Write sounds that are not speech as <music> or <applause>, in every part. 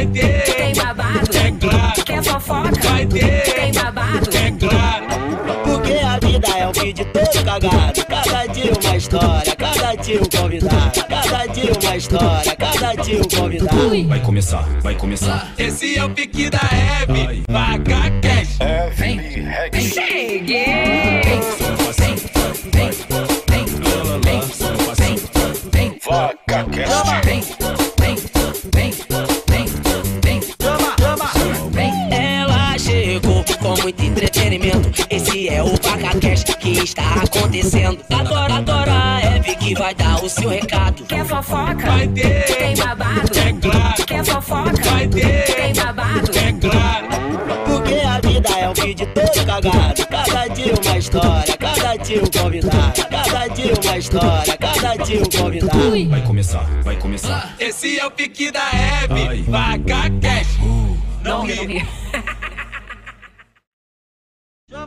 vai ter. Tem babado, É claro, quer fofoca, vai ter. tem babado, É claro, Porque a vida é um vídeo todo cagado. Cada dia uma história, cada dia um convidado. Cada dia uma história, cada dia um convidado. Vai começar, vai começar. esse é o pique da Hebe. Vaca cash. cheguei. Ela muito entretenimento. Esse é o VacaCast que está acontecendo. Agora, agora a Eve que vai dar o seu recado. Quer fofoca, Vai ter. tem babado, É claro, quer fofoca, vai ter. tem babado, É claro, Porque a vida é um vídeo todo cagado. Cada dia uma história, cada dia um convidado. Cada dia uma história, cada dia um convidado. Vai começar, vai começar. esse é o pique da Hebe. Vaca cash. Não ri. <laughs>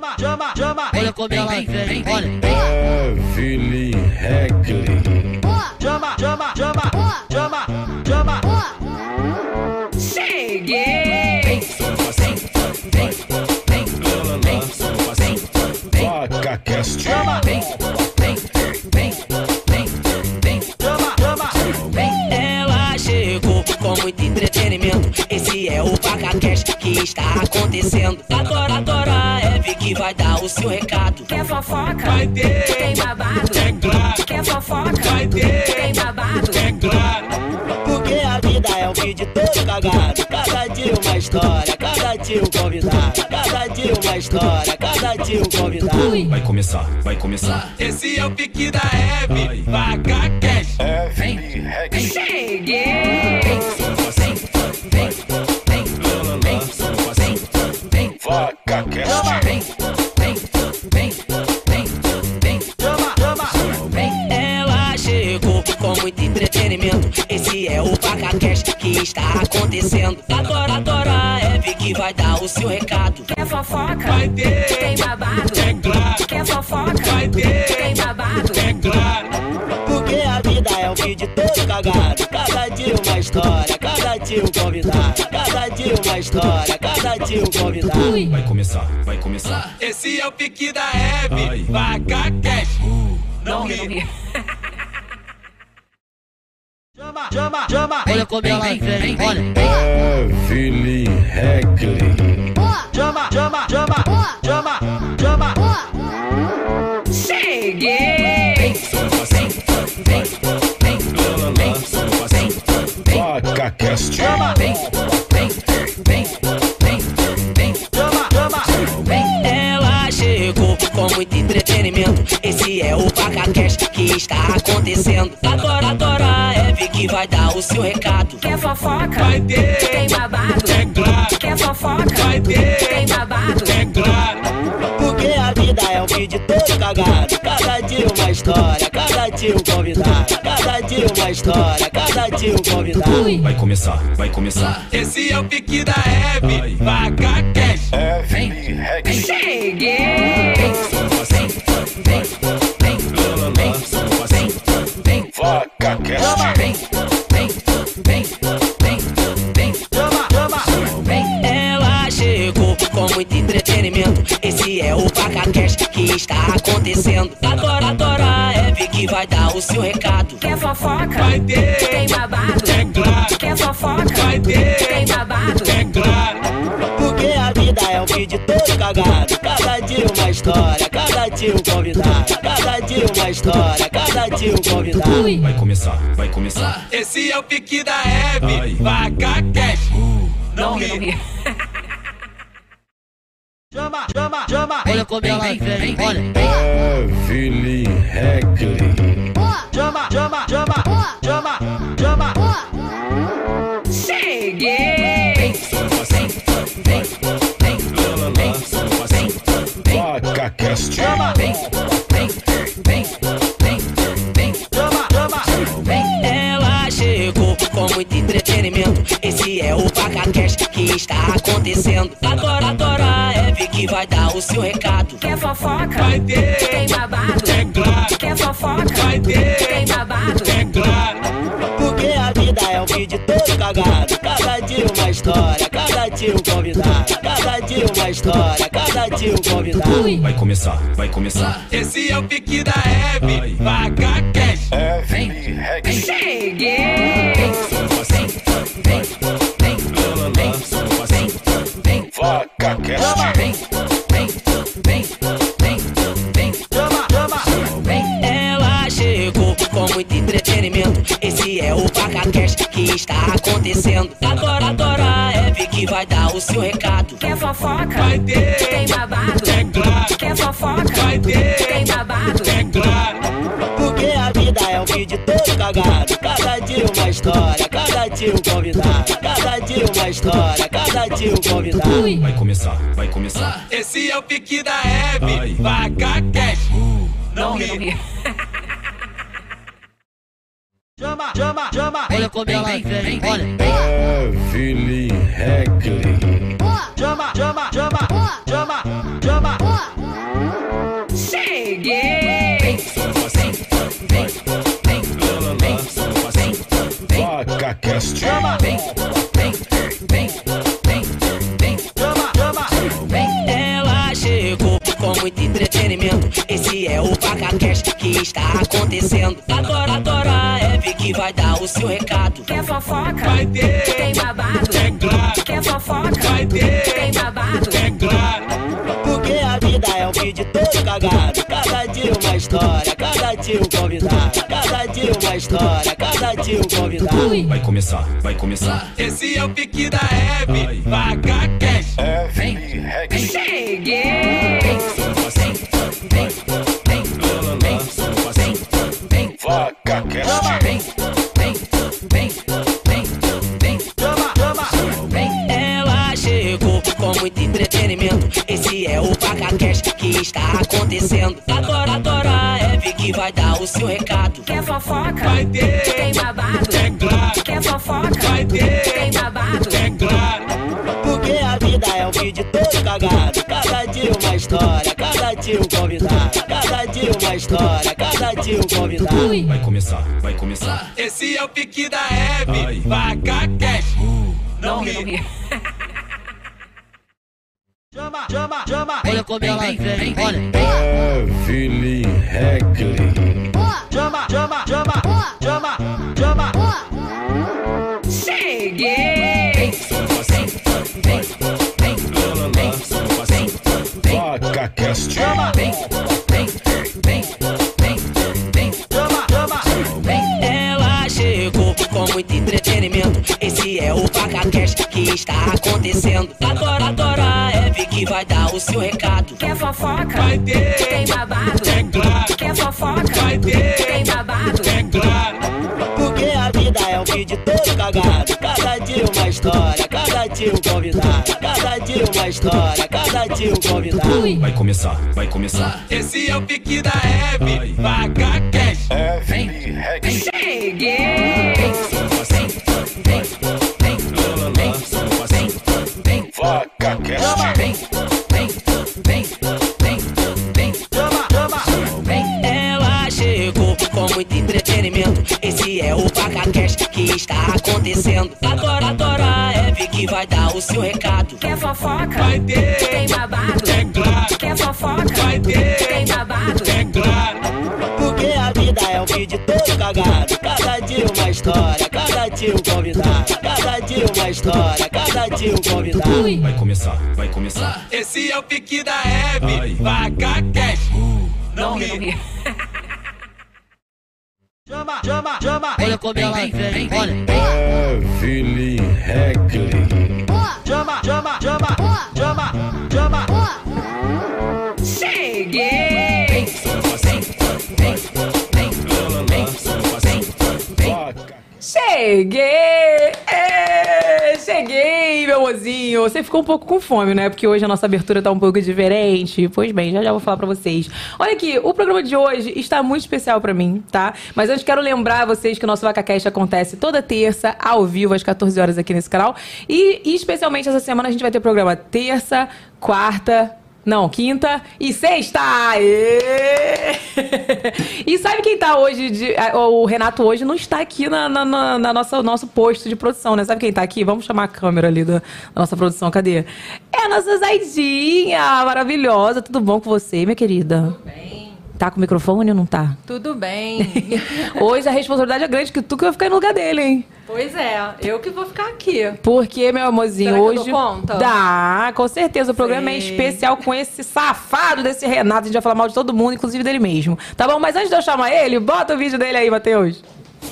Chama, chama, chama. Olha como ela vem, olha. Evelyn Heckley. Chama, chama, chama. Chama, chama. cheguei. VacaCast. Chama, chama, chama. Ela chegou com muito entretenimento. Esse é o VacaCast que está acontecendo. Agora, agora Eve que vai dar o seu recado. Quer fofoca, Vai ter. tem babado, É claro, quer fofoca, vai ter. tem babado, É claro, Porque a vida é um vídeo todo cagado. Cada dia uma história, cada dia um convidado. Cada dia uma história, cada dia um convidado. Vai começar, vai começar. esse é o pique da Hebe. Vaca cash. Evelyn Heckley. cheguei. VacaCast. Chama, chama. Ela chegou com muito entretenimento. Esse é o VacaCast que está acontecendo. Agora, agora a Eve que vai dar o seu recado. Quer fofoca, Vai ter. tem babado, É claro, quer fofoca, vai ter. tem babado, É claro, Porque a vida é um vídeo todo cagado. Cada dia uma história, cada dia um convidado. Uma história, cada dia um convidado. Vai começar, vai começar. esse é o pique da Hebe. Vaca cash. Não ri. Chama, chama, chama. Olha como ela vem, olha. Evelyn Heckley. Chama, chama, chama. Chama, chama. cheguei. VacaCast. Chama, chama, muito entretenimento. Esse é o VacaCast que está acontecendo. Agora, agora a Eve que vai dar o seu recado. Quer fofoca, Vai ter. tem babado, É claro, quer fofoca, vai ter. tem babado, É claro, Porque a vida é um vídeo todo cagado. Cada dia uma história, cada dia um convidado. Cada dia uma história, cada dia um convidado. Vai começar, vai começar. esse é o pique da Hebe. Vaca cash. Evelyn Heckley. cheguei. VacaCast. Chama, chama. Ela chegou com muito entretenimento. Esse é o que está acontecendo. Agora, agora a Eve que vai dar o seu recado. Quer fofoca, Vai ter. tem babado, É claro, quer fofoca, vai ter. tem babado, É claro, Porque a vida é um vídeo todo cagado. Cada dia uma história, cada dia um convidado. Cada dia uma história, cada dia um convidado. Vai começar, vai começar. esse é o pique da Hebe. Vaca cash. Não ri. <laughs> Chama, chama, chama. Olha como ela vem, olha. Evelyn Heckley. Chama, chama, chama. Chama, chama. cheguei. VacaCast. Chama, chama, chama. Ela chegou com muito entretenimento. Esse é o VacaCast que está acontecendo. Agora, agora a Eve que vai dar o seu recado. Quer fofoca, Vai ter. tem babado, É claro, quer fofoca, vai ter. tem babado, É claro, Porque a vida é um vídeo todo cagado. Cada dia uma história, cada dia um convidado. Cada dia uma história, cada dia um convidado. Vai começar, vai começar. Esse é o pique da Hebe, vaca cash. Evelyn Reggae. Cheguei. Vaca Cast. Ela chegou com muito entretenimento. Esse é o VacaCast que está acontecendo. Agora, agora a Eve que vai dar o seu recado. Quer fofoca? Vai ter, Tem babado? é claro. Quer fofoca? Vai ter, Tem babado? é claro. Porque a vida é um vídeo todo cagado. Cada dia uma história, cada dia um convidado. História, cada dia um convidado. Vai começar, vai começar. Esse é o pique da Hebe, vaca cash. Não ri. <laughs> Chama, chama, chama. Olha como ela vem, olha. Evelyn Reggae. Chama, chama, chama. Chama, chama. Cheguei. Vaca Cast. Chama, chama. É o VacaCast que está acontecendo. Agora, agora a Eve que vai dar o seu recado. Quer fofoca? Vai ter, Tem babado? é claro. Quer fofoca? Vai ter, Tem babado? é claro. Porque a vida é um vídeo todo cagado. Cada dia uma história, cada dia um convidado. Cada dia uma história, cada dia um convidado. Vai começar, vai começar. Esse é o pique da cash. Evelyn Reggae. Cheguei. Ela chegou com muito entretenimento. Esse é o VacaCast que está acontecendo. Agora, agora a Eve que vai dar o seu recado. Quer fofoca? Vai ter, Tem babado? é claro. Quer fofoca? Vai ter, Tem babado? é claro. Porque a vida é um vídeo todo cagado. Cada dia uma história, cada dia um convidado. Dia uma história, cada dia um convidado. Vai começar, vai começar. Esse é o pique da Hebe, vaca cash. Não ri. <laughs> Chama, chama, chama. Olha como ela vem, olha. Evelyn Reggae. Chama, chama, chama. Chama, chama. Cheguei. Muito entretenimento. Esse é o VacaCast que está acontecendo. Agora, agora a Eve que vai dar o seu recado. Quer fofoca? Vai ter, Tem babado? é claro. Quer fofoca? Vai ter, Tem babado? é claro. Porque a vida é um vídeo todo cagado. Cada dia uma história, cada dia um convidado. Cada dia uma história, cada dia um convidado. Vai começar, vai começar. Esse é o pique da Hebe, vaca cash. Evelyn Reggae. Cheguei. Vaca Cast. Chama, chama. Ela chegou com muito entretenimento. Esse é o VacaCast que está acontecendo. Agora, agora a Eve que vai dar o seu recado. Quer fofoca? Vai ter, Tem babado? é claro. Quer fofoca? Vai ter, Tem babado? é claro. Porque a vida é um vídeo todo cagado. Cada dia uma história, dia um convidado. Cada dia uma história, cada dia um convidado. Vai começar, vai começar. Esse é o pique da Hebe, vaca cash. Não ri. <laughs> Chama, chama, chama. Olha como ela vem, olha. Evelyn Reggae. Chama, chama, chama. Chama, chama. Cheguei. Cheguei! É, cheguei, meu mozinho! Você ficou um pouco com fome, né? Porque hoje a nossa abertura tá um pouco diferente. Pois bem, já já vou falar pra vocês. Olha aqui, o programa de hoje está muito especial pra mim, tá? Mas antes quero lembrar vocês que o nosso VacaCast acontece toda terça, ao vivo, às 14 horas aqui nesse canal. E, e especialmente essa semana a gente vai ter programa terça, quarta, Não, quinta e sexta! Aê! <laughs> E sabe quem tá hoje? de- ah, o Renato hoje não está aqui na, na, na- na nossa nosso posto de produção, né? Sabe quem tá aqui? Vamos chamar a câmera ali da, da nossa produção, cadê? É a nossa Zaidinha, maravilhosa. Tudo bom com você, minha querida? Tudo bem. Tá com o microfone ou não tá? Tudo bem. <laughs> Hoje a responsabilidade é grande que tu que vai ficar no lugar dele, hein? pois é, eu que vou ficar aqui. Porque, meu amorzinho, Será que eu hoje. dou conta? Dá, com certeza. O programa é especial com esse safado desse Renato. A gente vai falar mal de todo mundo, inclusive dele mesmo. Tá bom? Mas antes de eu chamar ele, bota o vídeo dele aí, Matheus.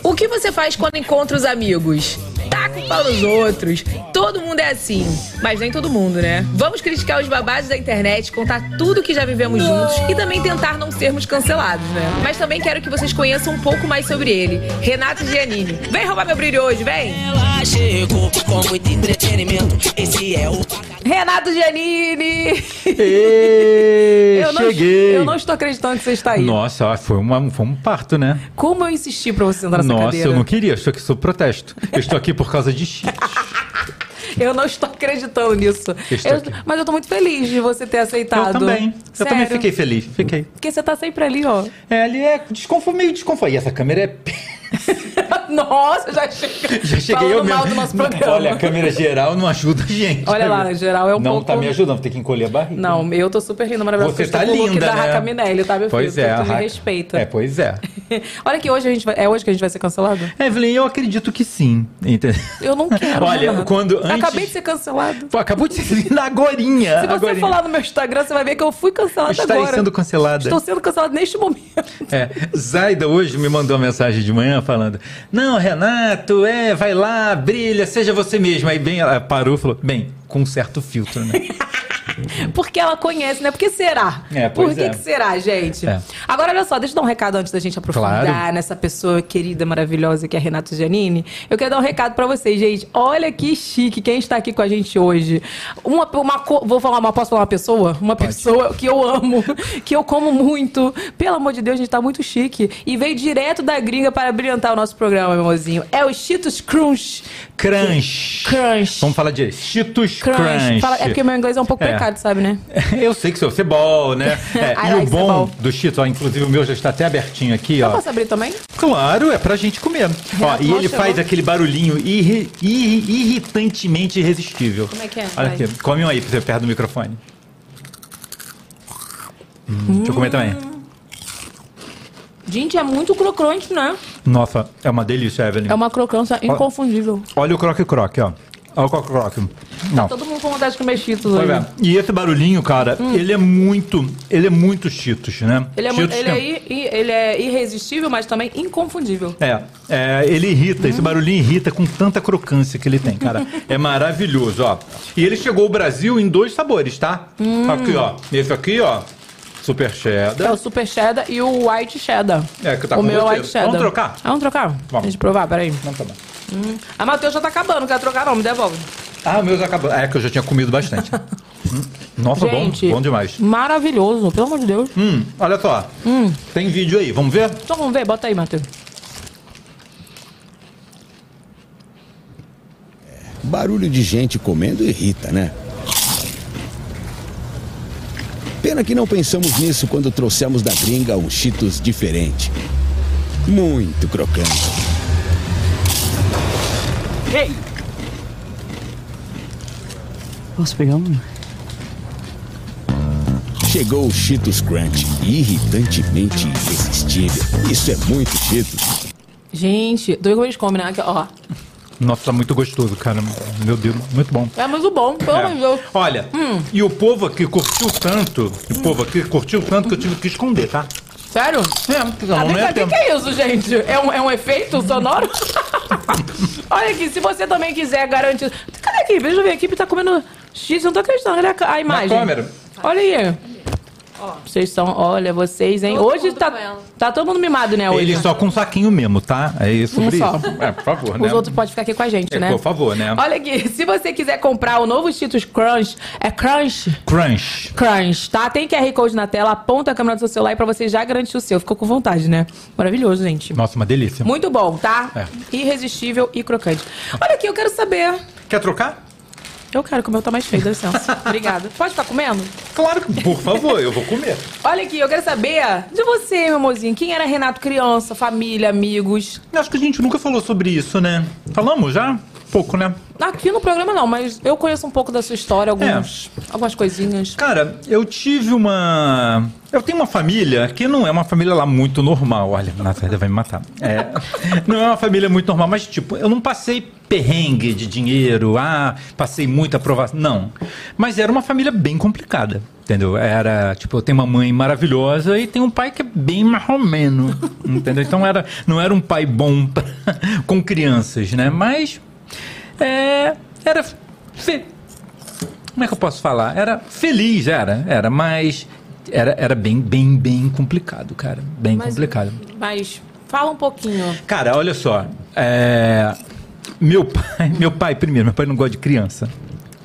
O que você faz quando encontra os amigos? Taca o pau nos outros. Todo mundo é assim. Mas nem todo mundo, né? Vamos criticar os babados da internet, contar tudo que já vivemos juntos e também tentar não sermos cancelados, né? Mas também quero que vocês conheçam um pouco mais sobre ele. Renato Giannini. Vem roubar meu brilho hoje, vem! Ela chegou com muito entretenimento. Esse é o Renato Giannini! Ê, <laughs> Eu não, cheguei! eu não estou acreditando que você está aí. Nossa, foi, uma, foi um parto, né? Como eu insisti pra você sentar nessa Nossa, cadeira? eu não queria, estou aqui sob protesto. Eu estou aqui por causa de X. <laughs> Eu não estou acreditando nisso. Estou Eu- mas eu tô muito feliz de você ter aceitado. Eu também. Eu Sério. também fiquei feliz. Fiquei. Porque você tá sempre ali, ó. É, ali é desconforto, meio desconforto. E essa câmera é. <laughs> Nossa, já cheguei. Já cheguei eu mesmo. mal do nosso programa. Olha, a câmera geral não ajuda a gente. Olha lá, na geral é um não pouco- tá me ajudando, ter que encolher a barriga. Não, eu tô super linda, maravilhosa. Você tá linda, da né? Raca Minelli, tá, meu Pois filho? é, Tu me respeita. É, pois é. <laughs> Olha que hoje a gente vai... É hoje que a gente vai ser cancelado? Evelyn, eu acredito que sim. Entendeu? Eu não quero. Olha, Renato. quando antes- Acabei de ser cancelado. Pô, acabou de ser linda <laughs> agorinha. Se você agorinha. lá no meu Instagram, você vai ver que eu fui cancelada agora. sendo cancelada. Estou sendo cancelada neste momento. É, Zaida hoje me mandou uma mensagem de manhã falando: Não, Renato, é, vai lá, brilha, seja você mesmo. Aí bem, ela parou e falou: Bem, com um certo filtro, né? <laughs> <laughs> Porque ela conhece, né? Por que será? É, Por que, é. que será, gente? É. Agora, olha só, deixa eu dar um recado antes da gente aprofundar Claro. nessa pessoa querida, maravilhosa que é a Renato Giannini. Eu quero dar um recado pra vocês, gente. Olha que chique quem está aqui com a gente hoje. Uma, uma vou falar uma, posso falar uma pessoa? Uma pessoa que eu amo, <laughs> que eu como muito. Pelo amor de Deus, a gente tá muito chique. E veio direto da gringa para brilhantar o nosso programa, meu amorzinho. É o Cheetos Crunch. Crunch. Crunch. Vamos falar de Cheetos Crunch. Crunch. Fala- é porque meu inglês é um pouco É. precário, sabe, né? <laughs> Eu sei que seu cebol, né? <laughs> É, e o like bom cebol. do Cheetos, ó, inclusive o meu já está até abertinho aqui, Eu ó. posso abrir também? Claro, é pra gente comer. Ó, e ele faz aquele barulhinho irri- irri- irritantemente irresistível. Como é que é? Olha Vai. aqui, come um aí pra você perto do microfone. Hum, Deixa eu comer também. Gente, é muito crocante, né? Nossa, é uma delícia, Evelyn. É uma crocância inconfundível. Olha o croque-croque, ó. Olha o croque-croque. Não. Todo mundo com vontade de comer cheetos Pois hoje. é. E esse barulhinho, cara, ele é muito. Ele é muito Cheetos, né? Hum. Ele é, muito, Cheetos ele, é, tem- i- i- ele é irresistível, mas também inconfundível. É, é, ele irrita, Hum. esse barulhinho irrita com tanta crocância que ele tem, cara. <laughs> É maravilhoso, ó. E ele chegou ao Brasil em dois sabores, tá? Aqui, ó. Esse aqui, ó. Super Hum. É cheddar. o super cheddar e o white cheddar. É, que tá o com meu é você. white cheddar. Vamos trocar? Ah, vamos trocar? Vamos. Deixa eu provar, peraí. Não, tá bom. A Matheus já tá acabando, não quero trocar não, me devolve. Ah, o meu já acabou. É que eu já tinha comido bastante. <laughs> Hum, Nossa, Gente, bom, bom demais. Maravilhoso, pelo amor de Deus. Hum, olha só. Tem vídeo aí, vamos ver? Então vamos ver, bota aí, Matheus. Barulho de gente comendo irrita, né? Pena que não pensamos nisso quando trouxemos da gringa um Cheetos diferente. Muito crocante. Posso pegar um? Chegou o Cheetos Crunch, irritantemente irresistível. Isso é muito Cheetos. Gente, dois como eles comem, né? Aqui, ó. Nossa, tá muito gostoso, cara. Meu Deus, muito bom. É muito bom, pelo É. amor de Deus. Olha, e o povo aqui curtiu tanto, o povo aqui curtiu tanto que eu tive que esconder, tá? Sério? É, Ah, não vem é que, que é isso, gente? É um, é um efeito sonoro? <laughs> Olha aqui, se você também quiser garantir. Cadê a equipe? Deixa eu ver, a equipe tá comendo X, eu não tô acreditando. Olha a, a imagem. câmera. Olha aí. Vocês são, olha, vocês, hein? Todo Hoje mundo tá, tá todo mundo mimado, né? Hoje. Ele só com um saquinho mesmo, tá? É isso sobre só. isso. É, por favor, né? Os outros podem ficar aqui com a gente, É, né? por favor, né? Olha aqui, <laughs> se você quiser comprar o novo Cheetos Crunch, é Crunch? Crunch. Crunch, tá? Tem QR Code na tela, aponta a câmera do seu celular pra você já garantir o seu. Ficou com vontade, né? Maravilhoso, gente. Nossa, uma delícia. Muito bom, tá? É. Irresistível e crocante. Olha aqui, eu quero saber. Quer trocar? Eu quero, que o meu tá mais feio, dá licença. <laughs> Obrigada. Pode ficar comendo? Claro que, por favor, eu vou comer. Olha aqui, eu quero saber de você, meu amorzinho. Quem era Renato criança, família, amigos? Eu acho que a gente nunca falou sobre isso, né? Falamos já? Pouco, né? Aqui no programa não, mas eu conheço um pouco da sua história, alguns, algumas coisinhas. Cara, eu tive uma. Eu tenho uma família que não é uma família lá muito normal. Olha, Natália vai me matar. É, <laughs> não é uma família muito normal, mas tipo, eu não passei perrengue de dinheiro, ah, passei muita aprovação. Não. Mas era uma família bem complicada. Entendeu? Era, tipo, eu tenho uma mãe maravilhosa e tenho um pai que é bem marromeno. entendeu? Então era, não era um pai bom pra, <laughs> com crianças, né? Mas. É, era. Fe... Como é que eu posso falar? Era feliz, era, era, mas era, era bem, bem, bem complicado, cara. Bem Mas- complicado. Mas fala um pouquinho. Cara, olha só. é, Meu <laughs> pai, meu pai, primeiro, meu pai não gosta de criança.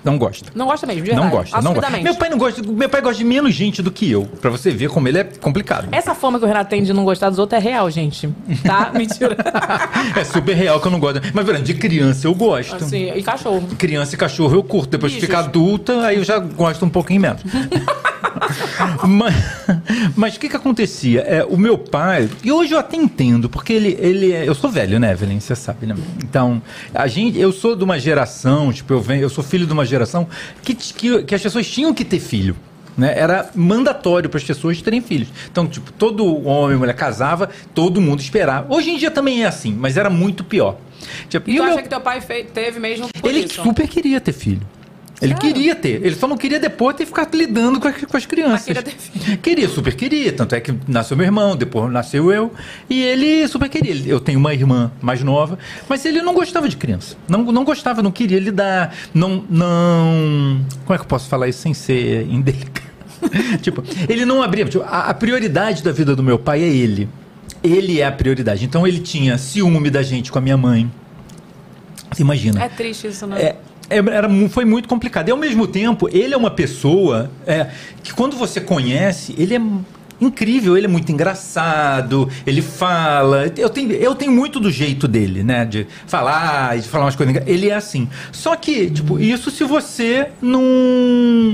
Não gosta. Não gosta mesmo, de verdade. Não gosta, não gosta. Meu pai não gosta, meu pai gosta de menos gente do que eu, Pra você ver como ele é complicado. Essa fama que o Renato tem de não gostar dos outros é real, gente. Tá? <laughs> Mentira. É super real que eu não gosto. Mas, exemplo, de criança eu gosto. Assim, e cachorro. Criança e cachorro eu curto. Depois que Bichos. fica adulta, aí eu já gosto um pouquinho menos. <laughs> mas mas o que que acontecia? É, o meu pai, e hoje eu até entendo, porque ele, ele é, eu sou velho, né, Evelyn? Você sabe, né? Então, a gente, eu sou de uma geração, tipo, eu venho, eu sou filho de uma geração que, que, que as pessoas tinham que ter filho. Né? Era mandatório para as pessoas terem filhos. Então, tipo, todo homem e mulher casava, todo mundo esperava. Hoje em dia também é assim, mas era muito pior. Tipo, E tu o meu acha que teu pai teve mesmo ele isso? super queria ter filho. Ele queria ter. Ele só não queria depois ter ficado lidando com as, com as crianças. Mas queria ter filho. <laughs> Queria, super queria. Tanto é que nasceu meu irmão, depois nasceu eu. E ele super queria. Eu tenho uma irmã mais nova, mas ele não gostava de criança. Não, não gostava, não queria lidar. Não, não. Como é que eu posso falar isso sem ser indelicado? <laughs> tipo, ele não abria. tipo, a, a prioridade da vida do meu pai é ele. Ele é a prioridade. Então ele tinha ciúme da gente com a minha mãe. Você imagina? É triste isso, né? É, era, mu- foi muito complicado. E ao mesmo tempo, ele é uma pessoa é, que quando você conhece, ele é incrível, ele é muito engraçado, ele fala. Eu tenho, eu tenho muito do jeito dele, né? De falar, de falar umas coisas. Ele é assim. Só que, tipo, isso se você não,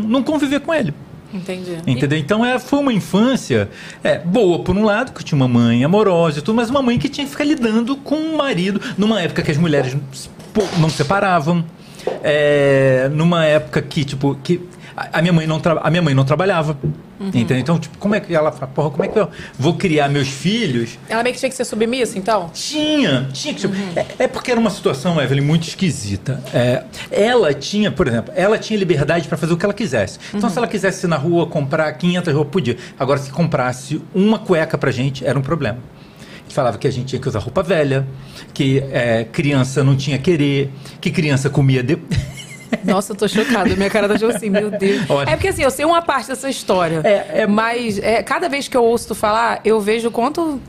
não conviver com ele. Entendi. Entendeu? Então é, foi uma infância é, boa, por um lado, que tinha uma mãe amorosa e tudo, mas uma mãe que tinha que ficar lidando com um marido numa época que as mulheres não se separavam. É, numa época que, tipo, que a minha mãe não, a minha mãe não trabalhava. Entendeu? Então, tipo, como é que ela fala, porra, como é que eu vou criar meus filhos ela meio que tinha que ser submissa, então? tinha, tinha que. tipo, é, é porque era uma situação, Evelyn, muito esquisita. É, ela tinha, por exemplo, ela tinha liberdade para fazer o que ela quisesse. Então, se ela quisesse ir na rua comprar 500 roupas, podia. Agora, se comprasse uma cueca pra gente, era um problema. Falava que a gente tinha que usar roupa velha, que é, criança não tinha querer, que criança comia. De... <laughs> Nossa, eu tô chocada. Minha cara tá tipo assim, meu Deus. Olha. É porque assim, eu sei uma parte dessa história. É, é- Mas é, cada vez que eu ouço tu falar, eu vejo o quanto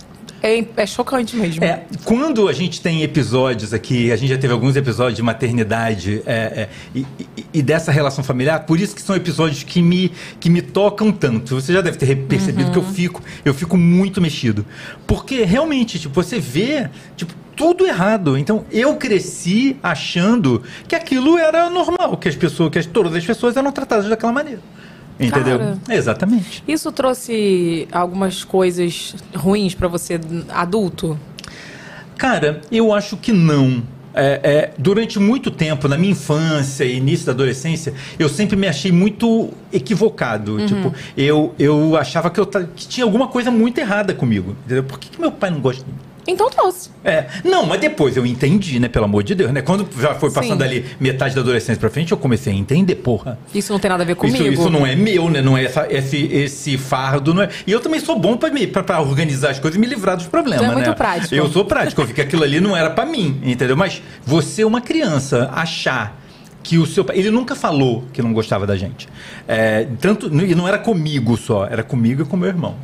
é, é chocante mesmo. É, quando a gente tem episódios aqui, a gente já teve alguns episódios de maternidade é, é, e, e- e dessa relação familiar, por isso que são episódios que me, que me tocam tanto. Você já deve ter percebido que eu fico, eu fico muito mexido. Porque realmente, tipo, você vê, tipo, tudo errado. Então, eu cresci achando que aquilo era normal, que as pessoas, que as- todas as pessoas eram tratadas daquela maneira. Entendeu? Cara. Exatamente. Isso trouxe algumas coisas ruins pra você adulto? Cara, eu acho que não. É, é, durante muito tempo, na minha infância e início da adolescência, eu sempre me achei muito equivocado. Uhum. Tipo, eu, eu achava que, eu, que tinha alguma coisa muito errada comigo. Entendeu? Por que, que meu pai não gosta de mim? Então trouxe. É, não, mas depois eu entendi, né? Pelo amor de Deus, né? Quando já foi passando Sim. ali metade da adolescência pra frente, eu comecei a entender, porra. Isso não tem nada a ver comigo. Isso, isso não é meu, né? Não é essa- esse, esse fardo, não é. E eu também sou bom pra, me, pra, pra organizar as coisas e me livrar dos problemas, Tu é muito né? prático. Eu sou prático, eu vi que aquilo ali não era pra mim, entendeu? Mas você, uma criança, achar que o seu pai. Ele nunca falou que não gostava da gente. É, tanto, e não era comigo só, era comigo e com meu irmão.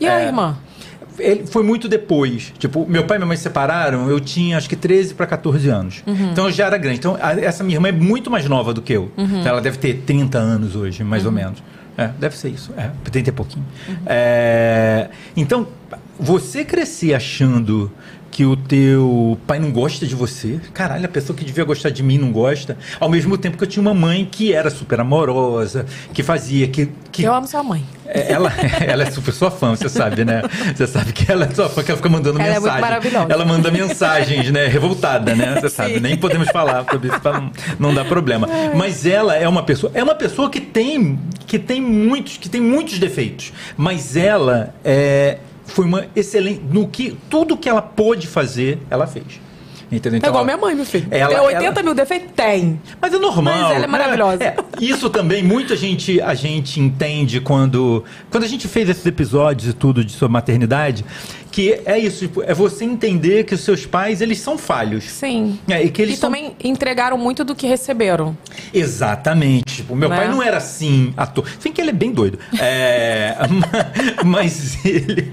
E a É, irmã? Ele foi muito depois. Tipo, meu pai e minha mãe se separaram, eu tinha acho que 13 para 14 anos. Uhum. Então eu já era grande. Então a- essa minha irmã é muito mais nova do que eu. Uhum. Então, ela deve ter 30 anos hoje, mais ou menos. É, deve ser isso. É, 30 e pouquinho. Uhum. É, então, você crescer achando que o teu pai não gosta de você, caralho, a pessoa que devia gostar de mim não gosta, ao mesmo tempo que eu tinha uma mãe que era super amorosa, que fazia, que... que Eu amo sua mãe. é, ela, <laughs> ela é super sua fã, você sabe, né? Você sabe que ela é sua fã, que ela fica mandando Ela é muito mensagem. maravilhosa. Ela manda mensagens, né? Revoltada, né? Você sabe, Sim. nem podemos falar sobre isso pra não, não dar problema. Mas ela é uma pessoa, é uma pessoa que tem, que tem muitos, que tem muitos defeitos. Mas ela é, foi uma excelente no que tudo que ela pôde fazer, ela fez. Entendeu? é igual ela- minha mãe, meu filho. Ela- Tem 80 ela- mil defeitos? Tem. mas é normal. Mas ela é maravilhosa. É, isso também, muita gente, a gente entende quando. Quando a gente fez esses episódios e tudo de sua maternidade, que é isso, tipo, é você entender que os seus pais, eles são falhos. Sim. É, e que eles e são- também entregaram muito do que receberam. Exatamente. Tipo, meu Né? pai não era assim, ator. Sem que ele é bem doido. É, ma- <laughs> mas ele.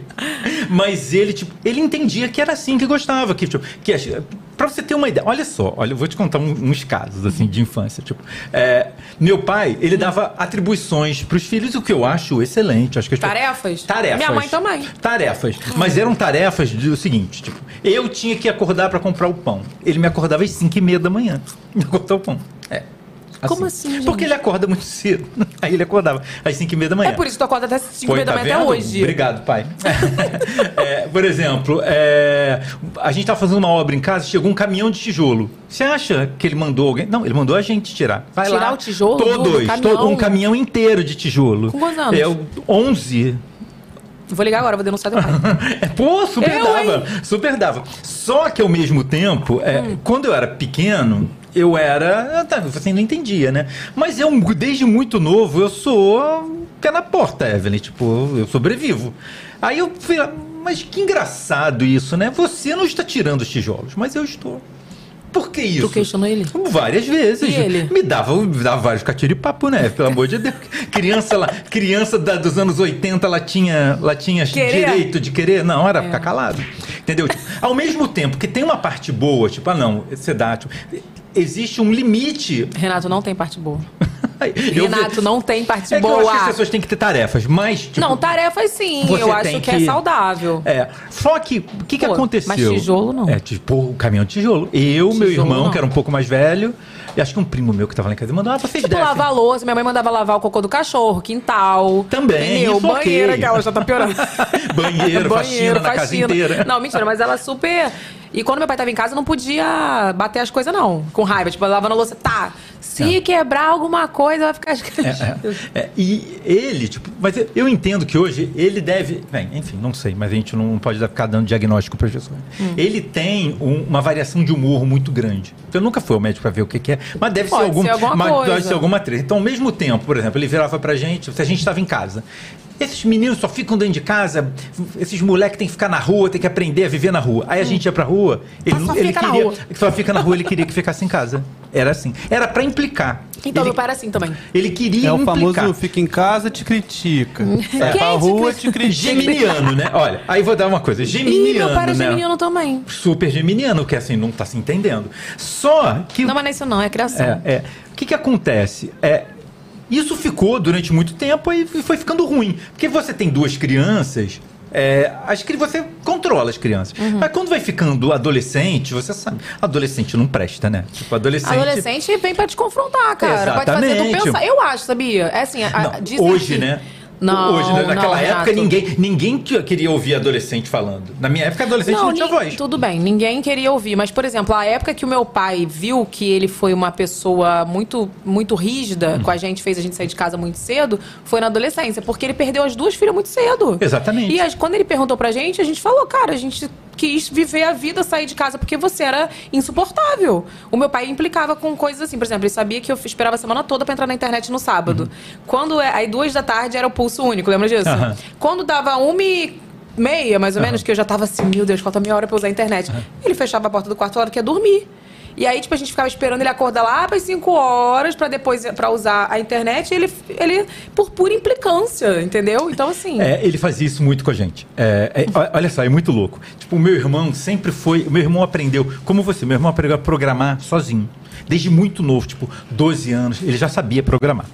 Mas ele, tipo, ele entendia que era assim que gostava. Que, tipo, que, pra você ter uma ideia, olha só, olha, eu vou te contar um- uns casos assim de infância. Tipo, é, meu pai, ele dava atribuições pros filhos, o que eu acho excelente. Acho que pe- Tarefas? Tarefas. Minha mãe também. Tarefas. Mas eram tarefas do seguinte, tipo, eu tinha que acordar pra comprar o pão. Ele me acordava às 5 e meia da manhã. <laughs> Me cortar o pão. É. Como assim, gente? Porque ele acorda muito cedo. <laughs> Aí ele acordava às 5 e meia da manhã. É por isso que tu acorda até 5 Foi, da tá manhã até hoje. Obrigado, pai. <laughs> É, por exemplo, é, a gente tá fazendo uma obra em casa, chegou um caminhão de tijolo. Você acha que ele mandou alguém? Não, ele mandou a gente tirar. Vai Tirar lá. o tijolo do- do Todos, caminhão? todo- um caminhão inteiro de tijolo. Com quantos anos? É, o 11. Vou ligar agora, vou denunciar teu pai. <laughs> É, pô, super Eu, dava. Super dava. Só que ao mesmo tempo, é, Hum. quando eu era pequeno, eu era. Você não entendia, né? Mas eu, desde muito novo, eu sou pé na porta, Evelyn. Tipo, eu sobrevivo. Aí eu fui. lá, Mas que engraçado isso, né? Você não está tirando os tijolos, mas eu estou. Por que isso? Tu questionou ele? Várias vezes. E ele? Me dava, me dava vários catiripapo, né? <laughs> Pelo amor de Deus. Criança lá, criança da- dos anos 80, ela tinha, ela tinha Querer? direito de querer. Não, era É. ficar calado. Entendeu? Tipo, ao mesmo tempo que tem uma parte boa, tipo, ah, não, você dá. Tipo, existe um limite. Renato não tem parte boa. <laughs> Eu- Renato não tem parte é que eu boa. acho que as pessoas têm que ter tarefas, mas. Tipo, não, tarefas sim. Eu acho tem que, é que- saudável. É. Só que, o que, que Pô, aconteceu? mas tijolo não. É, tipo, o caminhão de tijolo. Eu, meu Tijolo irmão, não. que era um pouco mais velho, e acho que um primo meu que tava lá em casa mandou, ah, vocês Tipo, lavar a louça. Minha mãe mandava lavar o cocô do cachorro, quintal. Também, ok. banheiro, que ela já tá piorando. <laughs> Banheiro, faxina na casa inteira. Não, mentira, mas ela super. E quando meu pai tava em casa, eu não podia bater as coisas, não. Com raiva. Tipo, lavando a louça. Tá. Se É. quebrar alguma coisa, vai ficar. É, é, e ele, tipo, mas eu- entendo que hoje ele deve. Bem, enfim, não sei, mas a gente não pode ficar dando diagnóstico para pessoa. Hum. Ele tem um- uma variação de humor muito grande. Eu nunca fui ao médico para ver o que, que é, mas deve Pode ser, algum, ser alguma mas coisa. deve ser alguma treta. Então, ao mesmo tempo, por exemplo, ele virava pra gente, se a gente estava em casa. Esses meninos só ficam dentro de casa, esses moleques têm que ficar na rua, tem que aprender a viver na rua. Aí a gente ia pra rua, ele, Ah, só ele fica na queria. rua. Só fica na rua, ele queria que ficasse em casa. Era assim. Era pra implicar. Então, ele, meu pai era assim também. ele queria É o implicar. famoso fica em casa, te critica. Sai Quem pra te rua, critica? te critica. Geminiano, né? Olha, aí vou dar uma coisa. Ih, Geminiano, meu pai era né? geminiano também. Super geminiano, que assim, não tá se entendendo. Só que. Não, mas não é isso não, é criação. É, é. O que que acontece? É, isso ficou durante muito tempo e foi ficando ruim. Porque você tem duas crianças, é, as que você controla as crianças. Uhum. Mas quando vai ficando adolescente, você sabe, adolescente não presta, né? Tipo, adolescente. Adolescente vem pra te confrontar, cara. Vai te fazer tu Exatamente. pensar. Eu acho, sabia? É assim, a, Não, hoje, que- né? Não, Hoje, né? naquela não, época, ninguém, ninguém que- queria ouvir adolescente falando. Na minha época, adolescente não, tinha ni- voz. Tudo bem, ninguém queria ouvir. Mas, por exemplo, a época que o meu pai viu que ele foi uma pessoa muito, muito rígida Uhum. com a gente, fez a gente sair de casa muito cedo, foi na adolescência. Porque ele perdeu as duas filhas muito cedo. Exatamente. E as- quando ele perguntou pra gente, a gente falou, cara, a gente quis viver a vida, sair de casa, porque você era insuportável. O meu pai implicava com coisas assim, por exemplo, ele sabia que eu esperava a semana toda pra entrar na internet no sábado. Quando é, aí duas da tarde era o pulso único, lembra disso? Uhum. Quando dava uma e meia, mais ou menos, que eu já tava assim, meu Deus, falta meia hora pra usar a internet. Ele fechava a porta do quarto hora que ia dormir. E aí, tipo, a gente ficava esperando ele acordar lá para 5 horas pra depois para usar a internet. Ele, ele, por pura implicância, entendeu? Então, assim. É, ele fazia isso muito com a gente. É, é, olha só, é muito louco. Tipo, o meu irmão sempre foi. O meu irmão aprendeu, como você, meu irmão aprendeu a programar sozinho. Desde muito novo, tipo, 12 anos, ele já sabia programar.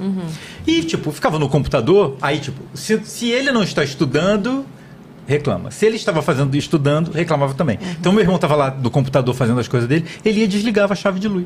E, tipo, ficava no computador, aí, tipo, se, se ele não está estudando, reclama. Se ele estava fazendo, estudando, reclamava também. Então meu irmão estava lá do computador fazendo as coisas dele, ele ia e desligava a chave de luz.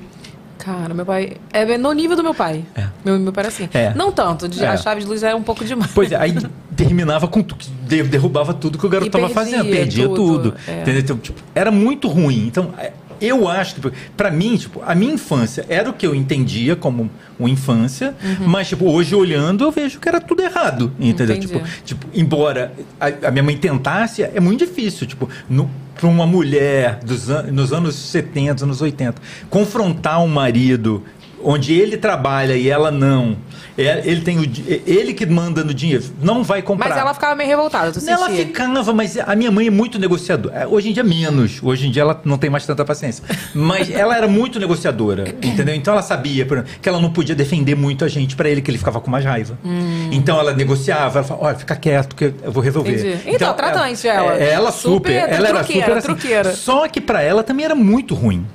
Cara, meu pai. É no nível do meu pai. É. Meu, meu pai era assim. É. Não tanto, de, É. a chave de luz era um pouco demais. Pois é, aí <laughs> terminava com derrubava tudo que o garoto estava fazendo, perdia tudo. tudo, é. entendeu? Então, tipo, era muito ruim. Então, é, eu acho que, pra mim, tipo, a minha infância era o que eu entendia como uma infância, Uhum. mas, tipo, hoje olhando, eu vejo que era tudo errado, entendeu? Tipo, tipo, embora a, a minha mãe tentasse, é muito difícil, tipo, para uma mulher dos an nos anos 70, anos 80, confrontar um marido onde ele trabalha e ela não, é, ele tem o, é ele que manda no dinheiro, não vai comprar. Mas ela ficava meio revoltada, tu? Ela ficava, mas a minha mãe é muito negociadora. É, Hoje em dia, menos. Hoje em dia, ela não tem mais tanta paciência. Mas <laughs> ela era muito negociadora, entendeu? Então, ela sabia exemplo, que ela não podia defender muito a gente pra ele, que ele ficava com mais raiva. Então, ela negociava. Ela falava, olha, fica quieto que eu vou resolver. Entendi. Então, tratante ela. É, ela super. Super ela era truqueira, super assim. truqueira. Só que pra ela também era muito ruim.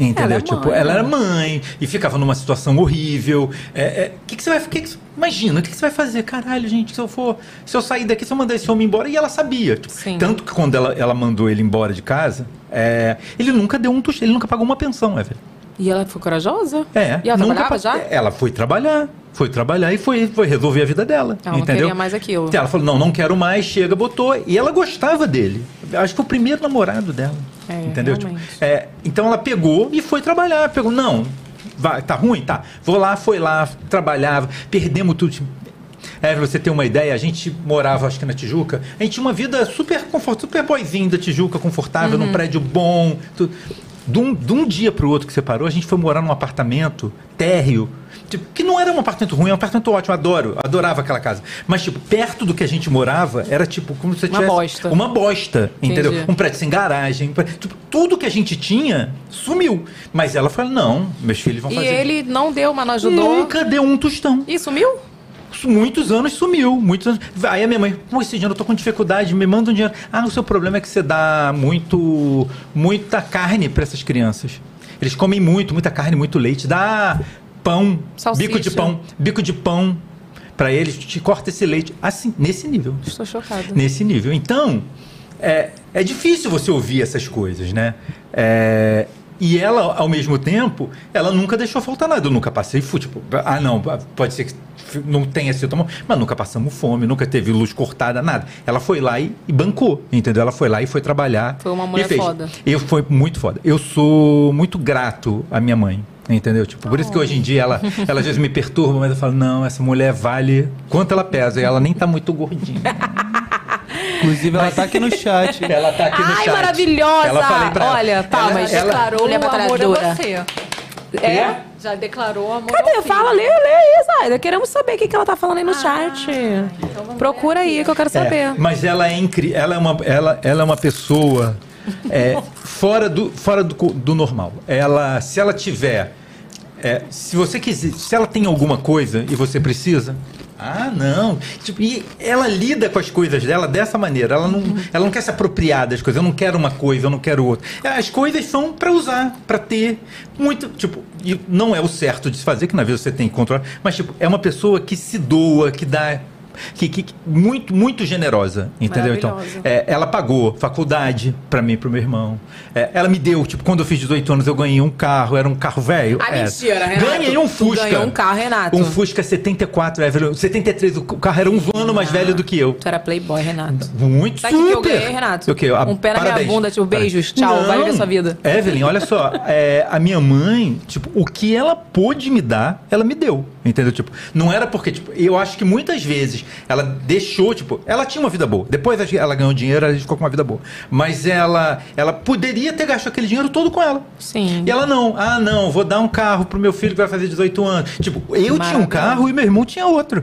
Entendeu? Ela é tipo, ela né? era mãe e ficava numa situação horrível. É, é, que que você vai, que que, imagina, o que, que você vai fazer? Caralho, gente, se eu for, se eu sair daqui, se eu mandar esse homem embora, e ela sabia. tipo, tanto que quando ela, ela mandou ele embora de casa, é, ele nunca deu um tostão, ele nunca pagou uma pensão, é, velho. E ela foi corajosa? É. E ela nunca trabalhava já? Ela foi trabalhar. Foi trabalhar e foi, foi resolver a vida dela. Ela não entendeu? queria mais aquilo. Ela falou, não, não quero mais, chega, botou. E ela gostava dele. Acho que foi o primeiro namorado dela. É, entendeu? Tipo, é, então ela pegou e foi trabalhar. Pegou, não, vai, tá ruim? Tá. Vou lá, foi lá, trabalhava, perdemos tudo. É, pra você ter uma ideia, a gente morava, acho que na Tijuca, a gente tinha uma vida super confortável, super boizinho da Tijuca, confortável, Uhum. num prédio bom. Tudo. De um, de um dia pro outro que você parou, a gente foi morar num apartamento térreo. Tipo, que não era um apartamento ruim, é um apartamento ótimo, adoro, adorava aquela casa. Mas, tipo, perto do que a gente morava, era tipo como se você Uma tivesse. bosta. Uma bosta, entendeu? Entendi. Um prédio sem garagem. um prédio- tipo, tudo que a gente tinha sumiu. Mas ela falou: não, meus filhos vão E fazer. ele não deu, mas não ajudou. Nunca deu um tostão. E sumiu? Muitos anos sumiu, muitos anos. Aí a minha mãe, pô, esse dinheiro eu tô com dificuldade, me manda um dinheiro. Ah, o seu problema é que você dá muito, muita carne para essas crianças. Eles comem muito, muita carne, muito leite. Dá pão, Salsicha. bico de pão, bico de pão para eles, te corta esse leite. Assim, nesse nível. Estou chocada. Nesse nível. Então, é, é difícil você ouvir essas coisas, né? É, e ela, ao mesmo tempo, ela nunca deixou faltar nada. Eu nunca passei fome. Tipo, ah, não, pode ser que não tenha sido bom, mas nunca passamos fome, nunca teve luz cortada, nada. Ela foi lá e, e bancou, entendeu? Ela foi lá e foi trabalhar. Foi uma mulher foda. Eu foi muito foda. Eu sou muito grato à minha mãe. Entendeu? Tipo, por isso que hoje em dia ela, ela às vezes me perturba, mas eu falo, não, essa mulher vale quanto ela pesa. E ela nem tá muito gordinha. <laughs> Inclusive, ela tá aqui no chat. <laughs> Ela tá aqui no Ai, chat. maravilhosa! Ela falei pra. Olha, Ela- palmas. ela- Declarou o amor a você. É? Já declarou amor Cadê? ao Fala, lê, lê aí, Zaida. Queremos saber o que, que ela tá falando aí no Ah, chat. então Procura aí que eu quero É, saber. mas ela é incrível. Ela é uma, ela, ela é uma pessoa é, fora, do, fora do, do normal. Ela, se ela tiver, é, se você quiser, se ela tem alguma coisa e você precisa. Ah, não. Tipo, e ela lida com as coisas dela dessa maneira. Ela não, ela não quer se apropriar das coisas. Eu não quero uma coisa, eu não quero outra. As coisas são para usar, para ter. Muito, tipo, e não é o certo de se fazer, que na vida você tem que controlar. Mas, tipo, é uma pessoa que se doa, que dá. Que, que- muito, muito generosa, entendeu? Então, é, ela pagou faculdade para mim e pro meu irmão. É, ela me deu, tipo, quando eu fiz 18 anos, eu ganhei um carro, era um carro velho. Ah, é. mentira, Renato. Ganhei um Fusca. ganhou um carro, Renato. Um Fusca 74, é, velho, 73, o carro era um ano mais velho do que eu. Tu era playboy, Renato. Muito Sabe o que eu super. ganhei, Renato? O quê? Ah, Um pé na minha bunda, tipo, beijos, tchau, vai viver sua vida. Evelyn, olha só, é, a minha mãe, tipo, o que ela pôde me dar, ela me deu. Entendeu? Tipo, não era porque, tipo, eu acho que muitas vezes ela deixou, tipo, ela tinha uma vida boa. Depois ela ganhou dinheiro, ela ficou com uma vida boa. Mas ela, ela poderia ter gasto aquele dinheiro todo com ela. Sim. E ela não, ah, não, vou dar um carro pro meu filho que vai fazer 18 anos. Tipo, eu tinha um carro e meu irmão tinha outro.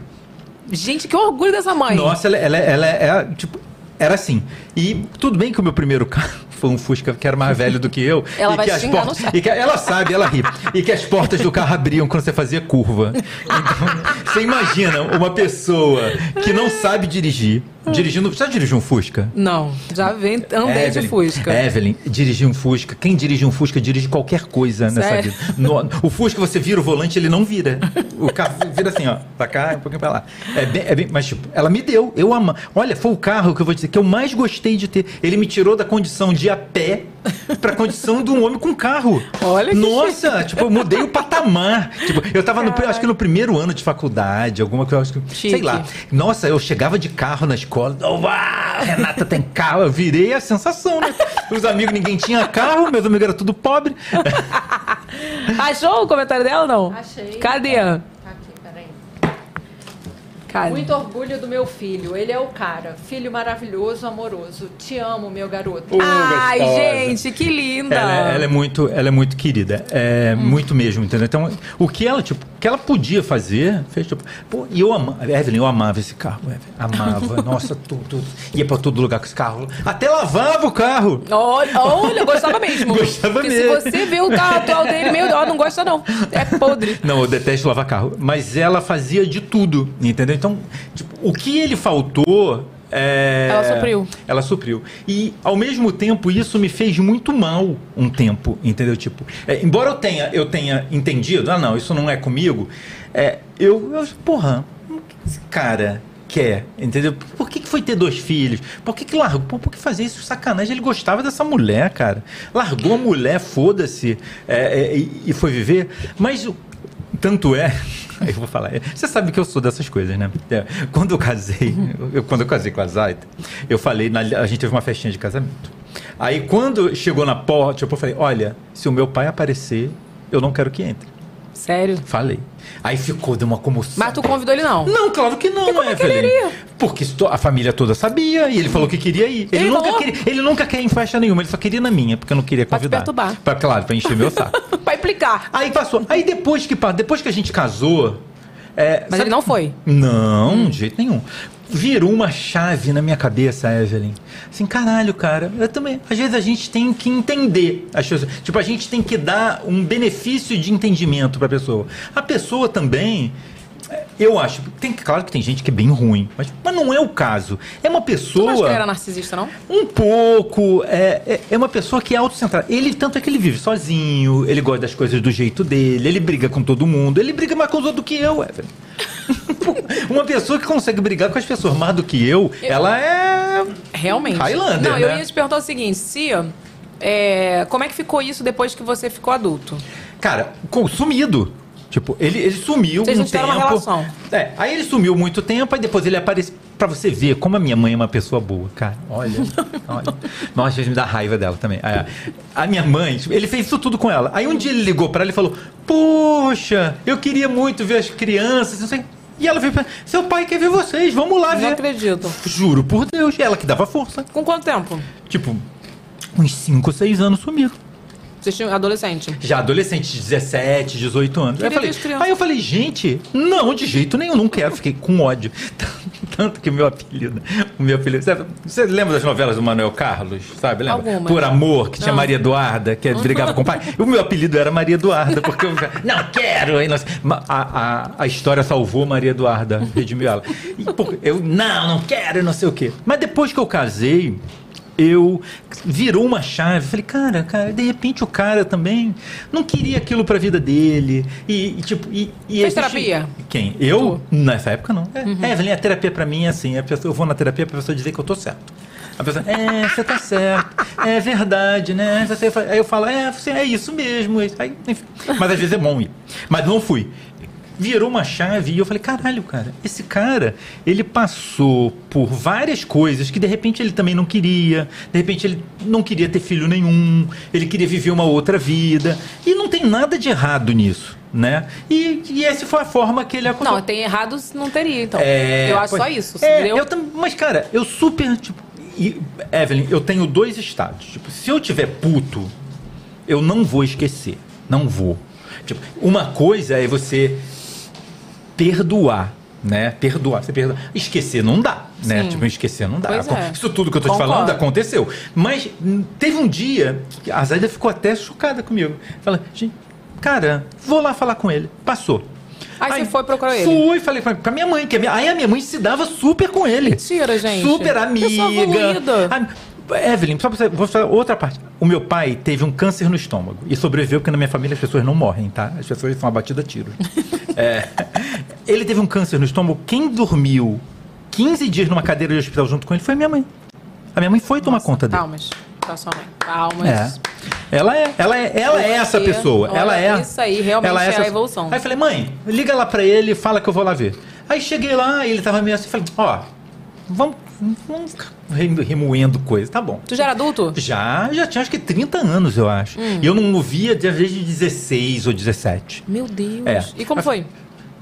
Gente, que orgulho dessa mãe. Nossa, ela, ela, ela é, tipo, era assim. E tudo bem que o meu primeiro carro foi um Fusca que era mais velho do que eu. <laughs> Ela e vai que as portas, e que ela sabe, ela ri. E que as portas do carro abriam quando você fazia curva. Então, <laughs> Você imagina uma pessoa que não sabe dirigir, dirigindo. Já dirigiu um Fusca? Não, já vem, andei de Evelyn, Fusca. Evelyn, dirigir um Fusca. Quem dirige um Fusca dirige qualquer coisa nessa Sério? vida. No- o Fusca, você vira o volante, ele não vira. O carro vira assim, ó, pra cá, um pouquinho pra lá. É bem, é bem- mas, tipo, ela me deu. Eu amo. Olha, foi o carro que eu vou dizer que eu mais gostei de ter. Ele me tirou da condição de a pé pra condição de um homem com carro. Olha que Nossa, tipo, eu mudei o patamar. Tipo, eu tava no, acho que no primeiro ano de faculdade, alguma coisa, acho que- sei Chique. lá. Nossa, eu chegava de carro na escola. Oh, uau, Renata tem carro. Eu virei a sensação, né? Os amigos, ninguém tinha carro, meus amigos eram tudo pobre. <laughs> Achou o comentário dela ou não? Achei. Cadê? Cadê? Muito orgulho do meu filho. Ele é o cara. Filho maravilhoso, amoroso. Te amo, meu garoto. Uh, Ai, gente, que linda. Ela, é- ela é muito, ela é muito querida, é Hum. muito mesmo, entendeu? Então, o que ela, tipo, que ela podia fazer, fez tipo, pô, e eu amava, Evelyn, eu amava esse carro, Evelyn, amava, <laughs> nossa, tudo, tudo, ia pra todo lugar com esse carro, até lavava o carro. Olha, olha, gostava mesmo. <laughs> Gostava Porque mesmo. se você vê o carro atual dele, meu não gosta não. É podre. Não, eu detesto lavar carro. Mas ela fazia de tudo, entendeu? Então, tipo, o que ele faltou. é, Ela supriu. Ela supriu. E, ao mesmo tempo, isso me fez muito mal um tempo, entendeu? Tipo, é, embora eu tenha, eu tenha entendido, ah, não, isso não é comigo, é, eu, eu, porra, o que esse cara quer, entendeu? Por que, que foi ter dois filhos? Por que, que largou? Por, por que fazer isso? Sacanagem. Ele gostava dessa mulher, cara. Largou a mulher, foda-se, é, é, e, e foi viver. Mas tanto é. Eu vou falar. Você sabe que eu sou dessas coisas, né? É, Quando eu casei, eu- quando eu casei com a Zaita, eu falei, na- a gente teve uma festinha de casamento. Aí quando chegou na porta, eu falei, olha, se o meu pai aparecer, eu não quero que entre. Sério? Falei. Aí ficou, deu uma comoção. Mas tu convidou ele não? Não, claro que não, E como é ele iria? Porque a família toda sabia e ele falou que queria ir. Ele, Ele nunca, falou? queria, ele nunca quer ir em festa nenhuma, ele só queria na minha, porque eu não queria Pra te convidar. perturbar. Pra, claro, pra encher meu saco. <laughs> pra implicar. Aí passou. Aí depois que, depois que a gente casou. é, Mas sabe- ele não foi. Não, de jeito nenhum. Virou uma chave na minha cabeça, Evelyn. Assim, caralho, cara. Eu também. Às vezes a gente tem que entender as coisas. Tipo, a gente tem que dar um benefício de entendimento pra pessoa. A pessoa também. É, Eu acho, tem, claro que tem gente que é bem ruim, mas, mas não é o caso. É uma Tu não acha pessoa. que era narcisista, não? Um pouco. É, é, é uma pessoa que é autocentrada. Ele, tanto é que ele vive sozinho, ele gosta das coisas do jeito dele, ele briga com todo mundo, ele briga mais com os outros do que eu, Evelyn. <laughs> uma pessoa que consegue brigar com as pessoas mais do que eu, ela é. Realmente. Highlander, Não, eu né? ia te perguntar o seguinte, se... é, como é que ficou isso depois que você ficou adulto? Cara, com- sumido. Tipo, ele, ele sumiu Vocês um não tempo. uma relação. É, aí ele sumiu muito tempo, aí depois ele aparece pra você ver como a minha mãe é uma pessoa boa, cara. Olha, <laughs> olha. Nossa, às vezes me dá raiva dela também. É, a minha mãe, tipo, ele fez isso tudo com ela. Aí um dia ele ligou pra ela e falou: Poxa, eu queria muito ver as crianças, não sei. E ela veio pra seu pai quer ver vocês, vamos lá Não ver. acredito. Juro por Deus, ela que dava força. Com quanto tempo? Tipo, uns 5 ou 6 anos sumiram. Vocês tinham adolescente? Já adolescente, 17, 18 anos. Aí eu, falei, aí eu falei, gente, não, de jeito nenhum, não quero. Fiquei com ódio. <laughs> Tanto que o meu apelido, o meu apelido. Você lembra das novelas do Manuel Carlos? Sabe? Lembra? Algumas. Por Amor, que tinha Não. Maria Eduarda, que brigava com o pai. O meu apelido era Maria Eduarda, porque eu não quero. Aí nós- a, a, a história salvou Maria Eduarda, redimiu ela. E, eu, não, não quero, não sei o quê. Mas depois que eu casei, eu virou uma chave. Falei, cara, cara, de repente o cara também não queria aquilo pra vida dele. E, e, tipo, e, e Fez existe- terapia? Quem? Eu? Nessa época não. É, Evelyn, a terapia pra mim é assim, a pessoa, eu vou na terapia pra pessoa dizer que eu tô certo. A pessoa, é, você tá certo, é verdade, né? Você, aí eu falo, é, você, é isso mesmo. é isso. Aí, enfim. Mas às vezes é bom ir. Mas não fui. Virou uma chave e eu falei, caralho, cara, esse cara, ele passou por várias coisas que de repente ele também não queria, de repente ele não queria ter filho nenhum, ele queria viver uma outra vida. E não tem nada de errado nisso, né? E, e essa foi a forma que ele acusou. Não, tem errado se não teria, então. É, eu acho pois- só isso, é, eu mas, cara, eu super. Tipo, e, Evelyn, eu tenho dois estados. Tipo, se eu tiver puto, eu não vou esquecer. Não vou. Tipo, uma coisa é você perdoar. Né? Perdoar, você perdoa. Esquecer não dá, né? Sim. Tipo, esquecer não dá. É. Isso tudo que eu tô te Concordo. falando aconteceu. Mas hum, teve um dia que a Zaida ficou até chocada comigo. Fala, gente, cara, vou lá falar com ele. Passou. Aí, você foi procurar ele. Fui, falei com com a minha mãe, que a minha, aí a minha mãe se dava super com ele. Mentira, gente. Super amiga. Evelyn, só pra você, vou falar outra parte. O meu pai teve um câncer no estômago e sobreviveu porque na minha família as pessoas não morrem, tá? As pessoas são abatidas a tiro. <laughs> É, ele teve um câncer no estômago. Quem dormiu 15 dias numa cadeira de hospital junto com ele foi a minha mãe. A minha mãe foi tomar conta dele. Palmas pra sua mãe. Palmas. É. Ela é, ela é, ela é essa pessoa. olha, ela é. isso aí realmente ela é a essa- evolução. Aí eu falei, mãe, liga lá pra ele e fala que eu vou lá ver. Aí cheguei lá ele tava meio assim, falei, ó, vamos, vamos ficar remo- remoendo coisa, tá bom. Tu já era adulto? Já, já tinha acho que 30 anos, eu acho. Hum. E eu não ouvia desde 16 ou 17. Meu Deus. É. E como foi?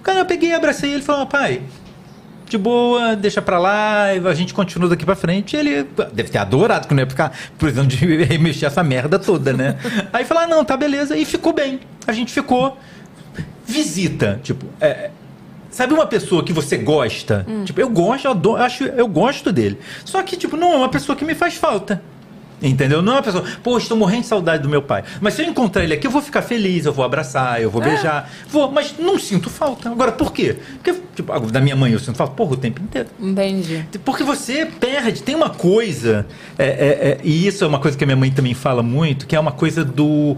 Cara, eu peguei, abracei ele e falei, pai, de boa, deixa pra lá, a gente continua daqui pra frente. E ele deve ter adorado, que não ia ficar precisando de <laughs> remexer essa merda toda, né? Aí falou, ah, não, tá beleza. E ficou bem. A gente ficou. Visita, tipo, é, Sabe uma pessoa que você gosta? Tipo, eu gosto, eu adoro, acho, eu gosto dele. Só que, tipo, não é uma pessoa que me faz falta. Entendeu? Não é uma pessoa, pô, estou morrendo de saudade do meu pai. Mas se eu encontrar ele aqui, eu vou ficar feliz, eu vou abraçar, eu vou beijar. Vou, mas não sinto falta. Agora, por quê? Porque, tipo, da minha mãe eu sinto falta, porra, o tempo inteiro. Entendi. Porque você perde. Tem uma coisa, é, é, é, e isso é uma coisa que a minha mãe também fala muito, que é uma coisa do.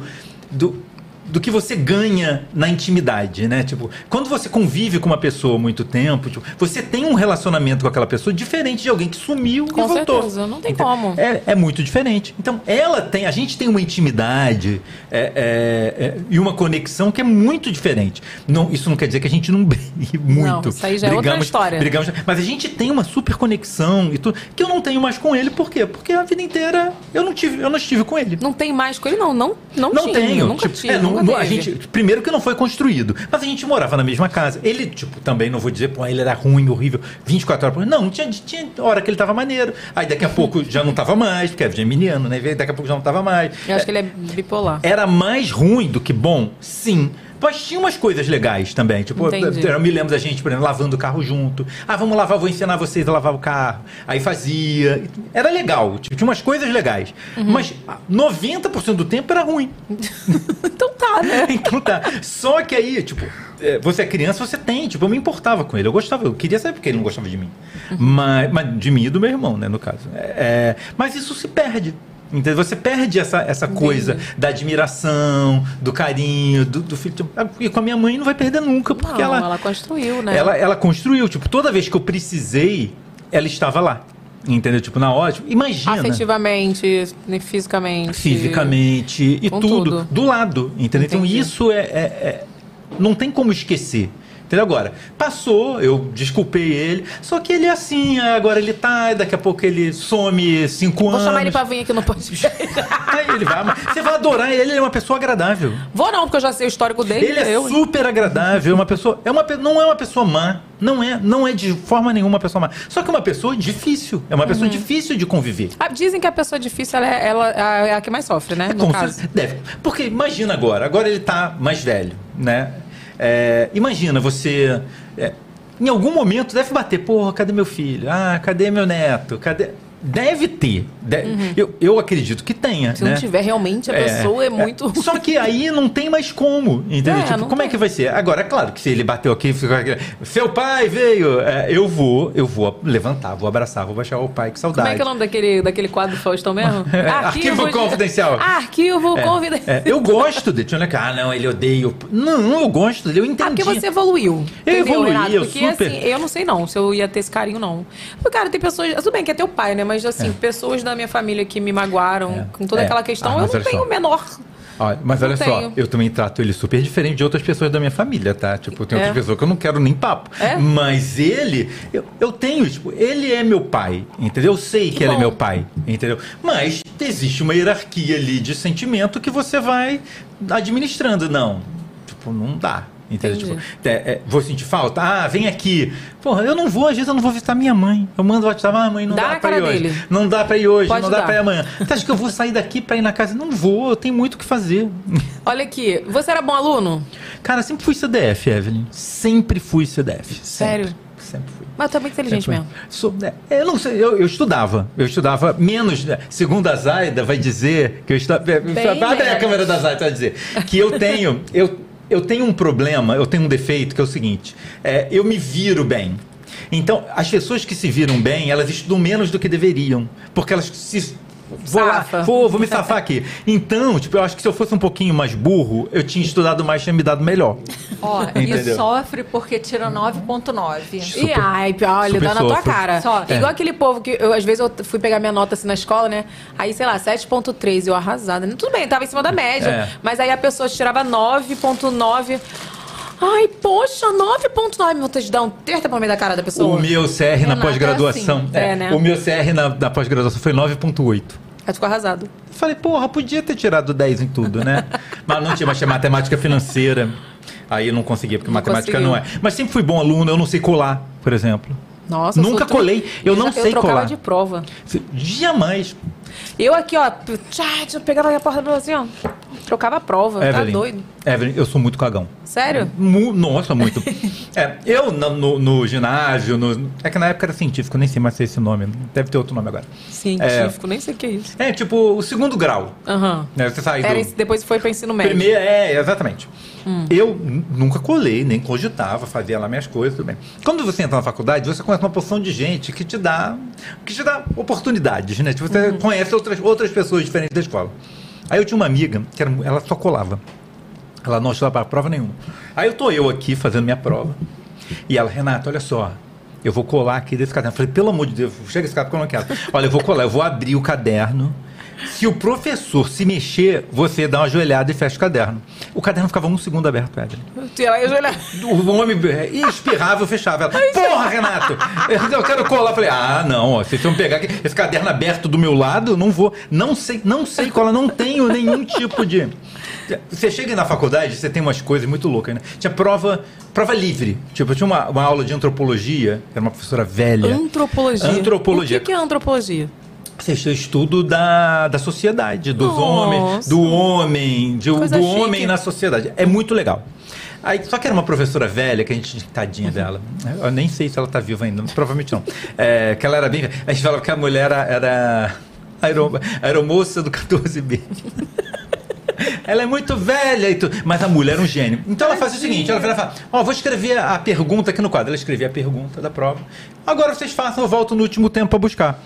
do do que você ganha na intimidade, né? Tipo, quando você convive com uma pessoa há muito tempo, tipo, você tem um relacionamento com aquela pessoa diferente de alguém que sumiu Com e voltou. certeza, não tem Então, como. É, é muito diferente. Então, ela tem, a gente tem uma intimidade é, é, é, e uma conexão que é muito diferente. Não, isso não quer dizer que a gente não <laughs> brigue muito. isso aí já é outra história. Brigamos, mas a gente tem uma super conexão e tudo que eu não tenho mais com ele. Por quê? Porque a vida inteira eu não tive, eu não estive com ele. Não tem mais com ele, não. Não, não, Não tinha. tenho. Nunca Tipo, é, não- nunca não- a teve. gente, primeiro que não foi construído, mas a gente morava na mesma casa. Ele, tipo, também não vou dizer, pô, ele era ruim, horrível, 24 horas por dia. Não, tinha, tinha hora que ele tava maneiro. Aí daqui a pouco já não tava mais, porque é geminiano, né? Daqui a pouco já não tava mais. Eu acho que ele é bipolar. Era mais ruim do que bom? Sim. Mas tinha umas coisas legais também. Tipo, Entendi. eu me lembro da gente, por exemplo, lavando o carro junto. Ah, vamos lavar, vou ensinar vocês a lavar o carro. Aí fazia. Era legal. Tipo, tinha umas coisas legais. Uhum. Mas ah, 90% do tempo era ruim. <laughs> então tá, né? <laughs> então tá. Só que aí, tipo, é, você é criança, você tem. Tipo, eu me importava com ele. Eu gostava, eu queria saber porque ele não gostava de mim. Uhum. Mas, mas de mim e do meu irmão, né, no caso. É, mas isso se perde. Entendeu? Você perde essa, essa coisa da admiração, do carinho, do, do filho. E com a minha mãe não vai perder nunca, porque Não, ela, ela construiu, né? ela, ela construiu. Tipo, toda vez que eu precisei, ela estava lá. Entendeu? Tipo, na hora, tipo, imagina. Afetivamente, né, fisicamente. Fisicamente e tudo, tudo. do lado, entendeu? Então Entendi. isso é, é- é- Não tem como esquecer. Entendeu? Agora, passou, eu desculpei ele, só que ele é assim, agora ele tá, daqui a pouco ele some cinco Vou anos. chamar ele pra vir aqui no podcast. <laughs> Aí ele vai, mas você vai adorar ele, ele é uma pessoa agradável. Vou não, porque eu já sei o histórico dele. Ele é eu, hein? super agradável, é uma pessoa, é uma, não é uma pessoa má, não é, não é de forma nenhuma uma pessoa má. Só que é uma pessoa difícil, é uma pessoa Uhum. difícil de conviver. Ah, dizem que a pessoa difícil ela é, ela é a que mais sofre, né? No Com caso. deve. Porque imagina agora, agora ele tá mais velho, né? É, imagina você. é, em algum momento deve bater, porra, cadê meu filho? Ah, cadê meu neto? Cadê. Deve ter. de- eu, eu acredito que tenha. Uhum. Se né? não tiver realmente, a pessoa é, muito. <laughs> Só que aí não tem mais como, entendeu? É, tipo, não como é que vai ser? Agora, é claro que se ele bateu aqui, seu pai veio, é, eu vou, eu vou levantar, vou abraçar, vou baixar o pai, que saudade. Como é que é o nome daquele, daquele quadro do Faustão mesmo? <laughs> É, arquivo confidencial. Arquivo É, confidencial. é, eu gosto dele. Tinha que, ah, não, ele odeia. Não, eu gosto dele, eu entendi. Ah, porque você evoluiu. Eu evoluí, eu Porque super- assim, eu não sei não se eu ia ter esse carinho, não. Porque, cara, tem pessoas. Tudo bem que é teu pai, né? Mas assim, É. pessoas da minha família que me magoaram com toda É. aquela questão, Ah, eu não tenho só. o menor. Olha, mas Não olha só, tenho. eu também trato ele super diferente de outras pessoas da minha família, tá? Tipo, tem É. outras pessoas que eu não quero nem papo. É? Mas ele, eu, eu tenho, tipo, ele é meu pai, entendeu? Eu sei que, Que ele é meu pai, entendeu? Mas existe uma hierarquia ali de sentimento que você vai administrando. Não, tipo, não dá. Entendeu? Tipo, é, é, vou sentir falta? Ah, vem aqui. Porra, eu não vou, às vezes eu não vou visitar minha mãe. Eu mando WhatsApp, ah, mãe, não Dá dá, pra ir hoje. dele. Não dá pra ir hoje, Pode não dá dar. pra ir amanhã. Você acha que eu vou sair daqui pra ir na casa? Não vou, eu tenho muito o que fazer. <laughs> Olha aqui, você era bom aluno? Cara, sempre fui CDF, Evelyn. Sempre fui CDF. Sério? Sempre, sempre fui. Mas também inteligente Sempre mesmo. Sou- é, eu não sei, eu, eu estudava. Eu estudava menos. né? Segundo a Zaida, vai dizer que eu estudava. Abre a câmera da Zaida, vai dizer. Que eu tenho. Eu, eu tenho um problema, eu tenho um defeito que é o seguinte: é, eu me viro bem. Então, as pessoas que se viram bem, elas estudam menos do que deveriam. Porque elas se. Vou lá, Safa. vou, vou me safar aqui. Então, tipo, eu acho que se eu fosse um pouquinho mais burro, eu tinha estudado mais, tinha me dado melhor. Ó, e Entendeu? sofre porque tira 9.9. E ai, olha, super dá na tua sofro. cara. Sofre. Igual aquele povo que eu, às vezes eu fui pegar minha nota assim na escola, né? Aí, sei lá, 7.3, eu arrasada. Tudo bem, tava em cima da média. É. Mas aí a pessoa tirava 9.9. Ai, poxa, 9.9. Vou ter de dar um terça pra meio da cara da pessoa. O meu CR na Renata é pós-graduação. assim. É, né? O meu CR na, na pós-graduação foi 9,8. Aí ficou arrasado. Falei, porra, podia ter tirado 10 em tudo, né? Mas não tinha, mas tinha matemática financeira. Aí eu não conseguia, porque Não matemática conseguiu. não é. Mas sempre fui bom aluno, eu não sei colar, por exemplo. Nossa, eu Nunca tru- colei, eu não já- sei Eu colar. de prova. Jamais. Eu aqui, ó, tchá, tchá, pegava a porta assim, ó. Trocava a prova. Tá Evelyn, doido. Evelyn, eu sou muito cagão. Sério? Mu- nossa, muito. <laughs> é, eu no, no- ginásio, no- é que na época era científico, nem sei mais se é esse nome, deve ter outro nome agora. Científico, nem sei o que é isso. É, tipo, o segundo grau. Aham. Né? Você sai do... Depois foi pra ensino médio. Primeiro, é, exatamente. Eu n- nunca colei, nem cogitava, fazia lá minhas coisas, tudo bem. Quando você entra na faculdade, você conhece uma porção de gente que te dá, que te dá oportunidades, né? Você Uhum. conhece outras, outras pessoas diferentes da escola. Aí eu tinha uma amiga que era, ela só colava. Ela não estudava para prova nenhuma. Aí eu tô eu aqui fazendo minha prova. E ela, Renato, olha só. Eu vou colar aqui desse caderno. Eu falei, pelo amor de Deus, chega esse caderno, eu não quero. Olha, eu vou colar, eu vou abrir o caderno. Se o professor se mexer, você dá uma joelhada e fecha o caderno. O caderno ficava um segundo aberto, Evelyn. Tu ia e ajoelhar. O homem e espirrava, eu fechava. Ela, Porra, Renato! Eu quero colar. Eu falei, ah, não, ó, vocês vão pegar aqui, esse caderno aberto do meu lado, eu não vou. Não sei, não sei colar, não tenho nenhum tipo de. Você chega na faculdade, você tem umas coisas muito loucas, né? Tinha prova, prova livre. Tipo, eu tinha uma, uma aula de antropologia, era uma professora velha. Antropologia. Antropologia. O que, que é antropologia? Você é o estudo da, da sociedade, dos Nossa. homens, do homem, de- do homem na sociedade. É muito legal. Aí, só que era uma professora velha, que a gente, Uhum. tadinha dela. Eu nem sei se ela tá viva ainda, provavelmente não. É, que ela era bem. A gente falava que a mulher era, era aero- aeromoça do 14B. <laughs> Ela é muito velha, e tu... mas a mulher é um gênio. Então ela faz o seguinte: ela fala, ó, vou escrever a pergunta aqui no quadro. Ela escrevia a pergunta da prova. Agora vocês façam, eu volto no último tempo para buscar.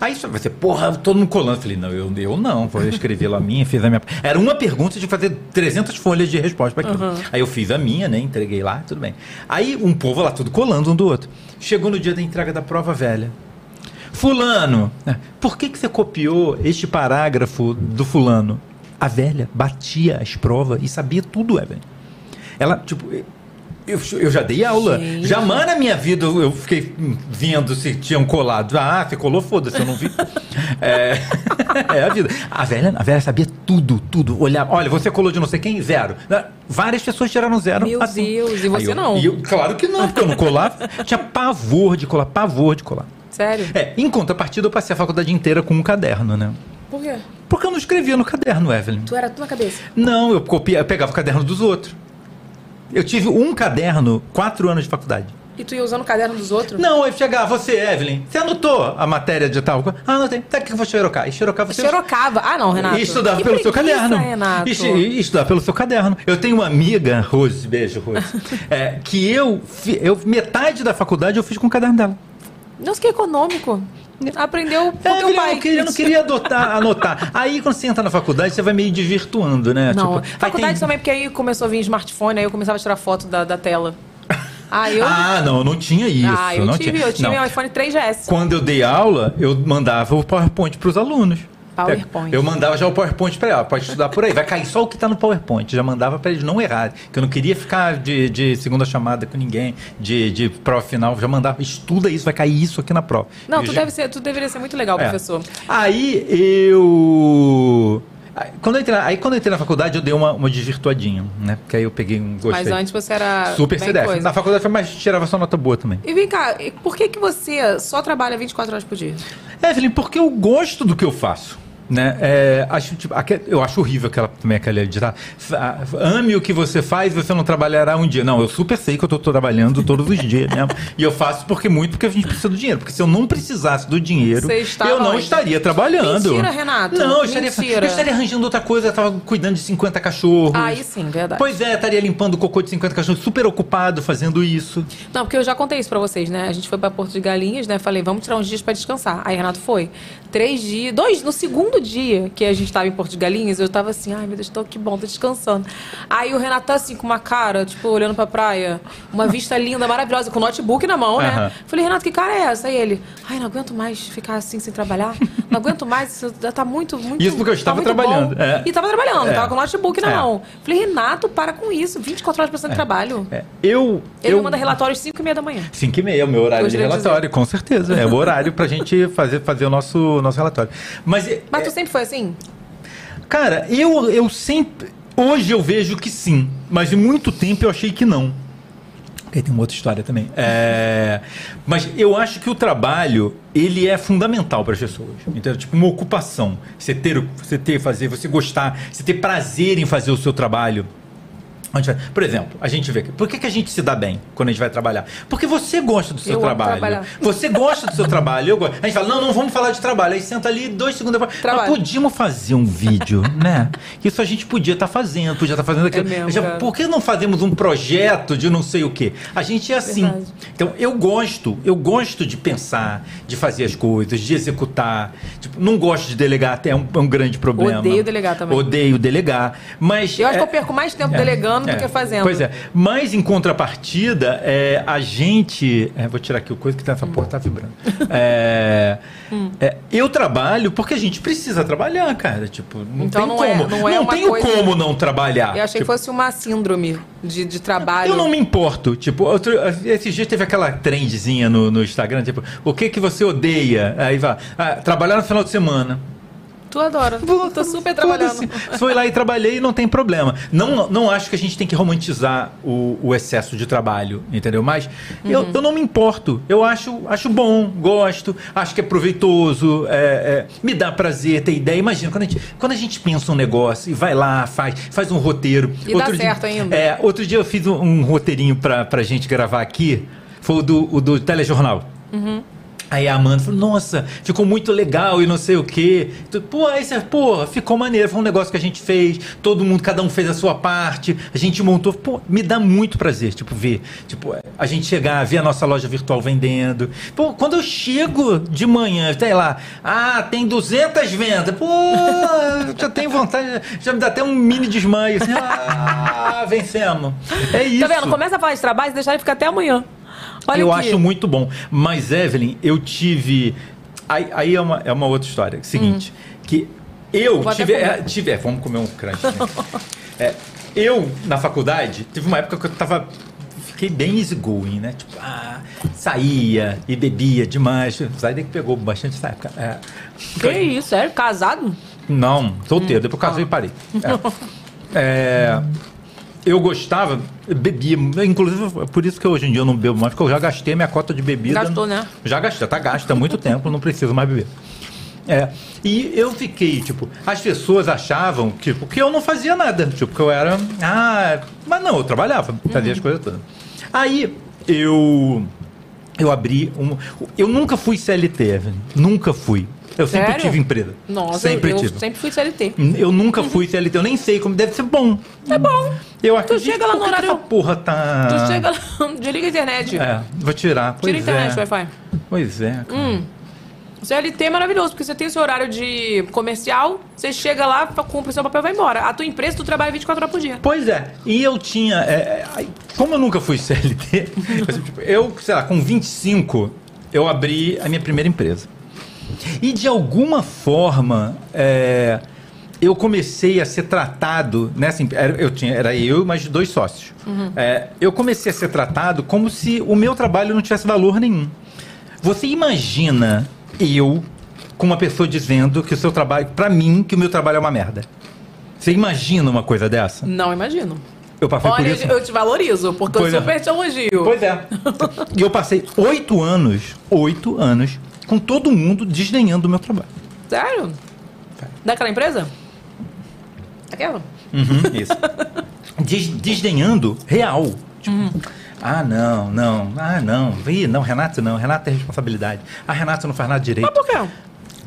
Aí você vai ser, porra, todo mundo colando. Eu falei, não, eu, eu não, vou escrever lá a minha, fiz a minha. Era uma pergunta de fazer 300 folhas de resposta para aquilo. Uhum. Aí eu fiz a minha, né, entreguei lá, tudo bem. Aí um povo lá, tudo colando um do outro. Chegou no dia da entrega da prova velha. Fulano, né, por que, que você copiou este parágrafo do fulano? A velha batia as provas e sabia tudo, Evelyn. Ela, tipo, eu, eu já dei aula. Gente. Jamais na minha vida eu fiquei vendo se tinham colado. Ah, você colou, foda-se, eu não vi. <laughs> é, <laughs> é a vida. A velha, a velha sabia tudo, tudo. Olhava, olha, você colou de não sei quem? Zero. Várias pessoas tiraram zero. Meu assim. Deus, e você eu- não? eu- claro que não, porque eu não colava. Tinha pavor de colar, pavor de colar. Sério? É, em contrapartida, eu passei a faculdade inteira com um caderno, né? Por quê? Porque eu não escrevia no caderno, Evelyn. Tu era tudo na cabeça. Não, eu, copia, eu pegava o caderno dos outros. Eu tive um caderno, quatro anos de faculdade. E tu ia usando o caderno dos outros? Não, eu chegava, você, Evelyn, você anotou a matéria de tal coisa? Ah, anotei. Tá aqui que eu vou xerocar. E xerocar você... Xerocava. Ah, não, Renato. E estudava Que pelo seu preguiça, caderno. Renato. E, e estudar pelo seu caderno. Eu tenho uma amiga, Rose, beijo, Rose, <laughs> é, que eu, eu, metade da faculdade eu fiz com o caderno dela. Nossa, que econômico. Aprendeu com É, teu pai. eu, não queria, eu não queria adotar, anotar. Aí, quando você entra na faculdade, você vai meio desvirtuando, né? Não, Tipo, faculdade tem- também, porque aí começou a vir smartphone, aí eu começava a tirar foto da, da tela. Ah, eu... Ah, não, não tinha isso. ah, eu não tive, tinha. eu tive Não. um iPhone 3GS. Quando eu dei aula, eu mandava o PowerPoint para os alunos. PowerPoint. Eu mandava já o PowerPoint para ela, pode estudar por aí, vai cair só o que está no PowerPoint. Já mandava para eles não errarem, que eu não queria ficar de, de segunda chamada com ninguém, de, de prova final, já mandava, estuda isso, vai cair isso aqui na prova. Não, Eu tu, já- deve ser, tu deveria ser muito legal, É. professor. Aí eu. Quando eu entrei, na- aí quando eu entrei na faculdade, eu dei uma, uma desvirtuadinha, né? Porque aí eu peguei um gostei. Mas antes você era Super CDF. coisa. Na faculdade foi mais, tirava só nota boa também. E vem cá, por que, que você só trabalha 24 horas por dia? Evelyn, porque eu gosto do que eu faço. Né? É, acho, tipo, eu acho horrível aquela, também aquela editar. Ame o que você faz, você não trabalhará um dia. Não, eu super sei que eu estou trabalhando todos os dias mesmo. <laughs> E eu faço porque muito porque a gente precisa do dinheiro. Porque se eu não precisasse do dinheiro, eu não onde? estaria trabalhando. Mentira, Renato. Não, eu estaria, eu estaria arranjando outra coisa. Eu estava cuidando de 50 cachorros. Aí sim, verdade. Pois é, estaria limpando o cocô de 50 cachorros, super ocupado fazendo isso. Não, porque eu já contei isso pra vocês, né? A gente foi pra Porto de Galinhas, né? Falei, vamos tirar uns dias pra descansar. Aí Renato foi. Três dias, dois, no segundo dia que a gente tava em Porto de Galinhas, eu tava assim, ai meu Deus, tô que bom, tô descansando. Aí o Renato tá assim, com uma cara, tipo, olhando pra praia, uma vista linda, maravilhosa, com o notebook na mão, né? Aham. Falei, Renato, que cara é essa? Aí ele, ai, não aguento mais ficar assim sem trabalhar. Não aguento mais, isso tá muito, muito. Isso porque eu tá estava muito trabalhando, bom." é. E tava trabalhando, É. tava com o notebook na É. mão. Falei, Renato, para com isso, 24 horas pensando em trabalho. É, eu. Ele eu... manda relatórios 5 e meia da manhã. 5 e meia é o meu horário de de relatório, com certeza. É o horário pra gente fazer, fazer o nosso, nosso relatório. Mas, é, Mas tu sempre foi assim? cara, eu, eu sempre. Hoje eu vejo que sim, mas em muito tempo eu achei que não. Aí tem uma outra história também. É, mas eu acho que o trabalho, ele é fundamental para as pessoas. Então, tipo, uma ocupação. Você ter, o- você ter, fazer, você gostar, você ter prazer em fazer o seu trabalho. Por exemplo, a gente vê. Por que, que a gente se dá bem quando a gente vai trabalhar? Porque você gosta do seu Eu trabalho. Você gosta do seu trabalho. A gente fala, não, não vamos falar de trabalho. Aí senta ali dois segundos depois. Nós podíamos fazer um vídeo, <laughs> né? Isso a gente podia estar fazendo, podia estar fazendo aquilo. É mesmo, Já- por que não fazemos um projeto de não sei o quê? A gente é assim. Verdade. Então, eu gosto, eu gosto de pensar, de fazer as coisas, de executar. Tipo, não gosto de delegar, até é um, é um grande problema. Odeio delegar também. Odeio delegar. Mas. Eu acho é- que eu perco mais tempo delegando do que fazendo. Pois é. Mas em contrapartida, é, a gente. é, vou tirar aqui o coisa que tá essa porra tá vibrando. <laughs> É, Hum. é, eu trabalho porque a gente precisa trabalhar, cara. Tipo, não Então tem não é- como. não é tenho coisa- como não trabalhar. Eu achei Tipo, que fosse uma síndrome de, de trabalho. eu não me importo. Tipo, outro, esses dias teve aquela trendzinha no, no Instagram, tipo, o que que você odeia? Aí vai, ah, trabalhar no final de semana. Tu adora. Tô super trabalhando. Foi lá e trabalhei e não tem problema. Não, não acho que a gente tem que romantizar o, o excesso de trabalho, entendeu? Mas eu, Uhum. eu não me importo. Eu acho, acho bom, gosto, acho que é proveitoso, é, é, me dá prazer ter ideia. Imagina, quando a, gente, quando a gente pensa um negócio e vai lá, faz, faz um roteiro. E dá certo ainda. É, outro dia eu fiz um, um roteirinho pra, pra gente gravar aqui. Foi o do, o do telejornal. Uhum. Aí a Amanda falou, nossa, ficou muito legal e não sei o quê. Pô, aí você, pô, ficou maneiro, foi um negócio que a gente fez, todo mundo, cada um fez a sua parte, a gente montou. Pô, me dá muito prazer, tipo, ver. Tipo, a gente chegar, ver a nossa loja virtual vendendo. Pô, quando eu chego de manhã, sei lá, ah, tem 200 vendas. Pô, já tenho vontade, já me dá até um mini desmaio. Assim, ah, vencemos. É isso. Tá vendo? Começa a falar de trabalho e deixar ele ficar até amanhã. Olha eu aqui. acho muito bom. Mas, Evelyn, eu tive. Aí, aí é, uma, é uma outra história. Seguinte, que eu Hum. Vou até tive, é, tive. é, vamos comer um crunch. né? <laughs> É, eu, na faculdade, teve uma época que eu tava. Fiquei bem easygoing, né? Tipo, ah, saía e bebia demais. Saía que pegou bastante essa época. É, Que isso, sério? Casado? não, solteiro. Depois eu Ah. casei e parei. <laughs> É. É, eu gostava, bebia. Inclusive, por isso que hoje em dia eu não bebo mais, porque eu já gastei minha cota de bebida. Gastou, né? Já gastei, tá gasto há muito <laughs> tempo, não preciso mais beber. É, e eu fiquei, tipo, as pessoas achavam, tipo, que eu não fazia nada. Tipo, que eu era. Ah, mas não, eu trabalhava, fazia as coisas todas. Aí eu. Eu abri um. Eu nunca fui CLT. Nunca fui. Eu sempre Sério? tive empresa. Nossa, sempre eu, eu tive. sempre fui CLT. Eu nunca fui CLT, eu nem sei como deve ser bom. É bom. Eu acredito chega lá no horário- essa porra tá. Tu chega lá, <laughs> desliga a internet. É, vou tirar. Tira Pois a internet, é. Wi-Fi. Pois é. cara. Hum. CLT é maravilhoso, porque você tem o seu horário de comercial, você chega lá, cumpre o seu papel e vai embora. A tua empresa, tu trabalha 24 horas por dia. Pois é, e eu tinha. é, é, como eu nunca fui CLT, <laughs> tipo, eu, sei lá, com 25, eu abri a minha primeira empresa. E de alguma forma, é, eu comecei a ser tratado nessa em- era, eu tinha Era eu e mais dois sócios. Uhum. É, eu comecei a ser tratado como se o meu trabalho não tivesse valor nenhum. Você imagina eu com uma pessoa dizendo que o seu trabalho, pra mim, que o meu trabalho é uma merda. Você imagina uma coisa dessa? Não imagino. Eu passei por Olha, isso. eu te valorizo, porque Pois é. eu super te elogio. Pois é. E eu passei oito anos, oito anos, com todo mundo desdenhando do meu trabalho. Sério? Daquela empresa? Aquela? Uhum, isso. <laughs> Des- desdenhando real. Tipo, ah, não, não, ah, não. Ih, não, Renato não, Renato tem responsabilidade. Ah, Renato não faz nada direito. Mas por quê?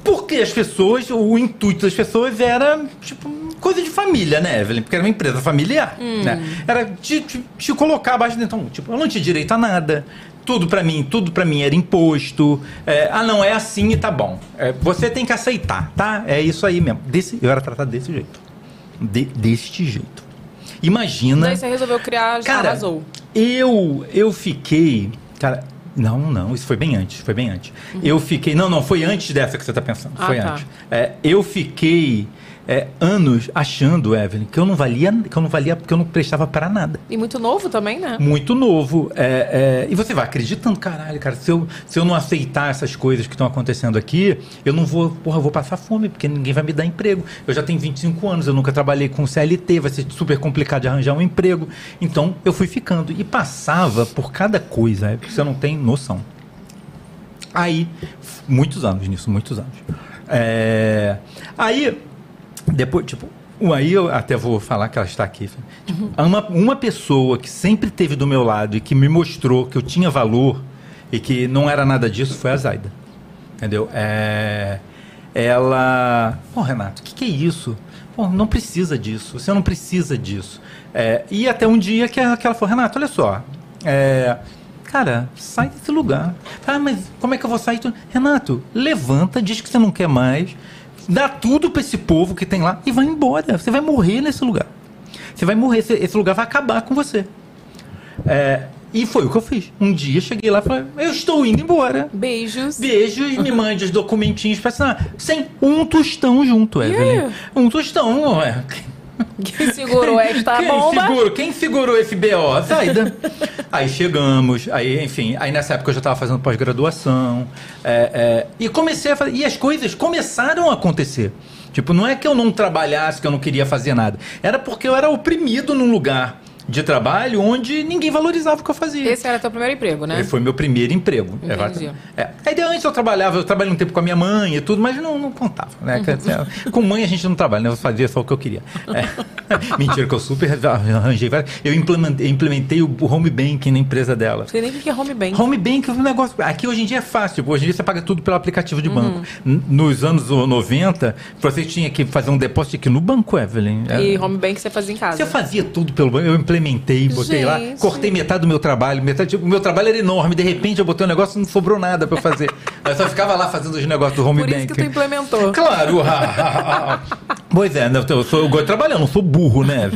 Porque as pessoas, o intuito das pessoas era, tipo, coisa de família, né, Evelyn? Porque era uma empresa familiar, né? Era te, te, te colocar abaixo de... Então, tipo, eu não tinha direito a nada. Tudo pra mim, tudo pra mim era imposto. É, ah, não, é assim e tá bom. É, você tem que aceitar, tá? É isso aí mesmo. Desse, eu era tratado desse jeito. De, deste jeito. Imagina... Daí você resolveu criar, Cara, arrasou. eu, eu fiquei. Cara, não, não, isso foi bem antes, foi bem antes. Eu fiquei. Não, não, foi antes dessa que você tá pensando. Ah, foi tá. antes. É, eu fiquei é, anos achando, Evelyn, que eu não valia, que eu não valia porque eu não prestava para nada. E muito novo também, né? Muito novo. é, é, e você vai acreditando, caralho, cara, se eu, se eu não aceitar essas coisas que estão acontecendo aqui, eu não vou, porra, eu vou passar fome, porque ninguém vai me dar emprego. Eu já tenho 25 anos, eu nunca trabalhei com CLT, vai ser super complicado de arranjar um emprego. Então, eu fui ficando e passava por cada coisa, é, porque você não tem noção. Aí, muitos anos nisso, muitos anos. É, aí, depois, tipo, aí eu até vou falar que ela está aqui. Tipo, uma, uma pessoa que sempre esteve do meu lado e que me mostrou que eu tinha valor e que não era nada disso foi a Zaida. Entendeu? É, ela. Pô, Renato, o que, que é isso? Pô, não precisa disso. Você não precisa disso. É, e até um dia que ela, que ela falou: Renato, olha só. é, cara, sai desse lugar. Ah, mas como é que eu vou sair? Renato, levanta, diz que você não quer mais. Dá tudo pra esse povo que tem lá e vai embora. Você vai morrer nesse lugar. Você vai morrer. Esse, lugar vai acabar com você. É, e foi o que eu fiz. Um dia cheguei lá e falei: Eu estou indo embora. Beijos. Beijos, me mande os documentinhos pra assinar. Sem um tostão junto, Evelyn. Um tostão, ué. Quem segurou esta Quem bomba? Quem segurou esse BO? Zaida. aí chegamos, aí, enfim, aí nessa época eu já estava fazendo pós-graduação. é, é, e comecei a fazer. E as coisas começaram a acontecer. Tipo, não é que eu não trabalhasse, que eu não queria fazer nada. Era porque eu era oprimido num lugar de trabalho onde ninguém valorizava o que eu fazia. Esse era teu primeiro emprego, né? Ele foi meu primeiro emprego. Entendi. exatamente. É. Aí antes eu trabalhava, eu trabalhei um tempo com a minha mãe e tudo, mas não, não contava. Né? <laughs> Com mãe a gente não trabalha, né? Eu fazia só o que eu queria. É. <laughs> Mentira, que eu super arranjei. várias- Eu implementei, implementei o home banking na empresa dela. Sei nem o que é home bank. Home banking é um negócio. Aqui hoje em dia é fácil. Tipo, hoje em dia você paga tudo pelo aplicativo de banco. Uhum. Nos anos 90, você tinha que fazer um depósito aqui no banco, Evelyn. E É. home bank você fazia em casa. Eu fazia tudo pelo banco, eu implementei, botei lá, Gente. cortei metade do meu trabalho, metade, tipo, o meu trabalho era enorme, de repente eu botei um negócio e não sobrou nada pra eu fazer. <laughs> eu só ficava lá fazendo os negócios do home Por bank. isso que tu implementou. Claro. <laughs> pois é, né, eu, sou, eu gosto de trabalhar, eu não sou burro, né?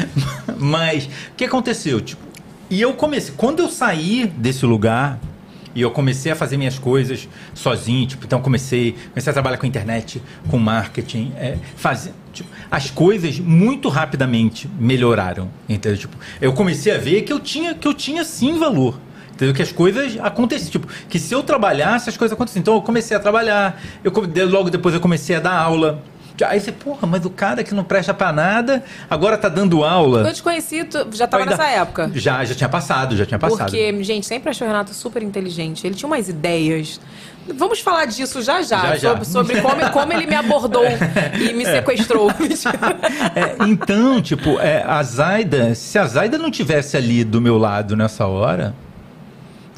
<laughs> Mas o que aconteceu? Tipo, e eu comecei, quando eu saí desse lugar e eu comecei a fazer minhas coisas sozinho, tipo, então comecei, comecei a trabalhar com internet, com marketing, é, fazer, tipo, as coisas muito rapidamente melhoraram, entendeu? Tipo, eu comecei a ver que eu tinha, que eu tinha sim valor. Entendeu? Que as coisas aconteciam. Tipo, que se eu trabalhasse, as coisas aconteciam. Então eu comecei a trabalhar, eu, logo depois eu comecei a dar aula. Aí você, porra, mas o cara que não presta pra nada, agora tá dando aula. Eu te conheci, tu já tava ainda- nessa época. Já, já tinha passado, já tinha passado. Porque, gente, sempre achei o Renato super inteligente. Ele tinha umas ideias. Vamos falar disso já já. Já, já. sobre sobre como, como ele me abordou <laughs> e me sequestrou. <laughs> É, então, tipo, é, a Zaida, se a Zaida não tivesse ali do meu lado nessa hora,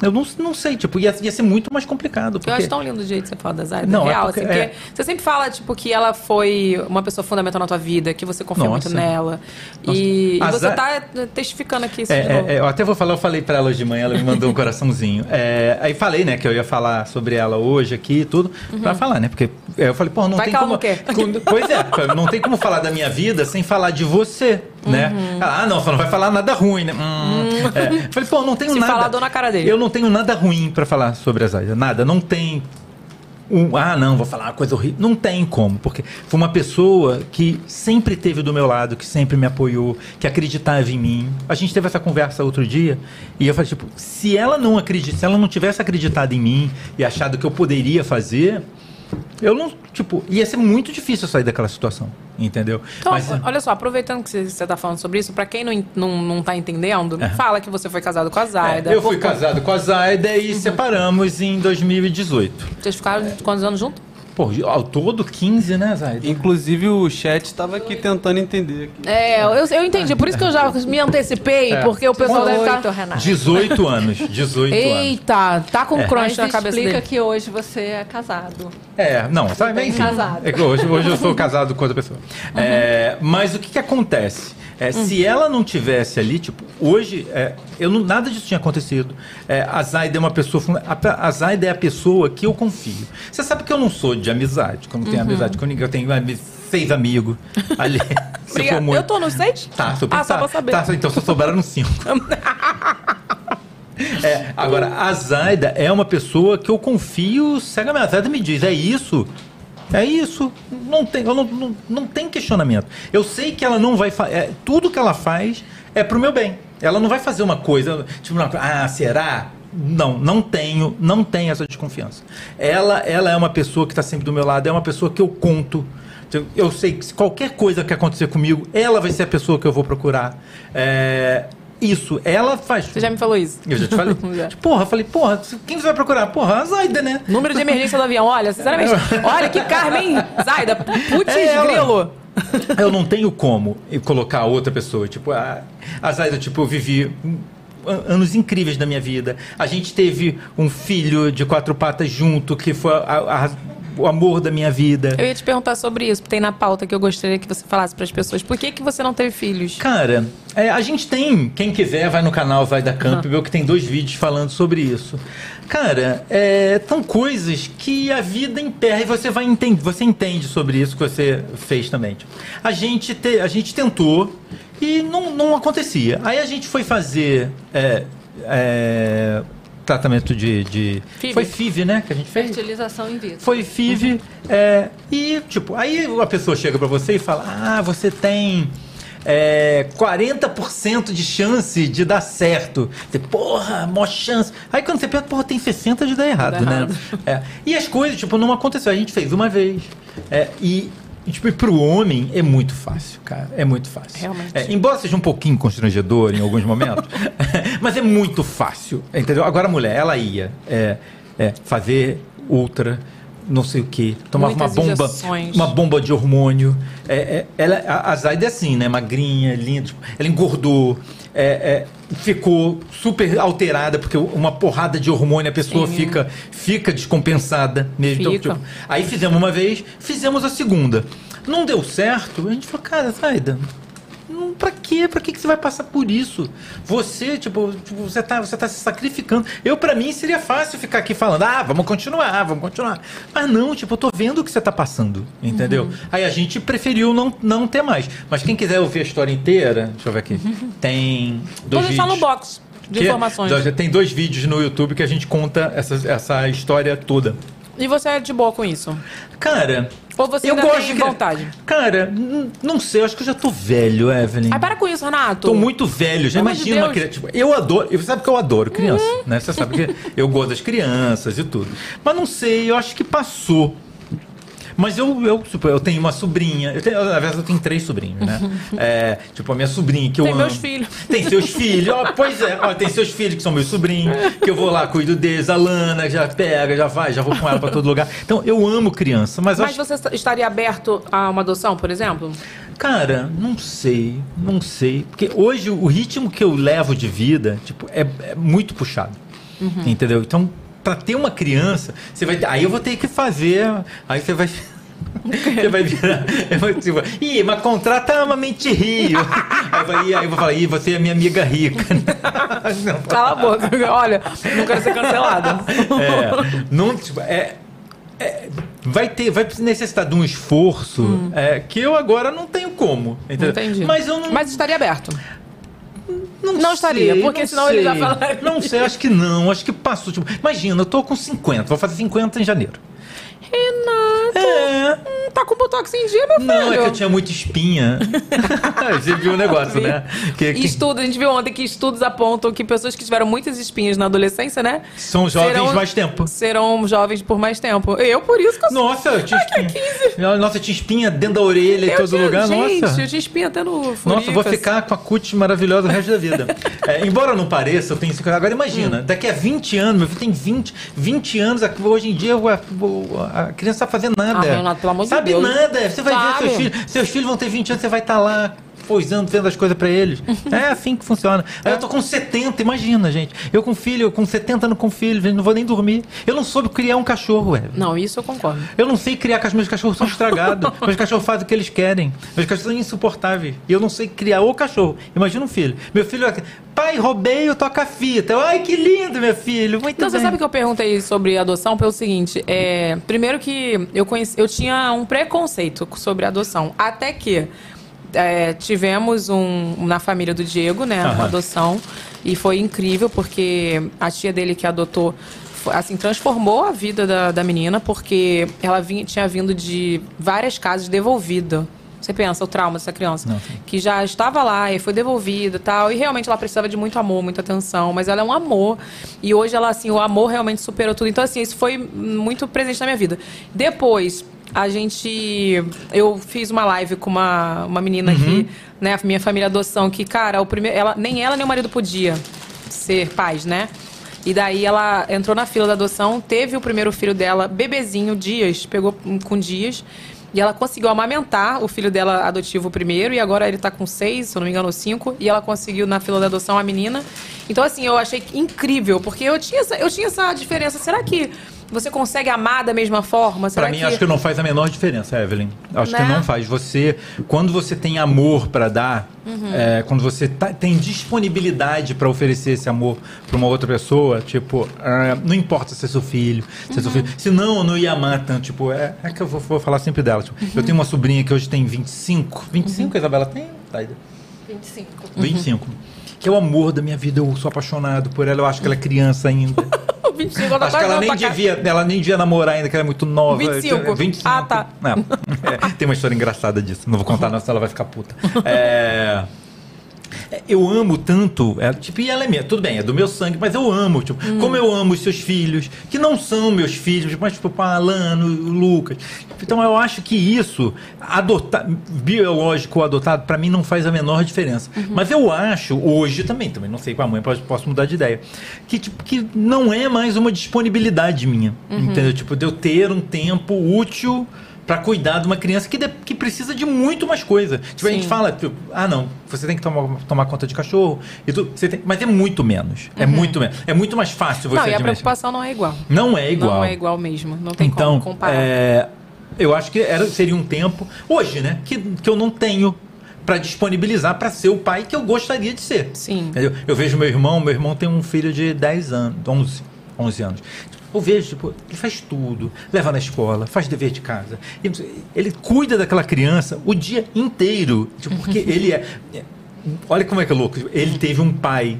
eu não, não sei, tipo, ia, ia ser muito mais complicado. Eu Porque... acho tão lindo o jeito que você fala da Zaida. Não, é real, porque- assim, porque é. você sempre fala, tipo, que ela foi uma pessoa fundamental na tua vida, que você confia Nossa. muito nela. Nossa. E, e você Za- tá testificando aqui isso É, de novo. é, é, eu até vou falar, eu falei pra ela hoje de manhã, ela me mandou um <laughs> coraçãozinho. É, aí falei, né, que eu ia falar sobre ela hoje aqui e tudo, pra falar, né? Porque é, eu falei, pô, não Uhum. Vai tem como. quer. Pois é, <laughs> não tem como falar da minha vida sem falar de você, né? Uhum. Ah, não, você não vai falar nada ruim, né? Hum, é. Eu Falei, pô, não tenho Se nada. falar, dou na cara dele. Eu não tenho nada ruim pra falar sobre a Zaida, nada. Não tem. um, ah, não, vou falar uma coisa horrível. Não tem como, porque foi uma pessoa que sempre esteve do meu lado, que sempre me apoiou, que acreditava em mim. A gente teve essa conversa outro dia e eu falei, tipo, se ela não acredita, se ela não tivesse acreditado em mim e achado que eu poderia fazer, eu não, tipo, ia ser muito difícil sair daquela situação, entendeu? Então, Mas, olha só, aproveitando que você está falando sobre isso, pra quem não, não, não tá entendendo, É. fala que você foi casado com a Zaida. é, eu fui casado com a Zaida e separamos em 2018. Vocês ficaram quantos anos juntos? Pô, ao todo 15, né, Zaida? Inclusive o chat tava aqui tentando entender. Aqui. É, eu, eu entendi. Por isso que eu já me antecipei, É. porque o pessoal deve Oito, estar... Renato. 18 anos, 18 anos. Eita, tá com É. crunch Mas na cabeça explica dele. que hoje você é casado. É, não, sabe, bem enfim, casado. É que hoje, hoje eu sou casado com outra pessoa. É, mas o que, que acontece? É, Se ela não tivesse ali, tipo, hoje, é, eu não, nada disso tinha acontecido. É, a Zaida é uma pessoa. A, a Zaida é a pessoa que eu confio. Você sabe que eu não sou de amizade, que eu não tenho amizade com ninguém. Eu tenho seis amigos ali. <laughs> Se for muito- Eu tô no 6? Tá, super Ah, só tá, pra saber. Tá, então só sobraram cinco. <laughs> É, agora, a Zaida é uma pessoa que eu confio cegamente. A Zaida me diz, é isso? É isso. Não tem, não, não, não tem questionamento. Eu sei que ela não vai fazer. tudo que ela faz é pro meu bem. Ela não vai fazer uma coisa, tipo, ah, será? Não, não tenho, não tenho essa desconfiança. Ela, ela é uma pessoa que está sempre do meu lado, é uma pessoa que eu conto. Eu- Eu sei que se qualquer coisa que acontecer comigo, ela vai ser a pessoa que eu vou procurar. É, isso, ela faz. Você já me falou isso. Eu já te falei. <laughs> Já. Porra, eu falei, porra, quem você vai procurar? Porra, a Zaida, né? Número de emergência do avião. Olha, sinceramente, <laughs> olha que Carmen Zaida, putz, É grilo. Eu não tenho como colocar outra pessoa. Tipo, a, a Zaida, tipo, eu vivi an- anos incríveis da minha vida. A gente teve um filho de quatro patas junto, que foi a- a- o amor da minha vida. Eu ia te perguntar sobre isso, tem na pauta que eu gostaria que você falasse pras pessoas. Por que, que você não teve filhos? Cara, é, a gente tem, quem quiser, vai no canal Vai da Camp, vê que tem dois vídeos falando sobre isso. Cara, é, são coisas que a vida emperra e você vai entender, você entende sobre isso que você fez também. Tipo, a gente te, a gente tentou e não, não acontecia. Aí a gente foi fazer é, é, tratamento de, de FIV. foi FIV, né, que a gente fez. Fertilização in vitro. Foi FIV. é, e, tipo, aí a pessoa chega pra você e fala: Ah, você tem. É, 40% de chance de dar certo. Você, porra, mó chance. Aí quando você pensa, porra, tem 60% de dar errado, Dá né? errado. É, e as coisas, tipo, não aconteceu. A gente fez uma vez. É, e, e, tipo, e pro homem é muito fácil, cara. É muito fácil. Realmente. É, embora seja um pouquinho constrangedor em alguns momentos, <laughs> mas é muito fácil, entendeu? Agora a mulher, ela ia é, é, fazer ultra, não sei o que, tomava Muitas uma bomba, injeções. uma bomba de hormônio. É, é, ela, a, a Zaida é assim, né? Magrinha, linda, tipo, ela engordou. é, é, ficou super alterada porque uma porrada de hormônio a pessoa Sim. fica fica descompensada mesmo Então, Fica. tipo, aí fizemos uma vez fizemos a segunda não deu certo a gente falou cara Zaida não, pra quê? Pra que, que você vai passar por isso? Você, tipo, tipo, você, tá, você tá se sacrificando. Eu, pra mim, seria fácil ficar aqui falando, ah, vamos continuar, vamos continuar. Mas não, tipo, eu tô vendo o que você tá passando, entendeu? Uhum. Aí a gente preferiu não, não ter mais. Mas quem quiser ouvir a história inteira, deixa eu ver aqui, tem dois Vou deixar vídeos. no box de Que- informações. já tem dois vídeos no YouTube que a gente conta essa, essa história toda. E você é de boa com isso? Cara, Ou você eu ainda gosto tem de... vontade? Cara, não sei, eu acho que eu já tô velho, Evelyn. Ai, para com isso, Renato. Tô muito velho, já Pelo amor de imagina uma criança. Tipo, eu adoro, você sabe que eu adoro criança, né? Você sabe que eu gosto das crianças e tudo. Mas não sei, eu acho que passou. Mas eu, eu, tipo, eu tenho uma sobrinha. Eu tenho, na verdade, eu tenho três sobrinhos, né? <laughs> É, tipo, a minha sobrinha que eu Tem amo. meus filhos. Tem seus filhos. Ó, pois é, ó, tem seus filhos que são meus sobrinhos, que eu vou lá, cuido deles. A Lana já pega, já vai, já vou com ela pra todo lugar. Então, eu amo criança, mas, Mas acho você estaria aberto a uma adoção, por exemplo? Cara, não sei, não sei. Porque hoje o ritmo que eu levo de vida, tipo, é, é muito puxado. Uhum. Entendeu? Então, pra ter uma criança, você vai. Aí eu vou ter que fazer. Aí você vai. <laughs> Você vai virar. Vou, tipo, Ih, mas contrata a Mente Rio. <laughs> Aí eu, vou, aí eu vou falar, Ih, você é minha amiga rica. <laughs> Não, Cala a boca. Olha, não quero ser cancelada. é, não, tipo, é, é, vai ter, vai necessitar de um esforço é, que eu agora não tenho como. Entendeu? Hum. Entendi. Mas eu não, Mas estaria aberto. Não, não estaria, sei, porque não senão ele já sei. falaria. Não sei, acho que não, acho que passou. Tipo, imagina, eu tô com 50, vou fazer 50 em janeiro. Renato. É, tá com botox em dia, meu filho. Não, é que eu tinha muita espinha. <laughs> <laughs> Você viu o negócio, né? Que, que Estudos, a gente viu ontem que estudos apontam que pessoas que tiveram muitas espinhas na adolescência, né? são jovens serão- mais tempo. Serão jovens por mais tempo. Eu, por isso que eu sou. Nossa, eu tinha <laughs> espinha. Nossa, eu tinha espinha dentro da orelha em Eu todo tinha- lugar. gente, Nossa. eu tinha espinha até no furico, Nossa, eu vou assim. ficar com a cutis maravilhosa o resto da vida. É, embora não pareça, eu tenho 50 Agora Hum. imagina, daqui a 20 anos, meu filho tem 20, 20 anos, hoje em dia a, a criança não sabe fazer nada. Ah, Renato, pelo amor de sabe Deus. nada. Você vai ver Sabe. seus filhos. Seus filhos vão ter 20 anos, você vai estar lá. Poisando, vendo as coisas pra eles. É assim que funciona. Aí eu tô com 70, imagina, gente. Eu com filho, eu com 70 anos com filho, gente, não vou nem dormir. Eu não soube criar um cachorro, ué. Não, isso eu concordo. Eu não sei criar meus cachorros são estragados. <laughs> meus cachorros fazem o que eles querem. Meus cachorros são insuportáveis. E eu não sei criar o cachorro. Imagina um filho. Meu filho, pai, roubei, eu toco a fita. Ai, que lindo, meu filho. Muito Então, você bem. sabe que eu perguntei sobre adoção pelo seguinte: é, primeiro que eu conheci, eu tinha um preconceito sobre adoção. Até que é, tivemos um na família do Diego, né? Uma adoção. E foi incrível, porque a tia dele que adotou. Assim, transformou a vida da, da menina, porque ela vinha, tinha vindo de várias casas devolvida. Você pensa, o trauma dessa criança. Não, que já estava lá e foi devolvida e tal. E realmente ela precisava de muito amor, muita atenção. Mas ela é um amor. E hoje ela, assim, o amor realmente superou tudo. Então, assim, isso foi muito presente na minha vida. Depois, a gente. Eu fiz uma live com uma, uma menina aqui, né? Minha família adoção, que, cara, o primeiro. Ela, nem ela nem o marido podia ser pais, né? E daí ela entrou na fila da adoção, teve o primeiro filho dela, bebezinho, Dias, pegou com Dias. E ela conseguiu amamentar o filho dela adotivo primeiro, e agora ele tá com seis, se eu não me engano, cinco. E ela conseguiu na fila da adoção a menina. Então, assim, eu achei incrível, porque eu tinha essa, eu tinha essa diferença. Será que você consegue amar da mesma forma? Pra mim, acho que não faz a menor diferença, Evelyn. Acho que Né? não faz. Você, quando você tem amor pra dar, Uhum. é, quando você tá- tem disponibilidade pra oferecer esse amor pra uma outra pessoa, tipo, ah, não importa se é seu filho, se é seu Uhum. filho. Se não, eu não ia amar tanto. Tipo, é, é que eu vou, vou falar sempre dela. Tipo, Eu tenho uma sobrinha que hoje tem 25. 25, Uhum. a Isabela tem? Taida? 25. 25. Que é o amor da minha vida. Eu sou apaixonado por ela. Eu acho que ela é criança ainda. <laughs> 25, ela Acho que ela nem devia, ela nem devia namorar ainda, que ela é muito nova. 25. 25. Ah, tá. É. É, tem uma história engraçada disso. Não vou contar, não, senão ela vai ficar puta. É, Eu amo tanto. é, tipo, e ela é minha. Tudo bem, é do meu sangue, mas eu amo. Tipo, Hum. como eu amo os seus filhos, que não são meus filhos, mas tipo, o Alano, o Lucas. Então eu acho que isso, adotar, biológico ou adotado, pra mim não faz a menor diferença. Uhum. Mas eu acho, hoje também, também não sei com a mãe, posso, posso mudar de ideia, que, tipo, que não é mais uma disponibilidade minha. Uhum. Entendeu? Tipo, de eu ter um tempo útil pra cuidar de uma criança que, de- que precisa de muito mais coisa. Tipo, a gente Sim. fala, tipo, ah, não, você tem que tomar, tomar conta de cachorro, e tu, você tem, mas é muito menos. É Uhum. muito menos. É muito mais fácil você Não, e a preocupação não é igual. Não é igual. Não é igual mesmo. Não tem Então, como comparar. é, eu acho que era, seria um tempo, hoje, né, que, que eu não tenho pra disponibilizar pra ser o pai que eu gostaria de ser. Sim. Eu, eu vejo meu irmão, meu irmão tem um filho de 10 anos, 11, 11 anos. Eu vejo, tipo, ele faz tudo, leva na escola, faz dever de casa. E Ele cuida daquela criança o dia inteiro. Tipo, porque <laughs> ele é. é- Olha como é que é louco. Ele teve um pai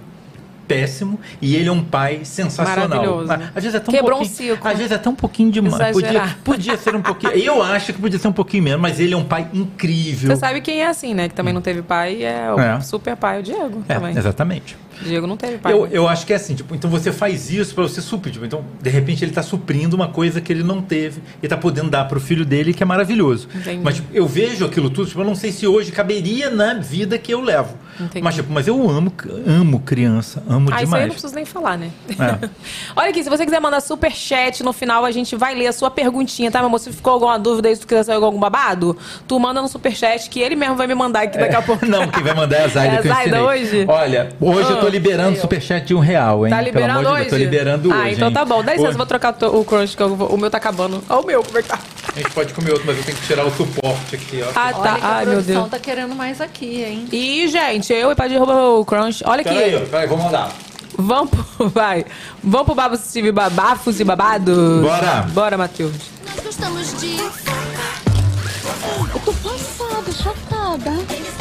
péssimo e ele é um pai sensacional. Às vezes é tão Quebrou um ciclo. Às vezes é até um pouquinho demais. Podia, podia ser um pouquinho. Eu acho que podia ser um pouquinho menos, mas ele é um pai incrível. Você sabe quem é assim, né? Que também não teve pai é o É. super pai, o Diego. É, também. exatamente. Diego não teve pai. Eu, eu acho que é assim, tipo, então você faz isso pra você suprir. Tipo, então, de repente, ele tá suprindo uma coisa que ele não teve e tá podendo dar pro filho dele, que é maravilhoso. Entendi. Mas tipo, eu vejo aquilo tudo, tipo, eu não sei se hoje caberia na vida que eu levo. Entendi. Mas, tipo, mas eu amo, amo criança, amo Ah, isso aí eu demais. não preciso nem falar, né? É. <laughs> Olha aqui, se você quiser mandar super chat no final, a gente vai ler a sua perguntinha, tá, meu amor? Se ficou alguma dúvida aí, se tu quiser saber algum babado, tu manda no super chat que ele mesmo vai me mandar aqui daqui a pouco. <laughs> Não, quem vai mandar é a Zaida <laughs> É a Zaida ensinei. hoje? Olha, hoje eu tô Ah, liberando superchat de um real, hein? Tá liberando Pelo amor de hoje? Deus, tô liberando ah, hoje. então hein? tá bom. Dá licença, Hoje- eu vou trocar o crunch, que eu vou- o meu tá acabando. Olha o meu, como é que tá? A gente pode comer outro, mas eu tenho que tirar o suporte aqui, ó. Ah, Olha tá. que a Ai, meu produção Deus. tá querendo mais aqui, hein? E, gente, eu e Padre derruba o crunch. Olha aqui. Peraí, peraí, vou mandar. Vamos pro, <laughs> vai. Vamos pro Babos e Babafos e Babados? Bora. Bora, Matheus. Nós gostamos de. Eu tô passada, chocada.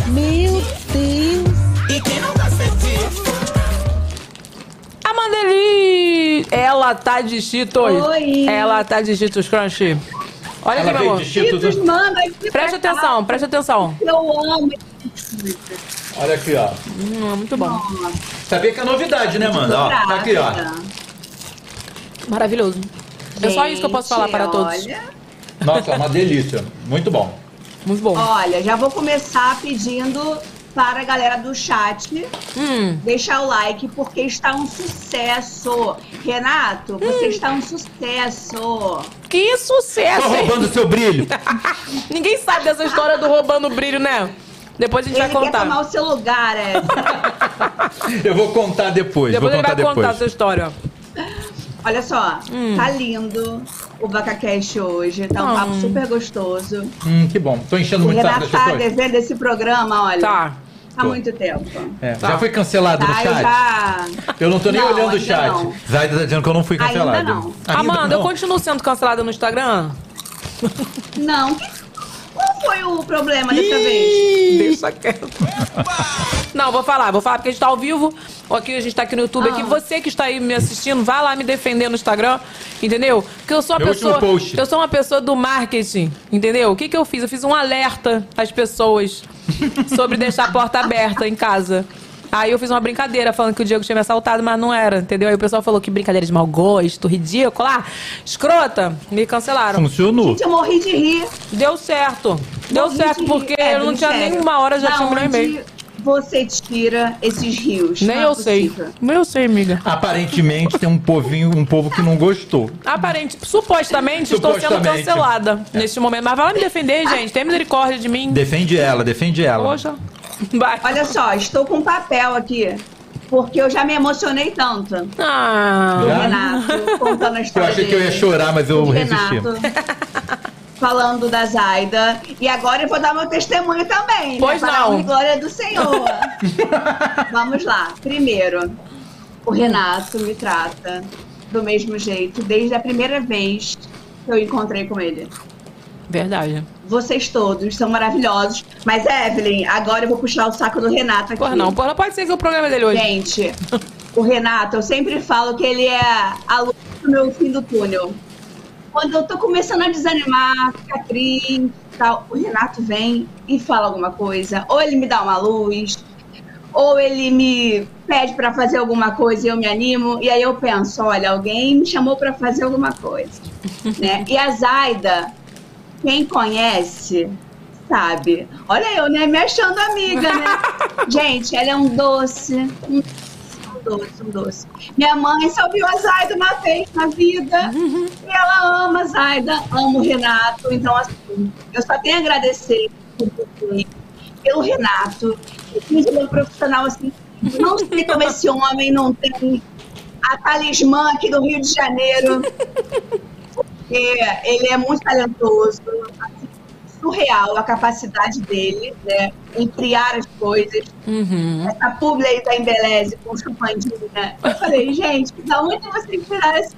Meu Deus. E quem não gosta disso? A Mandeli! Ela tá de Cheetos. Oi. Ela tá de Cheetos Crunch. Olha aqui, meu amor. Cheetos. Manda Presta atenção, presta atenção. Eu amo Cheetos. Olha aqui, ó. Hum, muito bom. Sabia que é novidade, né, Amanda? Ó, tá aqui, ó. Maravilhoso. É só isso que eu posso falar Gente, para todos. Olha, Nossa, é uma delícia. Muito bom. Muito bom. olha, já vou começar pedindo para a galera do chat Hum. deixar o like, porque está um sucesso. Renato, você Hum. está um sucesso. Que sucesso, Tô hein? roubando seu brilho. <laughs> Ninguém sabe dessa história do roubando brilho, né? Depois a gente Ele vai quer contar. tomar o seu lugar, é. <laughs> Eu vou contar depois. Depois vou ele vai contar contar depois. essa história. Olha só, Hum. tá lindo o Bacacast hoje. Tá um papo Hum. super gostoso. Hum, que bom. Tô enchendo O muito o saco Renato das tá pessoas. devendo esse programa, olha. Tá. Há muito tempo. É, Já foi cancelado no Tá, eu chat? já. Eu não tô nem Não, olhando o ainda chat. não. Zaida tá dizendo que eu não fui Ainda cancelado. não. Amanda, eu não. continuo sendo cancelada no Instagram? Não. que- Qual foi o problema dessa vez? Deixa quieto. Não, vou falar, vou falar porque a gente tá ao vivo. Aqui a gente tá aqui no YouTube. Ah. Aqui, você que está aí me assistindo, vai lá me defender no Instagram, entendeu? Porque eu sou uma Meu pessoa. post. Eu sou uma pessoa do marketing, entendeu? O que, que eu fiz? Eu fiz um alerta às pessoas sobre deixar a porta aberta em casa. Aí eu fiz uma brincadeira falando que o Diego tinha me assaltado, mas não era, entendeu? Aí o pessoal falou que brincadeira de mau gosto, ridículo, ah, escrota, me cancelaram. Funcionou. Gente, eu morri de rir. Deu certo. Deu Morri certo de porque. É, eu não tinha sério. nenhuma hora, já Da tinha um e onde você tira esses rios? Nem é eu sei. Nem eu sei, amiga. Aparentemente tem um povinho, um povo que não gostou. Supostamente, supostamente estou sendo cancelada neste momento. Mas vai lá me defender, gente. Tem misericórdia de mim. Defende ela, defende ela. Poxa. <laughs> Vai. Olha só, estou com um papel aqui. Porque eu já me emocionei tanto. Ah. Do? Renato, contando a Eu história achei que eu ia dele. chorar, mas eu resisti. Renato, falando da Zaida. E agora eu vou dar meu testemunho também. Pois né, para não. a honra e glória do Senhor. <laughs> Vamos lá. Primeiro, o Renato me trata do mesmo jeito desde a primeira vez que eu encontrei com ele. Verdade. Vocês todos são maravilhosos. Mas, Evelyn, agora eu vou puxar o saco do Renato aqui. Porra, não. Porra, pode ser que o programa dele hoje. Gente, o Renato, eu sempre falo que ele é a luz do meu fim do túnel. Quando eu tô começando a desanimar, ficar triste e tal, o Renato vem e fala alguma coisa. Ou ele me dá uma luz, ou ele me pede pra fazer alguma coisa e eu me animo. E aí eu penso, olha, alguém me chamou pra fazer alguma coisa. né? E a Zaida, quem conhece, sabe. Olha eu, né? Me achando amiga, né? <laughs> Gente, ela é um doce. Um doce, um doce. Minha mãe só viu a Zaida uma vez na vida. E ela ama a Zaida, ama o Renato. Então, assim, eu só tenho a agradecer pelo Renato. Ele é um profissional assim. Não sei como esse homem não tem a talismã aqui do Rio de Janeiro. <laughs> Porque ele é muito talentoso, assim, surreal a capacidade dele, né, em criar as coisas. Uhum. Essa publi aí da Embeleze com chupandinho, né? Eu falei, <laughs> gente, da onde você tiraram esse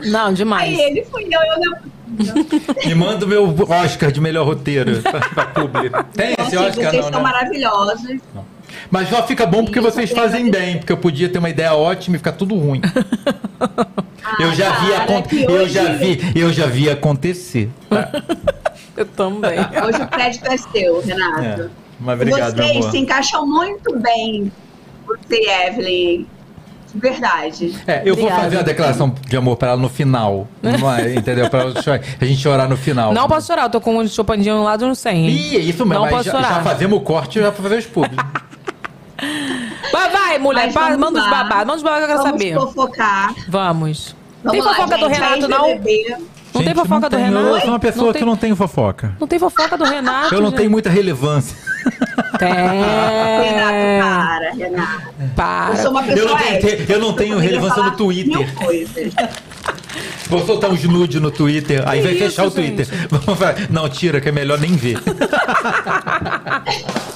<laughs> Não, demais. Aí ele fui eu, eu não <laughs> Me manda o meu Oscar de melhor roteiro pra, pra publi. Tem esse Nossa, Oscar, vocês não, são né? maravilhosos. Mas só fica bom porque vocês fazem bem, porque eu podia ter uma ideia ótima e ficar tudo ruim. <laughs> eu já vi cara, acon- que eu hoje- já vi, eu já vi acontecer. tá? <laughs> Eu também. <laughs> Hoje o crédito é seu, Renato. É. Mas obrigado, Vocês amor. se encaixam muito bem, você e Evelyn. De verdade. É, eu vou Obrigada. fazer a declaração de amor pra ela no final. Não é, entendeu? Chorar- a gente chorar no final. Não posso chorar, eu tô com um chupandinho no lado no 100. hein? Ih, é isso mesmo. Não mas posso já, chorar. já fazemos o corte já pra fazer os públicos. Vai, vai, mulher. Mas vamos manda os babados. Manda os babados que eu quero Vamos saber. fofocar. Vamos. Vamos tem lá, fofoca do gente, Renato, a não? Não tem Gente, fofoca do tenho- Renato? Eu sou uma pessoa Não que tem- não tem fofoca. Não tem fofoca do Renato. Eu não gente. tenho muita relevância. Renato, Tem. para, Renato. Para. Eu sou uma Eu pessoa não tenho, eu não tenho relevância no Twitter. <laughs> Vou soltar uns nude no Twitter, aí Que vai fechar o isso, Twitter. <laughs> Vamos Não, tira, que é melhor nem ver. <laughs>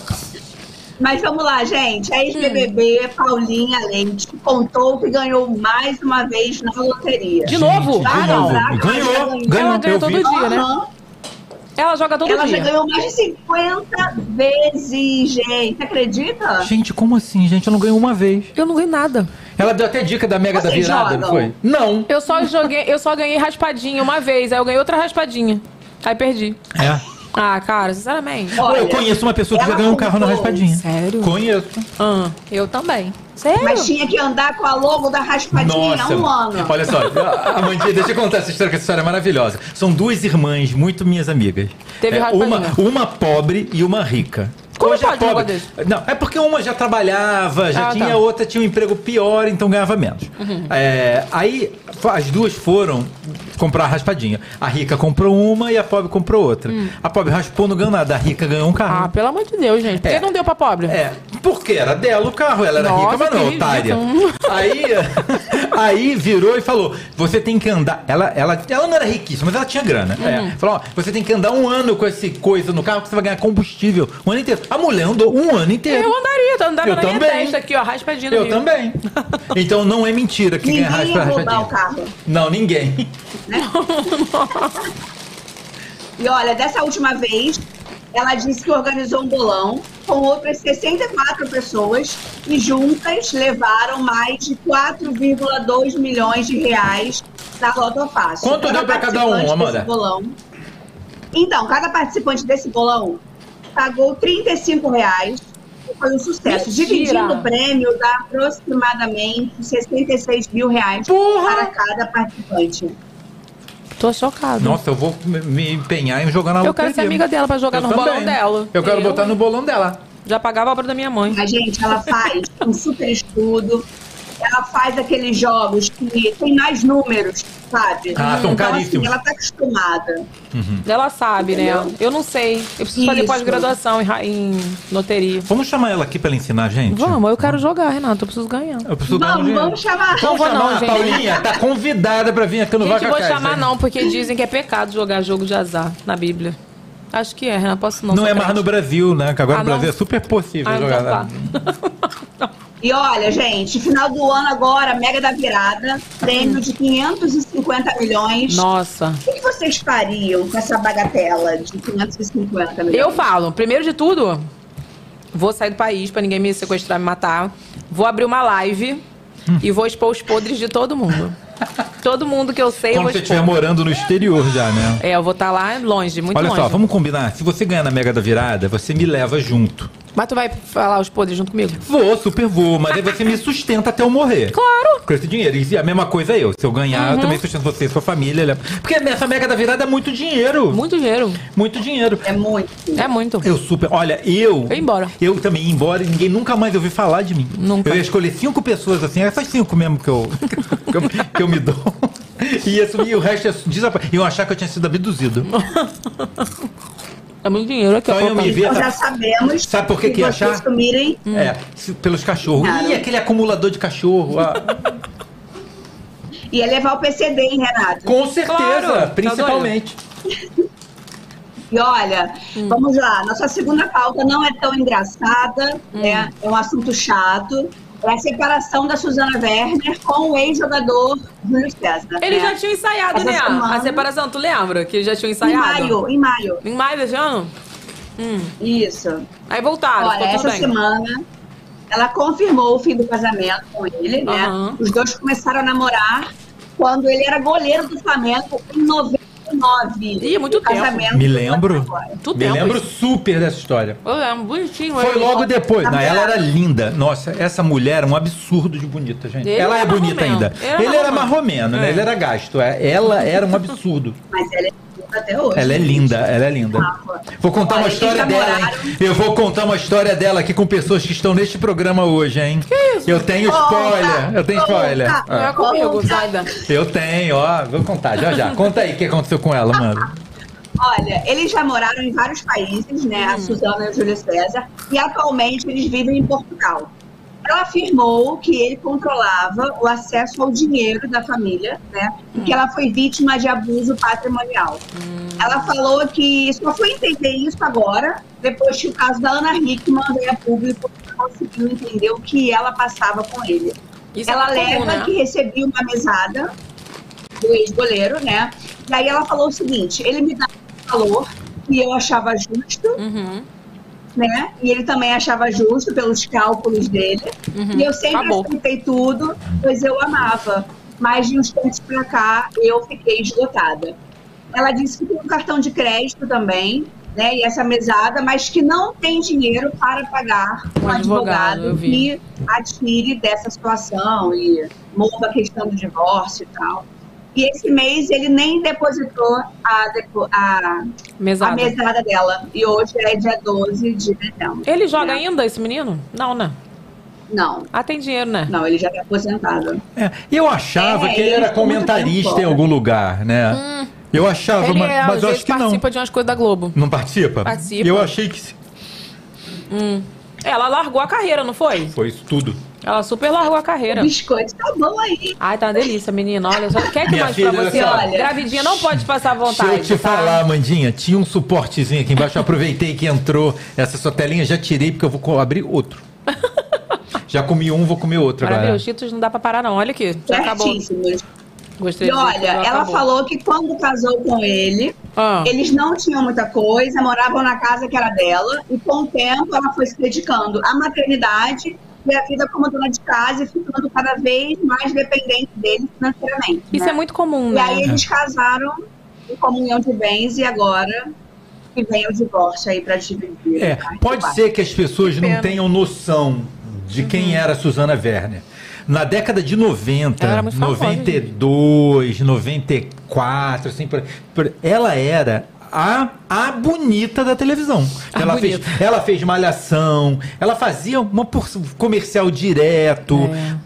Mas vamos lá, gente. A ex-BBB, Paulinha Leite, contou que ganhou mais uma vez na loteria. De novo? de Ah, não. novo. Ganhou, ganhou. Ela ganha eu todo vi. dia, né? Aham. Ela joga todo Ela dia. já ganhou mais de 50 vezes, gente. Acredita? Gente, como assim, gente? Eu não ganhei uma vez. Eu não ganhei nada. Ela deu até dica da Mega da Vocês Virada, não jogam? foi? Não. Eu só joguei, eu só ganhei raspadinha uma vez, aí eu ganhei outra raspadinha. Aí perdi. É. Ah, cara, sinceramente. Olha, eu conheço uma pessoa que já ganhou um carro na raspadinha. Sério? Conheço. Ah, eu também. Sério? Mas tinha que andar com a logo da raspadinha Nossa, um ano. olha só, Amandinha, deixa eu contar essa história, que essa história é maravilhosa. São duas irmãs, muito minhas amigas. Teve É, uma, uma pobre e uma rica. Como Hoje um pobre. Não, é porque uma já trabalhava, já Ah, tinha, tá. a outra tinha um emprego pior, então ganhava menos. Uhum. É, aí as duas foram comprar a raspadinha. A rica comprou uma e a pobre comprou outra. A pobre raspou, não ganhou nada. A rica ganhou um carro. Hum. Ah, pelo amor de Deus, gente. Por que É. não deu pra pobre? É, porque era dela o carro, ela era Nossa, rica, mas não, otária. Aí, <laughs> aí virou e falou: você tem que andar. Ela, ela, ela não era riquíssima, mas ela tinha grana. Uhum. É, falou: ó, você tem que andar um ano com esse coisa no carro que você vai ganhar combustível. Um ano inteiro. A mulher andou um ano inteiro. Eu andaria, eu andava Eu na minha também. testa aqui, ó, raspadinha no Eu Rio. também. <laughs> Então não é mentira que ganha Ninguém ia raspa roubar o raspadinha. carro. Não, ninguém. <laughs> E olha, dessa última vez, ela disse que organizou um bolão com outras 64 pessoas e juntas levaram mais de 4,2 milhões de reais da Loto Fácil. Quanto deu pra cada um, Amanda? bolão- Então, cada participante desse bolão pagou 35 reais. e Foi um sucesso. Mentira! Dividindo o prêmio, dá aproximadamente 66 mil reais para cada participante. Tô chocada. Nossa, eu vou me- empenhar em jogar na Eu quero ser amiga dela pra jogar Eu no também. bolão dela. Eu quero botar no bolão dela. Já pagava a obra da minha mãe. A gente, ela faz um super estudo. Ela faz aqueles jogos que tem mais números, sabe? Ah, são então, caríssimos. Assim, ela tá acostumada. Ela sabe, né? Entendeu? Eu não sei. Eu preciso fazer pós-graduação em, em loteria. Vamos chamar ela aqui pra ela ensinar a gente? Vamos, eu quero jogar, Renato. Eu preciso ganhar. Eu preciso ganhar Vamos, dinheiro. vamos chamar. Não vou chamar não, a gente. Paulinha, tá convidada pra vir aqui no Gente, Vaca vou Cast, chamar não, porque dizem que é pecado jogar jogo de azar na Bíblia. Acho que é, Renato. Posso não. Não é mais no Brasil, né? Que agora Ah, no Brasil não? é super possível Ah, jogar. então tá. <laughs> E olha, gente, final do ano agora, Mega da Virada, prêmio de 550 milhões. Nossa. O que vocês fariam com essa bagatela de 550 milhões? Eu falo, primeiro de tudo, vou sair do país pra ninguém me sequestrar, me matar. Vou abrir uma live e vou expor os podres de todo mundo. Todo mundo que eu sei, eu Quando vou você estiver morando no exterior já, né? É, eu vou estar lá longe, muito Olha longe. só, vamos combinar. Se você ganhar na Mega da Virada, você me leva junto. Mas tu vai falar os podres junto comigo? Vou, super vou, mas aí você me sustenta até eu morrer. Claro! Com esse dinheiro. E a mesma coisa eu. Se eu ganhar, Uhum. eu também sustento você e sua família. né? Porque essa Mega da Virada é muito dinheiro. Muito dinheiro. Muito dinheiro. É muito. É muito. Eu super. Olha, eu. Eu ia embora. Eu também ia embora e ninguém nunca mais ouviu falar de mim. Nunca. Eu ia escolher cinco pessoas assim, essas cinco mesmo <laughs> que eu, que eu, que eu me dou. <laughs> E, ia sumir, e o resto ia desaparecer. Iam achar que eu tinha sido abduzido. <laughs> É muito dinheiro aqui, Só ó. iam me ver. Então já sabemos Sabe por que que achar? sumirem. É, se- pelos cachorros. Claro. Ih, aquele acumulador de cachorro. ah. Ia levar o PCD, hein, Renato? Com certeza, Claro, tá principalmente. <laughs> E olha, Hum. vamos lá. Nossa segunda pauta não é tão engraçada, Hum. né? É um assunto chato. É a separação da Suzana Werner com o ex-jogador Júlio César. Eles né? já tinham ensaiado, Essa né? semana- A separação, tu lembra? Que eles já tinham Em ensaiado? maio, em maio. Em maio desse ano? Hum. Isso. Aí voltaram, Olha, essa bem. semana ela confirmou o fim do casamento com ele, né? Aham. Os dois começaram a namorar quando ele era goleiro do Flamengo em 99. Ih, muito O tempo. casamento Me lembro. Tudo Me tempo lembro isso. super dessa história. Eu lembro, bonitinho. Foi logo depois. Não, ela era linda. Nossa, essa mulher é um absurdo de bonita, gente. Ele ela é bonita marromeno. ainda. Ele era Ele era marromeno. né? É. Ele era gasto. É, Ela era um absurdo. Mas ela é até hoje. Ela é linda, ela é linda. Rafa. Vou contar uma história dela, hein? Eu vou contar uma história dela aqui com pessoas que estão neste programa hoje, hein? Que isso? Eu tenho spoiler. Eu tenho spoiler. Não é Ah, comigo. Eu tenho, ó. Vou contar já já. Conta aí o que aconteceu com ela, mano. Olha, eles já moraram em vários países, né? A Suzana e o Júlio César, e atualmente eles vivem em Portugal. Ela afirmou que ele controlava o acesso ao dinheiro da família, né? E que ela foi vítima de abuso patrimonial. Ela falou que só foi entender isso agora, depois que o caso da Ana Hickman veio a público conseguiu entender o que ela passava com ele. Isso ela é leva comum, né? que recebia uma mesada do ex-goleiro, né? E aí ela falou o seguinte: ele me dá valor que eu achava justo, Uhum. Né? E ele também achava justo pelos cálculos dele. Uhum. E eu sempre Acabou. aceitei tudo, pois eu amava. Mas de uns tempos pra cá, eu fiquei esgotada. Ela disse que tem um cartão de crédito também, né? E essa mesada, mas que não tem dinheiro para pagar um, Um advogado, advogado que atire dessa situação e mova a questão do divórcio e tal. E esse mês ele nem depositou a, depo- a, Mesada. a mesada dela. E hoje é dia 12 de dezembro. Ele joga né? ainda, esse menino? Não, né? Não. Ah, tem dinheiro, né? Não, ele já tá aposentado. É, eu achava É, que ele ele era comentarista em algum lugar, né? Hum. Eu achava, Ele mas, é, mas eu acho que não. participa de umas coisas da Globo. Não participa? Participa. Eu achei que sim. Hum. Ela largou a carreira, não foi? foi isso tudo. Ela super largou a carreira. O biscoito tá bom aí. Ai, tá uma delícia, menina. Olha só. Quer que mande pra filha, você? olha gravidinha não pode passar à vontade. Se eu te tá? falar, Amandinha, tinha um suportezinho aqui embaixo, eu aproveitei que entrou essa sua telinha, já tirei porque eu vou abrir outro. <laughs> já comi um, vou comer outro agora. Maravilhoso. Cheetos não dá pra parar, não. Olha aqui. Já acabou. Gostei E olha, ela acabou. falou que quando casou com ele, Ah. eles não tinham muita coisa, moravam na casa que era dela, e com o tempo ela foi se dedicando à maternidade e à vida como dona de casa e ficando cada vez mais dependente dele financeiramente. Isso né? é muito comum, E né? aí eles casaram em comunhão de bens e agora que vem o divórcio aí pra dividir. É, tá? pode ser que as pessoas não pena. tenham noção de quem era a Suzana Werner. Na década de 90, Ela era muito famosa, 92, 94, assim, ela era a, a bonita da televisão. A ela, fez, bonita. ela fez malhação, ela fazia uma por- comercial direto.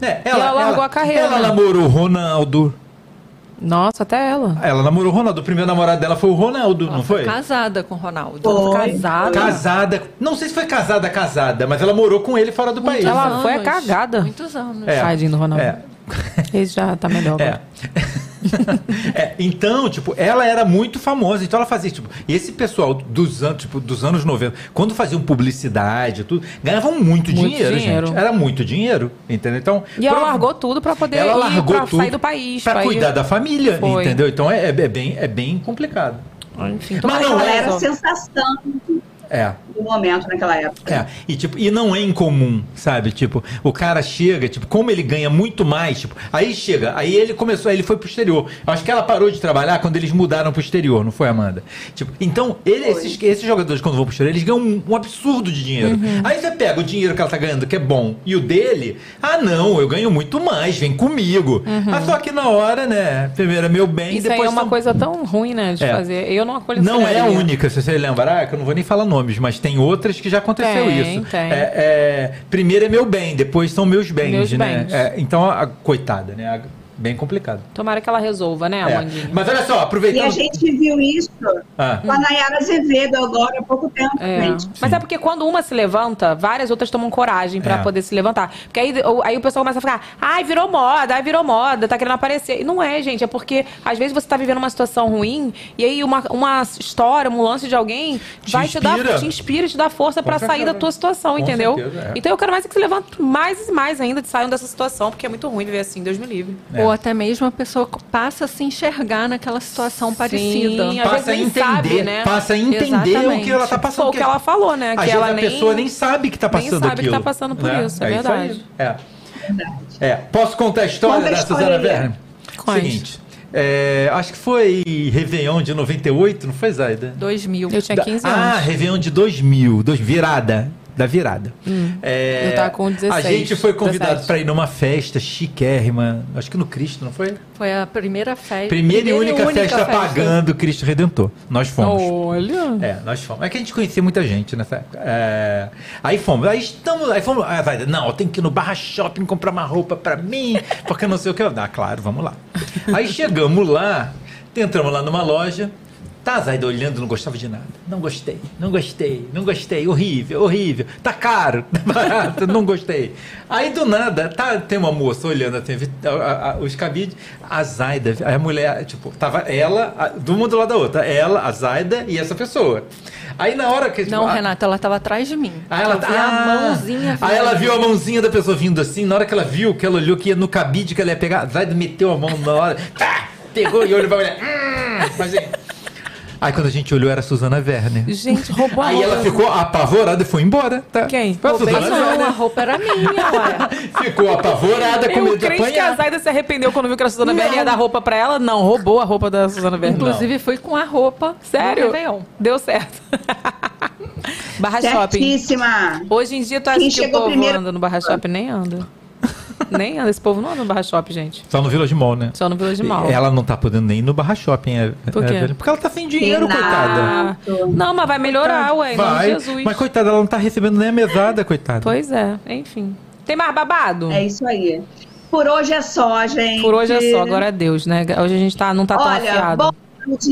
né? É. E ela largou a carreira, Ela né? namorou o Ronaldo. Nossa, até ela. Ela namorou o Ronaldo. O primeiro namorado dela foi o Ronaldo, não foi? Casada com o Ronaldo. Foi. Casada. Casada. Não sei se foi casada, casada, mas ela morou com ele fora do país. Ela foi a anos. cagada. Muitos anos. É. Tadinho do Ronaldo. É. Ele já tá melhor É. <laughs> É, então, tipo, ela era muito famosa, então ela fazia, tipo, e esse pessoal dos anos, tipo, dos anos 90, quando faziam publicidade, e tudo, ganhavam muito, Muito dinheiro, dinheiro. gente. Era muito dinheiro, entendeu? Então, E ela prova- largou tudo pra poder ela ir largou pra tudo sair do país. pra ir- cuidar da família, Foi. entendeu? Então é, é bem, é bem complicado. Enfim, Mas não Ela ela era sensação É. do momento naquela época. É, e tipo, e não é incomum, sabe? Tipo, o cara chega, tipo, como ele ganha muito mais, tipo, aí chega, aí ele começou, aí ele foi pro exterior. Eu acho que ela parou de trabalhar quando eles mudaram pro exterior, não foi, Amanda? Tipo, então, ele- esses, esses jogadores, quando vão pro exterior, eles ganham um, um absurdo de dinheiro. Uhum. Aí você pega o dinheiro que ela tá ganhando, que é bom, e o dele, ah, não, eu ganho muito mais, vem comigo. Mas só que na hora, né? Primeiro é meu bem, Uhum. Isso aí depois é uma são- coisa tão ruim, né, de É. fazer. Eu não acolho não é a única, se você lembrar, que eu não vou nem falar nomes, mas tem outras que já aconteceu Tem, isso. tem. É, é, primeiro é meu bem, depois são meus bens, Meus né? bens. É, então, a, coitada, né? A- bem complicado. Tomara que ela resolva, né, É. Mas olha só, E aproveitando. a gente viu isso Ah. com a Nayara Azevedo agora há pouco tempo, É. gente. Mas é porque quando uma se levanta, várias outras tomam coragem pra É. poder se levantar. Porque aí, o- aí o pessoal começa a ficar, ai, virou moda, ai, virou moda, tá querendo aparecer. E não é, gente, é porque às vezes você tá vivendo uma situação ruim e aí uma, uma história, um lance de alguém Te vai te dar, inspira. te inspira e te dá força pra sair da tua situação, Com entendeu? certeza, é. Então eu quero mais que se levantem mais e mais ainda, de saiam dessa situação, porque é muito ruim viver assim, Deus me livre. É. Ou até mesmo a pessoa passa a se enxergar naquela situação parecida. Sim, às Passa a nem entender, sabe, né? passa a entender Exatamente. o que ela tá passando. Foi o que ela falou, né? Que ela a nem- pessoa nem sabe que tá nem passando sabe que aquilo. tá passando por né? isso, é isso aí. verdade. É. É. Posso contar a história Conta da Suzana. Werner? Conte. Seguinte, é, acho que foi Réveillon de 98, não foi, Zaida? 2000. Eu tinha Da- 15 Ah, anos. Réveillon de 2000, dois, virada. Da virada. É, Hum. Eu tava com 16, A gente foi convidado 17. para ir numa festa chiquérrima, acho que no Cristo, não foi? Foi a primeira festa. Primeira, e única, festa, pagando Cristo Redentor. Nós fomos. Olha. É, nós fomos. É que a gente conhecia muita gente nessa época. É, aí fomos. Aí estamos. Aí fomos. Ah, vai, não, eu tenho que ir no Barra Shopping comprar uma roupa pra mim, porque eu não sei o que. eu- Ah, claro, vamos lá. Aí chegamos lá, entramos lá numa loja. Tá, Zaida olhando, não gostava de nada. Não gostei, não gostei, não gostei. Horrível, horrível. Tá caro, <laughs> tá barato, não gostei. Aí do nada, tá, tem uma moça olhando assim, a- a- a- os cabides. A Zaida, a mulher, tipo, tava ela, a- de uma do lado da outra. Ela, a Zaida e essa pessoa. Aí na hora que. Não, a- Renata, ela estava atrás de mim. Aí ela eu vi ah, a mãozinha. Aí ela viu a mãozinha da pessoa vindo assim. Na hora que ela viu, que ela olhou que ia no cabide que ela ia pegar, a Zaida meteu a mão na hora, pá, pegou e olhou pra mulher. Hum, mas, Aí quando a gente olhou era a Suzana Werner. Gente, roubou a Aí ela ficou apavorada e foi embora. Tá? Quem? Foi a Roubei Suzana não, a Werner. roupa era minha, ué. <laughs> Ficou apavorada com medo de crente que a apanhar. Zaida se arrependeu quando viu que a Suzana. Werner ia dar roupa pra ela. Não, roubou a roupa da Suzana Werner. Inclusive, fui com a roupa Sério? Deu certo. <laughs> Barra Shopping. Certíssima. Hoje em dia tu acha Quem que o povo primeiro- anda no Barra Shopping? Nem anda. Nem. Esse povo não anda no Barra Shopping, gente. Só no Village Mall, né? Só no Village Mall. Ela não tá podendo nem ir no Barra Shopping. É, Por quê? é, porque ela tá sem dinheiro, coitada. Ah, não, mas vai melhorar, ué. Em nome de Vai, Jesus. mas coitada, ela não tá recebendo nem a mesada, coitada. Pois é, enfim. Tem mais babado? É isso aí. Por hoje é só, gente. Por hoje é só, glória a Deus, né? Hoje a gente tá, não tá tão Olha, afiado. bom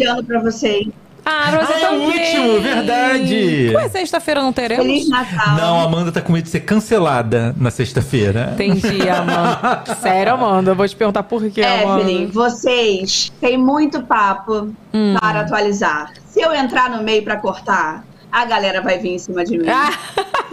ano pra vocês. Ah, pra você Ah, é o também. último, verdade. Ué, sexta-feira não teremos? Feliz Natal. Não, a Amanda tá com medo de ser cancelada na sexta-feira. Entendi, Amanda. <laughs> Sério, Amanda, eu vou te perguntar por quê, Evelyn, Amanda. vocês têm muito papo Hum. para atualizar. Se eu entrar no meio pra cortar, a galera vai vir em cima de mim. Ah.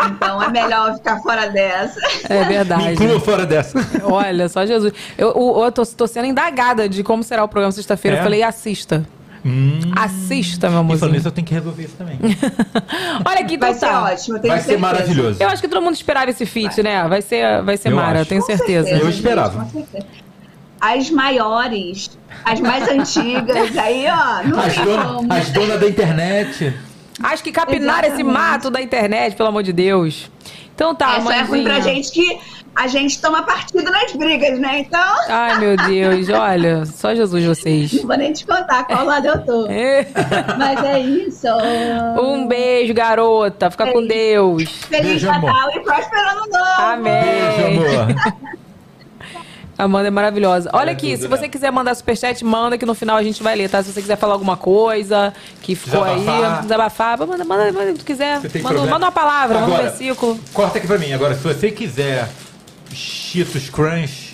Então é melhor ficar fora dessa. É Me verdade. inclua fora dessa. Olha, só Jesus. Eu, eu, eu tô, tô sendo indagada de como será o programa sexta-feira. É? Eu falei, assista. Hum. Assista, meu E amorzinho. falando isso, eu tenho que resolver isso também. <laughs> Olha aqui, então Vai ser tá. ótimo, eu tenho Vai ser certeza. maravilhoso. Eu acho que todo mundo esperava esse feat, né? Vai ser, vai ser Eu Mara, acho. tenho certeza. certeza, Eu esperava. As maiores, as mais antigas, <laughs> aí, ó, não As tem donas como. as donas da internet. Acho que capinar esse Exatamente. mato da internet, pelo amor de Deus. Então tá, só é ruim pra gente que a gente toma partido nas brigas, né? Então, Ai, meu Deus, olha, só Jesus vocês. não vou nem te contar qual lado eu tô. É. Mas é isso. Um beijo, garota. Fica com Deus. Feliz Beijo, Natal e próspero ano novo. Amém. Beijo, amor. Amanda é maravilhosa. Olha aqui, se você quiser mandar superchat, manda que no final a gente vai ler, tá? Se você quiser falar alguma coisa que ficou Desabafar. aí, desabafar, manda, manda, manda o que tu quiser. Você tem Manda, problema? manda uma palavra, manda um Agora, versículo. Corta aqui pra mim. Agora, se você quiser Cheetos Crunch.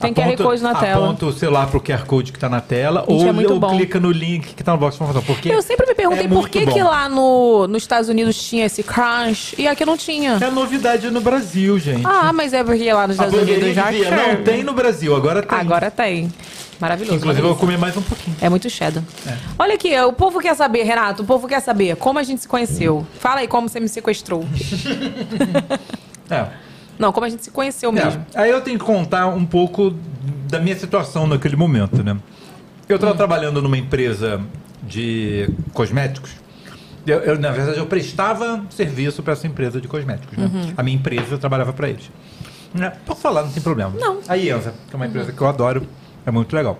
Tem QR Code na tela. Aponta o celular pro QR Code que tá na tela. Gente, ou é ou clica no link que tá no box de informação. Porque Eu sempre me perguntei é por que, bom. que lá no, nos Estados Unidos tinha esse crunch e aqui não tinha. É novidade no Brasil, gente. Ah, mas é porque lá nos Estados Unidos já tinha. não tem no Brasil, agora tem. Agora tem. Maravilhoso. Inclusive, eu vou comer mais um pouquinho. É muito cheddar. Olha aqui, o povo quer saber, Renato, o povo quer saber como a gente se conheceu. Fala aí como você me sequestrou. <laughs> É. Não, como a gente se conheceu mesmo. É, Aí eu tenho que contar um pouco da minha situação naquele momento, né? Eu Hum. estava trabalhando numa empresa de cosméticos. Eu, eu, na verdade, eu prestava serviço para essa empresa de cosméticos. Né? Uhum. A minha empresa eu trabalhava para eles. Né? Posso falar, não tem problema. Não. A Ienza, que é uma empresa que eu adoro, é muito legal.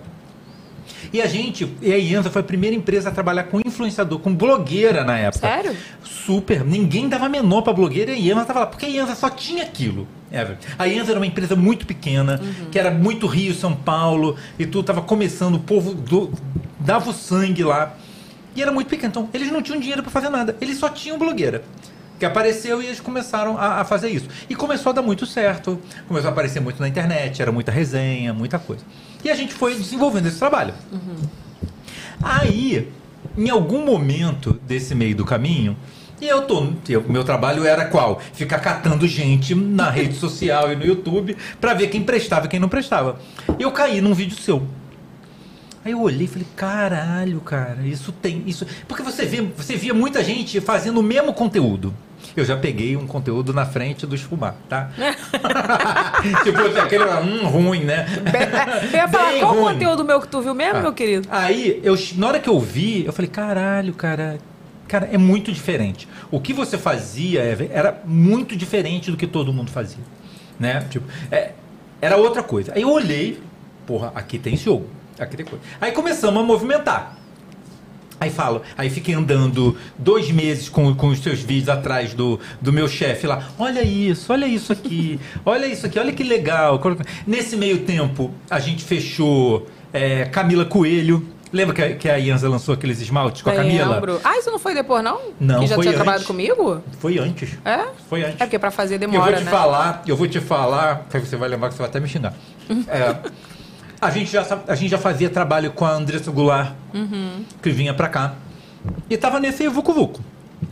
E a gente, e a Ienza foi a primeira empresa a trabalhar com influenciador, com blogueira na época. Sério? Super. Ninguém dava menor pra blogueira e a Ienza tava lá. Porque a Ienza só tinha aquilo. Ever. A Ienza era uma empresa muito pequena, que era muito Rio, São Paulo, e tudo tava começando, o povo do- dava o sangue lá. E era muito pequeno. Então, eles não tinham dinheiro pra fazer nada. Eles só tinham blogueira. Que apareceu e eles começaram a, a fazer isso. E começou a dar muito certo. Começou a aparecer muito na internet, era muita resenha, muita coisa. E a gente foi desenvolvendo esse trabalho. Aí, em algum momento desse meio do caminho, e eu tô. eu- meu trabalho era qual? Ficar catando gente na rede <laughs> social e no YouTube pra ver quem prestava e quem não prestava. Eu caí num vídeo seu. Aí eu olhei e falei, caralho, cara, isso tem. isso Porque você vê, você via muita gente fazendo o mesmo conteúdo. Eu já peguei um conteúdo na frente do esfumar, tá? <laughs> tipo, aquele hum, ruim, né? Eu ia falar, Bem qual o ruim. conteúdo meu que tu viu mesmo, Ah. meu querido? Aí, eu, na hora que eu vi, eu falei, caralho, cara. Cara, é muito diferente. O que você fazia Ever, era muito diferente do que todo mundo fazia. Né? Tipo, é, era outra coisa. Aí eu olhei, porra, aqui tem jogo. Aqui tem coisa. Aí começamos a movimentar. Aí falo, aí fiquei andando dois meses com, com os seus vídeos atrás do, do meu chefe lá. Olha isso, olha isso aqui, <laughs> olha isso aqui, olha que legal. Nesse meio tempo, a gente fechou é, Camila Coelho. Lembra que a, que a Ianza lançou aqueles esmaltes com a Camila? Lembro. Ah, isso não foi depois, não? Não, Que já foi tinha antes. trabalhado comigo? Foi antes. É? Foi antes. É porque pra fazer eu vou demora, te né? falar, eu vou te falar, você vai lembrar que você vai até me xingar. <laughs> É, a, gente já, a gente já fazia trabalho com a Andressa Goulart, Uhum. que vinha pra cá. E tava nesse Vucu Vucu.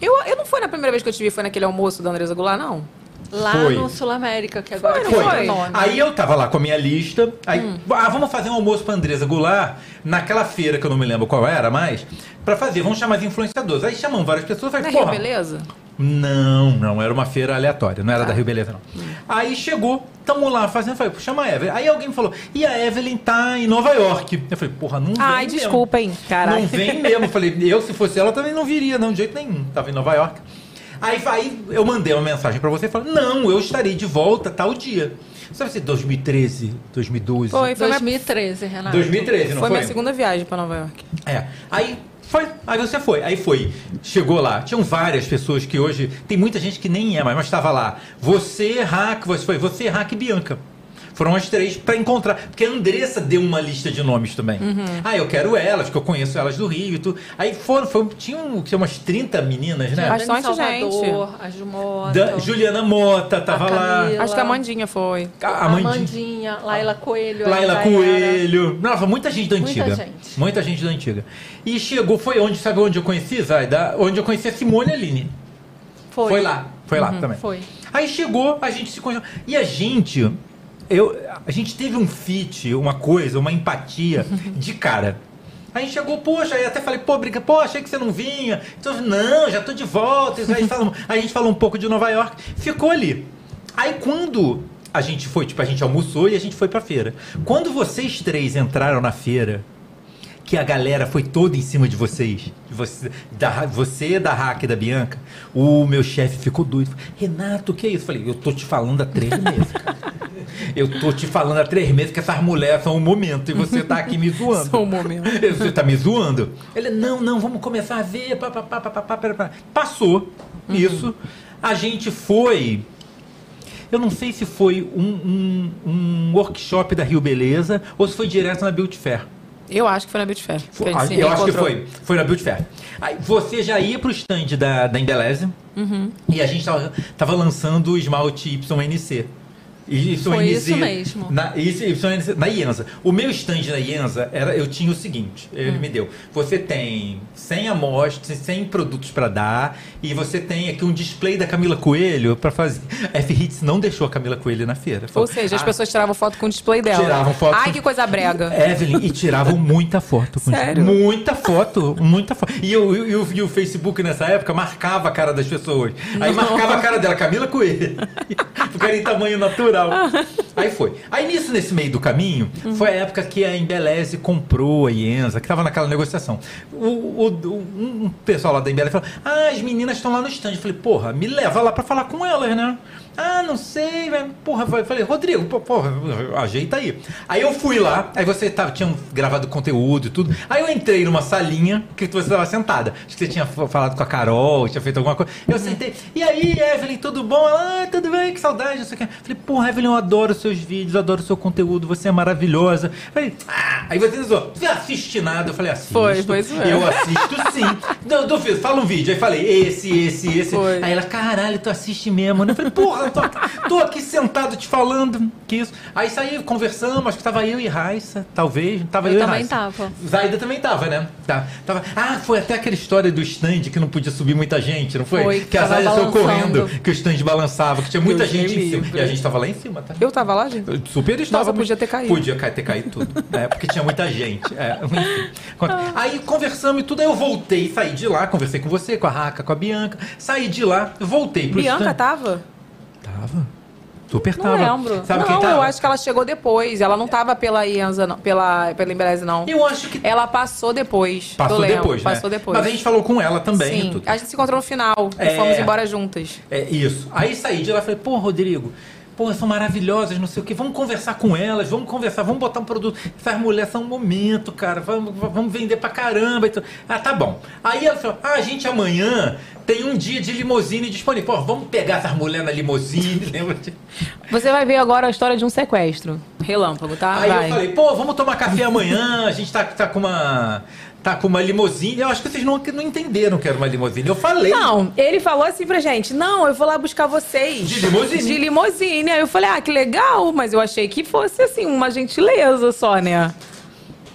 Eu, eu não foi na primeira vez que eu te vi, foi naquele almoço da Andresa Goulart, não? Lá Foi. no Sul América, que agora Foi. nome. Aí eu tava lá com a minha lista. Aí, Hum. ah, vamos fazer um almoço pra Andresa Goulart naquela feira que eu não me lembro qual era mais. Pra fazer, vamos chamar as influenciadores. Aí chamamos várias pessoas. Na Falei, Rio, porra. beleza? Não, não, era uma feira aleatória, não era Tá. da Rio Beleza, não. Aí chegou, tamo lá fazendo, falei, chama a Evelyn. Aí alguém me falou, e a Evelyn tá em Nova York. Eu falei, porra, não vem Ai, mesmo. desculpa, hein, caralho. Não vem mesmo. Eu falei, eu se fosse ela também não viria, não, de jeito nenhum. Tava em Nova York. Aí, aí eu mandei uma mensagem pra você e falei, não, eu estarei de volta tal dia. Sabe se 2013, 2012? Foi, foi 2013, Renato. 2013, não foi foi? minha segunda viagem pra Nova York. É. Aí foi, aí você foi, aí foi. Chegou lá, tinham várias pessoas que hoje. Tem muita gente que nem é, mas estava lá. Você, Hack, você foi, você, Hack Bianca. Foram as três pra encontrar. Porque a Andressa deu uma lista de nomes também. Uhum. Ah, eu quero elas, que eu conheço elas do Rio e tudo. Aí foram, foi, tinham tinha umas 30 meninas, né? Bastante Dani Salvador, gente. A Jumota. Da- Juliana Mota tava lá. Acho que a Mandinha foi. A Amandinha. Amandinha, Laila Coelho. Laila. Coelho. Nossa, muita gente da Muita antiga. gente. Muita gente da antiga. E chegou, foi onde, sabe onde eu conheci, Zaida? Onde eu conheci a Simone Aline. Foi. Foi lá, foi lá Uhum, também. Foi. Aí chegou, a gente se conheceu. E a gente, eu, a gente teve um fit, uma coisa, uma empatia de cara. A gente chegou, poxa, aí até falei, pô, briga, pô, achei que você não vinha. Então, não, já tô de volta. Aí a gente falou, a gente falou um pouco de Nova York, ficou ali. Aí quando a gente foi, tipo, a gente almoçou e a gente foi pra feira. Quando vocês três entraram na feira, que a galera foi toda em cima de vocês, de você, da, você, da Hack e da Bianca, o meu chefe ficou doido. Renato, o que é isso? Eu falei, eu tô te falando há três meses, cara. Eu tô te falando há três meses que essas mulheres são um momento e você tá aqui me zoando. São um momento. <laughs> Você tá me zoando? Ele, não, não, vamos começar a ver. Pá, pá, pá, pá, pá, pá, pá. Passou isso. A gente foi. Eu não sei se foi um, um, um workshop da Rio Beleza ou se foi direto na Beauty Fair. Eu acho que foi na Beauty Fair. gente Ah, eu acho que foi. Foi na Beauty Fair. Aí você já ia pro stand da, da Embeleze Uhum. e a gente tava, tava lançando o esmalte YNC. E Foi isso mesmo. Na, isso, YNC na Ienza. O meu stand na Ienza, era, eu tinha o seguinte, ele Hum. me deu. Você tem 100 amostras, 100 produtos para dar e você tem aqui um display da Camila Coelho para fazer. <laughs> F-Hits não deixou a Camila Coelho na feira. Ou Falou, seja, as "Ah, pessoas tiravam foto com o display dela. Tiravam foto Ai, com- que coisa brega. <laughs> Evelyn, e tiravam muita foto. com Sério? Muita foto, muita foto. E, eu, e, o, e o Facebook nessa época marcava a cara das pessoas. Aí Nossa. marcava a cara dela, Camila Coelho. <laughs> Porque era em tamanho natural. Aí foi. Aí nisso, nesse meio do caminho, foi a época que a Embeleze comprou a Ienza, que tava naquela negociação. O, o- um pessoal lá da Embeleze falou: Ah, as meninas estão lá no stand. Eu falei, porra, me leva lá pra falar com elas, né? Ah, não sei, velho. Porra, eu falei, Rodrigo, porra, ajeita aí. Aí eu fui lá, aí você tava, tinha gravado conteúdo e tudo. Aí eu entrei numa salinha que você tava sentada. Acho que você tinha falado com a Carol, tinha feito alguma coisa. Eu sentei, e aí, Evelyn, tudo bom? Ela, ah, tudo bem, que saudade, não sei o que. Falei, porra, Evelyn, eu adoro seus vídeos, eu adoro o seu conteúdo, você é maravilhosa. Falei, ah, aí você dizou, você assiste nada? Eu falei, assisto. Foi, foi isso mesmo. Eu assisto sim. Eu fiz, fala um vídeo. Aí falei, esse, esse, esse. Foi. Aí ela, caralho, tu assiste mesmo. né? Eu falei, porra, tô, tô aqui sentado te falando que isso. Aí saí, conversamos, acho que tava eu e Raissa, talvez. Tava eu, Eu e também Raissa. tava. Zaida também tava, né? Tá, tava. Ah, foi até aquela história do stand que não podia subir muita gente, não foi? Foi, que a tava Zaida saiu correndo, que o stand balançava, que tinha muita Deus gente em cima. E a gente tava lá em cima, tá? Eu tava lá, gente? Super estava. Nossa, podia ter caído. Podia ter caído tudo. É, porque tinha muita gente. É. <laughs> Conta. Aí conversamos e tudo, aí eu voltei, saí de lá, conversei com você, com a Raca, com a Bianca. Saí de lá, voltei pro Bianca stand. tava? Tava. Super Não tava. lembro. Sabe não, quem tava? eu acho que ela chegou depois. Ela não tava pela Ienza, não. Pela, pela Embeleze, não. Eu acho que. Ela passou depois. Passou lembro, depois, né? Passou depois. Mas a gente falou com ela também e Sim. tudo. A gente se encontrou no final. É. E fomos embora juntas. É isso. Aí saí de lá e falei, pô, Rodrigo, pô, são maravilhosas, não sei o quê. Vamos conversar com elas, vamos conversar, vamos botar um produto. Essas mulheres são um momento, cara. Vamos, vamos vender pra caramba. e tudo. Ah, tá bom. Aí ela falou, ah, a gente amanhã tem um dia de limousine disponível. Pô, vamos pegar essas mulheres na limousine, <laughs> lembra? Você vai ver agora a história de um sequestro. Relâmpago, tá? Aí vai. eu falei, pô, vamos tomar café amanhã, a gente tá, tá com uma. Tá com uma limousine. Eu acho que vocês não, não entenderam que era uma limousine. Eu falei. Não, ele falou assim pra gente: não, eu vou lá buscar vocês. De limousine. De limousine. Aí eu falei: ah, que legal, mas eu achei que fosse assim, uma gentileza só, né?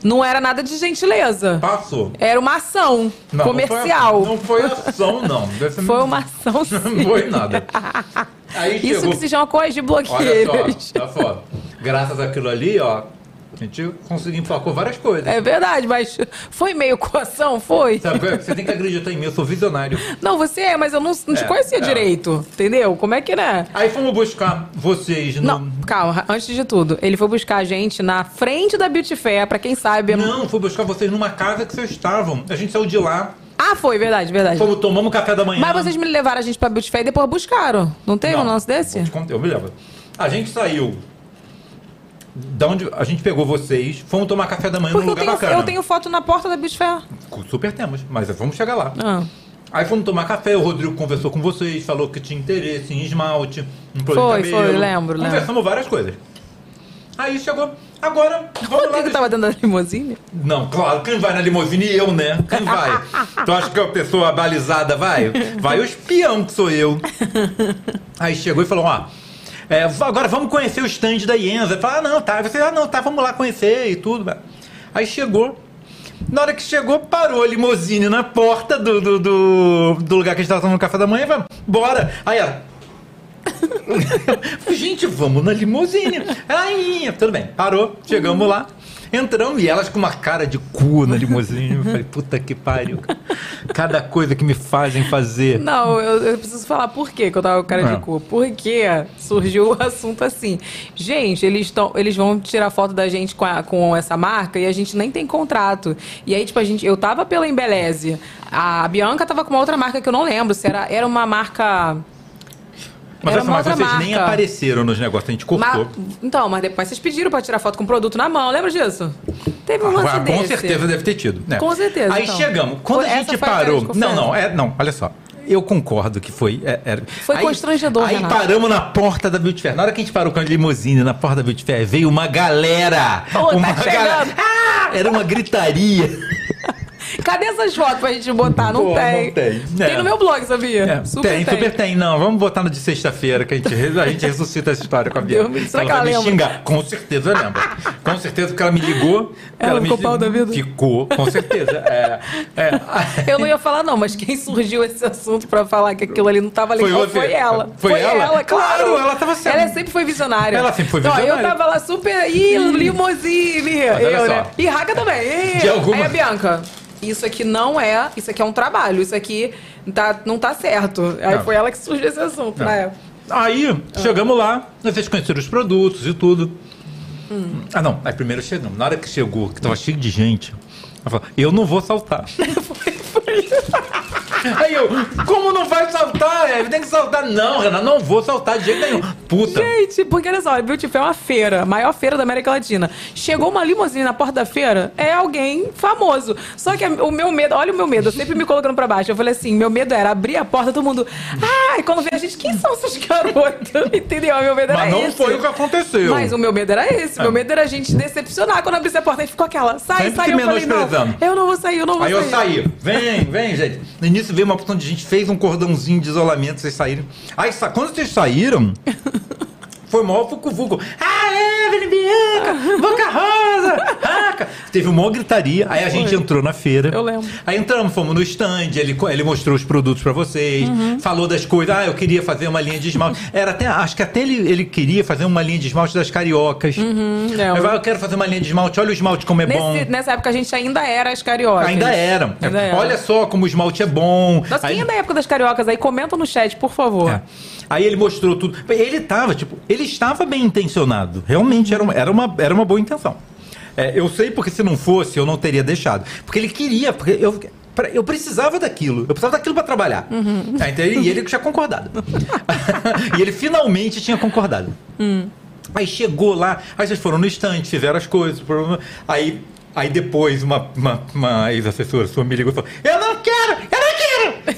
Não era nada de gentileza. Passou. Era uma ação Não, comercial. Não foi, não foi ação, não. <laughs> Deve Foi uma ação <laughs> sim. Não foi nada. <laughs> Aí Isso chegou- que se chama corrigir Olha bloqueios. só, tá foda. Graças àquilo ali, ó, a gente conseguiu emplacou várias coisas. É verdade, mas foi meio coação, foi? Sabe, você tem que acreditar em mim, eu sou visionário. Não, você é, mas eu não, não te É, conhecia é. direito, entendeu? Como é que né? Aí fomos buscar vocês no... Não, calma, antes de tudo, ele foi buscar a gente na frente da Beauty Fair, pra quem sabe. Não, fui buscar vocês numa casa que vocês estavam. A gente saiu de lá, Ah, foi, verdade, verdade. fomos, tomamos café da manhã. Mas vocês me levaram a gente pra Beauty Fair e depois buscaram. Não teve Não, um lance desse? te Eu me lembro. A gente saiu. Da onde a gente pegou vocês, fomos tomar café da manhã Porque num eu lugar tenho, bacana. eu tenho foto na porta da Fair. Super temos, mas vamos chegar lá. Ah. Aí fomos tomar café, o Rodrigo conversou com vocês, falou que tinha interesse em esmalte, em produto Foi, de cabelo. foi, lembro, lembro. Conversamos várias coisas. Aí chegou, agora, vamos lá. Rodrigo tava dentro da limusine? Não, claro, quem vai na limusine? Eu, né? Quem vai? <laughs> tu acha que a pessoa balizada vai? Vai o espião que sou eu. Aí chegou e falou, ó... é, agora vamos conhecer o stand da Ienza. Falei, ah, não, tá. Você, ah, não, tá, vamos lá conhecer e tudo. Aí chegou. Na hora que chegou, parou a limusine na porta do, do, do, do lugar que a gente tava tomando café da manhã e falou, bora. Aí ela... <laughs> Gente, vamos na limusine. Aí, tudo bem. Parou, chegamos lá. Entramos e elas com uma cara de cu na limusine. Eu falei, puta que pariu. Cada coisa que me fazem fazer. Não, eu, eu preciso falar por quê que eu tava com cara Ah. de cu. Porque surgiu o assunto assim. Gente, eles, tão, eles vão tirar foto da gente com, a- com essa marca e a gente nem tem contrato. E aí, tipo, a gente. Eu tava pela Embeleze. A Bianca tava com uma outra marca que eu não lembro. Se era, era uma marca. Mas Era essa marca vocês nem marca. apareceram nos negócios, a gente cortou. Ma- então, mas depois vocês pediram pra tirar foto com o produto na mão, lembra disso? Teve um lance Ah, com desse. certeza deve ter tido. né? Com certeza, Aí então. chegamos. Quando Foi- a gente a parou. grande Não, não, é, não, olha só. Eu concordo que foi. é- era- Foi Aí- constrangedor, Aí Renato. paramos na porta da Beauty Fair. Na hora que a gente parou com a limusine na porta da Beauty Fair, veio uma galera. Tá uma chegando. Ah! Era uma gritaria. <laughs> Cadê essas fotos pra gente botar? Não Pô, tem. não tem. Tem É. no meu blog, sabia? É, tem, super tem. Não, vamos botar no de sexta-feira, que a gente, a gente ressuscita essa história com a Bia. Deus me- será que vai ela me lembra? xingar. Com certeza lembra. Com certeza, porque ela me ligou. Ela me ficou pau da vida? Ficou, com certeza. É, é. Eu não ia falar, não, mas quem surgiu esse assunto pra falar que aquilo ali não tava Foi legal você. foi ela. Foi ela? claro. Claro, ela tava sendo- Ela sempre foi visionária. Ela sempre foi Então, visionária. eu tava lá super. Ih, limousine! Eu, né? E Raca também. De alguma- Aí a Bianca. Isso aqui não é. Isso aqui é um trabalho. Isso aqui tá, não tá certo. Aí Não. foi ela que surgiu esse assunto Não. na época. Aí, chegamos lá, vocês conheceram os produtos e tudo. Hum. Ah, não. Aí primeiro chegamos. Na hora que chegou, que tava cheio de gente, ela falou, eu não vou saltar. <laughs> Aí eu, como não vai saltar? É, tem que saltar. Não, Renan, não vou saltar de jeito nenhum. Puta. Gente, porque olha só, Beauty Fair é uma feira, a maior feira da América Latina. Chegou uma limusine na porta da feira, é alguém famoso. Só que o meu medo, olha o meu medo, eu sempre me colocando pra baixo. Eu falei assim, meu medo era abrir a porta, todo mundo. Ah, e quando vê a gente, quem são essas garotas? <laughs> Entendeu? Meu medo era Mas não esse. foi o que aconteceu. Mas o meu medo era esse. Meu medo era a gente decepcionar quando abrisse a porta e ficou aquela. Sai, Sempre sai. Eu falei, não, eu não vou sair, eu não vou Aí sair. eu saí. Vem, vem, gente. No início veio uma porção de gente, fez um cordãozinho de isolamento, vocês saíram. Aí quando vocês saíram, <laughs> foi maior fuco-fuco. Ah, Evelyn Bianca, <laughs> Boca Rosa, Raca. Teve uma maior gritaria. Aí a gente entrou na feira. Eu lembro. Aí entramos, fomos no stand, ele, ele mostrou os produtos pra vocês, Uhum. falou das coisas. Ah, eu queria fazer uma linha de esmalte. Era até, acho que até ele, ele queria fazer uma linha de esmalte das cariocas. Uhum, lembro. vai, eu quero fazer uma linha de esmalte. Olha o esmalte como é bom. Nesse- nessa época a gente ainda era as cariocas. Ainda eram. Ainda era. Olha só como o esmalte é bom. Nossa, Aí- quem é da época das cariocas aí? Comenta no chat, por favor. É. Aí ele mostrou tudo. Ele tava, tipo, ele estava bem intencionado. Realmente era uma, era uma, era uma boa intenção. É, eu sei porque se não fosse, eu não teria deixado. Porque ele queria, porque eu, eu precisava daquilo. Eu precisava daquilo para trabalhar. Uhum. Tá, então ele- e ele tinha concordado. <laughs> e ele finalmente tinha concordado. Hum. Aí chegou lá, aí vocês foram no estante, fizeram as coisas. Aí, aí depois uma, uma, uma ex-assessora sua me ligou e falou: Eu não quero! Eu não quero!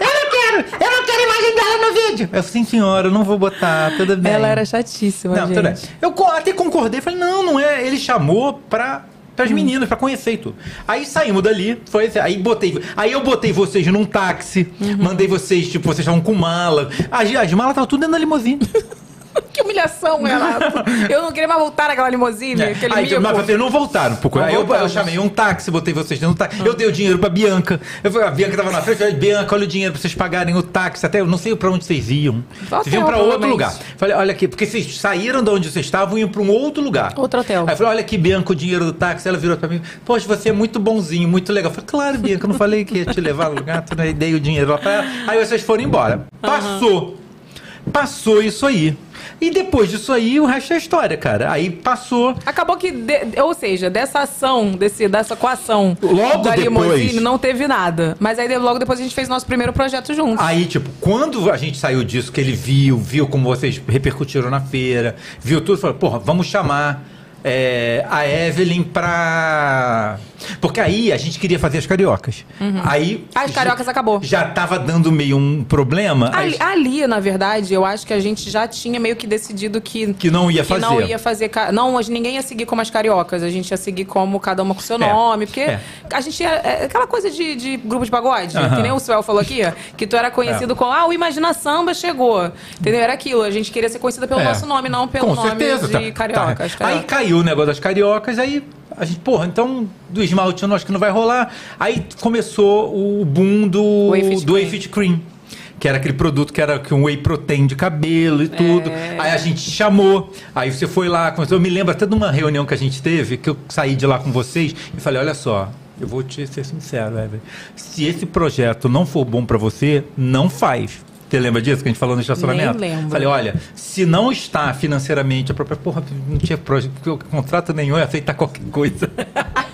Eu não quero! Eu não quero a imagem dela no vídeo! Eu falei, sim, senhora, eu não vou botar, tudo bem. Ela era chatíssima, Não, gente. tudo bem. Eu até concordei, falei, não, não é. Ele chamou pra. Para as meninas, pra conhecer e tudo. Aí saímos dali, foi aí botei. Aí eu botei vocês num táxi, mandei vocês, tipo, vocês estavam com mala. As, as malas estavam tudo dentro da limusine. <laughs> <laughs> que humilhação, Renato. <laughs> Eu não queria mais voltar naquela limusine, É. aquele Aí, mico. mas vocês não voltaram. Porque Não aí eu, eu chamei um táxi, botei vocês dentro do táxi. Eu dei o dinheiro pra Bianca. Eu falei, a Bianca tava na frente, eu falei, Bianca, olha o dinheiro pra vocês pagarem o táxi. Até eu não sei pra onde vocês iam. Hotel, vocês iam pra outro lugar. Falei, olha aqui, porque vocês saíram de onde vocês estavam e iam pra um outro lugar. Outro hotel. Aí eu falei, olha aqui, Bianca, o dinheiro do táxi. Ela virou pra mim, poxa, você é muito bonzinho, muito legal. Eu falei, claro, Bianca, eu não falei que ia te levar no lugar, não dei o dinheiro lá pra ela. Aí vocês foram embora. Passou. Passou isso aí. E depois disso aí, o resto é história, cara. Aí passou. Acabou que, de- ou seja, dessa ação, desse, dessa coação Logo da depois. não teve nada. Mas aí logo depois a gente fez nosso primeiro projeto juntos. Aí, tipo, quando a gente saiu disso, que ele viu, viu como vocês repercutiram na feira, viu tudo, falou, porra, vamos chamar é, a Evelyn pra. Porque aí a gente queria fazer as cariocas. Uhum. Aí. As cariocas acabou. Já tava dando meio um problema. Ali, ali, na verdade, eu acho que a gente já tinha meio que decidido que. Que não ia que não fazer. ia fazer. Não, hoje ninguém ia seguir como as cariocas. A gente ia seguir como cada uma com seu É, nome. Porque é. a gente ia. é aquela coisa de, de grupo de pagode, Aham. que nem o Suel falou aqui, que tu era conhecido É. como. Ah, o Imagina Samba chegou. Entendeu? Era aquilo. A gente queria ser conhecida pelo É. nosso nome, não pelo Com nome certeza, de tá- tá. cariocas. Aí Carioca. caiu o negócio das cariocas, aí a gente, porra, então do esmalte eu não acho que não vai rolar. Aí começou o boom do Whey Fit do Whey Cream. Que era aquele produto que era que um whey protein de cabelo e tudo. É. Aí a gente te chamou. Aí você foi lá. começou- Eu me lembro até de uma reunião que a gente teve, que eu saí de lá com vocês e falei: olha só, eu vou te ser sincero, Evelyn. Se esse projeto não for bom pra você, não faz. Você lembra disso que a gente falou no estacionamento? Nem lembro. Falei, olha, se não está financeiramente a própria. Porra, não tinha projeto, contrato nenhum, é aceitar qualquer coisa. <laughs>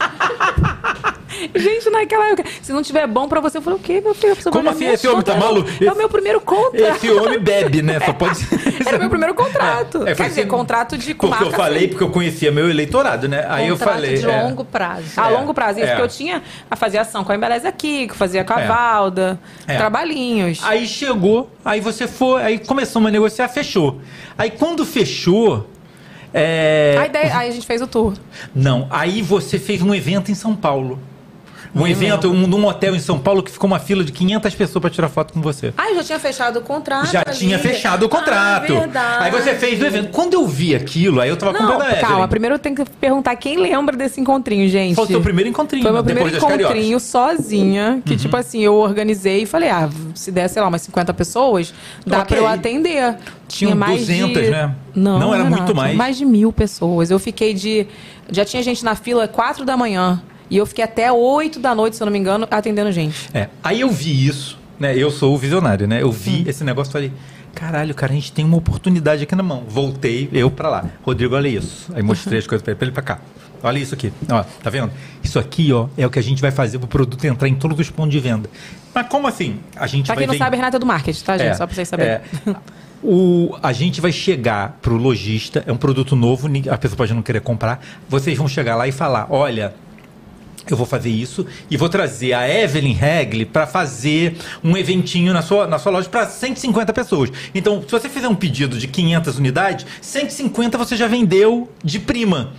Gente, naquela época, se não tiver bom pra você, eu falei, o quê, meu filho? Eu Como assim? Esse homem tá maluco? É o meu primeiro contrato. Esse homem bebe, né? Só pode. <laughs> Era o meu primeiro contrato. É, é, Quer dizer, assim, contrato de Porque eu falei, sim. porque eu conhecia meu eleitorado, né? Aí eu falei. de é, longo prazo. A É, longo prazo, isso, é. porque eu tinha a fazer ação com a Embeleza aqui, que fazia com a É. Valda, É. trabalhinhos. Aí chegou, aí você foi, aí começamos a negociar, fechou. Aí quando fechou. É... Aí, daí- aí a gente fez o tour. Não, aí você fez um evento em São Paulo. Um evento, um, num hotel em São Paulo que ficou uma fila de 500 pessoas pra tirar foto com você. Ah, eu já tinha fechado o contrato. Já ali. tinha fechado o contrato. Ah, verdade. aí você fez o evento. Quando eu vi aquilo, aí eu tava com Não, medo calma, primeiro eu tenho que perguntar quem lembra desse encontrinho, gente. Foi o seu primeiro encontrinho, Foi meu primeiro encontrinho sozinha, que Uhum. tipo assim, eu organizei e falei, ah, se der, sei lá, umas 50 pessoas, dá Ok. pra eu atender. Tinham 200, né? Não, Não, era Renato, muito mais. Mais de mil pessoas. Eu fiquei de... Já tinha gente na fila 4 da manhã. E eu fiquei até 8 da noite, se eu não me engano, atendendo gente. É, aí eu vi isso, né? Eu sou o visionário, né? Eu vi Uhum. esse negócio e falei, caralho, cara, a gente tem uma oportunidade aqui na mão. Voltei, eu pra lá. Rodrigo, olha isso. Aí mostrei as coisas pra ele, pra ele pra cá. Olha isso aqui. Ó, tá vendo? Isso aqui, ó, é o que a gente vai fazer pro produto entrar em todos os pontos de venda. Mas como assim? A gente Pra vai quem não ven- sabe, Renata é do marketing, tá, gente? É, Só pra vocês saberem. é. O, a gente vai chegar pro lojista, é um produto novo, a pessoa pode não querer comprar. Vocês vão chegar lá e falar: olha. Eu vou fazer isso e vou trazer a Evelyn Regli para fazer um eventinho na sua, na sua loja para 150 pessoas. Então, se você fizer um pedido de 500 unidades, 150 você já vendeu de prima.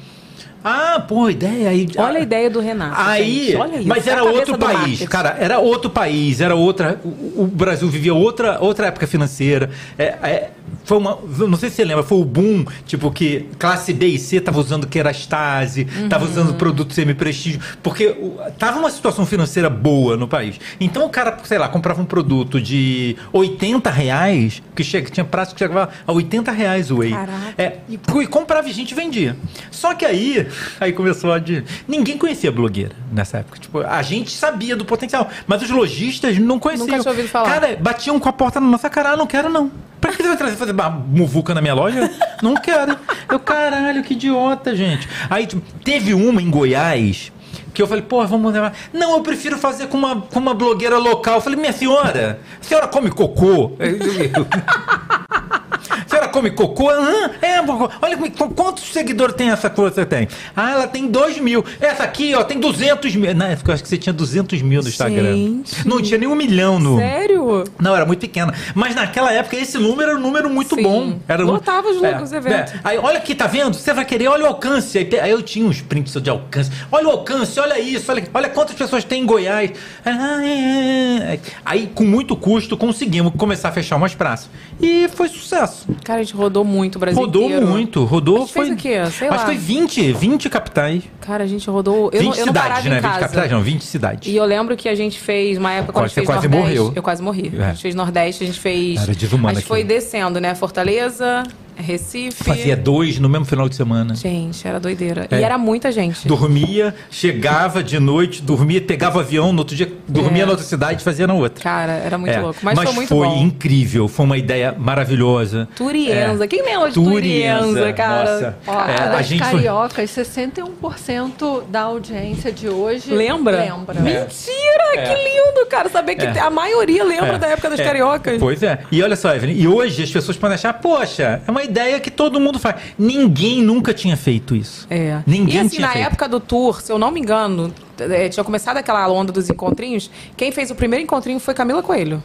Ah, pô, ideia aí. Olha a ideia do Renato. Aí, isso. mas É era outro país, marketing. cara, era outro país, era outra. O, o Brasil vivia outra, outra época financeira. É, é, foi uma, não sei se você lembra, foi o boom, tipo que classe B e C tava usando Kerastase, Uhum. tava usando produto semi-prestígio, porque tava uma situação financeira boa no país. Então o cara, sei lá, comprava um produto de 80 reais, que chega, tinha prazo que chegava a 80 reais o whey. Caraca. É, e, e comprava e a gente vendia. Só que aí, <laughs> aí começou a de. Ninguém conhecia blogueira nessa época. Tipo, a gente sabia do potencial, mas os lojistas não conheciam. Nunca tinha ouvido falar. Cara, batiam com a porta na nossa cara, ah, não quero não. Pra que você vai trazer fazer uma muvuca na minha loja? <laughs> Não quero. Eu, caralho, que idiota, gente. Aí tipo, teve uma em Goiás que eu falei, pô, vamos levar. Não, eu prefiro fazer com uma, com uma blogueira local. Eu falei, minha senhora, a senhora come cocô? <laughs> A senhora come cocô? Aham, é, olha qu- quantos seguidores tem essa que você tem? Ah, ela tem 2 mil. Essa aqui, ó, tem 200 mil. Não, eu acho que você tinha 200 mil no Instagram. Gente. Não tinha nem um milhão no. Sério? Não, era muito pequena. Mas naquela época esse número era um número muito Sim. bom. Era Lotava os- é, os eventos. é. Aí, olha aqui, tá vendo? Você vai querer, olha o alcance. Aí, aí eu tinha uns prints de alcance. Olha o alcance, olha isso, olha, olha quantas pessoas tem em Goiás. Ah, é, é. Aí, com muito custo, conseguimos começar a fechar umas praças. E foi sucesso. Cara, a gente rodou muito o Brasil Rodou inteiro. muito, rodou. A gente fez foi, o quê? Sei acho lá. que foi 20, 20 capitais. Cara, a gente rodou. Eu, 20 não, eu não cidades, parava né? em 20 casa. capitais, não, 20 cidades. E eu lembro que a gente fez uma época quando a gente fez quase Nordeste. morreu. Eu quase morri. É. A gente fez Nordeste, a gente fez. Era desumano A gente foi aquilo. descendo, né? Fortaleza, Recife. Fazia dois no mesmo final de semana. Gente, era doideira. É. E era muita gente. Dormia, chegava de noite, dormia, pegava o avião, no outro dia dormia É. na outra cidade, fazia na outra. Cara, era muito É, louco. Mas, foi muito bom. incrível, foi uma ideia maravilhosa. Turienza. É. Quem lembra de Turienza, Turienza, cara? nossa. Ó, É, a das gente foi- cariocas, 61% da audiência de hoje Lembra? lembra. Mentira! É. Que lindo, cara. Saber que É. a maioria lembra É, da época das é. cariocas. Pois é. E olha só, Evelyn, e hoje as pessoas podem achar, poxa, é uma ideia que todo mundo faz. Ninguém nunca tinha feito isso. É. Ninguém e assim, tinha na feito. época do tour, se eu não me engano, é, tinha começado aquela onda dos encontrinhos. Quem fez o primeiro encontrinho foi Camila Coelho.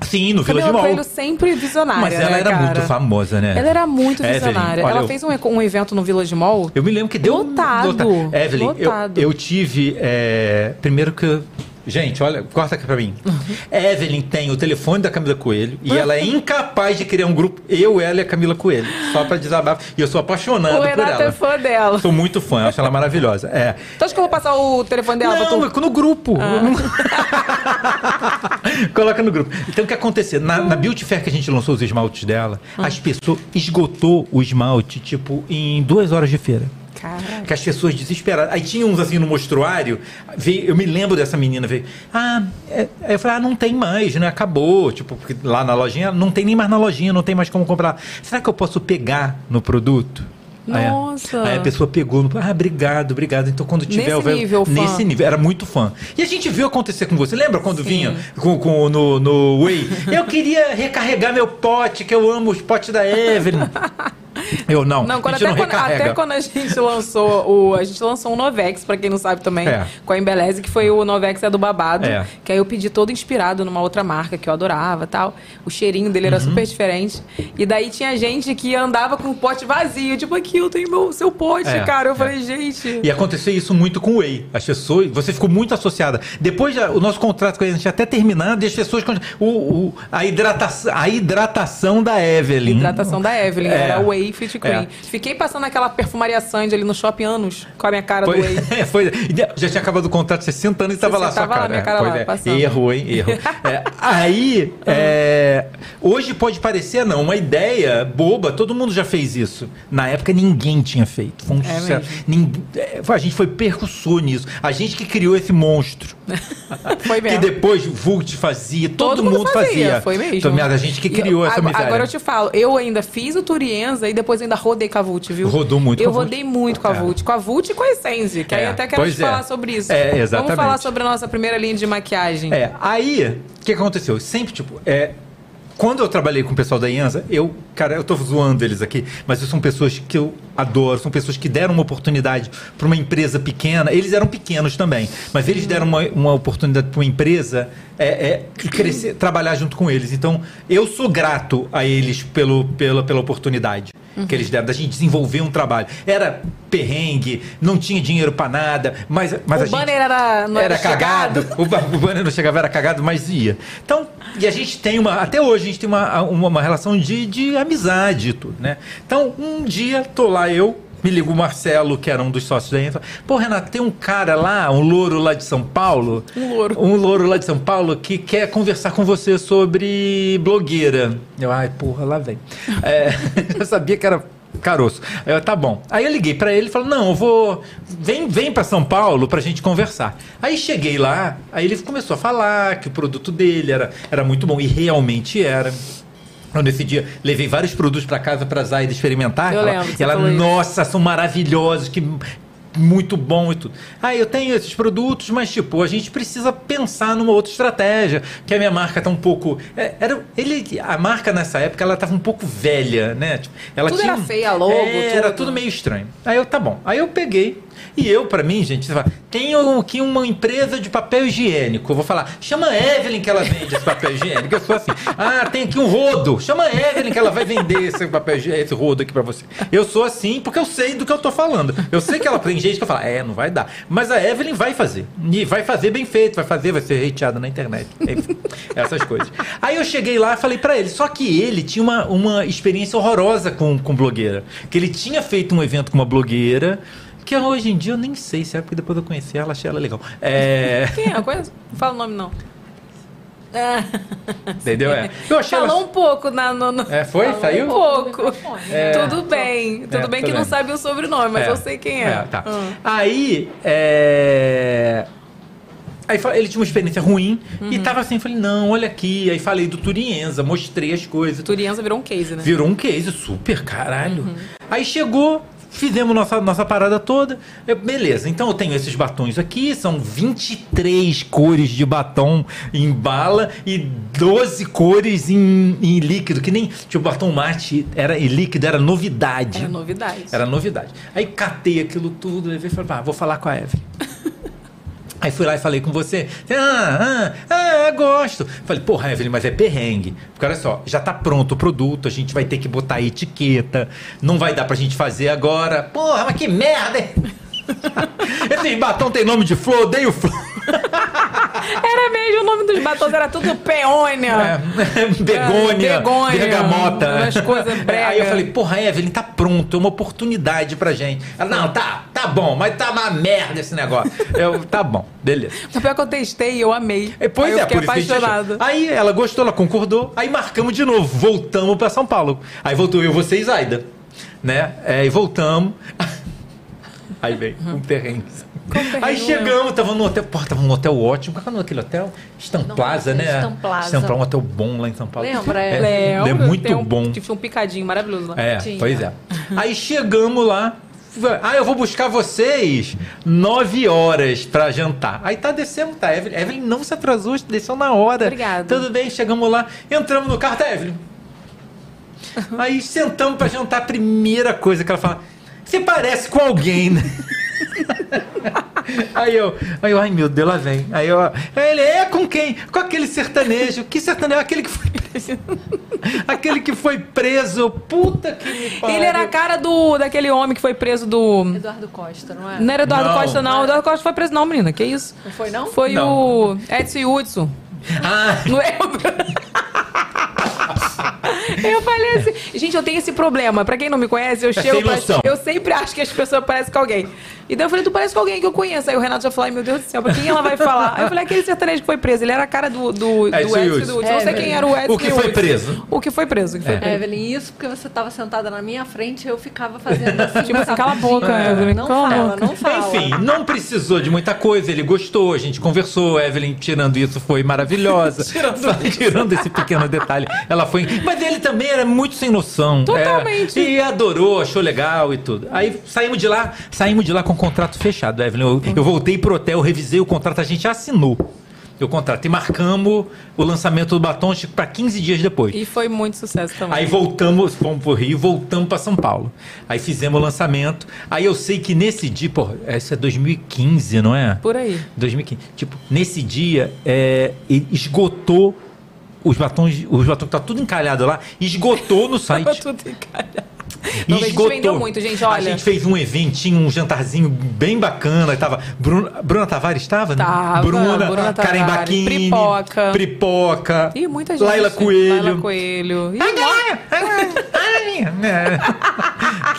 Sim, no Vila Camila de Mall. Coelho sempre visionária. Mas ela né, era cara? muito famosa, né? Ela era muito Evelyn, visionária. olha, ela eu- fez um, um evento no Village Mall. Eu me lembro que deu Lotado. lotado. Evelyn, eu- Lotado. Eu, tive. é, primeiro que. eu- Gente, olha, corta aqui pra mim. Evelyn tem o telefone da Camila Coelho e ela é incapaz de criar um grupo. Eu, ela e a Camila Coelho. Só pra desabafar. E eu sou apaixonado o por Renato ela. é fã dela. Sou muito fã, eu acho ela maravilhosa. É. Então acho que eu vou passar o telefone dela pra Não, tu. mas no grupo. Ah. <laughs> Coloca no grupo. Então o que aconteceu? Na, na Beauty Fair que a gente lançou os esmaltes dela, Ah. as pessoas esgotou o esmalte, tipo, em duas horas de feira. Caraca. Que as pessoas desesperadas. Aí tinha uns assim no mostruário. Veio, eu me lembro dessa menina. Veio. Ah, é, aí eu falei, ah, não tem mais, né? Acabou. Tipo, porque lá na lojinha, não tem nem mais na lojinha, não tem mais como comprar. Será que eu posso pegar no produto? Aí a- Nossa. Aí, a pessoa pegou, ah, obrigado, obrigado. Então quando tiver Nesse eu vou- nível, fã. nesse nível, era muito fã. E a gente viu acontecer com você. Lembra quando vinha com, com- no, no Way? Eu queria recarregar meu pote, que eu amo os potes da Evelyn. <laughs> Eu não. Não, quando, a até, não quando, até quando a gente lançou o. A gente lançou um Novex, pra quem não sabe também, É. com a Embeleze, que foi o Novex é do babado. É. Que aí eu pedi todo inspirado numa outra marca que eu adorava tal. O cheirinho dele Uhum. era super diferente. E daí tinha gente que andava com o pote vazio, tipo, aqui eu tenho meu, seu pote, É, cara. Eu é. falei, gente. E aconteceu isso muito com o Whey. As pessoas, você ficou muito associada. Depois o nosso contrato com a gente até terminado e as pessoas o, o- a hidratação, a hidratação da Evelyn. Hidratação da Evelyn, É. era Whey Cream. É. Fiquei passando aquela perfumaria Sandy ali no shopping anos com a minha cara do Foi, Whey. <laughs> foi- já tinha acabado o contrato 60 anos e tava lá sua lá, cara. minha cara Pois lá, é. passando. Erro, hein? Erro. <laughs> É, aí, é, hoje pode parecer, não, uma ideia boba, todo mundo já fez isso. Na época ninguém tinha feito. Foi um É sucesso. Ninguém- é, a gente foi percussor nisso. A gente que criou esse monstro. <laughs> Foi Que mesmo. depois o Vult fazia, todo, mundo mundo fazia. Foi mesmo. Então, a gente que criou essa agora, miséria. agora eu te falo, eu ainda fiz o Turienza e depois ainda rodei com a Vult, viu? Rodou muito Eu com a Vult. rodei muito com a É. Vult. Com a Vult e com a Essence, que aí É, até quero pois te é. falar sobre isso. É, exatamente. Vamos falar sobre a nossa primeira linha de maquiagem. É, aí, o que aconteceu? Sempre, tipo, é, quando eu trabalhei com o pessoal da Ianza, eu, cara, eu tô zoando eles aqui, mas são pessoas que eu adoro, são pessoas que deram uma oportunidade para uma empresa pequena. Eles eram pequenos também, mas eles deram uma, uma oportunidade para uma empresa é, é, crescer, trabalhar junto com eles. Então, eu sou grato a eles pelo, pela, pela oportunidade Uhum. que eles deram, da gente desenvolver um trabalho. Era perrengue, não tinha dinheiro para nada, mas, mas o a gente banner era, não era era, cagado. O, o banner não chegava, era cagado, mas ia. Então, e a gente tem uma. Até hoje a gente tem uma, uma, uma relação de, de amizade e tudo, né? Então, um dia, tô lá eu. Me liga o Marcelo, que era um dos sócios da Enfa. Pô, Renato, tem um cara lá, um louro lá de São Paulo. Um louro. Um louro lá de São Paulo que quer conversar com você sobre blogueira. Eu, ai, porra, lá vem. <laughs> É, <laughs> eu sabia que era caroço. Eu, tá bom. Aí eu liguei pra ele e falei, não, eu vou. Vem, vem para São Paulo pra gente conversar. Aí cheguei lá, aí ele começou a falar que o produto dele era, era muito bom. E realmente era. Eu, nesse dia, levei vários produtos pra casa pra Zaida experimentar. Eu ela, lembro ela falou isso. nossa, são maravilhosos, que muito bom e tudo. Ah, eu tenho esses produtos, mas tipo, a gente precisa pensar numa outra estratégia, que a minha marca tá um pouco, é, era ele a marca nessa época ela tava um pouco velha, né? Tipo, ela Tudo tinha era feia, logo, é, era tudo. tudo meio estranho. Aí eu tá bom. Aí eu peguei E eu, pra mim, gente, você fala, tenho aqui uma empresa de papel higiênico. Eu vou falar, chama a Evelyn que ela vende esse papel higiênico. Eu sou assim, ah, tem aqui um rodo. Chama a Evelyn que ela vai vender esse papel esse rodo aqui pra você. Eu sou assim porque eu sei do que eu tô falando. Eu sei que ela tem gente que falo, é, não vai dar. Mas a Evelyn vai fazer. E vai fazer bem feito, vai fazer, vai ser hateada na internet. Essas coisas. Aí eu cheguei lá e falei pra ele, só que ele tinha uma, uma experiência horrorosa com, com blogueira. Que ele tinha feito um evento com uma blogueira. Que hoje em dia eu nem sei se é, porque depois eu conheci ela, achei ela legal. É. <laughs> Quem é? Conheço? Não fala o nome, não. <laughs> Entendeu? É. Eu achei Falou ela- um pouco na, no, no- É, foi? Falou Saiu? Um pouco. É. Tudo bem. Tudo É, bem que não vendo. sabe o sobrenome, mas É. eu sei quem é. tá. Ah. Aí, é... Aí ele tinha uma experiência ruim Uhum. e tava assim, falei, não, olha aqui. Aí falei do Turienza, mostrei as coisas. Turienza virou um case, né? Virou um case super, caralho. Uhum. Aí chegou, fizemos nossa, nossa parada toda. Eu, beleza, então eu tenho esses batons aqui, são 23 cores de batom em bala e 12 cores em, em líquido, que nem tipo batom mate era em líquido, era novidade. Era novidade. Era novidade. Aí catei aquilo tudo, e falei, ah, vou falar com a Evelyn. Aí fui lá e falei com você. Ah, ah, ah, gosto. Falei, porra, Evelyn, mas é perrengue. Porque olha só, já tá pronto o produto, a gente vai ter que botar etiqueta. Não vai dar pra gente fazer agora. Porra, mas que merda? <laughs> Esse batom tem nome de flor, odeio flor. <laughs> Era mesmo, o nome dos batons era tudo peônia. É, <laughs> begônia, É, begônia, bergamota. umas coisas brega. <laughs> Aí eu falei, porra, Evelyn, tá pronto, é uma oportunidade pra gente. Ela, não, tá, tá bom, mas tá uma merda esse negócio. Eu, tá bom, beleza. O pior que eu testei e eu amei. É, Pois Aí eu é, fiquei por isso que a gente achou. apaixonada. Aí ela gostou, ela concordou, aí marcamos de novo, voltamos pra São Paulo. Aí voltou eu, você e Zaida, né? É, e voltamos. Aí veio um perrengue. Aí chegamos, tava no hotel, porra, tava num hotel ótimo. Qual que é o nome daquele hotel? Stamplaza, né? Stamplaza. Stamplaza, um hotel bom lá em São Paulo. Lembra? É, Lembro, é muito um, bom. Tive um picadinho maravilhoso lá. É, Tinha. pois é. Aí chegamos lá. Ah, eu vou buscar vocês nove horas pra jantar. Aí tá, descemos, tá. Evelyn, Evelyn não se atrasou, desceu na hora. Obrigada. Tudo bem, chegamos lá, entramos no carro, tá, Evelyn? Aí sentamos pra jantar. A primeira coisa que ela fala: Você parece com alguém, né? <laughs> <laughs> Aí eu, aí eu, ai meu Deus, lá vem. Aí eu, ele é com quem? Com aquele sertanejo. Que sertanejo? Aquele que foi preso. <laughs> aquele que foi preso. Puta que me pariu. Ele era a cara do, daquele homem que foi preso do. Eduardo Costa, não é? Não era Eduardo Não. Costa, não. Eduardo Costa foi preso, não, menina. Que isso? Não foi, não? Foi Não. o Edson Hudson. Ah, Não lembro. <laughs> <laughs> Eu falei assim, gente, eu tenho esse problema. Pra quem não me conhece, eu chego. É pra- noção. eu sempre acho que as pessoas parecem com alguém. E daí eu falei, tu parece com alguém que eu conheço. Aí o Renato já falou, ai meu Deus do céu, pra quem ela vai falar? Aí eu falei, aquele sertanejo que foi preso. Ele era a cara do, do, do Edson Edson Hudson. Hudson. Não sei É, quem era o Edson O que foi preso. O que foi preso. que foi É. preso. Evelyn, isso porque você estava sentada na minha frente eu ficava fazendo assim. Tipo assim, cala a boca, Evelyn, Não cala fala, boca. não fala. Enfim, não precisou de muita coisa, ele gostou, a gente conversou, Evelyn tirando isso foi maravilhosa. <laughs> tirando, tirando esse pequeno detalhe, ela foi. Mas ele também era muito sem noção. Totalmente. É, e adorou, achou legal e tudo. Aí saímos de lá, saímos de lá com o contrato fechado, Evelyn. Eu, eu voltei pro hotel, revisei o contrato, a gente assinou. O contrato e marcamos o lançamento do batom para 15 dias depois. E foi muito sucesso também. Aí voltamos, fomos pro Rio, voltamos para São Paulo. Aí fizemos o lançamento. Aí eu sei que nesse dia, pô, isso é 2015, não é? Por aí. 2015. Tipo, nesse dia, é, esgotou os batons, os batons que tá tudo encalhado lá, esgotou no Tava <laughs> site. tudo encalhado. Não, a gente vendeu muito, gente, A olha. gente fez um eventinho, um jantarzinho bem bacana. Tava Bruna, Bruna Tavares estava? né? Tava, Bruna, Bruna Karen Tavares, Baquini, Pripoca. Pripoca. Ih, muita gente. Laila Coelho. Laila Coelho. Ih,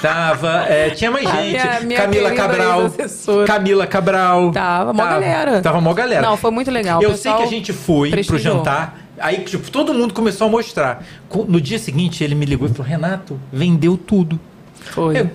Tava, é, tinha mais A gente. minha- minha Camila Cabral. Camila Cabral. Tava, mó galera. Tava mó galera. Não, foi muito legal. Eu sei que a gente foi pro jantar. Aí, tipo, todo mundo começou a mostrar. No dia seguinte, ele me ligou e falou: Renato, vendeu tudo. Foi. Eu-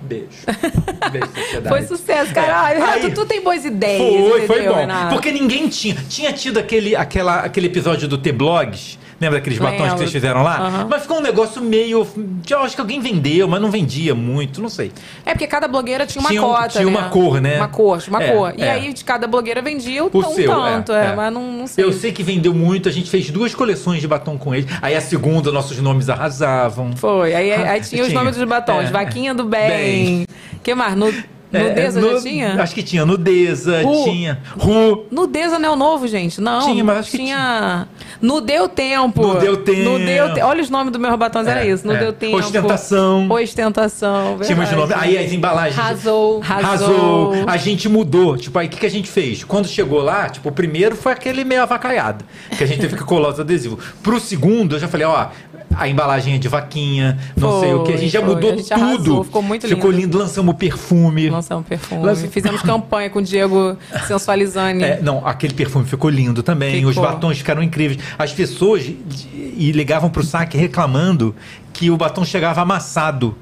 Beijo. <laughs> Beijo, sociedade. Foi sucesso, caralho. Aí- Renato, tu tem boas ideias. Foi, foi entendeu, bom. Renato? Porque ninguém tinha. Tinha tido aquele, aquela, aquele episódio do T-Blogs. Lembra daqueles batons que vocês fizeram lá? Aham. Mas ficou um negócio meio. Eu acho que alguém vendeu, mas não vendia muito, não sei. É porque cada blogueira tinha uma Tinha um- cota, tinha né? uma cor, né? Uma cor, tinha uma É, cor. E é. aí, de cada blogueira vendia o, O um seu, tanto, é, é, é. mas não, não sei. Eu sei que vendeu muito, a gente fez duas coleções de batom com ele. Aí a segunda, nossos nomes arrasavam. Foi. Aí, aí tinha os Tinha. nomes dos batons. É. Vaquinha do Bem. que mais? No... Nudeza nu- já tinha? Acho que tinha nudeza, Ru. tinha. Ru. Nudeza não é o novo, gente. Não. Tinha, mas acho que tinha. No Deu Tempo. No Deu Tempo. No Deu Te- Olha os nomes dos meus batons, era É, isso. No é. Deu Tempo. Ostentação. Ostentação. Tinha mais de nome. Aí as embalagens. Arrasou. Arrasou. A gente mudou. Tipo, aí o que, que a gente fez? Quando chegou lá, tipo, o primeiro foi aquele meio avacalhado. Que a gente teve que colar os adesivos. Pro segundo, eu já falei, ó, a embalagem é de vaquinha, não sei o que. A gente já Foi, mudou gente tudo. arrasou, ficou muito Ficou lindo. lindo, lançamos perfume. Lançamos perfume. Fizemos campanha com o Diego Sensualizane. É, não, aquele perfume ficou lindo também. Ficou. Os batons ficaram incríveis. As pessoas de- e ligavam pro saque reclamando que o batom chegava amassado.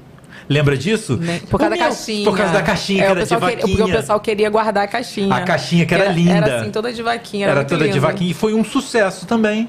Lembra disso? Né? Por causa O da meu- caixinha. Por causa da caixinha, É, que o era de pessoal queria- vaquinha. Porque o pessoal queria guardar a caixinha. A caixinha que era linda. Era assim, toda de vaquinha. Era, Era toda de lindo. vaquinha e foi um sucesso também.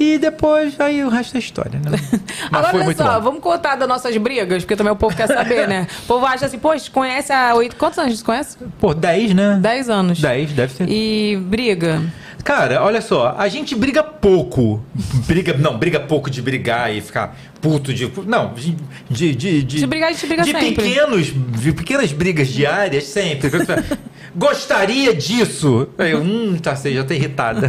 E depois, aí o resto é história, né? <laughs> Mas Agora, foi olha muito só, bom. vamos contar das nossas brigas, porque também o povo quer saber, né? <laughs> O povo acha assim, poxa, conhece há oito. Quantos anos a gente conhece? Pô, 10, né? 10 anos. 10, deve ser. E briga. Cara, olha só, a gente briga pouco. Briga, não, briga pouco de brigar e ficar puto de. Não, de. De, de, De brigar, a gente briga de sempre. pequenos, de pequenas brigas diárias, sempre. Gostaria disso. Aí eu, hum, tá, sei, já tô irritada.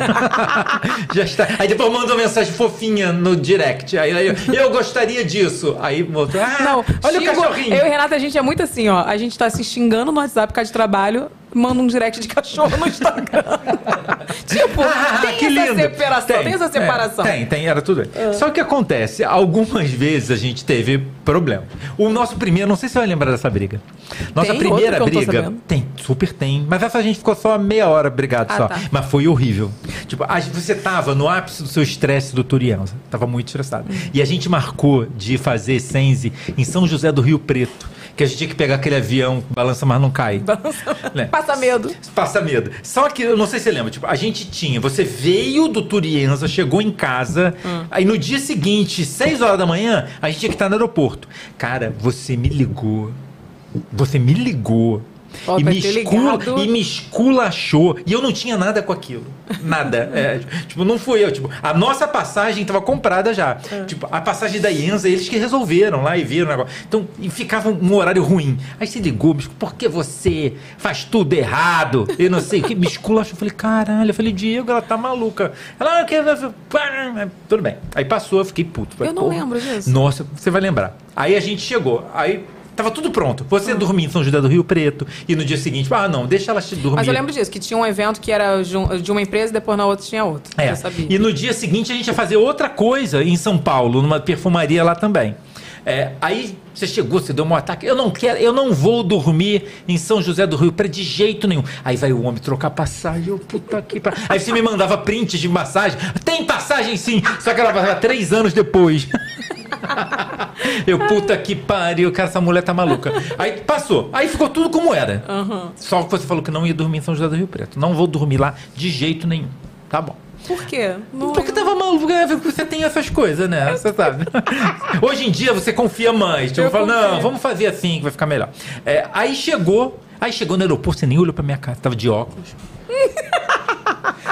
<laughs> já está. Aí depois manda uma mensagem fofinha no direct. Aí, aí eu, eu gostaria disso. Aí outro, ah, Não, olha xingo- o cachorrinho. Eu e Renata, a gente é muito assim, ó. A gente tá se xingando no WhatsApp por causa de trabalho, manda um direct de cachorro no Instagram. <laughs> tipo, tem que essa lindo. separação, tem, essa separação. É, tem, tem, era tudo. Só que acontece, algumas vezes a gente teve problema. O nosso primeiro, não sei se você vai lembrar dessa briga. Nossa Tem primeira briga. Tem, super tem. Mas essa a gente ficou só meia hora brigado Ah, só. tá. Mas foi horrível. Tipo, você tava no ápice do seu estresse do Turianza. Tava muito estressado. Hum. E a gente marcou de fazer Sense em São José do Rio Preto. Que a gente tinha que pegar aquele avião que balança, mas não cai. <laughs> Né? Passa medo. Passa medo. Só que, eu não sei se você lembra, tipo, a gente tinha, você veio do Turienza, chegou em casa, Hum. aí no dia seguinte, 6 horas da manhã, a gente tinha que estar no aeroporto. Cara, você me ligou. Você me ligou. E, pra me escula, e me esculachou. E eu não tinha nada com aquilo. Nada. <laughs> É, tipo, não fui eu. Tipo, a nossa passagem estava comprada já. É. Tipo, a passagem da Ienza, eles que resolveram lá e viram o negócio. Então, e ficava um horário ruim. Aí você ligou, escu- por que você faz tudo errado? Eu não sei o que. Me esculachou. Eu falei, caralho. Eu falei, Diego, ela tá maluca. Ela, ah, que... Tudo bem. Aí passou, eu fiquei puto. Falei, Eu não lembro disso. Nossa, você vai lembrar. Aí a gente chegou. Aí. Tava tudo pronto. Hum. Você dormia em São José do Rio Preto e no dia seguinte, ah, não, deixa ela dormir. Mas eu lembro disso, que tinha um evento que era de um- uma empresa e depois na outra tinha outra. É. Sabia. E no dia seguinte a gente ia fazer outra coisa em São Paulo, numa perfumaria lá também. É, aí você chegou, você deu um ataque. Eu não quero, eu não vou dormir em São José do Rio Preto de jeito nenhum. Aí vai o homem trocar passagem. Eu, puta que pa- Aí você me mandava prints de massagem. Tem passagem sim, só que ela passava três anos depois. <laughs> eu, puta que pariu, cara, essa mulher tá maluca. Aí passou. Aí ficou tudo como era. Aham. Só que você falou que não ia dormir em São José do Rio Preto. Não vou dormir lá de jeito nenhum. Tá bom. Por quê? Não- Porque tava maluco, é, você tem essas coisas, né? Você sabe. <laughs> Hoje em dia você confia mais. Tipo, Eu fala, não, vamos fazer assim que vai ficar melhor. É, aí chegou, aí chegou no aeroporto, você nem olhou pra minha cara, tava de óculos.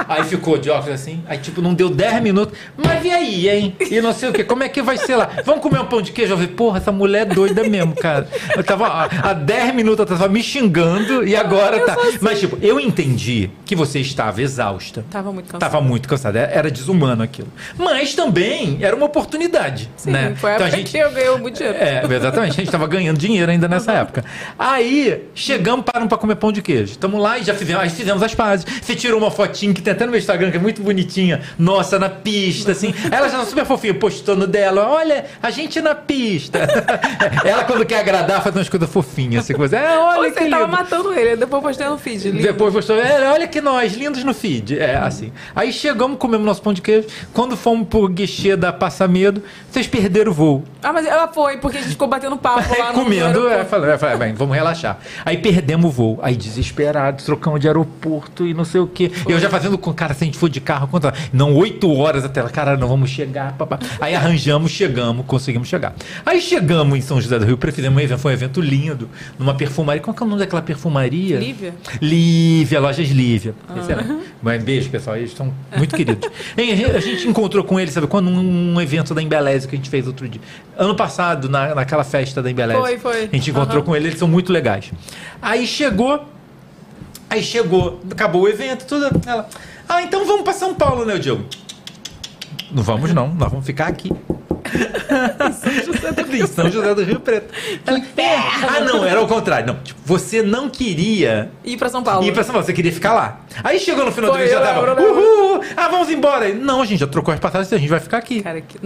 Aí ficou de óculos assim, aí tipo, não deu 10 minutos, mas e aí, hein? E não sei o que, como é que vai ser lá? Vamos comer um pão de queijo? Eu falei, porra, essa mulher é doida mesmo, cara. Eu tava há há 10 minutos, ela tava me xingando e agora tá. Mas tipo, eu entendi que você estava exausta. Tava muito cansado. Tava muito cansado, era era desumano aquilo. Mas também era uma oportunidade, Sim, né? foi a Então a gente- que eu ganhei muito dinheiro. é, exatamente. A gente tava ganhando dinheiro ainda nessa época. Aí, chegamos, paramos pra comer pão de queijo. Tamo lá e já fizemos, aí fizemos as pazes. Você tirou uma fotinha que tem até no meu Instagram, que é muito bonitinha. Nossa, na pista, assim. Ela já tá super fofinha, postou no dela. Olha, a gente na pista. <laughs> Ela, quando quer agradar, faz umas coisas fofinhas. Assim, coisa. É, olha Você que tava lindo. matando ele, depois postei no feed. lindo. Depois postou, é, olha que nós, lindos no feed. É, assim. Aí chegamos, comemos nosso pão de queijo. Quando fomos pro guichê da Passa Medo, vocês perderam o voo. Ah, mas ela foi, porque a gente ficou batendo papo lá <laughs> no comendo, é, falei, é, bem, vamos relaxar. Aí perdemos o voo. Aí desesperados, trocamos de aeroporto e não sei o quê. Eu já fazendo cara, se a gente for de carro, quanto? Não, oito horas até ela, cara, não vamos chegar. Papá. Aí arranjamos, chegamos, conseguimos chegar. Aí chegamos em São José do Rio, fizemos um evento, foi um evento lindo, numa perfumaria. Qual que é o nome daquela perfumaria? Lívia? Lívia, Lojas Lívia. Ah. Beijo, pessoal, eles são muito queridos. A gente encontrou com ele, sabe quando? Um, um evento da Embeleze que a gente fez outro dia. Ano passado, na, naquela festa da Embeleze. Foi, foi. A gente encontrou Aham. com ele, eles são muito legais. Aí chegou, aí chegou, acabou o evento, tudo. Ela, ah, então vamos para São Paulo, né, Diogo? Não vamos não, nós vamos ficar aqui. Em São José do Rio Preto. Ela, é. Ah, não, era o contrário. Não, tipo, você não queria Ir pra São Paulo. ir pra São Paulo, você queria ficar lá. Aí chegou no final Foi, do dia, já tava, lembro, uhul, ah, vamos embora. Não, a gente já trocou as passagens, a gente vai ficar aqui. Cara, que...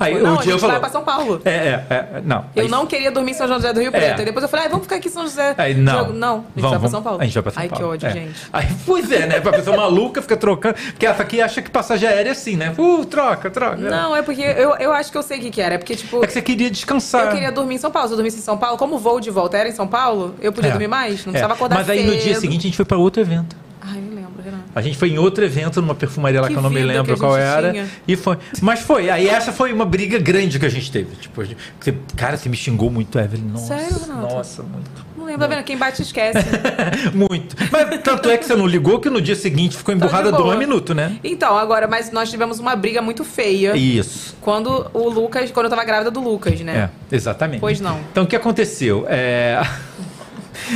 Aí não, o a Diego gente falou. vai pra São Paulo. É, é, é, não. Eu Aí- não queria dormir em São José do Rio Preto. É. E depois eu falei, ah, vamos ficar aqui em São José. Aí, não. Não, a gente Vamos, vai pra. São Paulo. A gente vai pra São Ai, Paulo. que ódio, É. gente. Aí, pois é, né? Pra pessoa maluca fica trocando. Porque essa aqui acha que passagem aérea é assim, né? Uh, troca, troca. Não, é porque eu, eu acho que eu sei o que, que era. É porque, tipo. É que você queria descansar. Eu queria dormir em São Paulo. Se eu dormisse em São Paulo, como o voo de volta era em São Paulo, eu podia É. dormir mais. Não É. precisava acordar Mas aí no dia cedo. seguinte a gente foi pra outro evento. Ai, não lembro, Renato. A gente foi em outro evento, numa perfumaria lá que, Que eu não me lembro qual era. tinha. E foi. Mas foi. Aí essa foi uma briga grande que a gente teve. Tipo, cara, você me xingou muito, Evelyn. Nossa, Sério, Renato? Nossa, muito. Lembro, tá vendo? Quem bate esquece. <laughs> Muito. Mas tanto é que você não ligou que no dia seguinte ficou emburrada boa. dois minutos, né? então, agora, mas nós tivemos uma briga muito feia. Isso. Quando o Lucas, quando eu tava grávida do Lucas, né? É, exatamente. Pois não. Então o que aconteceu? É. <laughs>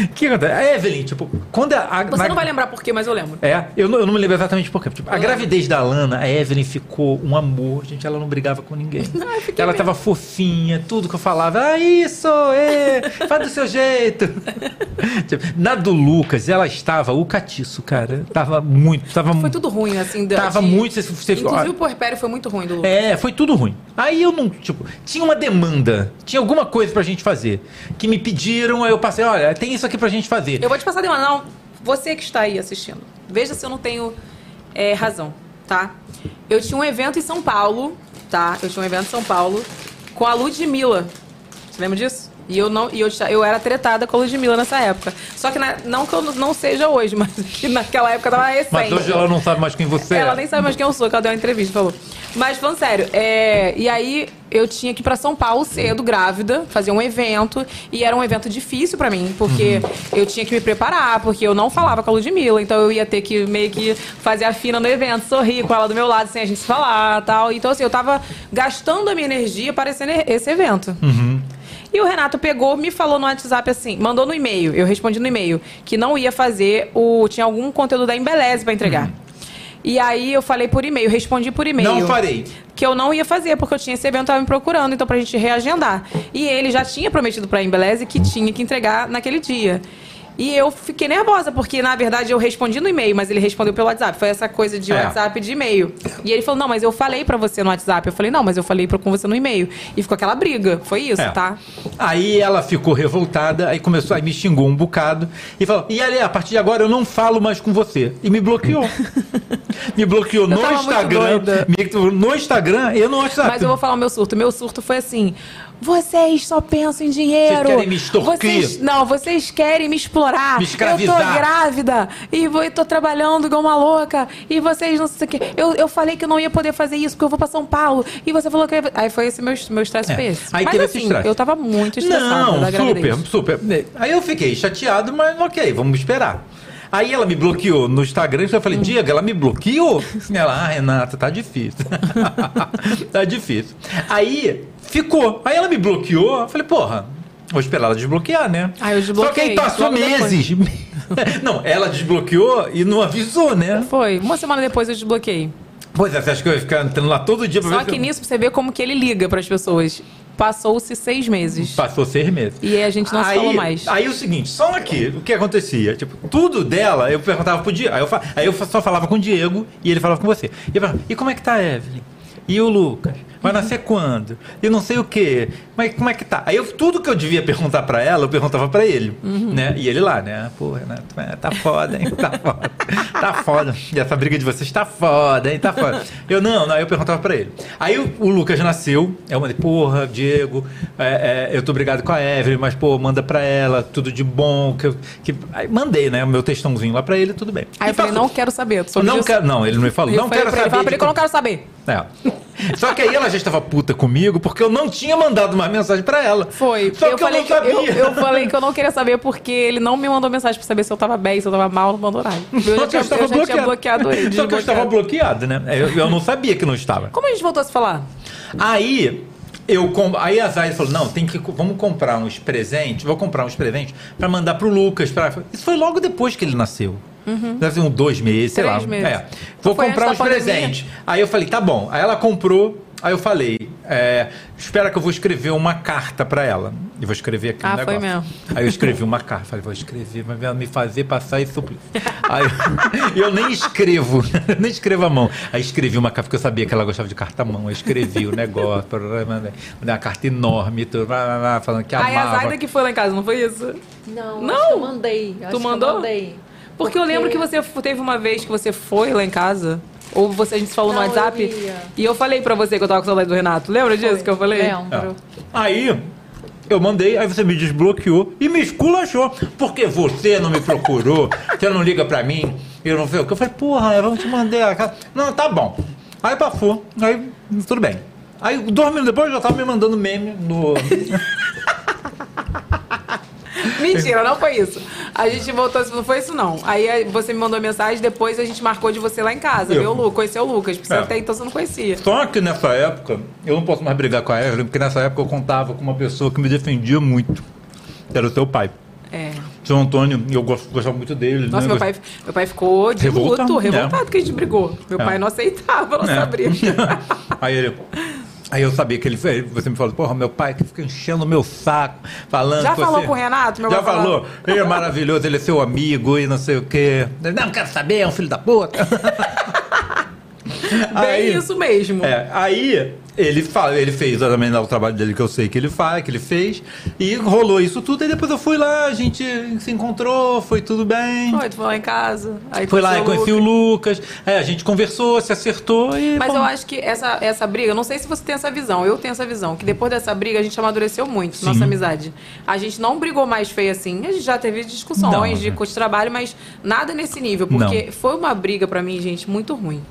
O <laughs> que aconteceu? A Evelyn, tipo, quando a. a- Você na- não vai lembrar por quê, mas eu lembro. É, eu não, eu não me lembro exatamente por quê. Tipo, a gravidez da Lana, a Evelyn ficou um amor, gente, ela não brigava com ninguém. <laughs> ela tava fofinha, tudo que eu falava, ah, isso, é, faz do seu jeito. <laughs> Tipo, na do Lucas, ela estava o catiço, cara. Tava muito, tava Foi tudo ruim, assim. de- Tava de- muito- você- você Inclusive o puerpério foi muito ruim do Lucas. É, foi tudo ruim. Aí eu não, tipo, tinha uma demanda, tinha alguma coisa pra gente fazer. Que me pediram, aí eu passei, olha, tem isso aqui pra gente fazer. Eu vou te passar de uma. Não, você que está aí assistindo. Veja se eu não tenho é, razão, tá? Eu tinha um evento em São Paulo, tá? Eu tinha um evento em São Paulo com a Ludmilla. Você lembra disso? E eu não, e eu, eu era tretada com a Ludmilla nessa época. Só que na- não que eu não seja hoje, <laughs> mas que naquela época tava recente. Mas hoje ela não sabe mais quem você Ela é. nem sabe mais quem eu sou, que ela deu uma entrevista falou. Mas falando sério, é, e aí eu tinha que ir pra São Paulo cedo, grávida, fazer um evento. E era um evento difícil pra mim, porque eu tinha que me preparar, porque eu não falava com a Ludmilla, então eu ia ter que meio que fazer a fina no evento, sorrir com ela do meu lado sem a gente se falar tal. Então, assim, eu tava gastando a minha energia para esse, esse evento. E o Renato pegou, me falou no WhatsApp assim, mandou no e-mail, eu respondi no e-mail, que não ia fazer o. Tinha algum conteúdo da Embeleze pra entregar. E aí eu falei por e-mail, respondi por e-mail. Não farei. Que eu não ia fazer, porque eu tinha esse evento, tava me procurando, então pra gente reagendar. E ele já tinha prometido pra Embeleze que tinha que entregar naquele dia. E eu fiquei nervosa, porque na verdade eu respondi no e-mail, mas ele respondeu pelo WhatsApp. Foi essa coisa de É. WhatsApp e de e-mail. E ele falou: Não, mas eu falei pra você no WhatsApp. Eu falei: Não, mas eu falei pra, com você no e-mail. E ficou aquela briga. Foi isso, É. tá? Aí ela ficou revoltada, aí começou, aí me xingou um bocado e falou: E ali, a partir de agora eu não falo mais com você. E me bloqueou. <laughs> me bloqueou no Instagram. me- no Instagram e no WhatsApp. Mas eu vou falar o meu surto. Meu surto foi assim. Vocês só pensam em dinheiro. Vocês querem me extorquir. Vocês- não, vocês querem me explorar. Me escravizar. Eu tô grávida e vou, tô trabalhando igual uma louca. E vocês não sei o quê. Eu, eu falei que eu não ia poder fazer isso porque eu vou pra São Paulo. E você falou que eu ia... Aí foi esse meu, meu estresse É. foi esse. Aí Mas teve assim, esse estresse. eu tava muito estressada Não, super, super. Aí eu fiquei chateado, mas ok, vamos esperar. Aí ela me bloqueou no Instagram eu falei, Diego, ela me bloqueou? Ela, ah, Renata, tá difícil. <laughs> tá difícil. Aí ficou. Aí ela me bloqueou, eu falei, porra, vou esperar ela desbloquear, né? Aí eu Só que aí desbloqueei, passou meses. <laughs> Não, ela desbloqueou e não avisou, né? Foi. Uma semana depois eu desbloqueei. Pois é, você acha que eu ia ficar entrando lá todo dia pra Só ver que se- nisso você vê como que ele liga pras pessoas. Passou-se seis meses. Passou seis meses. E aí a gente não se falou mais. Aí o seguinte, só aqui, o que acontecia? Tipo, tudo dela, eu perguntava pro Diego. Aí eu, fa- aí eu só falava com o Diego e ele falava com você. E eu falava, e como é que tá a Evelyn? E o Lucas? Vai nascer quando? E não sei o quê. Mas como é que tá? Aí eu, tudo que eu devia perguntar pra ela, eu perguntava pra ele. Né? E ele lá, né? Pô, Renato, tá foda, hein? Tá foda. Tá foda. E essa briga de vocês tá foda, hein? Tá foda. Eu não, não, eu perguntava pra ele. Aí o, o Lucas nasceu, eu mandei, porra, Diego, é, é, eu tô brigado com a Evelyn, mas, pô, manda pra ela, tudo de bom. Que, eu- que... Aí mandei, né? O meu textãozinho lá pra ele, tudo bem. Aí eu falei, não quero saber Não isso. quero, não, ele não me falou. E eu Não quero ele, saber. fala pra de ele que eu não quero saber. é. Só que aí ela já estava puta comigo porque eu não tinha mandado mais mensagem pra ela. Foi. Só eu que eu falei não que eu, sabia. eu <laughs> falei que eu não queria saber porque ele não me mandou mensagem pra saber se eu tava bem, se eu tava mal, não mandou nada. Eu Só já que eu estava tinha bloqueado ele. Só que eu estava bloqueado, né? Eu, eu não sabia que não estava. Como a gente voltou a se falar? Aí eu com... aí a Zayda falou: "Não, tem que vamos comprar uns presentes, vou comprar uns presentes pra mandar pro Lucas para Isso foi logo depois que ele nasceu. Uhum. Deve ser uns dois meses, sei lá. meses. É. Vou Foi comprar pandemia? presentes. Aí eu falei, tá bom. Aí ela comprou. Aí eu falei, é, espera que eu vou escrever uma carta pra ela. E vou escrever aqui Ah, um foi negócio. mesmo. Aí eu escrevi uma carta. Falei, vou escrever, mas ela me fazer passar suplício. Aí eu, <laughs> eu nem escrevo, <laughs> nem escrevo a mão. Aí escrevi uma carta, porque eu sabia que ela gostava de carta à mão. Eu escrevi o <laughs> negócio, mandei mandei uma carta enorme, tudo, blá, blá, blá, falando que Aí a amava. Zaida que foi lá em casa, não foi isso? Não, Não? acho que eu mandei. Acho Tu que eu mandou? mandei. Porque, eu lembro que você teve uma vez que você foi lá em casa. Ou você, a gente se falou Não, no WhatsApp. eu. E eu falei pra você que eu tava com saudade do Renato. Lembra disso que eu falei? Lembro. É. Aí eu mandei, aí você me desbloqueou e me esculachou. Porque você não me procurou, <laughs> você não liga pra mim, eu não sei o que. Eu falei, porra, eu não te mandei a casa. Não, tá bom. Aí passou, aí tudo bem. Aí dois minutos depois eu já tava me mandando meme no. <laughs> <laughs> Mentira, não foi isso. A gente voltou, não foi isso não. Aí você me mandou mensagem, depois a gente marcou de você lá em casa, Eu. viu, Lu? Conheceu o Lucas, porque É. até então você não conhecia. Só que nessa época, eu não posso mais brigar com a Evelyn, porque nessa época eu contava com uma pessoa que me defendia muito. Que era o seu pai. É. Seu Antônio, eu gosto- gostava muito dele. Nossa, né? meu pai, meu pai ficou de Revoltado, luto, né? revoltado que a gente brigou. Meu É. pai não aceitava a nossa É. briga. <laughs> Aí ele. Aí eu sabia que ele fez. Você me falou, porra, meu pai que fica enchendo o meu saco, falando. Já falou você... com o Renato? Meu Já pai falou. Ele é maravilhoso, ele é seu amigo e não sei o quê. Não quero saber, é um filho da puta. <laughs> Bem isso mesmo. É, aí ele, fala, ele fez também o trabalho dele que eu sei que ele faz, que ele fez, e rolou isso tudo, e depois eu fui lá, a gente se encontrou, foi tudo bem. Foi, tu foi lá em casa. Aí Foi lá e conheci o Lucas, é, a gente conversou, se acertou e. Mas bom. eu acho que essa, essa briga, não sei se você tem essa visão, eu tenho essa visão, que depois dessa briga a gente amadureceu muito, Sim. nossa amizade. A gente não brigou mais feio assim, a gente já teve discussões Não, de, de trabalho, mas nada nesse nível, porque foi uma briga pra mim, gente, muito ruim.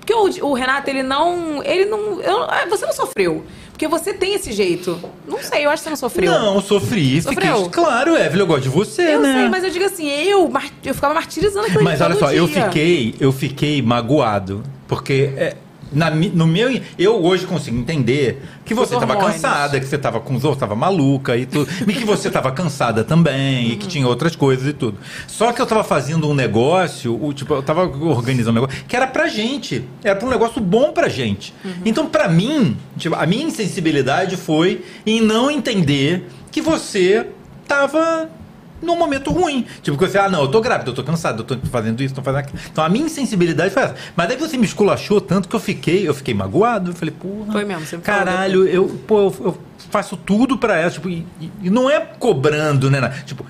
Porque o, o Renato, ele não. Ele não. eu- ah, você não sofreu. Porque você tem esse jeito. Não sei, eu acho que você não sofreu. Não, eu sofri. Sofreu? Fiquei, claro, Evelyn, eu gosto de você, eu né? sei, mas eu digo assim, eu, eu ficava martirizando aquilo Mas olha só, eu dia. fiquei, eu fiquei magoado. Porque é, na, no meu. Eu hoje consigo entender que você estava cansada, que você estava com os outros, estava maluca e tudo. e que você estava cansada também, e que tinha outras coisas e tudo. Só que eu estava fazendo um negócio, o, tipo, eu estava organizando um negócio que era pra gente. Era pra um negócio bom pra gente. Então, pra mim, tipo, a minha insensibilidade foi em não entender que você tava num momento ruim. Tipo, que você, ah, não, eu tô grávida, eu tô cansado, eu tô fazendo isso, tô fazendo aquilo. Então a minha insensibilidade foi essa. Mas aí você me esculachou tanto que eu fiquei, eu fiquei magoado. Eu falei, porra. Foi mesmo, você Caralho, eu, pô, eu, eu faço tudo pra ela. Tipo, e, e- não é cobrando, né? Tipo,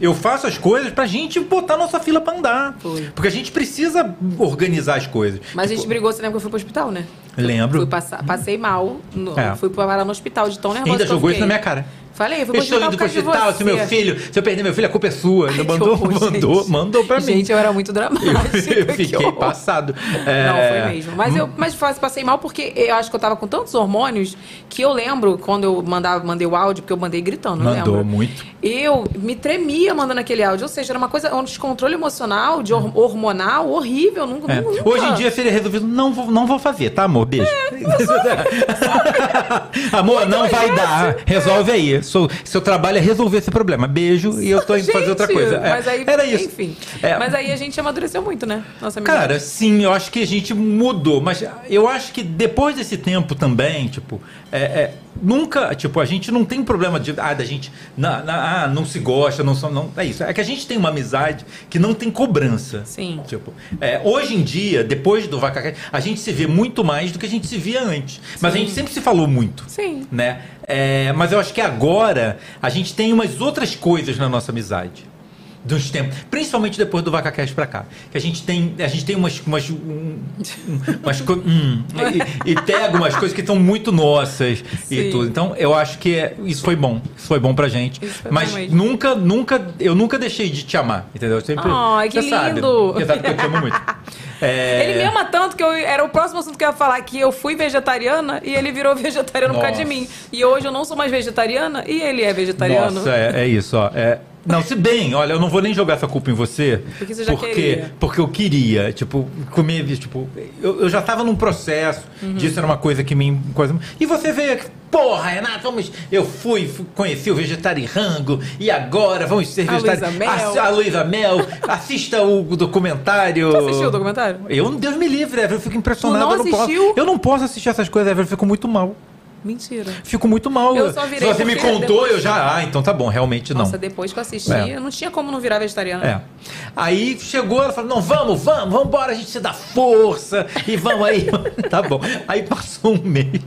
eu- faço as coisas pra gente botar nossa fila pra andar. Porque a gente precisa organizar as coisas. Mas a Tipo, gente brigou, você lembra que eu fui pro hospital, né? Lembro. Fui passar, passei mal, no- É. fui parar no hospital de tão nervosa Ainda jogou isso na minha cara. Falei, eu Eu pro estou hospital indo pro hospital, se meu filho, se eu perder meu filho, a culpa é sua. Que mandou, horror, mandou, gente. mandou pra mim. Gente, eu era muito dramática. Eu que fiquei passado. É, Não, foi mesmo. Mas eu mas passei mal porque eu acho que eu tava com tantos hormônios que eu lembro quando eu mandava, mandei o áudio, porque eu mandei gritando, eu Mandou lembro. muito. Eu me tremia mandando aquele áudio. Ou seja, era uma coisa, um descontrole emocional, de hor- hormonal, horrível. Nunca, É. nunca. Hoje em dia seria resolvido, não vou, não vou fazer, tá, amor? Beijo. <laughs> amor, não vai dar. Resolve aí. Porque sou, seu trabalho é resolver esse problema. Beijo e eu tô indo fazer outra Gente, coisa. É, Mas aí, Era isso. enfim. É. Mas aí a gente amadureceu muito, né? Nossa amizade. Cara, sim, eu acho que a gente mudou, mas eu acho que depois desse tempo também, tipo, é, é, nunca, tipo, a gente não tem problema de, ah, da gente, na, na- ah, não se gosta, não, não, é isso. É que a gente tem uma amizade que não tem cobrança. Sim. Tipo, é, hoje em dia, depois do Vaca a gente se vê muito mais do que a gente se via antes. Mas a Sim. gente sempre se falou muito. Sim. Né? É, mas eu acho que agora a gente tem umas outras coisas na nossa amizade. Dos tempos, principalmente depois do VacaCast pra cá. Que a gente tem, a gente tem umas. umas, um- um- umas co- hum, e, e pega umas coisas que estão muito nossas Sim. e tudo. Então, eu acho que é- isso foi bom. Isso foi bom pra gente. Mas bom nunca, nunca, eu nunca deixei de te amar, entendeu? Eu sempre, Ai, que você sabe. lindo. Você sabe que eu te amo muito. <laughs> É, Ele me ama tanto que eu, era o próximo assunto que eu ia falar, que eu fui vegetariana e ele virou <laughs> vegetariano por causa de Nossa. mim. E hoje eu não sou mais vegetariana e ele é vegetariano. Nossa, é, é isso, ó. É, não, se bem, olha, eu não vou nem jogar essa culpa em você. Porque você já porque, queria. Porque eu queria, tipo, comer, tipo, eu, eu já tava num processo, Uhum. disso era uma coisa que me. Coisa, e você veio aqui, porra, Renato, vamos. Eu fui, fui conheci o Vegetarirango e agora vamos ser A vegetarianos. Luísa Mel. A, Luísa Mel, assista o documentário. Tu assistiu o documentário? Eu, Deus me livre, Ever, eu fico impressionado. Tu não eu não? Posso, eu não posso assistir essas coisas, Ever, eu fico muito mal. Mentira. Fico muito mal. Eu só Se virei você me contou, eu já. Ah, então tá bom, realmente não. Nossa, depois que eu assisti, É. eu não tinha como não virar vegetariana. É. Aí chegou, ela falou: não, vamos, vamos, vamos embora, a gente se dá força e vamos aí. <laughs> tá bom. Aí passou um mês.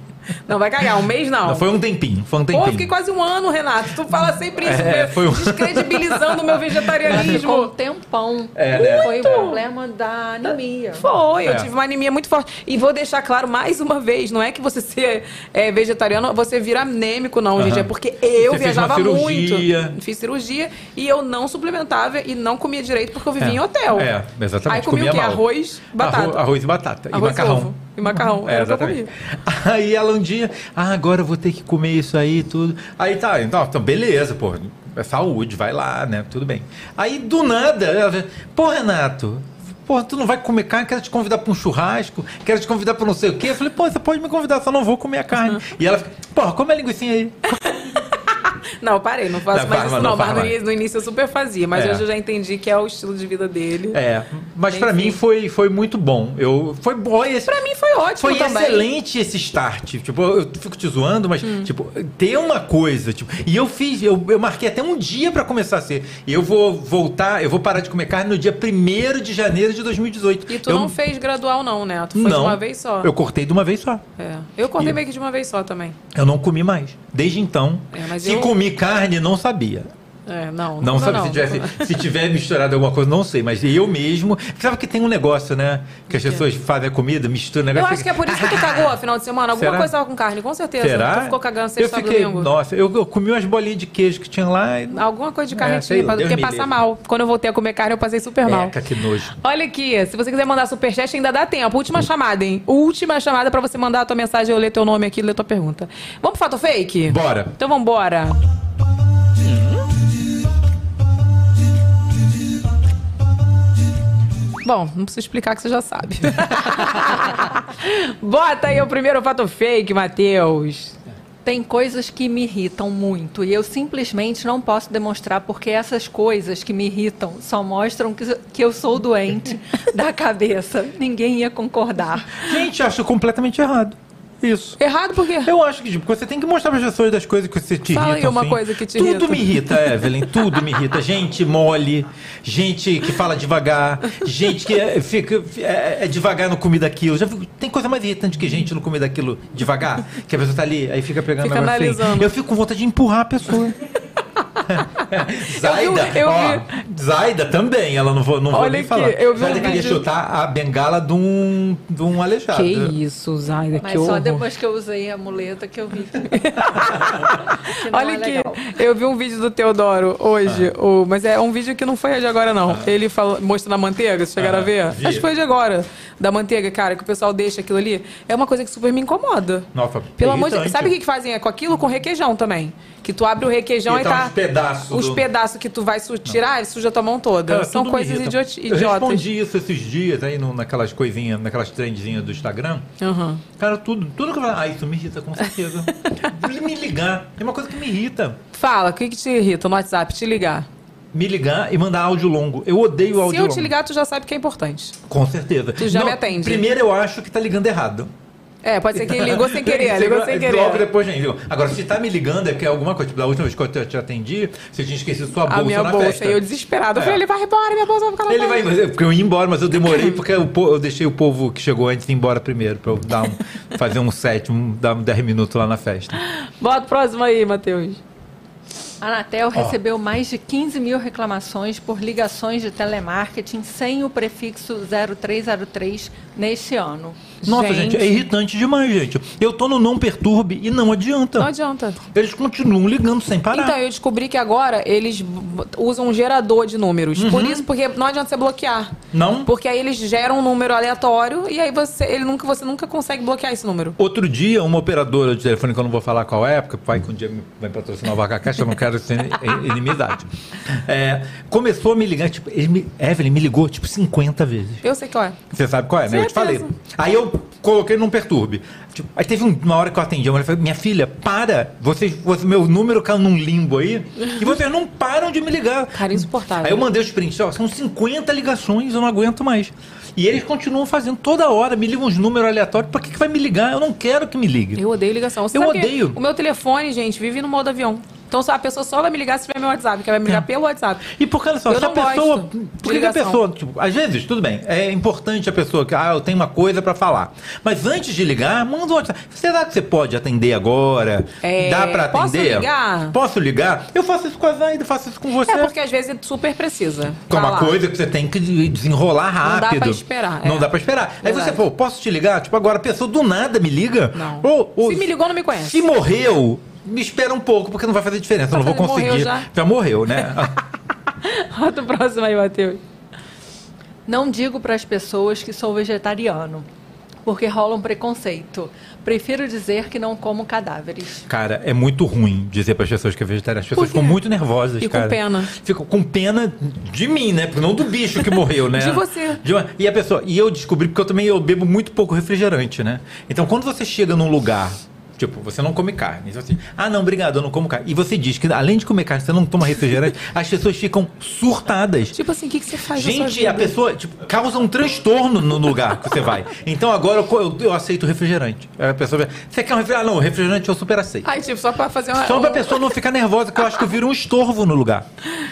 Não vai cagar, um mês não. Não, foi um tempinho, foi um Pô, tempinho. eu fiquei quase um ano, Renato. Tu fala sempre isso, É, foi um- descredibilizando o meu Ficou um vegetarianismo. tempão. É, né? Foi o problema da anemia. Foi, eu É. tive uma anemia muito forte. E vou deixar claro mais uma vez, não é que você ser é, vegetariano, você vira anêmico, não, gente. Aham. É porque eu Você fez viajava uma cirurgia. muito. Fiz cirurgia e eu não suplementava e não comia direito porque eu vivia É. em hotel. É, exatamente. Aí comia o quê? mal. Arroz, batata. Arroz, arroz e batata. Arroz e macarrão. ovo. E macarrão. É, exatamente. <laughs> Aí ela um dia, ah, agora eu vou ter que comer isso aí e tudo. Aí tá, então, então, beleza, pô. É saúde, vai lá, né? Tudo bem. Aí do nada, ela pô, Renato. Pô, tu não vai comer carne, quero te convidar pra um churrasco, quero te convidar pra não sei o quê. Eu falei, pô, você pode me convidar, só não vou comer a carne. E ela fica, pô, come a linguiça aí. <laughs> Não, parei, não faço Não, mais faz isso não. não Mas no início, eu super fazia. Mas É. hoje eu já entendi que é o estilo de vida dele. É, mas pra Enfim. mim foi, foi muito bom. Eu, foi bom esse. Pra mim foi ótimo Foi também. excelente esse start. Tipo, eu fico te zoando, mas, Hum. tipo, ter uma coisa. Tipo, e eu fiz, eu, eu marquei até um dia pra começar a ser. E eu vou voltar, eu vou parar de comer carne no dia 1 de janeiro de 2018. E tu eu, não fez gradual não, né? Tu foi não, de uma vez só. Eu cortei de uma vez só. É. Eu cortei E- meio que de uma vez só também. Eu não comi mais. Desde então. É, mas se eu- comi carne, não sabia. É, não. Não, sabe se, tivesse, se tiver misturado alguma coisa, não sei, mas eu mesmo. Sabe que tem um negócio, né? Que as pessoas fazem a comida, misturam o Eu negócio. acho que é por isso que tu cagou final de semana. Alguma Será? coisa tava com carne, com certeza. Será? Tu ficou cagando eu sexta, sábado, fiquei, domingo. Nossa, eu, eu comi umas bolinhas de queijo que tinha lá e. Alguma coisa de carne É, tinha, lá, porque passa mal. Quando eu voltei a comer carne, eu passei super mal. Eca, que nojo. Olha aqui, se você quiser mandar superchat, ainda dá tempo. Última chamada, hein? Última chamada pra você mandar a tua mensagem, eu ler teu nome aqui e ler tua pergunta. Vamos pro fato fake? Bora. Então vambora. Bom, não preciso explicar que você já sabe. <laughs> Bota aí o primeiro fato fake, Matheus. Tem coisas que me irritam muito e eu simplesmente não posso demonstrar porque essas coisas que me irritam só mostram que, que eu sou doente <laughs> da cabeça. Ninguém ia concordar. Gente, acho completamente errado. Isso. Errado por quê? Eu acho que tipo, você tem que mostrar as pessoas das coisas que você te Fala aí irritam. uma sim. coisa que te tudo irrita. me irrita, Evelyn. Tudo me irrita. Gente mole, gente que fala devagar, gente que é, fica é, é devagar no comer daquilo. Já tem coisa mais irritante que gente no comer daquilo devagar, que a pessoa tá ali, aí fica pegando Fica assim. analisando. Eu fico com vontade de empurrar a pessoa. <laughs> Zaida, eu ó, Zaida também, ela não vou, não vou Olha nem aqui, falar. eu vi Zaida queria vídeo- chutar a bengala de um, de um aleijado. Que isso, Zaida, Mas que só horror. depois que eu usei a muleta que eu vi. <laughs> que não <laughs> Olha é aqui, legal. eu vi um vídeo do Teodoro hoje, o- mas é um vídeo que não foi de agora, não. Ele falou, mostrando a manteiga, vocês chegaram Ah, a ver? vi. Acho que foi de agora. Da manteiga, cara, que o pessoal deixa aquilo ali. É uma coisa que super me incomoda. Nossa, Pelo amor de Deus. irritante. Sabe o que que fazem é com aquilo? Com requeijão também. Que tu abre o requeijão E e, tá tá. Pedaços Os do- pedaços que tu vai tirar, ele suja tua mão toda. Cara, São coisas idioti- Eu idiotas. respondi isso esses dias aí no- naquelas coisinhas, naquelas trendzinhas do Instagram. Aham. Cara, tudo, tudo que eu falo, ah, isso me irrita, com certeza. <laughs> me ligar, é uma coisa que me irrita. Fala, o que, que te irrita no WhatsApp? Te ligar. Me ligar e mandar áudio longo. Eu odeio Se áudio eu longo. te ligar, tu já sabe que é importante. Com certeza. Tu já me atende. Primeiro eu acho que tá ligando errado. É, pode ser que ele ligou sem querer, ligou sem querer. Logo depois, gente. ligou. Agora, se tá me ligando, é que é alguma coisa. Tipo, da última vez que eu te, te atendi, você tinha esquecido sua bolsa A minha na bolsa. festa. E eu desesperado. Eu É. falei, ele vai embora, minha bolsa vai ficar lá Ele vai, é porque eu ia embora, mas eu demorei porque o po- eu deixei o povo que chegou antes ir embora primeiro, pra eu dar um, <laughs> fazer um set, um, dar um 10 minutos lá na festa. Bota o próximo aí, Matheus. A Anatel recebeu mais de 15 mil reclamações por ligações de telemarketing sem o prefixo 0303 neste ano. Nossa, gente, é irritante demais, gente. Eu tô no não perturbe e não adianta. Não adianta. Eles continuam ligando sem parar. Então, eu descobri que agora eles usam um gerador de números. Uhum. Por isso, porque não adianta você bloquear. Não? Porque aí eles geram um número aleatório e aí você, ele nunca, você nunca consegue bloquear esse número. Outro dia, uma operadora de telefone, que eu não vou falar qual é, porque vai que um dia vai patrocinar o Vaca Caixa, eu não quero ser in- inimizade. É, começou a me ligar, tipo, me, Evelyn me ligou, tipo, 50 vezes. Eu sei qual é. Você sabe qual é, né? Eu te falei. Aí eu coloquei num perturbe. Tipo, aí teve um- uma hora que eu atendi, a mulher falou, minha filha, para, vocês, você- meu número caiu num limbo aí, e vocês não param de me ligar. Cara, insuportável. Aí eu mandei os prints, ó, são 50 ligações, eu não aguento mais. E eles continuam fazendo toda hora, me ligam uns números aleatórios, pra que, que vai me ligar? Eu não quero que me ligue. Eu odeio ligação. Você Eu odeio. O meu telefone, gente, vive no modo avião. Então só- a pessoa só vai me ligar se tiver meu WhatsApp, que vai me ligar pelo WhatsApp. E porque, olha só, se a não pessoa. Por que, a pessoa. Tipo, às vezes, tudo bem, é importante a pessoa que, ah, eu tenho uma coisa pra falar. Mas antes de ligar, manda um WhatsApp. Será que você pode atender agora? É, Dá pra posso atender? ligar? Posso ligar? Eu faço isso com a Zaida, faço isso com você. É porque às vezes é super precisa. Que é uma coisa que você tem que desenrolar Não dá rápido. pra esperar, Não é. dá pra esperar. Aí você falou, posso te ligar? Tipo, agora a pessoa do nada me liga. Não. Ou, ou Se me ligou, não me conhece. Se morreu, me espera um pouco, porque não vai fazer diferença. Eu não vou Morreu conseguir. já. morreu, né? <laughs> <laughs> Bota o próximo aí, Matheus. Não digo para as pessoas que sou vegetariano, porque rola um preconceito. Prefiro dizer que não como cadáveres. Cara, é muito ruim dizer para as pessoas que é vegetariano. As pessoas ficam muito nervosas, E com cara. pena. Ficam com pena de mim, né? Não do bicho que morreu, né? <laughs> De você. De uma- E a pessoa. E eu descobri porque eu também eu bebo muito pouco refrigerante, né? Então, quando você chega num lugar. Tipo, você não come carne. Então, assim, ah, não, obrigado, eu não como carne. E você diz que, além de comer carne, você não toma refrigerante, <laughs> as pessoas ficam surtadas. Tipo assim, o que, que você faz Gente, a pessoa tipo, causa um transtorno no lugar que você vai. Então agora eu, eu, eu aceito refrigerante. Aí A pessoa vê, você quer um refrigerante? Ah, não, refrigerante eu super aceito. Ai, tipo, só pra fazer uma... Só pra pessoa não ficar nervosa, que eu acho que eu viro um estorvo no lugar.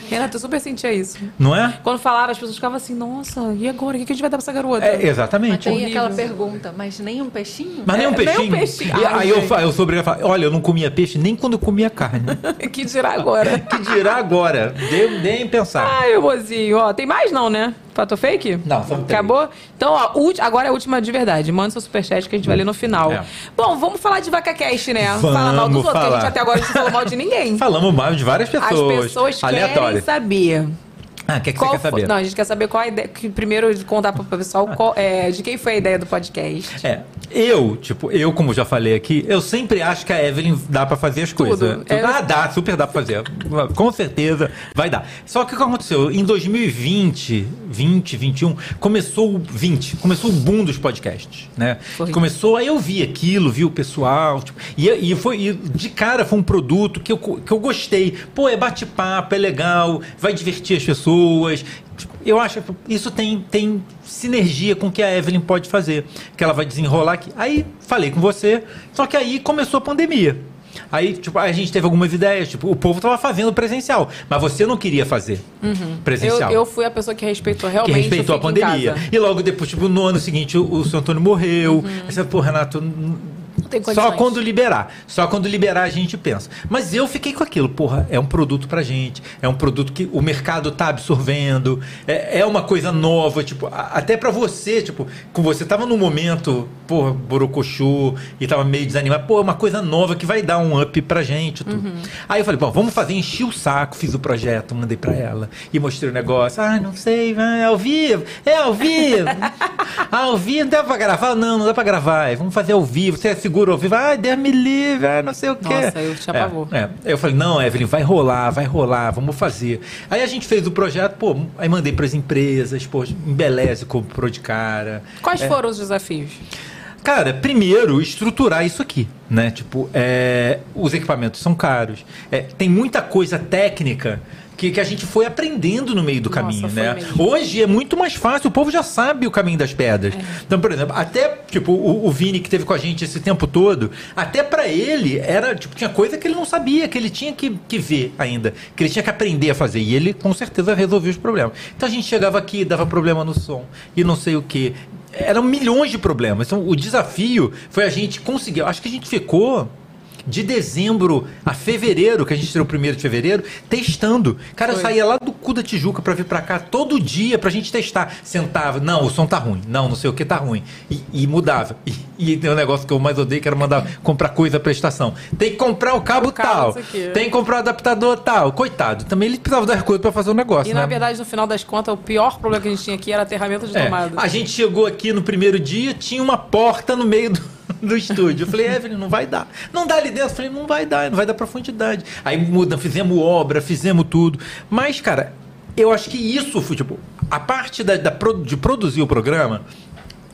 Renato, eu super sentia isso. Não é? Quando falaram, as pessoas ficavam assim, nossa, e agora? O que, a gente vai dar pra essa garota? É, exatamente. Tem aquela pergunta, mas nem um peixinho? Mas nem um É, nem um peixinho. peixinho. E Ai, aí eu, eu sou obrigado a falar, olha, eu não comia peixe nem quando eu comia carne. <laughs> que dirá agora? que dirá agora? Dê, nem pensar. Ai, mozinho, ó, tem mais não, né? Fato fake? Não, só tem. Acabou? Então, ó, ulti- agora é a última de verdade. Manda seu superchat que a gente vai ler no final. É. Bom, vamos falar de VacaCast, né? Vamos Fala mal dos outros, que a falar. gente até agora não falou mal de ninguém. <laughs> Falamos mal de várias As pessoas. pessoas querem saber. Ah, o que, é que Qual você quer foi- saber? Não, a gente quer saber qual a ideia. Que primeiro contar pro pessoal qual- é, de quem foi a ideia do podcast. É, eu, tipo, eu, como já falei aqui, eu sempre acho que a Evelyn dá pra fazer as coisas. Tudo. É. Ah, dá, super dá pra fazer. Com certeza vai dar. Só que o que aconteceu? Em 2020, 20, 21, começou o 20, começou o boom dos podcasts, né? Começou, aí eu vi aquilo, vi o pessoal, tipo, e, e foi, e de cara foi um produto que eu, que eu gostei. Pô, é bate-papo, é legal, vai divertir as pessoas. Tipo, Eu acho que isso tem, tem sinergia com o que a Evelyn pode fazer, que ela vai desenrolar aqui. Aí falei com você, só que aí começou a pandemia. Aí, tipo, a gente teve algumas ideias, tipo, o povo tava fazendo presencial, mas você não queria fazer Uhum. presencial. Eu, eu fui a pessoa que respeitou realmente que respeitou a pandemia. E logo depois, tipo, no ano seguinte, o, o seu Antônio morreu. Aí você, pô, Renato, tem só condições. quando liberar. Só quando liberar a gente pensa. Mas eu fiquei com aquilo, porra, é um produto pra gente, é um produto que o mercado tá absorvendo, é, é uma coisa nova, tipo, a- até pra você, tipo, com você tava num momento, porra, borocochô, e tava meio desanimado, pô, é uma coisa nova que vai dar um up pra gente. Tudo. Uhum. Aí eu falei, bom, vamos fazer, enchi o saco, fiz o projeto, mandei pra ela e mostrei o negócio. Ah, não sei, é ao vivo, é ao vivo. <laughs> ao vivo, não dá pra gravar? Não, não dá pra gravar. é, Vamos fazer ao vivo. Você é seguro seguro vivo. Ai, Deus me livre, ai, não sei o quê. Nossa, eu tinha É, pavor. é. Eu falei, não, Evelyn, vai rolar, vai rolar, vamos fazer. Aí a gente fez o projeto, pô, aí mandei para as empresas, pô, embeleze comprou de cara. Quais É. foram os desafios? Cara, primeiro, estruturar isso aqui, né? Tipo, é, os equipamentos são caros. É, tem muita coisa técnica que, que a gente foi aprendendo no meio do caminho, foi né? mesmo. Hoje é muito mais fácil, o povo já sabe o caminho das pedras. Então, por exemplo, até, tipo, o, o Vini que teve com a gente esse tempo todo, até pra ele, era, tipo, tinha coisa que ele não sabia, que ele tinha que, que ver ainda, que ele tinha que aprender a fazer. E ele, com certeza, resolveu os problemas. Então, a gente chegava aqui, dava problema no som, e não sei o quê. Eram milhões de problemas. Então, o desafio foi a gente conseguir. Acho que a gente ficou de dezembro a fevereiro, que a gente tirou o primeiro de fevereiro, testando. Cara, eu Foi. saía lá do cu da Tijuca pra vir pra cá todo dia pra gente testar. Sentava, não, o som tá ruim, não, não sei o que tá ruim. E, e mudava. E, e tem um negócio que eu mais odeio, que era mandar comprar coisa pra estação. Tem que comprar o cabo, cabo, tal. Tem que comprar o adaptador tal. Coitado, também ele precisava das coisas pra fazer o negócio, E né? na verdade, no final das contas, o pior problema que a gente tinha aqui era aterramento de É, tomada. a gente chegou aqui no primeiro dia, tinha uma porta no meio do, <laughs> do estúdio. Eu falei, Evelyn, não vai dar. Não dá ali dentro. Eu falei, não vai dar, não vai dar profundidade. Aí muda, fizemos obra, fizemos tudo. Mas, cara, eu acho que isso foi, tipo, a parte da, da de produzir o programa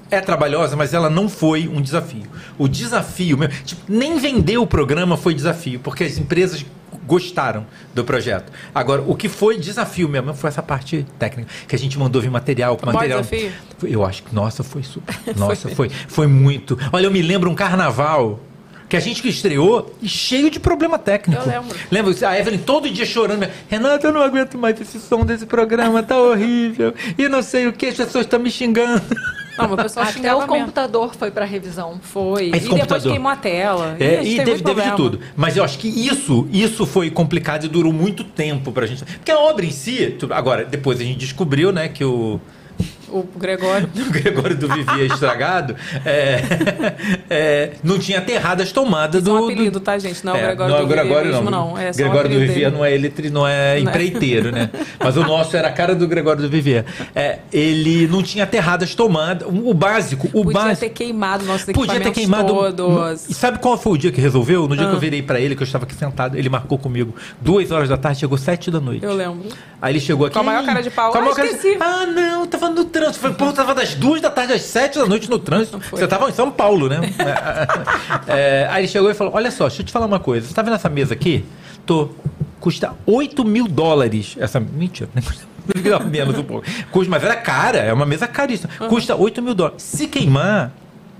é trabalhosa, mas ela não foi um desafio. O desafio, mesmo, tipo, nem vender o programa foi desafio, porque as empresas gostaram do projeto. Agora, o que foi desafio mesmo foi essa parte técnica, que a gente mandou vir material, material. desafio? Eu acho que, nossa, foi super. <laughs> Nossa, foi, foi muito. Olha, eu me lembro um carnaval que a gente que estreou e cheio de problema técnico. Eu lembro. Lembra? A Evelyn todo dia chorando. Renata, eu não aguento mais esse som desse programa, tá horrível. E não sei o que, as pessoas estão me xingando. <laughs> Não, mas o pessoal Até o mesmo. computador foi pra revisão. Foi. Esse e depois computador. queimou a tela. É, a gente e teve teve, de tudo. Mas eu acho que isso, isso foi complicado e durou muito tempo pra gente. Porque a obra em si, agora, depois a gente descobriu, né, que o. O Gregório. <laughs> o Gregório do Vivi é estragado, é, <laughs> é, não tinha aterrado as tomadas Isso é do. um apelido, tá, gente? Não é o Gregório não, do o Gregório Vivi mesmo, não. não. É Gregório do Vivier dele. não é eletri, não é Não é. empreiteiro, né? Mas o nosso era a cara do Gregório do Vivier. É, ele não tinha aterrado as tomadas. O básico, o Podia básico. ter queimado nossos Podia ter queimado. todos. E sabe qual foi o dia que resolveu? No dia Ah. que eu virei pra ele, que eu estava aqui sentado, ele marcou comigo. Duas horas da tarde, chegou sete da noite. Eu lembro. Aí ele chegou aqui. Com a maior cara de pau. com a Ah, cara de- esqueci. Ah, não, tava no trânsito. Falei, pô, tava das duas da tarde às sete da noite no trânsito. Você tava em São Paulo, né? É, aí ele chegou e falou: Olha só, deixa eu te falar uma coisa. Você tá vendo essa mesa aqui? Tô. Custa 8 mil dólares. Essa. Mentira, <laughs> custa. Menos um pouco. Custa, mas era cara, é uma mesa caríssima. Custa 8 mil dólares. Se queimar,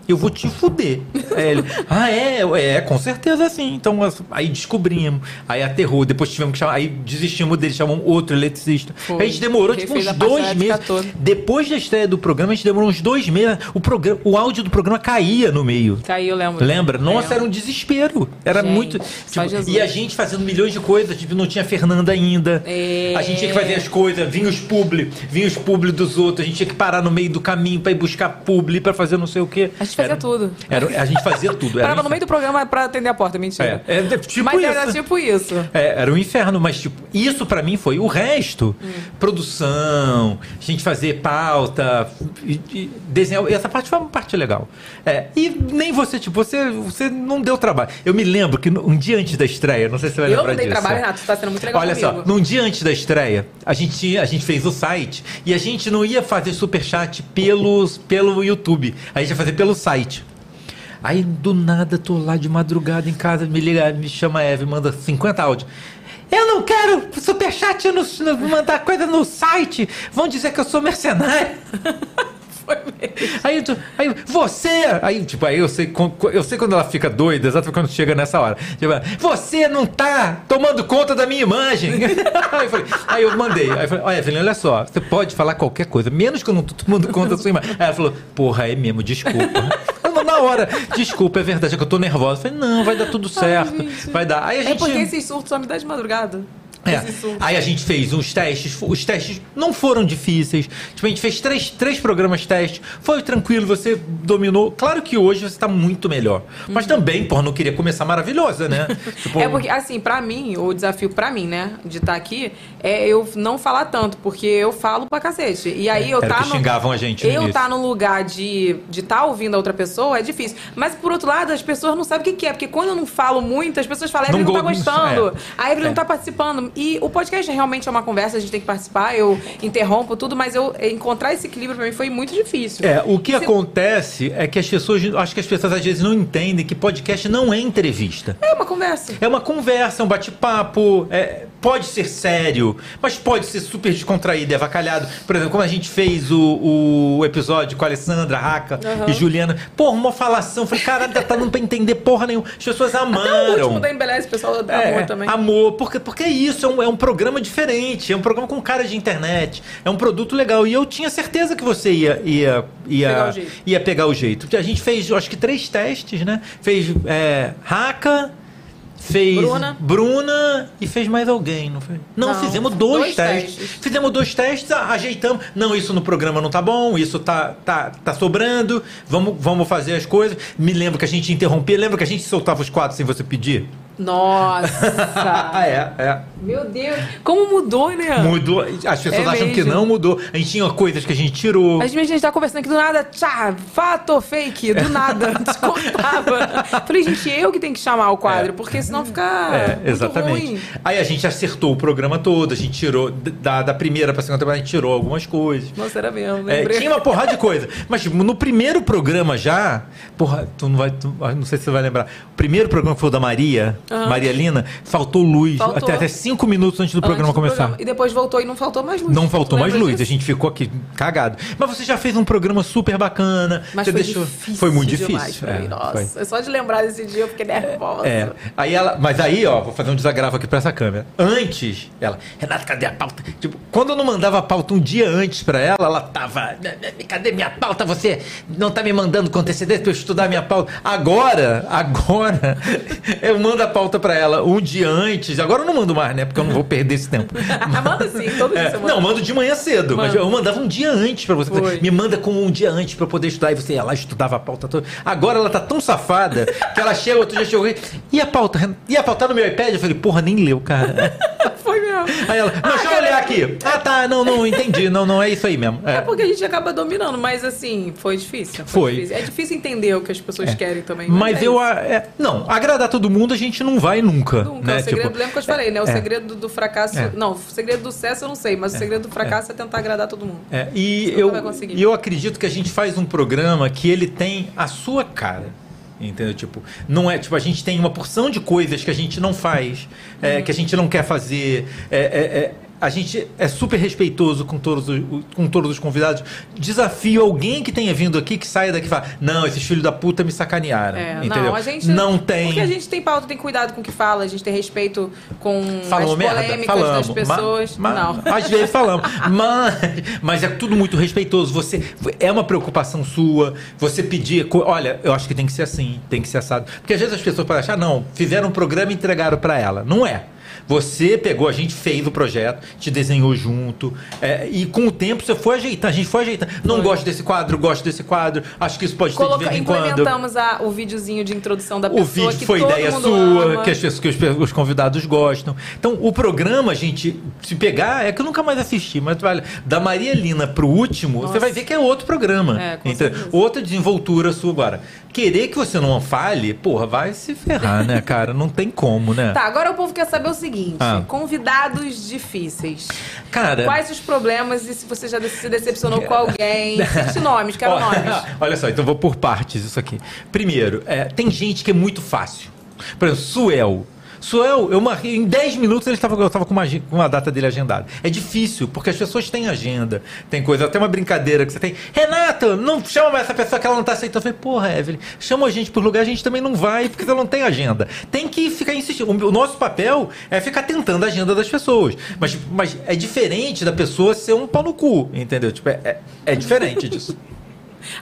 eu vou te fuder. Aí ele, ah, é, é, com certeza sim. Então, as- aí descobrimos, aí aterrou, depois tivemos que chamar, aí desistimos dele, chamamos outro eletricista. Foi. Aí a gente demorou tipo uns dois meses. Depois da estreia do programa, a gente demorou uns dois meses. O, programa, o áudio do programa caía no meio. Caiu, lembro. Lembra? Nossa, era um desespero. Era Gente, muito. tipo, e a gente fazendo milhões de coisas, tipo, não tinha Fernanda ainda. É. A gente tinha que fazer as coisas, vinha os publi, vinha os publi dos outros, a gente tinha que parar no meio do caminho pra ir buscar publi, pra fazer não sei o quê. A gente fazia Era- tudo. Era, a gente fazia tudo. Parava no meio do programa pra atender a porta, mentira. É, é, tipo Mas isso. era tipo isso. É, era um inferno, mas tipo, isso pra mim foi. O resto, produção, a gente fazer pauta, e, e desenhar. Essa parte foi uma parte legal. É, e nem você, tipo, você, você não deu trabalho. Eu me lembro que um dia antes da estreia, não sei se você vai Eu lembrar não dei disso. trabalho. Renato. Você tá sendo muito legal Olha comigo. só, num dia antes da estreia, a gente, a gente fez o site e a gente não ia fazer superchat pelos, pelo YouTube. A gente ia fazer pelo site. Aí do nada tô lá de madrugada em casa, me liga, me chama a Eve, manda 50 áudios. Eu não quero superchat, no, no, mandar coisa no site. Vão dizer que eu sou mercenário. <laughs> Aí, tu- aí você, aí tipo, aí eu sei, eu sei quando ela fica doida, exatamente quando chega nessa hora. Tipo, você não tá tomando conta da minha imagem. <laughs> aí, eu falei, aí eu mandei, aí eu falei, olha, Evelyn, olha só, você pode falar qualquer coisa, menos que eu não tô tomando conta da sua imagem. Aí ela falou, porra, é mesmo, desculpa. Eu, Na hora, desculpa, é verdade, é que eu tô nervosa. Eu falei, não, vai dar tudo certo, vai dar. Aí a É gente. porque esses surtos só me dá de madrugada. É. Aí a gente fez uns testes, os testes não foram difíceis. Tipo, a gente fez três, três programas testes, foi tranquilo, você dominou. Claro que hoje você tá muito melhor. Mas também, porra, não queria começar maravilhosa, né? <laughs> Tipo, É porque, assim, pra mim, o desafio pra mim, né, de estar aqui, é eu não falar tanto, porque eu falo pra cacete. E aí eu Era tá que xingavam a gente no Eu início. tá no lugar de de tá ouvindo a outra pessoa é difícil. Mas por outro lado, as pessoas não sabem o que, que é, porque quando eu não falo muito, as pessoas falam, Não Evelyn não, tá go- gostando, é. a Evelyn É. não tá participando. E o podcast realmente é uma conversa, a gente tem que participar, eu interrompo tudo, mas eu encontrar esse equilíbrio pra mim foi muito difícil. É, o que acontece é que as pessoas, acho que as pessoas às vezes não entendem que podcast não é entrevista. É uma conversa. É uma conversa, um bate-papo, é, pode ser sério, mas pode ser super descontraído e avacalhado. Por exemplo, como a gente fez o, o episódio com a Alessandra, Raca Aham. e Juliana. Porra, uma falação. Falei, caralho, tá dando pra entender porra nenhuma. As pessoas Até o amaram. último da Embeleze, o pessoal da É, amor também. Amor, porque, porque é isso, é um, é um programa diferente, é um programa com cara de internet, é um produto legal. E eu tinha certeza que você ia, ia, ia, Pegar o jeito. ia pegar o jeito. Porque a gente fez, acho que três testes, né? Fez é, Raca, fez Bruna. Bruna e fez mais alguém, não foi? Não, Não, fizemos dois, dois testes. testes. Fizemos dois testes, ajeitamos. Não, isso no programa não tá bom, isso tá, tá, tá sobrando, vamos, vamos fazer as coisas. Me lembro que a gente interrompia, lembra que a gente soltava os quadros sem você pedir? Nossa! <laughs> é, é. Meu Deus, como mudou, né? Mudou. As pessoas É acham que mesmo. não mudou. A gente tinha coisas que a gente tirou. A gente, a gente tá conversando aqui do nada, tchá, fato ou fake, do nada, <laughs> descortava. Falei, gente, eu que tenho que chamar o quadro, porque senão fica. É, muito exatamente. ruim. Aí a gente acertou o programa todo, a gente tirou, da, da primeira pra segunda temporada, a gente tirou algumas coisas. Nossa, era mesmo, É, lembrei. tinha uma porrada de coisa. Mas tipo, no primeiro programa já, porra, tu não vai. tu- ah, não sei se você vai lembrar. O primeiro programa que foi o da Maria, Aham. Maria Lina, faltou luz. Faltou. Até, até cinco minutos antes do Antes programa do começar. programa. E depois voltou e não faltou mais luz. Não faltou mais luz, disso? a gente ficou aqui cagado. Mas você já fez um programa super bacana. Mas você foi deixou... difícil. Foi muito difícil. É. Nossa, foi. só de lembrar desse dia eu fiquei nervosa. É. Aí ela, mas aí, ó, vou fazer um desagravo aqui pra essa câmera. Antes, ela, Renato, cadê a pauta? Tipo, quando eu não mandava a pauta um dia antes pra ela, ela tava, cadê minha pauta? Você não tá me mandando com antecedência pra eu estudar minha pauta. Agora, agora, <laughs> eu mando a pauta pra ela um dia antes. Agora eu não mando mais, né? Porque eu não vou perder esse tempo. <laughs> manda sim, todo dia É, você manda. não, mando de manhã cedo, mas eu mandava um dia antes pra você. Foi. Me manda com um dia antes pra eu poder estudar. E você ia lá estudava a pauta toda. Agora ela tá tão safada que ela chega, outro dia chegou e. A pauta? E a pauta tá no meu iPad? Eu falei, porra, nem leu, cara. <laughs> Foi. Aí ela, não, deixa eu olhar aqui. Ah, tá, não, não, entendi. Não, não é isso aí mesmo. É É. porque a gente acaba dominando, mas assim, foi difícil. Foi. difícil. É difícil entender o que as pessoas querem também. Mas é eu. a- é, não, agradar todo mundo a gente não vai nunca. Nunca. né? o segredo, Tipo, lembra que eu te falei, né? O é. segredo do fracasso. É. Não, o segredo do sucesso eu não sei, mas o segredo do fracasso é, tentar agradar todo mundo. É, e eu, e eu acredito que a gente faz um programa que ele tem a sua cara. Entendeu? Tipo, não é, tipo, a gente tem uma porção de coisas que a gente não faz, é, que a gente não quer fazer. É, é, é, a gente é super respeitoso com todos, os, com todos os convidados. Desafio alguém que tenha vindo aqui que saia daqui e fale: Não, esses filhos da puta me sacanearam. É, entendeu? não, a gente. não tem. Porque a gente tem pauta, tem cuidado com o que fala, a gente tem respeito com Falou as merda? polêmicas Falamos. das pessoas. Ma- ma- não. Às vezes falamos. mas, mas é tudo muito respeitoso. Você É uma preocupação sua. Você pedir. Olha, eu acho que tem que ser assim, tem que ser assado. Porque às vezes as pessoas podem achar, não, fizeram um programa e entregaram pra ela. Não é. Você pegou, a gente fez o projeto, te desenhou junto, é, e com o tempo você foi ajeitando, a gente foi ajeitando. Não gosto desse quadro, gosto desse quadro, acho que isso pode ser de Coloca, vez em quando. implementamos a- o videozinho de introdução da O pessoa vídeo que foi ideia sua, ama. que, as que os, os convidados gostam. Então, o programa, gente, se pegar, é que eu nunca mais assisti, mas vale. Da Maria Lina pro último, você Nossa. vai ver que é outro programa. É, certeza. Outra desenvoltura sua agora. Querer que você não fale, porra, vai se ferrar, né, <laughs> cara? Não tem como, né? Tá, agora o povo quer saber o seguinte: Ah. convidados difíceis. Cara. Quais os problemas e se você já se decepcionou com alguém? <laughs> Cite nomes, quero Ó, nomes. <laughs> Olha só, então vou por partes isso aqui. Primeiro, é, tem gente que é muito fácil. Por exemplo, Suel. Suel, eu marquei, em 10 minutos ele estava, eu estava com uma, com uma data dele agendada. É difícil, porque as pessoas têm agenda, tem coisa, até uma brincadeira que você tem. Renata, não chama mais essa pessoa que ela não está aceitando. Eu falei, porra, Evelyn, chama a gente por lugar, a gente também não vai, porque ela não tem agenda. Tem que ficar insistindo. O, nosso papel é ficar tentando a agenda das pessoas. Mas, mas é diferente da pessoa ser um pau no cu, entendeu? Tipo, é, é, é diferente disso. <laughs>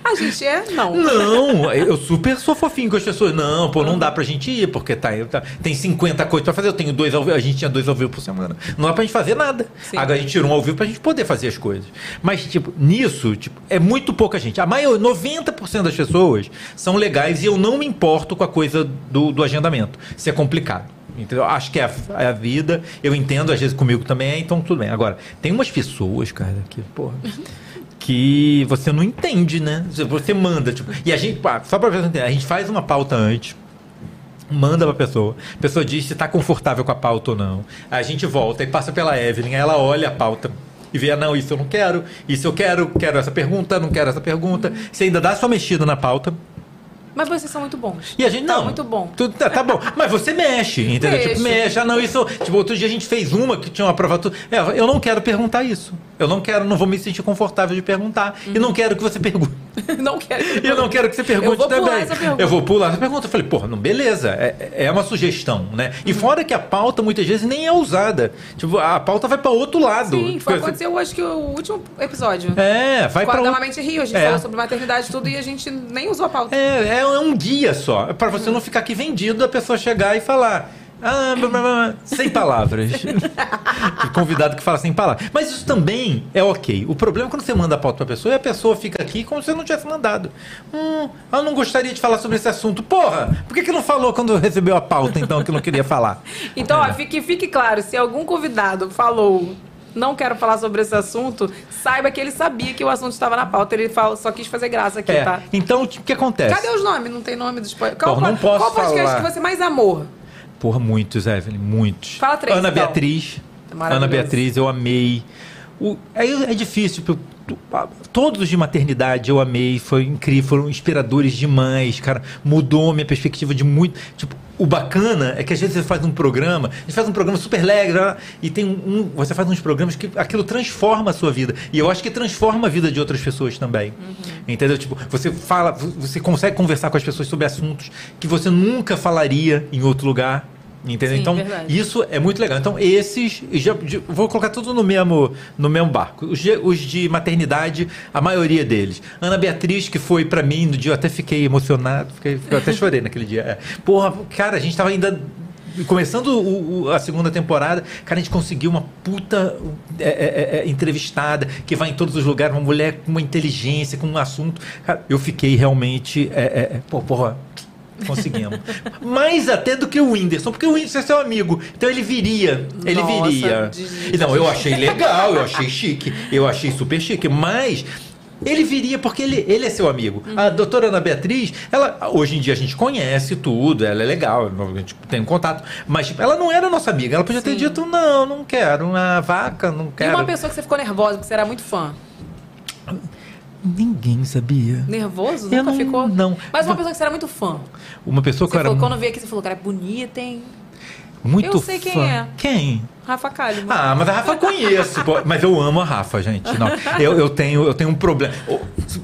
A gente é? Não. Não, eu super sou fofinho com as pessoas. Não, pô, não dá pra gente ir, porque tá, tá- tem 50 coisas pra fazer. Eu tenho dois ao vivo, a gente tinha dois ao vivo por semana. Não dá pra gente fazer nada. Sim. Agora a gente tirou um ao vivo pra gente poder fazer as coisas. Mas, tipo, nisso, tipo, é muito pouca gente. A maior, 90% das pessoas são legais e eu não me importo com a coisa do, do agendamento. Se é complicado. Entendeu? Acho que é a, é a vida. Eu entendo, às vezes comigo também é, então tudo bem. Agora, tem umas pessoas, cara, que, porra. Que você não entende, né? Você manda, tipo. E a gente, só pra pessoa entender, a gente faz uma pauta antes. Manda pra pessoa. A pessoa diz se tá confortável com a pauta ou não. A gente volta e passa pela Evelyn. Aí ela olha a pauta e vê, ah, não, isso eu não quero. Isso eu quero. Quero essa pergunta, não quero essa pergunta. Você ainda dá sua mexida na pauta. Mas vocês são muito bons. E a gente Tá não. muito bom. Tudo, tá, tá bom. Mas você mexe, entendeu? Mexo. Tipo, mexe. Ah, não, isso. Tipo, outro dia a gente fez uma que tinha uma prova. tudo. É, eu não quero perguntar isso. Eu não quero, não vou me sentir confortável de perguntar. E não quero que você pergunte. <laughs> não quero. E eu não quero que você pergunte Eu vou pular também. Eu vou pular essa pergunta. Eu falei, porra, não, beleza. É, é uma sugestão, né? E Uhum. fora que a pauta muitas vezes nem é usada. Tipo, a pauta vai para outro lado. Sim, foi, você- aconteceu acho que o último episódio. É, vai para Dama Mente Rio, a gente É. falou sobre maternidade e tudo e a gente nem usou a pauta. É, é um guia só. Pra você não ficar aqui vendido, a pessoa chegar e falar. Ah, blá, blá, blá, sem palavras. O <laughs> Convidado que fala sem palavras. Mas isso também é ok. O problema é quando você manda a pauta pra pessoa e a pessoa fica aqui como se você não tivesse mandado. Hum, eu não gostaria de falar sobre esse assunto. Porra, por que, que não falou quando recebeu a pauta, então, que não queria falar? <laughs> Então, ó, fique, fique claro, se algum convidado falou não quero falar sobre esse assunto, saiba que ele sabia que o assunto estava na pauta, ele fala, só quis fazer graça aqui, É, tá? então, o que, que acontece? Cadê os nomes? Não tem nome dos pod- Qual, Porra, não posso qual podcast falar. que você mais amou? Porra, muitos, Evelyn, muitos. Fala três, Ana então. Beatriz. Maravilhoso. Ana Beatriz, eu amei. O, aí é difícil. Todos os de maternidade eu amei, foi incrível, foram inspiradores demais, cara. Mudou minha perspectiva de muito. Tipo, o bacana é que às vezes você faz um programa, a gente faz um programa super alegre, ah, e tem um. Você faz uns programas que aquilo transforma a sua vida. E eu acho que transforma a vida de outras pessoas também. Entendeu? Tipo, você fala, você consegue conversar com as pessoas sobre assuntos que você nunca falaria em outro lugar. Entendeu? Sim, então, verdade. isso é muito legal. Então, esses, já, de- vou colocar tudo no mesmo, no mesmo barco. Os de, os de maternidade, a maioria deles. Ana Beatriz, que foi pra mim no dia, eu até fiquei emocionado, fiquei, eu até chorei naquele dia. É. Porra, cara, a gente tava ainda. Começando o- o- a segunda temporada, cara, a gente conseguiu uma puta é, é, é, entrevistada que vai em todos os lugares, uma mulher com uma inteligência, com um assunto. Cara, eu fiquei realmente. É, é, é, pô, porra, Conseguimos. Mais até do que o Whindersson, porque o Whindersson é seu amigo. Então ele viria. Ele Nossa, viria. de- E Não, eu achei legal, eu achei chique. Eu achei super chique. Mas. Ele viria porque ele, ele é seu amigo. A doutora Ana Beatriz, ela hoje em dia a gente conhece tudo, ela é legal, a gente tem um contato, mas tipo, ela não era nossa amiga. Ela podia ter dito: não, não quero, uma vaca, não E quero. uma pessoa que você ficou nervosa, porque você era muito fã. Ninguém sabia. Nervoso? Eu Nunca não- ficou? não. Mas uma pessoa que você era muito fã. Uma pessoa que Você eu era falou, quando veio aqui, você falou, cara, é bonita, hein? muito Eu sei quem fã. é. Quem? Rafa Kalimann. Ah, mas a Rafa eu conheço. pô. Mas eu amo a Rafa, gente. Não, eu, eu, tenho, eu tenho um problema.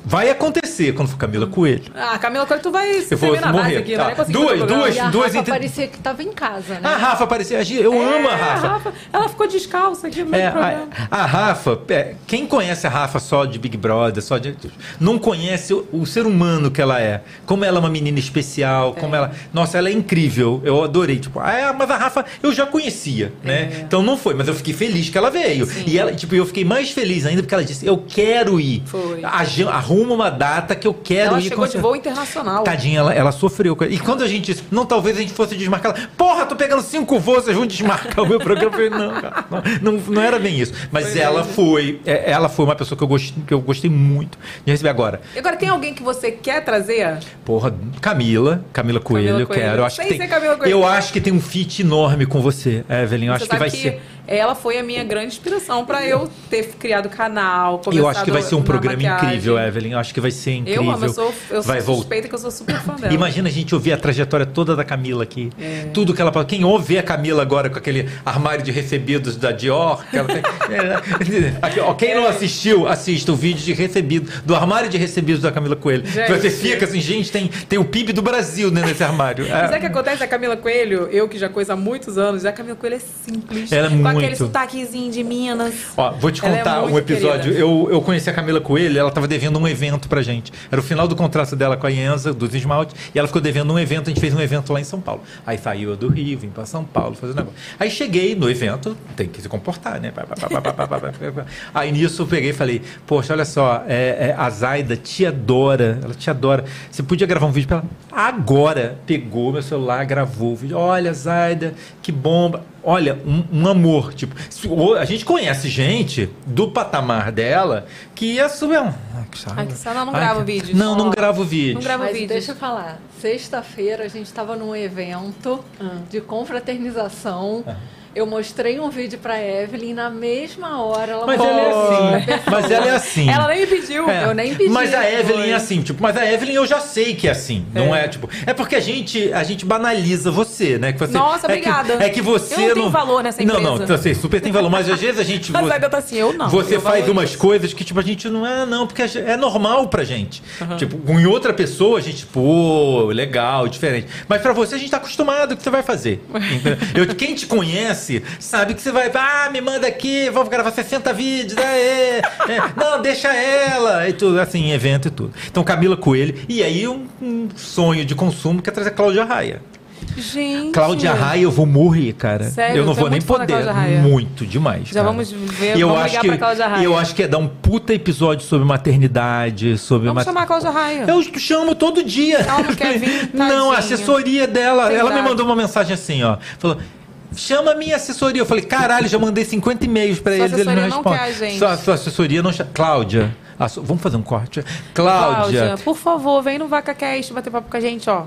Vai acontecer quando for Camila Coelho. Ah, Camila Coelho, tu vai se Eu vou tremer na base morrer. aqui, Tá. conseguir Duas, programa. duas, E a duas Rafa entre- parecia que estava em casa, né? A Rafa parecia. Eu amo a Rafa. Ela ficou descalça aqui no É, programa. a, a Rafa, é, quem conhece a Rafa só de Big Brother, só de. Não conhece o, o ser humano que ela é. Como ela é uma menina especial, como ela. Nossa, ela é incrível. Eu adorei. Tipo, ah, é, mas a Rafa eu já conhecia, né? Então não foi, mas eu fiquei feliz que ela veio. E ela, tipo, eu fiquei mais feliz ainda porque ela disse: Eu quero ir. Foi. Arruma uma data que eu quero Ela ir. chegou com de voo internacional. Tadinha, ela, ela sofreu. E quando a gente disse, não, talvez a gente fosse desmarcar ela, porra, tô pegando cinco voos, vocês vão desmarcar o meu programa. Eu falei, não, cara, não, não, não era bem isso. Mas Foi ela mesmo. foi, é, ela foi uma pessoa que eu, gostei, que eu gostei muito de receber agora. E agora, tem alguém que você quer trazer? Porra, Camila, Camila Coelho, eu Coelho. quero. Eu acho, que tem, ser Camila Coelho. eu acho que tem um fit enorme com você, Evelyn. Eu acho que vai que ser. Ela foi a minha grande inspiração pra eu ter criado canal, Eu acho que vai ser um programa maquiagem. incrível, Evelyn. Eu acho que vai ser incrível. Eu amo, eu sou, eu vai sou suspeita que eu sou super fã dela. Imagina a gente ouvir a trajetória toda da Camila aqui. É. Tudo que ela fala. Quem ouve a Camila agora com aquele armário de recebidos da Dior. que ela tem- <laughs> É, aqui, ó, quem não assistiu, assista o vídeo de recebido, do armário de recebidos da Camila Coelho. Gente. Você fica assim, gente, tem, tem o PIB do Brasil né, nesse armário. Mas É. é que acontece a Camila Coelho, eu que já conheço há muitos anos, a Camila Coelho é simples. Ela é muito aquele sotaquezinho de Minas. Ó, vou te é contar é um episódio. Eu, eu conheci a Camila Coelho, ela estava devendo um evento pra gente. Era o final do contrato dela com a Ienza, dos esmaltes. e ela ficou devendo um evento, a gente fez um evento lá em São Paulo. Aí saiu do Rio, vim pra São Paulo, fazer um negócio. Aí cheguei no evento, tem que se comportar, né? Aí nisso eu peguei e falei, poxa, olha só, é, é, a Zaida te adora, ela te adora. Você podia gravar um vídeo pra ela? Agora! Pegou meu celular, gravou o vídeo. Olha, Zaida, que bomba! Olha, um, um amor. Tipo, se- o- a gente conhece gente do patamar dela que ia subir. que saco. Não, não grava vídeos. Não, não gravo vídeo. Não grava Mas vídeos. deixa eu falar. Sexta-feira a gente estava num evento Ah. de confraternização. Eu mostrei um vídeo pra Evelyn na mesma hora. Ela Mas mandou ela é assim. <laughs> Mas ela é assim. Ela nem pediu. É. Eu nem pedi. Mas a Evelyn foi. é assim, tipo, mas a Evelyn eu já sei que é assim. Não é tipo. É porque a gente, a gente banaliza você, né? Que você, Nossa, é que- obrigada. É que, você Eu não tenho valor nessa Não, empresa. não, você super tem valor, mas às vezes a <laughs> gente. A vo- Zaida tá assim, eu não. Você Eu faz valorizo. umas coisas que, tipo, a gente não é, não, porque é normal pra gente. Tipo, em outra pessoa, a gente, pô, legal, diferente. Mas pra você, a gente tá acostumado, o que você vai fazer? <laughs> Eu, quem te conhece sabe que você vai, ah, me manda aqui, vamos gravar 60 vídeos, aê, é, não, deixa ela, e tudo, assim, evento e tudo. Então, Camila Coelho, e aí um, um sonho de consumo que é trazer a Cláudia Raia. Gente. Cláudia Raia, eu vou morrer, cara. Sério? eu não vou nem fã da poder. Muito demais. Já cara. vamos ver, eu vamos acho ligar que, pra Cláudia Raia. Eu acho que é dar um puta episódio sobre maternidade, sobre Vamos mat- chamar a Cláudia Raia. Eu chamo todo dia. Ela não quer vir, <laughs> Não, a assessoria dela, ela me Verdade. mandou uma mensagem assim, ó. Falou: Chama a minha assessoria. Eu falei, caralho, já mandei 50 e-mails pra Sua eles, eles não assessoria não respondem. quer a gente. Sua, sua assessoria não chama. Cláudia. Vamos fazer um corte? Cláudia. por favor, vem no VacaCast bater papo com a gente, ó.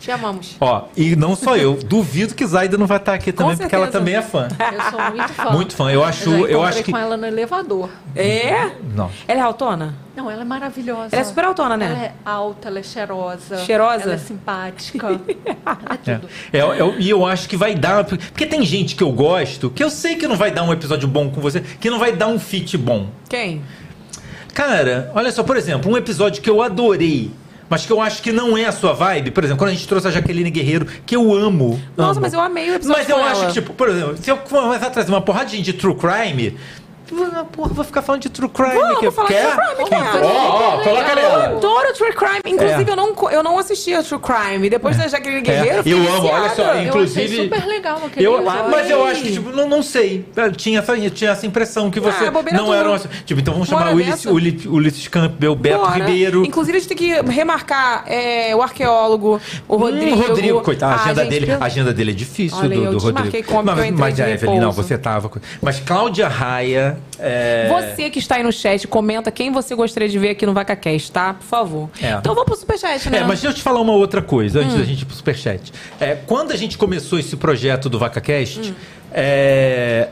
Te amamos. Ó, e não só eu, duvido que Zaida não vai estar aqui também, porque ela também é fã. Eu sou muito fã. Muito fã. Eu acho, já eu encontrei acho que. com ela no elevador. É? Não. Ela é autona? Não, ela é maravilhosa. Ela é super autona, né? Ela é alta, ela é cheirosa. Cheirosa? Ela é simpática. ela <laughs> é É. tudo. É, eu- e eu acho que vai dar. Porque tem gente que eu gosto, que eu sei que não vai dar um episódio bom com você, que não vai dar um fit bom. Quem? Cara, olha só, por exemplo, um episódio que eu adorei, mas que eu acho que não é a sua vibe, por exemplo, quando a gente trouxe a Jaqueline Guerreiro, que eu amo. Nossa, amo. mas eu amei o episódio Mas eu com acho ela. que, tipo, por exemplo, se eu começar a trazer uma gente de true crime. Porra, vou ficar falando de true crime. Vamos que falar de quer? true crime, cara. Ó, ó, coloca Eu nela. adoro True Crime. Inclusive, É. eu, não, eu não assistia True Crime. Depois da Jaqueline Guerreiro, É, fiquei eu amo, olha só, inclusive. Eu achei super legal aquele Eu, episódio. mas eu acho que, tipo, não, não sei. Eu tinha essa, eu tinha essa impressão que você Ah, não era. um- Tipo, então vamos chamar o Ulisses. Ulisses, Ulisses Campbell, Beto Bora. Ribeiro. Inclusive, a gente tem que remarcar é, o arqueólogo, o Rodrigo. Hum, Rodrigo, coitado, a Ah, agenda, gente, dele, eu- a agenda dele é difícil Olha, do, eu do desmarquei Rodrigo. eu mas, entrei mas a Evelyn, não, você tava. com- Mas Cláudia Raia. É... Você que está aí no chat, comenta quem você gostaria de ver aqui no VacaCast, tá? Por favor. É. Então vamos pro superchat, né? É, mas deixa eu te falar uma outra coisa, antes Hum. da gente ir pro Superchat. É, quando a gente começou esse projeto do VacaCast, Hum. é,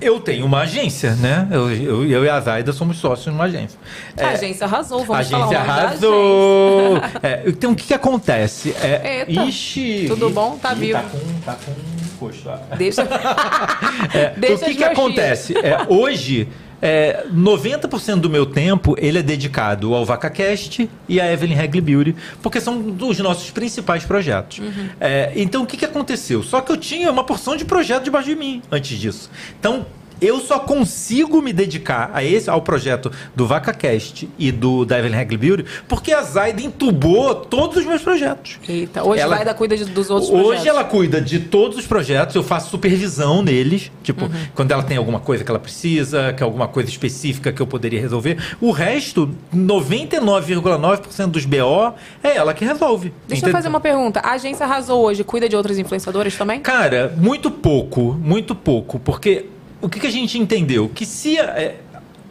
eu tenho uma agência, né? Eu, eu, eu e a Zaida somos sócios numa agência. A agência arrasou, vamos falar agência da arrasou! É, então, o que, que acontece? É, Eita. ixi, Tudo bom? Tá ih, vivo. Tá com, tá com coxo. ó. Deixa. <laughs> <laughs> É, Deixa o que, que acontece? É, hoje, é, 90% do meu tempo ele é dedicado ao VacaCast e à Evelyn Hagley Beauty, porque são dos nossos principais projetos. Uhum. É, então, o que, que aconteceu? Só que eu tinha uma porção de projeto debaixo de mim antes disso. Então, eu só consigo me dedicar a esse, ao projeto do VacaCast e do da Evelyn Hagley Beauty porque a Zaida entubou todos os meus projetos. Eita, hoje Ela- vai dar cuida de- dos outros Hoje projetos. ela cuida de todos os projetos, eu faço supervisão neles. Tipo, Uhum. quando ela tem alguma coisa que ela precisa, que é alguma coisa específica que eu poderia resolver. O resto, 99,9% dos BO, é ela que resolve. Deixa eu Entende? fazer uma pergunta. A agência arrasou hoje, cuida de outras influenciadoras também? Cara, muito pouco, muito pouco. Porque o que, que a gente entendeu? Que se. é,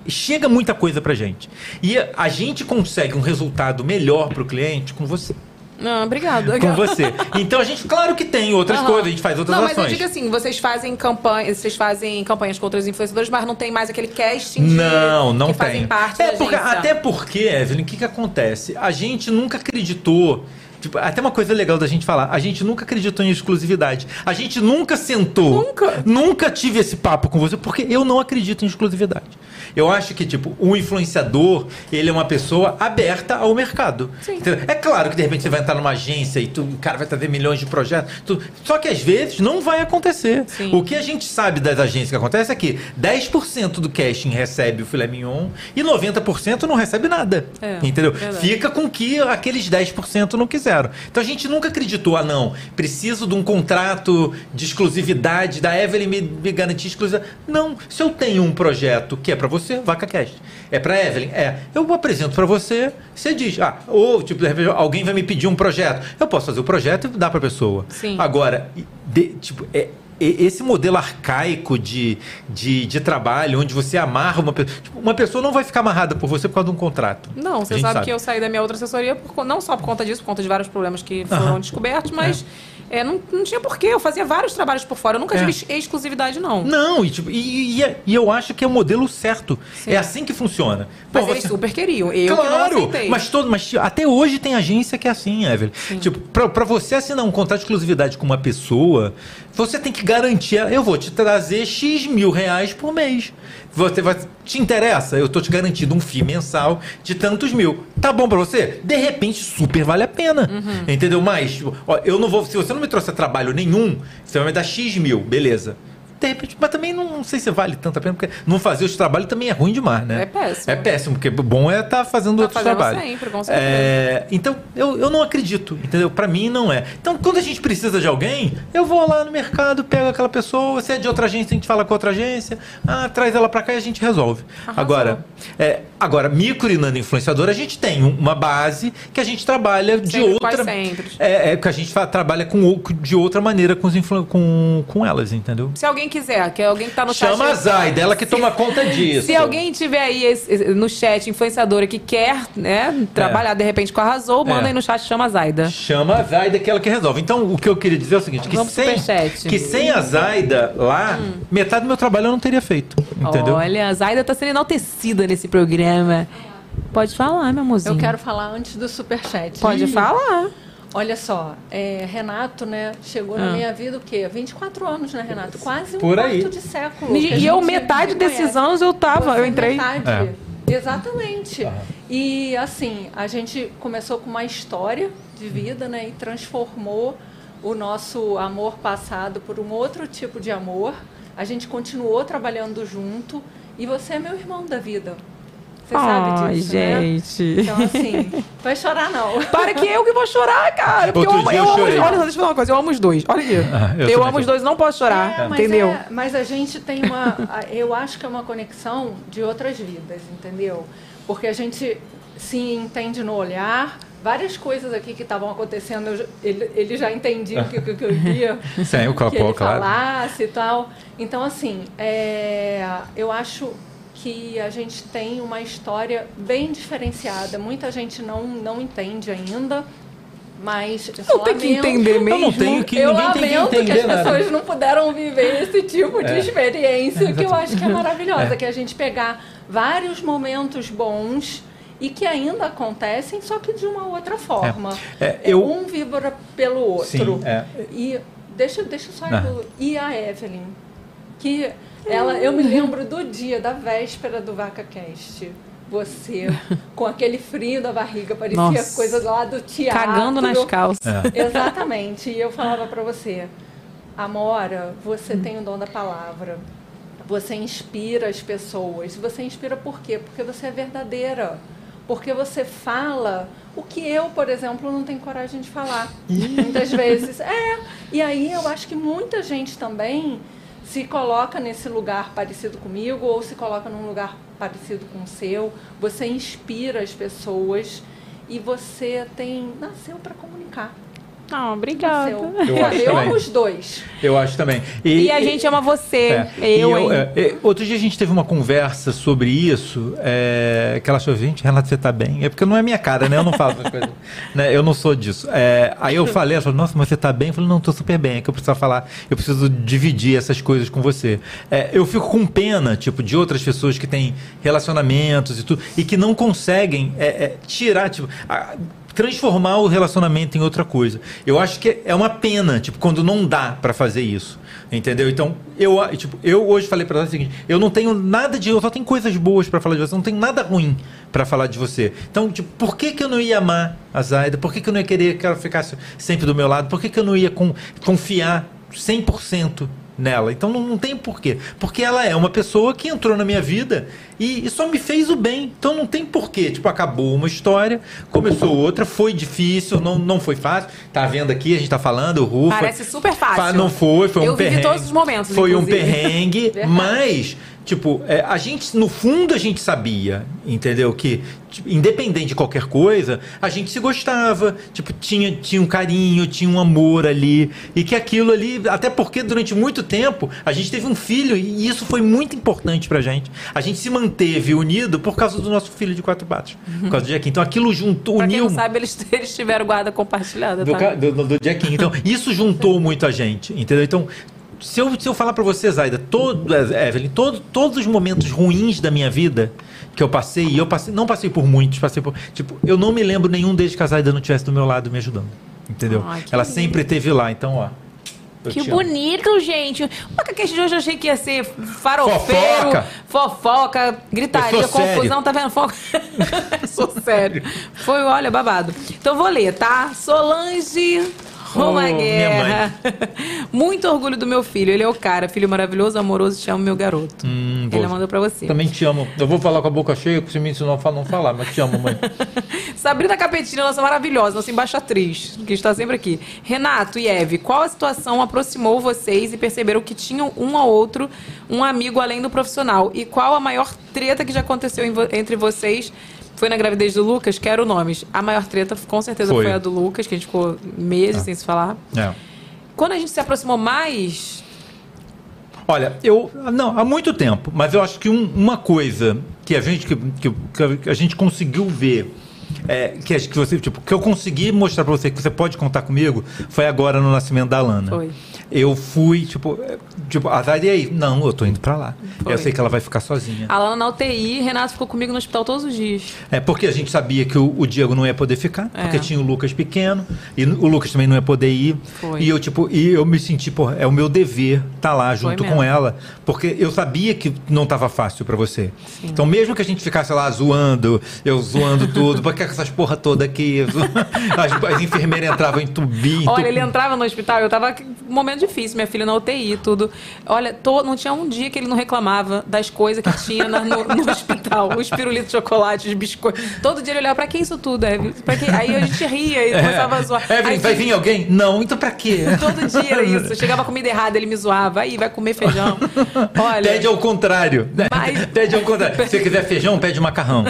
chega muita coisa pra gente. E a, a gente consegue um resultado melhor pro cliente com você. Não, obrigada. Com você. Então a gente, claro que tem outras Aham. coisas, a gente faz outras não, mas eu ações. digo assim, vocês fazem campanhas, vocês fazem campanhas com outras influenciadoras, mas não tem mais aquele casting de- Não, não que tem. fazem parte é porque, até porque, Evelyn, o que, que acontece? A gente nunca acreditou Tipo, até uma coisa legal da gente falar. A gente nunca acreditou em exclusividade. A gente nunca sentou. Nunca. Nunca tive esse papo com você, porque eu não acredito em exclusividade. Eu acho que, tipo, o influenciador, ele é uma pessoa aberta ao mercado. Entendeu? É claro que, de repente, você vai entrar numa agência e tu, o cara vai trazer milhões de projetos. tu- só que, às vezes, não vai acontecer. O que a gente sabe das agências que acontece é que 10% do casting recebe o filé mignon e 90% não recebe nada. É, entendeu? verdade. Fica com que aqueles 10% não quiseram. Então a gente nunca acreditou, ah não, preciso de um contrato de exclusividade, da Evelyn me, me garantir exclusividade. Não, se eu tenho um projeto que é pra você, VacaCast. É pra Evelyn? É. Eu apresento pra você, você diz, ah, ou tipo, alguém vai me pedir um projeto. Eu posso fazer o projeto e dar pra pessoa. Sim. Agora, de- tipo, é, esse modelo arcaico de, de, de trabalho, onde você amarra uma pessoa. Tipo, uma pessoa não vai ficar amarrada por você por causa de um contrato. Não, você gente sabe, que eu saí da minha outra assessoria por não só por conta disso, por conta de vários problemas que foram descobertos, mas é, não, não tinha porquê. Eu fazia vários trabalhos por fora. Eu nunca É. tive ex- exclusividade, não. Não, e, tipo, e, e- e eu acho que é o modelo certo. É assim que funciona. Mas Pô, eles você- super queriam. Eu que claro, aceitei. mas, todo, mas até hoje tem agência que é assim, Evelyn. Tipo, pra, pra você assinar um contrato de exclusividade com uma pessoa, você tem que garantir, eu vou te trazer X mil reais por mês. Você vai, te interessa? Eu tô te garantindo um FII mensal de tantos mil. Tá bom pra você? De repente, super vale a pena. Uhum. Entendeu? Mas, ó, eu não vou. Se você não me trouxer trabalho nenhum, você vai me dar X mil, beleza. De repente, mas também não, não sei se vale tanto a pena, porque não fazer os trabalhos também é ruim demais, né? É péssimo. É péssimo, porque bom é estar fazendo Tá outros fazendo trabalhos. sempre, com certeza. É, então, eu, eu não acredito, entendeu? Pra mim não é. Então, quando a gente precisa de alguém, eu vou lá no mercado, pego aquela pessoa, se é de outra agência, a gente fala com outra agência, ah, traz ela pra cá e a gente resolve. Agora, é, agora, micro e nano influenciador, a gente tem um- uma base que a gente trabalha de Sempre, outra. quase sempre. É, é que a gente trabalha com, de outra maneira com, os influ- com, com elas, entendeu? Se alguém quiser, que é alguém que tá no chat. Chama a Zaida, ela que toma conta disso. Se alguém tiver aí esse- no chat, influenciadora, que quer né, trabalhar de repente com a Arrasou, manda É. aí no chat, chama a Zaida. Chama a Zaida que é ela que resolve. Então, o que eu queria dizer é o seguinte: que, Vamos sem, que sem a Zaida lá, metade do meu trabalho eu não teria feito. Entendeu? Olha, a Zaida tá sendo enaltecida nesse programa. Pode falar, meu amorzinho. Eu quero falar antes do superchat. Pode Ih. falar. Olha só, é, Renato, né, chegou Ah. na minha vida o quê? 24 anos, né, Renato? Quase um Por aí. quarto de século. E- e eu, metade se desses anos, eu tava, Você eu entrei. Metade. É. Exatamente. E assim, a gente começou com uma história de vida, né, e transformou o nosso amor passado por um outro tipo de amor. A gente continuou trabalhando junto e você é meu irmão da vida. Você sabe Ai, disso, gente. né? Então assim, vai chorar não. Para que eu que vou chorar, cara. Porque eu Outro amo, dia eu eu amo, chorei. olha só, deixa eu falar uma coisa, eu amo os dois. Olha aqui. Ah, eu eu amo os dois, não posso chorar, É, mas entendeu? é- mas a gente tem uma. Eu acho que é uma conexão de outras vidas, entendeu? Porque a gente se entende no olhar. Várias coisas aqui que estavam acontecendo, eu ele, ele já entendia o que, que, que eu queria <laughs> Sim, o que copo, ele claro. falasse e tal. Então, assim, é, eu acho que a gente tem uma história bem diferenciada. Muita gente não, não entende ainda. Mas eu Não tem que lamento- entender mesmo. Eu não tenho que- eu que lamento que, entender as nada. pessoas não puderam viver esse tipo de É. experiência É, que eu acho que é maravilhosa, É. que é a gente pegar vários momentos bons e que ainda acontecem, só que de uma outra forma. É, eu- Um vibra pelo outro. Sim, é. E deixa, deixa eu só Ah. E a Evelyn, que ela, eu me lembro do dia, da véspera do VacaCast. Você, <laughs> com aquele frio da barriga, parecia Nossa. coisa lá do teatro. Cagando nas calças. É. Exatamente. E eu falava pra você, Amora, você tem o dom da palavra. Você inspira as pessoas. Você inspira por quê? Porque você é verdadeira. Porque você fala o que eu, por exemplo, não tenho coragem de falar. Muitas vezes. É. E aí eu acho que muita gente também se coloca nesse lugar parecido comigo ou se coloca num lugar parecido com o seu. Você inspira as pessoas e você tem nasceu para comunicar. Não, obrigada. Eu acho eu também. amo os dois. Eu acho também. E, a gente ama você. É. E Eu, hein? é, outro dia a gente teve uma conversa sobre isso, é, que ela achou, gente, Renato, você tá bem? É porque não é minha cara, né? Eu não falo essas coisas. <laughs> Né? Eu não sou disso. É, aí eu falei, ela falou, nossa, mas você tá bem? Eu falei, não, tô super bem, é que eu preciso falar, eu preciso dividir essas coisas com você. É, eu fico com pena, tipo, de outras pessoas que têm relacionamentos e tudo, e que não conseguem é, é, tirar, tipo, a- transformar o relacionamento em outra coisa. Eu acho que é uma pena, tipo, quando não dá pra fazer isso. Entendeu? Então, eu, tipo, eu hoje falei pra ela o seguinte: eu não tenho nada de. Eu só tenho coisas boas pra falar de você, não tenho nada ruim pra falar de você. Então, tipo, por que, que eu não ia amar a Zaida? Por que, que eu não ia querer que ela ficasse sempre do meu lado? Por que, que eu não ia com- confiar 100% nela? Então, não, não tem porquê. Porque ela é uma pessoa que entrou na minha vida e, e só me fez o bem. Então, não tem porquê. Tipo, acabou uma história, começou outra, foi difícil, não, não foi fácil. Tá vendo aqui, a gente tá falando, o Rufa. Parece super fácil. Não foi, foi Eu um vivi perrengue. todos os momentos, Foi um inclusive. perrengue, <laughs> Verdade. mas, tipo, é, a gente, no fundo, a gente sabia, entendeu? Que, tipo, independente de qualquer coisa, a gente se gostava, tipo, tinha, tinha um carinho, tinha um amor ali, e que aquilo ali, até porque durante muito tempo a gente teve um filho, e isso foi muito importante pra gente. A gente se manteve unido por causa do nosso filho de quatro patas, por causa do Jack. Então aquilo juntou, Pra quem uniu não sabe, eles, <laughs> eles tiveram guarda compartilhada, do, tá? do, do, do. Então, isso juntou muito a gente, entendeu? Então, se eu, se eu falar pra você, Zaida, todo, Evelyn, todo, todos os momentos ruins da minha vida que eu passei, e eu passei, não passei por muitos, passei por. Tipo, eu não me lembro nenhum deles que a Zaida não tivesse do meu lado me ajudando. Entendeu? Ai, que Ela lindo. sempre esteve lá, então, ó. eu Que te amo. bonito, gente. O podcast de hoje eu achei que ia ser farofeiro, Fofoca. fofoca, gritaria, sério. confusão, tá vendo? Foca. <laughs> sou sério. Foi, olha, babado. Então vou ler, tá? Solange Roma Oh, minha Guerra. <laughs> Muito orgulho do meu filho. Ele é o cara, filho maravilhoso, amoroso, te amo, meu garoto. Hum, Ele mandou pra você. Também te amo. Eu vou falar com a boca cheia, porque você me ensinou a não falar, mas te amo, mãe. <laughs> Sabrina Capetina, nossa maravilhosa, nossa embaixatriz, que está sempre aqui. Renato e Eve, qual a situação aproximou vocês e perceberam que tinham um ao outro um amigo além do profissional? E qual a maior treta que já aconteceu entre vocês? Foi na gravidez do Lucas? Quero nomes. A maior treta, com certeza, foi, Foi. a do Lucas, que a gente ficou meses sem se falar. É. Quando a gente se aproximou mais. Olha, eu. Não, há muito tempo, mas eu acho que um- uma coisa que a gente, que, que- a gente conseguiu ver. é, que, acho que você tipo que eu consegui mostrar pra você que você pode contar comigo foi agora no nascimento da Lana. Foi. Eu fui tipo é, tipo e aí não eu tô indo pra lá. Foi. Eu sei que ela vai ficar sozinha. A Lana na UTI, Renato ficou comigo no hospital todos os dias. É porque a gente sabia que o, o Diego não ia poder ficar, É. porque tinha o Lucas pequeno e o Lucas também não ia poder ir. Foi. E eu tipo, e eu me senti, pô, é o meu dever estar lá junto com ela, porque eu sabia que não estava fácil pra você. Então mesmo que a gente ficasse lá zoando, eu zoando tudo, porque essas porra toda aqui, <laughs> as, as enfermeiras entravam em tubi, em Olha, ele entrava no hospital, eu tava momento difícil, minha filha na UTI, tudo. Olha, to- não tinha um dia que ele não reclamava das coisas que tinha na- no, no <laughs> hospital. Os pirulitos de chocolate, os biscoitos. Todo dia ele olhava, pra que isso tudo, Evelyn? Pra quê? Aí a gente ria e começava a zoar. Evelyn, Aí, É. vai vir alguém? Não, então pra quê? <laughs> Todo dia era isso. Chegava comida errada, ele me zoava. Aí, vai comer feijão. Olha. Pede ao contrário. <laughs> Mas- Pede ao contrário. Se você quiser feijão, pede macarrão.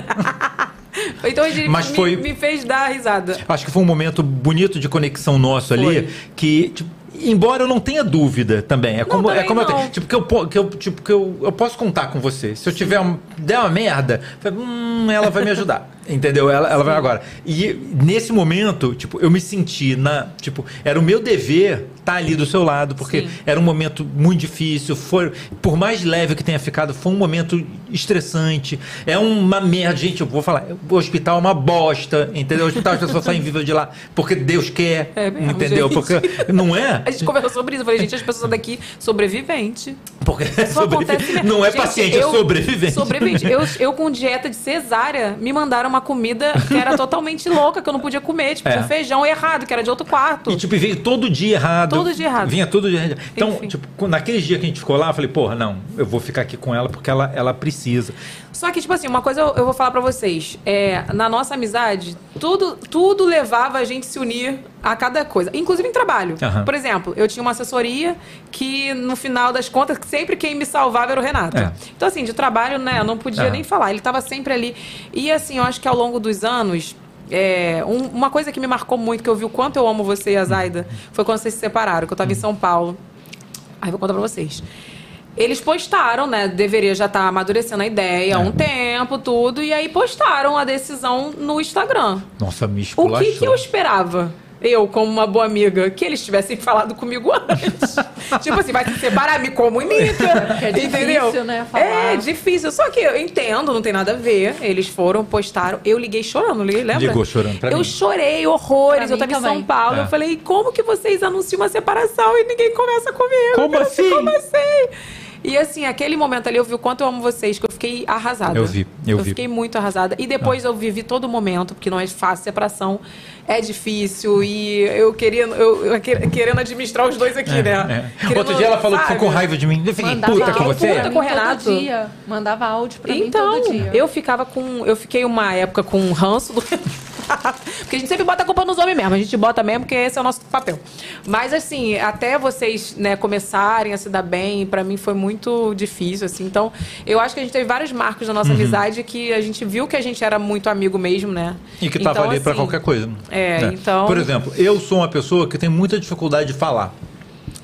Então ele Mas me, foi- me fez dar risada. Acho que foi um momento bonito de conexão nosso ali, Foi. que tipo, embora eu não tenha dúvida também, é como é também como eu não. tenho, tipo que eu que eu tipo que eu, eu posso contar com você. Se eu tiver um, der uma merda, eu hum, ela vai me ajudar. <laughs> Entendeu? Ela, ela vai agora. E nesse momento, tipo, eu me senti na, tipo, era o meu dever estar ali do seu lado, porque Sim. era um momento muito difícil, foi, por mais leve que tenha ficado, foi um momento estressante. É uma merda, gente, eu vou falar, o hospital é uma bosta, entendeu? O hospital as pessoas saem vivas de lá porque Deus quer, É mesmo, entendeu? gente. Porque não é? A gente conversou sobre isso. Eu falei, gente, as pessoas daqui sobrevivente. Porque Só acontece mesmo. não é Gente, paciente, é eu- sobrevivente. Sobrevivente. Eu, eu com dieta de cesárea, me mandaram uma comida que era <laughs> totalmente louca, que eu não podia comer. Tipo, É. tinha feijão errado, que era de outro quarto. E tipo, veio todo dia errado. Todo dia errado. Vinha todo dia errado. Então, Enfim. tipo, naquele dia que a gente ficou lá, eu falei, porra, não, eu vou ficar aqui com ela porque ela, ela precisa. Só que, tipo assim, uma coisa eu, eu vou falar pra vocês. É, na nossa amizade, tudo, tudo levava a gente se unir a cada coisa. Inclusive em trabalho. Aham. Por exemplo, eu tinha uma assessoria que, no final das contas, sempre quem me salvava era o Renato. É. Então, assim, de trabalho, né, eu não podia É. nem falar. Ele tava sempre ali. E, assim, eu acho que ao longo dos anos... é, um- uma coisa que me marcou muito, que eu vi o quanto eu amo você e a Zaida, foi quando vocês se separaram, que eu tava em São Paulo. Aí vou contar pra vocês. Eles postaram, né? Deveria já estar amadurecendo a ideia há um tempo, tudo. E aí postaram a decisão no Instagram. Nossa, me O que, que eu esperava? Eu, como uma boa amiga, que eles tivessem falado comigo antes. <laughs> tipo assim, vai se separar, me comunica. Porque <laughs> é entendeu? difícil, né, falar. É difícil. Só que eu entendo, não tem nada a ver. Eles foram, postaram. Eu liguei chorando, lembra? Ligou chorando pra eu mim. chorei horrores. Pra eu tava em São. Paulo. É. Eu falei, como que vocês anunciam uma separação e ninguém conversa comigo? Como Eu assim? Como assim? E assim, aquele momento ali eu vi o quanto eu amo vocês, que eu fiquei arrasada. Eu vi, eu vi. fiquei muito arrasada. E depois eu vivi todo o momento, porque não é fácil, separação é difícil. E eu querendo, eu, eu que- querendo administrar os dois aqui, né? É. Querendo, Outro dia ela falou que ficou sabe? com raiva de mim. Eu fiquei Mandava puta com você. Puta mim com o Renato. Todo dia. Mandava áudio pra mim Então, todo dia. eu ficava com. Eu fiquei uma época com ranço do <laughs> <laughs> Porque a gente sempre bota a culpa nos homens mesmo. A gente bota mesmo, porque esse é o nosso papel. Mas assim, até vocês né, começarem a se dar bem, pra mim foi muito difícil, assim. Então, eu acho que a gente teve vários marcos da nossa Uhum. amizade que a gente viu que a gente era muito amigo mesmo, né? E que tava Então, ali pra assim, qualquer coisa. É, né? então. Por exemplo, eu sou uma pessoa que tem muita dificuldade de falar.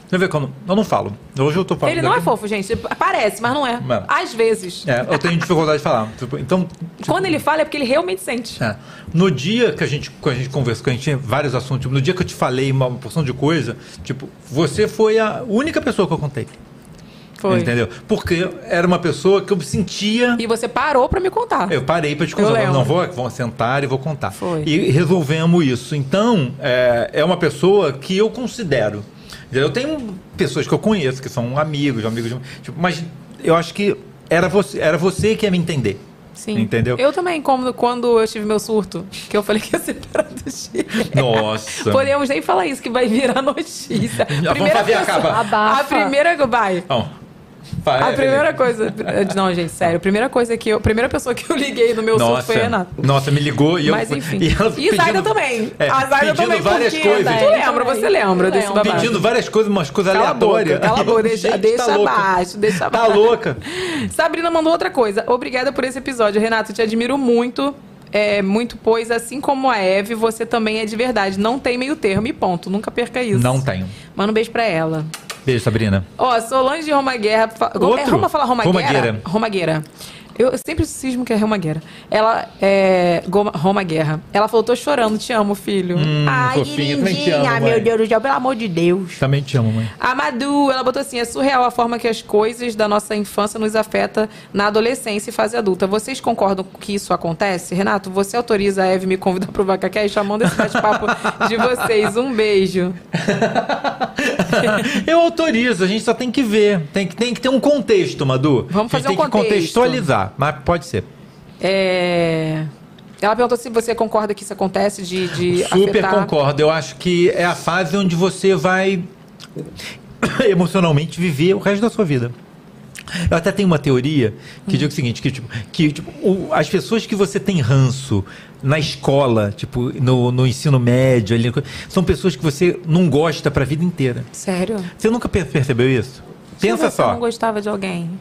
Você vê quando eu não falo. Hoje eu tô falando. Ele não é aqui. fofo, gente. Parece, mas não é. Às vezes. É, eu tenho dificuldade de falar. Tipo, Então, Quando ele fala é porque ele realmente sente. É. No dia que a gente, que a gente conversou, que a gente tinha vários assuntos, tipo, no dia que eu te falei uma porção de coisa, tipo, você foi a única pessoa que eu contei. Foi. Entendeu? Porque era uma pessoa que eu sentia. E você parou pra me contar. Eu parei pra te Eu contar. lembro. Não, vou, vou sentar e vou contar. Foi. E resolvemos isso. Então, é, é uma pessoa que eu considero. Eu tenho pessoas que eu conheço, que são amigos, amigos de. Tipo, mas eu acho que era você, era você que ia me entender. Sim. Entendeu? Eu também, como quando eu tive meu surto, que eu falei que ia separar do Chile. Nossa. Podemos nem falar isso, que vai virar notícia. <laughs> Já vamos fazer a capa. A primeira. Vai. Bom, vai, A primeira coisa. <laughs> Não, gente, sério. A primeira coisa que eu. A primeira pessoa que eu liguei no meu surto Nossa, foi a Renata. nossa, me ligou e eu. Mas enfim. <laughs> E, ela E pedindo- também. É, a Zaida pedindo também. várias porque coisas. Tu lembra, você lembra desse babado. Pedindo várias coisas, umas coisas Cala a boca, aleatórias. cala a boca, deixa, Gente, deixa tá louca. abaixo, deixa Tá abaixo. louca. <laughs> Sabrina mandou outra coisa. Obrigada por esse episódio. Renato, te admiro muito. É, muito, pois assim como a Eve, você também é de verdade. Não tem meio termo e ponto. Nunca perca isso. Não tenho. Manda um beijo pra ela. Beijo, Sabrina. Ó, Solange de Roma Guerra. fa- É Outro? Roma fala Roma? Romagueira. Eu sempre cismo que é Roma Guerra. Ela é. Goma- Roma Guerra. Ela falou: tô chorando, te amo, filho. Hum, Ai, que fofinha, amo, lindinha, mãe. meu Deus do céu, pelo amor de Deus. Também te amo, mãe. A Madu, ela botou assim: é surreal a forma que as coisas da nossa infância nos afeta na adolescência e fase adulta. Vocês concordam que isso acontece? Renato, você autoriza a Eve me convidar pro VacaCast chamando esse bate-papo de vocês. Um beijo. <laughs> Eu autorizo, a gente só tem que ver. Tem que, tem que ter um contexto, Madu. Vamos fazer um tem que contexto. Mas pode ser. É, Ela perguntou se você concorda que isso acontece de, de Super afetar... concordo. Eu acho que é a fase onde você vai <coughs> emocionalmente viver o resto da sua vida. Eu até tenho uma teoria que diz o seguinte, que, tipo, que tipo, o- as pessoas que você tem ranço na escola, tipo, no, no ensino médio, ali, são pessoas que você não gosta pra vida inteira. Sério? Você nunca per- percebeu isso? Pensa você só. não gostava de alguém.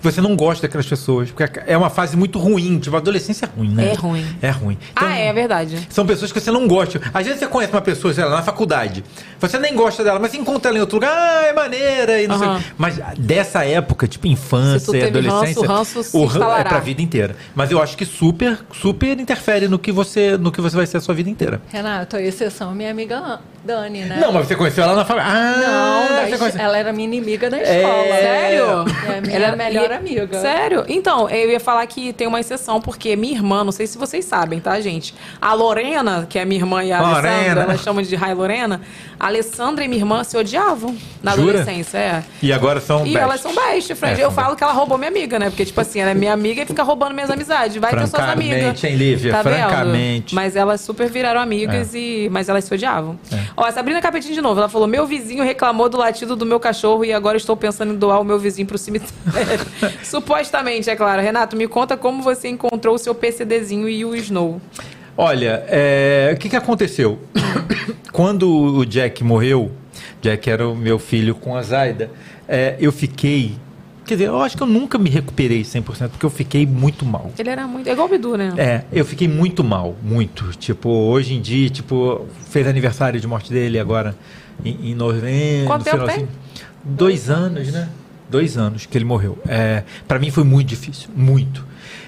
Você não gosta daquelas pessoas, porque é uma fase muito ruim. Tipo, a adolescência é ruim, né? É ruim. É ruim. Então, ah, é, é verdade. São pessoas que você não gosta. Às vezes você conhece uma pessoa, sei lá, na faculdade. Você nem gosta dela, mas encontra ela em outro lugar, ah, é maneira e não Aham. sei. Mas dessa época, tipo infância, Se tu teve adolescência, ranço, o ranço se o ran- é pra vida inteira. Mas eu acho que super, super interfere no que você, no que você vai ser a sua vida inteira. Renato, a exceção é minha amiga Dani, né? Não, mas você conheceu ela na faculdade. Ah, Não, você conhece- ela era minha inimiga da É. escola. Sério? É minha Ela- melhor e- amiga. Sério? Então, eu ia falar que tem uma exceção, porque minha irmã, não sei se vocês sabem, tá, gente? A Lorena, que é minha irmã e a Lorena. Alessandra, elas chamam de Rai Lorena. A Alessandra e minha irmã se odiavam na Jura? adolescência, é. E agora são E best. elas são best friends. É, eu falo que ela roubou minha amiga, né? Porque, tipo assim, ela é minha amiga e fica roubando minhas amizades. Vai ter suas Francamente, amigas. hein, Lívia? Tá vendo? Francamente. Mas elas super viraram amigas, e mas elas se odiavam. Ó, a Sabrina Capetinho de novo. Ela falou: Meu vizinho reclamou do latido do meu cachorro e agora estou pensando em doar o meu vizinho pro cemitério. <laughs> Supostamente, é claro. Renato, me conta como você encontrou o seu PCDzinho e o Snow. Olha, é, o que, que aconteceu? <coughs> Quando o Jack morreu, Jack era o meu filho com a Zaida, é, eu fiquei. Quer dizer, eu acho que eu nunca me recuperei 100%, porque eu fiquei muito mal. Ele era muito. É igual o Bidu, né? É, eu fiquei muito mal, muito. Tipo, hoje em dia, tipo, fez aniversário de morte dele agora em, em novembro. Quanto tempo tem? Dois anos, né? Dois anos que ele morreu. É, para mim foi muito difícil, muito.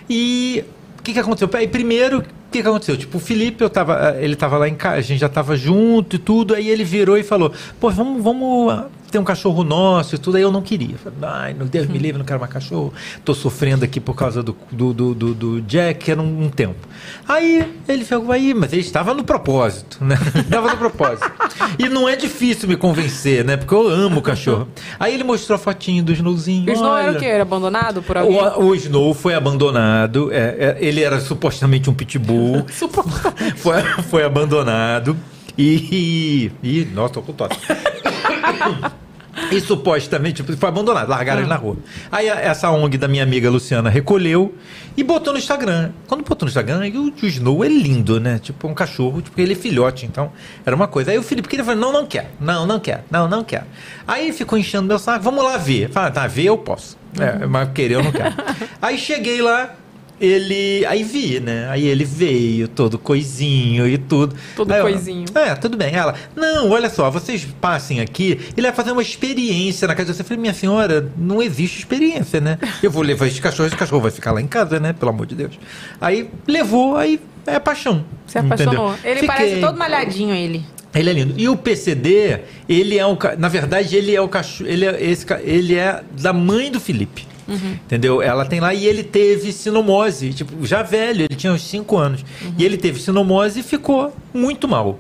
E o que, que aconteceu? Aí, primeiro, que, que aconteceu? Tipo, o Felipe, eu tava, ele tava lá em casa, a gente já tava junto e tudo, aí ele virou e falou, pô, vamos, vamos ter um cachorro nosso e tudo, aí eu não queria. Falei, Ai, meu Deus me livre, não quero mais cachorro. Tô sofrendo aqui por causa do, do, do, do, do Jack, era um, um tempo. Aí ele falou, aí, mas ele estava no propósito, né? <laughs> Estava no propósito. E não é difícil me convencer, né? Porque eu amo o cachorro. Aí ele mostrou a fotinho do Snowzinho. O Snow era olha. o quê? Era abandonado por alguém? O, o Snow foi abandonado. é, é, ele era supostamente um pitbull. <laughs> foi, foi abandonado. E, e. e- Nossa, tô com tosse. <laughs> E supostamente foi abandonado, largaram ele na rua. Aí essa ONG da minha amiga Luciana recolheu e botou no Instagram. Quando botou no Instagram, o, Snow é lindo, né? Tipo, um cachorro, tipo, ele é filhote, então era uma coisa. Aí o Felipe queria falar: não, não quer, não, não quer, não, não quer. Aí ficou enchendo meu saco, vamos lá ver. Fala, tá, ver eu posso. É, mas querer eu não quero. <laughs> Aí cheguei lá, ele. Aí vi, né? Aí ele veio, todo coisinho e tudo. Todo eu- coisinho. é, tudo bem. Ela, não, olha só, vocês passem aqui, ele vai fazer uma experiência na casa de você. Eu falei, minha senhora, não existe experiência, né? Eu vou levar esse cachorro, esse cachorro vai ficar lá em casa, né? Pelo amor de Deus. Aí levou, aí é paixão. Se apaixonou. entendeu? Ele Fiquei- parece todo malhadinho, ele. Ele é lindo. E o PCD, ele é o. ca- Na verdade, ele é o cachorro. Ele é, esse, ele é da mãe do Felipe. Uhum. Entendeu? Ela tem lá e ele teve sinomose, tipo, já velho, ele tinha uns 5 anos. Uhum. E ele teve sinomose e ficou muito mal.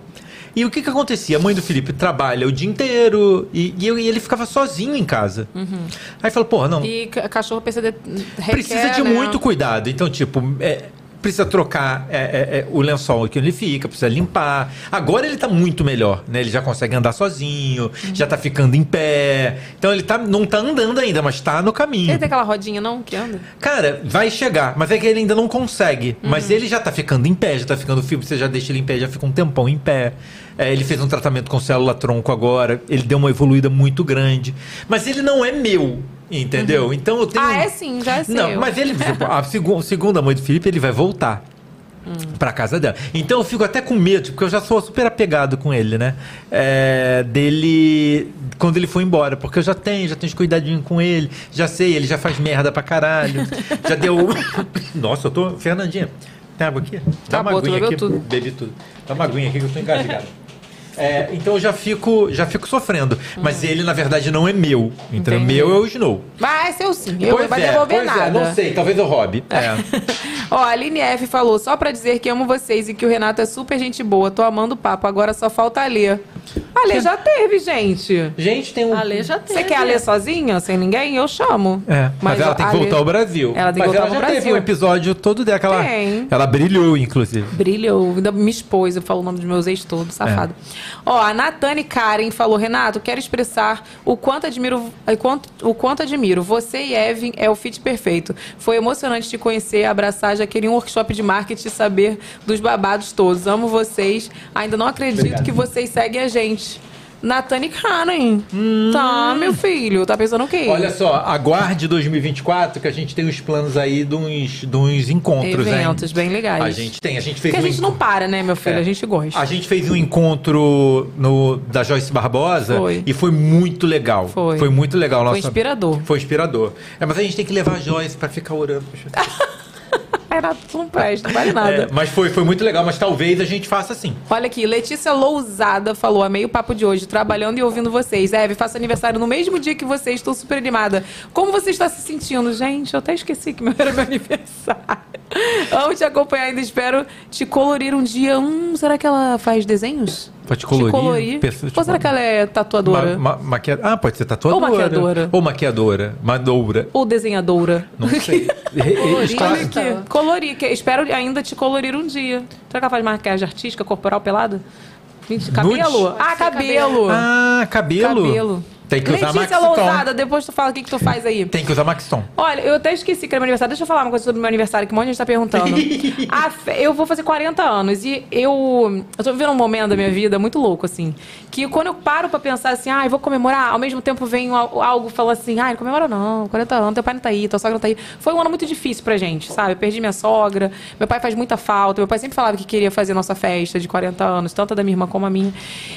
E o que que acontecia? A mãe do Felipe trabalha o dia inteiro e, e eu- e ele ficava sozinho em casa. Aí falou, porra, não, E ca- cachorro PCD requer, precisa de né? muito cuidado. Então, tipo, é, precisa trocar é, é, é, o lençol que ele fica, precisa limpar. Agora ele tá muito melhor, né? Ele já consegue andar sozinho, Uhum. já tá ficando em pé. Então ele tá, não tá andando ainda, mas tá no caminho. Ele tem aquela rodinha, não? Que anda? Cara, vai chegar, mas é que ele ainda não consegue. Uhum. Mas ele já tá ficando em pé, já tá ficando firme, você já deixa ele em pé, já fica um tempão em pé. É, ele fez um tratamento com célula-tronco agora, ele deu uma evoluída muito grande. Mas ele não é meu, entendeu? Então eu tenho. Ah, é sim, já é seu. Não, mas ele, a <laughs> segu- segunda mãe do Felipe, ele vai voltar. Hum. Pra casa dela. Então eu fico até com medo, porque eu já sou super apegado com ele, né? É, dele. Quando ele foi embora, porque eu já tenho, já tenho os cuidadinhos com ele, já sei, ele já faz merda pra caralho. <laughs> já deu. <laughs> Nossa, eu tô. Fernandinha, tem água aqui? Dá uma Acabou, tu aguinha bebeu aqui. tudo. Bebi tudo. Dá uma aguinha aqui que eu tô engasgado. É, então eu já fico, já fico sofrendo. Mas ele, na verdade, não é meu. Então, Hum. Entendi. meu é o Snow. Vai, é seu sim. Eu Pois não vai é, devolver pois nada. É, não sei, talvez eu roube. É. <laughs> Ó, a Aline F falou, só pra dizer que amo vocês e que o Renato é super gente boa. Tô amando o papo, agora só falta Lê. A Lê já teve, gente. Gente, tem um. A Lê já teve. Você quer a Lê sozinha, sem ninguém? Eu chamo. É, mas, ela ó, tem que a Lê- voltar ao Brasil. Ela tem que mas voltar ela pro já Brasil. teve um episódio todo dela. que ela- Tem. Ela brilhou, inclusive. Brilhou, ainda me expôs, eu falo o nome dos meus ex todos, safado. É. Ó, a Natane Karen falou, Renato, quero expressar o quanto admiro, o quanto, o quanto admiro. Você e Evan é o fit perfeito. Foi emocionante te conhecer, abraçar, já queria um workshop de marketing e saber dos babados todos. Amo vocês. Ainda não acredito Obrigado. que vocês seguem a gente. Natane Karen. Tá, meu filho. Tá pensando o quê? Hum. Olha só, aguarde 2024 que a gente tem os planos aí de uns, de uns encontros, hein? Eventos bem legais. A gente tem, a gente fez Porque a um gente não para, né, meu filho? É. A gente gosta. A gente fez um encontro no, da Joyce Barbosa Foi. e foi muito legal. Foi. muito legal. Foi Nossa- inspirador. Foi inspirador. É, mas a gente tem que levar a Joyce pra ficar orando. Poxa. <laughs> Renato, tu não presta, não vale nada. É, mas foi, foi muito legal, mas talvez a gente faça assim. Olha aqui, Letícia Lousada falou, amei o papo de hoje, trabalhando e ouvindo vocês. Eve, faço aniversário no mesmo dia que vocês, estou super animada. Como você está se sentindo? Gente, eu até esqueci que meu era meu <laughs> aniversário. <laughs> Amo te acompanhar ainda, espero te colorir um dia. Hum, será que ela faz desenhos? Pra te colorir. Te colorir? Pessoa- Ou será que ela é tatuadora? Ma, ma, maquia- Ah, pode ser tatuadora. Ou maquiadora. Ou maquiadora. Madoura. Ou desenhadora? Não sei. <laughs> Colorir, aqui. Colorir, que espero ainda te colorir um dia. Será que ela faz maquiagem artística, corporal, pelada? Gente, cabelo? Ah, cabelo. Ah, cabelo? Cabelo. Tem que usar Letícia Maxton. Lousada, depois tu fala o que, que tu faz aí. Tem que usar Maxton. Olha, eu até esqueci que era meu aniversário. Deixa eu falar uma coisa sobre meu aniversário, que um monte de gente tá perguntando. <laughs> A fe- Eu vou fazer 40 anos e eu. Eu tô vivendo um momento da minha vida muito louco, assim. Que quando eu paro pra pensar assim, ah, eu vou comemorar, ao mesmo tempo vem al- algo e fala assim, ah, não comemora não, 40 anos, teu pai não tá aí, tua sogra não tá aí. Foi um ano muito difícil pra gente, sabe? Eu perdi minha sogra, meu pai faz muita falta, meu pai sempre falava que queria fazer nossa festa de 40 anos, tanto a da minha irmã como a minha.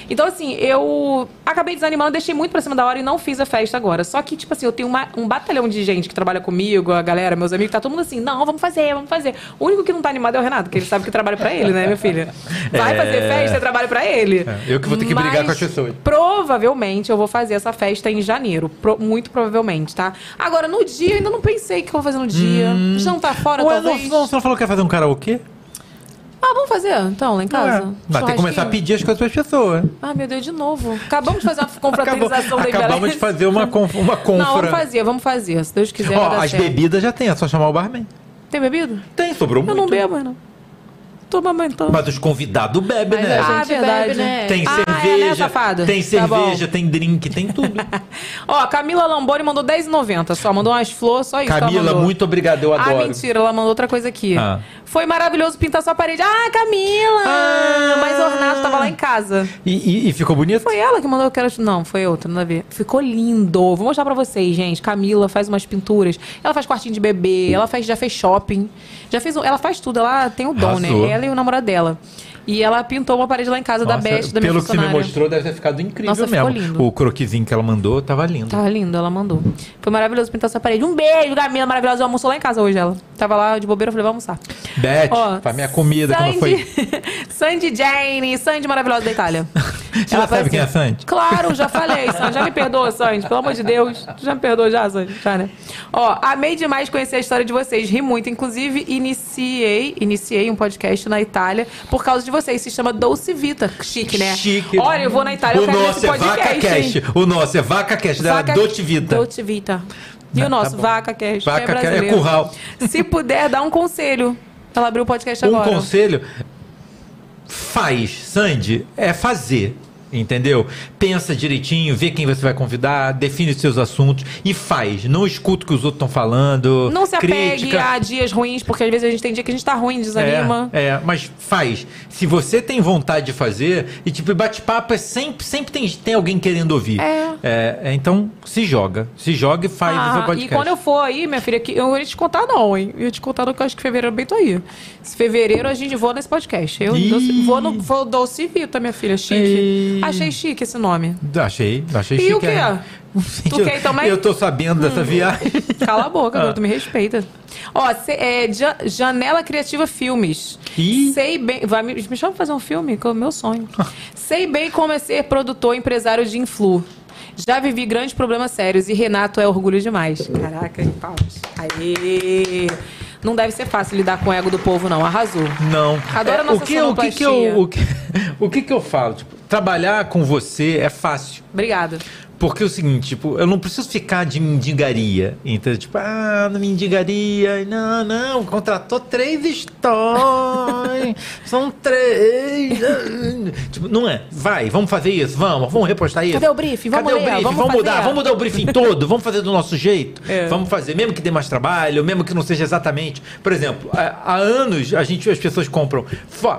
Então, assim, eu acabei desanimando, deixei muito pra cima da hora e não fiz a festa agora. Só que, tipo assim, eu tenho uma- um batalhão de gente que trabalha comigo, a galera, meus amigos, tá todo mundo assim, não, vamos fazer, vamos fazer. O único que não tá animado é o Renato, que ele sabe que trabalha pra ele, né, minha filha? <laughs> Vai É. fazer festa, trabalho pra ele. É, eu que vou ter que brigar Mas com as pessoas. Provavelmente eu vou fazer essa festa em janeiro. Pro- muito provavelmente, tá? Agora, no dia, eu ainda não pensei o que eu vou fazer no dia. Já não tá fora, Ué, não, talvez? não, você não falou que ia fazer um karaokê? Ah, vamos fazer, então, lá em casa? Vai ter que começar a pedir as coisas para as pessoas. Ah, meu Deus, de novo. Acabamos de fazer uma confraternização da Acabamos de fazer uma, conf, uma confra. Não, vamos fazer, vamos fazer. Se Deus quiser, Ó, as certo. bebidas já tem, é só chamar o barman. Tem bebida? Tem, sobrou Eu muito. não bebo, não. Toma, então. Mas os convidados bebem, né? Ah, gente verdade. bebe, né? Tem Ah, cerveja, é, né, safado? tem Tá bom. cerveja, tem drink, tem tudo. <laughs> Ó, a Camila Lamboni mandou R$10,90 só. Mandou umas flores, só isso ela Camila, muito obrigado, eu Ah, adoro. mentira, ela mandou outra coisa aqui. Ah. Foi maravilhoso pintar sua parede. Ah, Camila! Ah. Mas Ornato tava lá em casa. E, e- e ficou bonito? Foi ela que mandou eu quero. Não, foi outra, nada a ver. Ficou lindo. Vou mostrar pra vocês, gente. Camila faz umas pinturas. Ela faz quartinho de bebê. Ela faz, já fez shopping. Já fez. Ela faz tudo. Ela tem o dom, Arrasou. né? E o namorado dela. E ela pintou uma parede lá em casa da Nossa, Beth, da minha Pelo que você me mostrou, deve ter ficado incrível Nossa, mesmo. lindo. O croquisinho que ela mandou tava lindo. Tava lindo, ela mandou. Foi maravilhoso pintar essa parede. Um beijo, Camila, maravilhosa. Almoçou lá em casa hoje, ela. Tava lá de bobeira, eu falei, vamos almoçar. Beth, Ó, faz minha comida, como Sandy- foi? <laughs> Sandy Jane, Sandy maravilhosa da Itália. <laughs> Você já sabe quem é a Sandy? Claro, já falei, <laughs> Sandy. Já me perdoa, Sandy. Pelo amor de Deus. Tu já me perdoa já, Sandy? Já, né? Ó, amei demais conhecer a história de vocês. Ri muito. Inclusive, iniciei, iniciei um podcast na Itália por causa de vocês. Se chama Dolce Vita. Chique, né? Chique. Olha, eu vou na Itália, eu o quero nosso é podcast, Vaca hein? Cash. O nosso é Vaca Cash, da Vaca- Dolce Vita. Dolce Vita. E o Ah, nosso, tá. Vaca Cash. Vaca é Cash é brasileiro. curral. Se puder, dá um conselho. Ela abriu o podcast Um agora. conselho, faz, Sandy, é fazer. Entendeu? Pensa direitinho, vê quem você vai convidar, define os seus assuntos e faz. Não escuta o que os outros estão falando. Não se apegue crítica. a dias ruins, porque às vezes a gente tem dia que a gente tá ruim, desanima. É, é, mas faz. Se você tem vontade de fazer, e tipo, bate-papo é sempre, sempre tem, tem alguém querendo ouvir. É. É, é, então, se joga. Se joga e faz o seu Ah, podcast. e quando eu for aí, minha filha, eu não ia te contar não, hein? Eu ia te contar no que eu acho que fevereiro bem tô aí. Se fevereiro a gente voa nesse podcast. Eu Ih. doce- vou no vou Dolce Vita, minha filha, chique. Ih. Achei chique esse nome. Achei, achei E chique. o quê? é. Tu quer também? <laughs> Eu tô sabendo dessa viagem. <laughs> Cala a boca, Ah. tu me respeita. Ó, cê- é, Ja- Janela Criativa Filmes. Sei bem. Vai, me, me chama pra fazer um filme, que é o meu sonho. Sei bem como é ser produtor e empresário de influ. Já vivi grandes problemas sérios e Renato é orgulho demais. Caraca, palmas. Aê! Não deve ser fácil lidar com o ego do povo, não. Arrasou. Não. Adoro a É, nossa o que, o que que eu, o que, <laughs> o que que eu falo? Tipo, trabalhar com você é fácil. Obrigada. Porque é o seguinte, tipo, eu não preciso ficar de mendigaria. Entendeu? Tipo, ah, não mendigaria. Não, não, contratou três stories. <laughs> São três. <laughs> tipo, não é. Vai, vamos fazer isso, vamos, vamos repostar isso. Cadê o briefing? Vamos Cadê o briefing? vamos Vamos, mudar, vamos mudar o briefing todo, vamos fazer do nosso jeito. É. Vamos fazer, mesmo que dê mais trabalho, mesmo que não seja exatamente. Por exemplo, há, há anos a gente, as pessoas compram.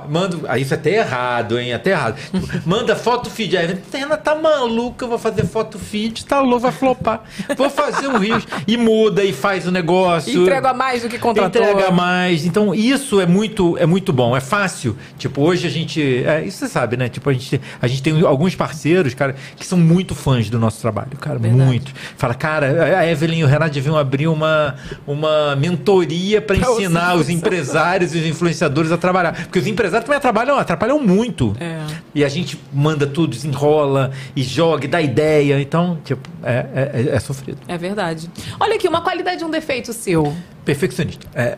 Manda, ah, isso é até errado, hein? Até errado. Tipo, manda foto feed. Aí, Tena, tá maluca, eu vou fazer foto feed, tá louco, vai flopar. Vou fazer um rios. E muda e faz o negócio. Entrega mais do que contratou. Entrega mais. Então, isso é muito, é muito bom, é fácil. Tipo, hoje a gente. É, isso você sabe, né? Tipo, a gente, a gente tem alguns parceiros, cara, que são muito fãs do nosso trabalho, cara. Muito. Fala, cara, a Evelyn e o Renato deviam abrir uma, uma mentoria para ensinar os empresários e os influenciadores a trabalhar. Porque os empresários também atrapalham, atrapalham muito. É. E a gente manda tudo, desenrola e joga e dá ideia. Então, tipo, é, é, é- é sofrido. É verdade. Olha aqui, uma qualidade e um defeito seu. Perfeccionista. É.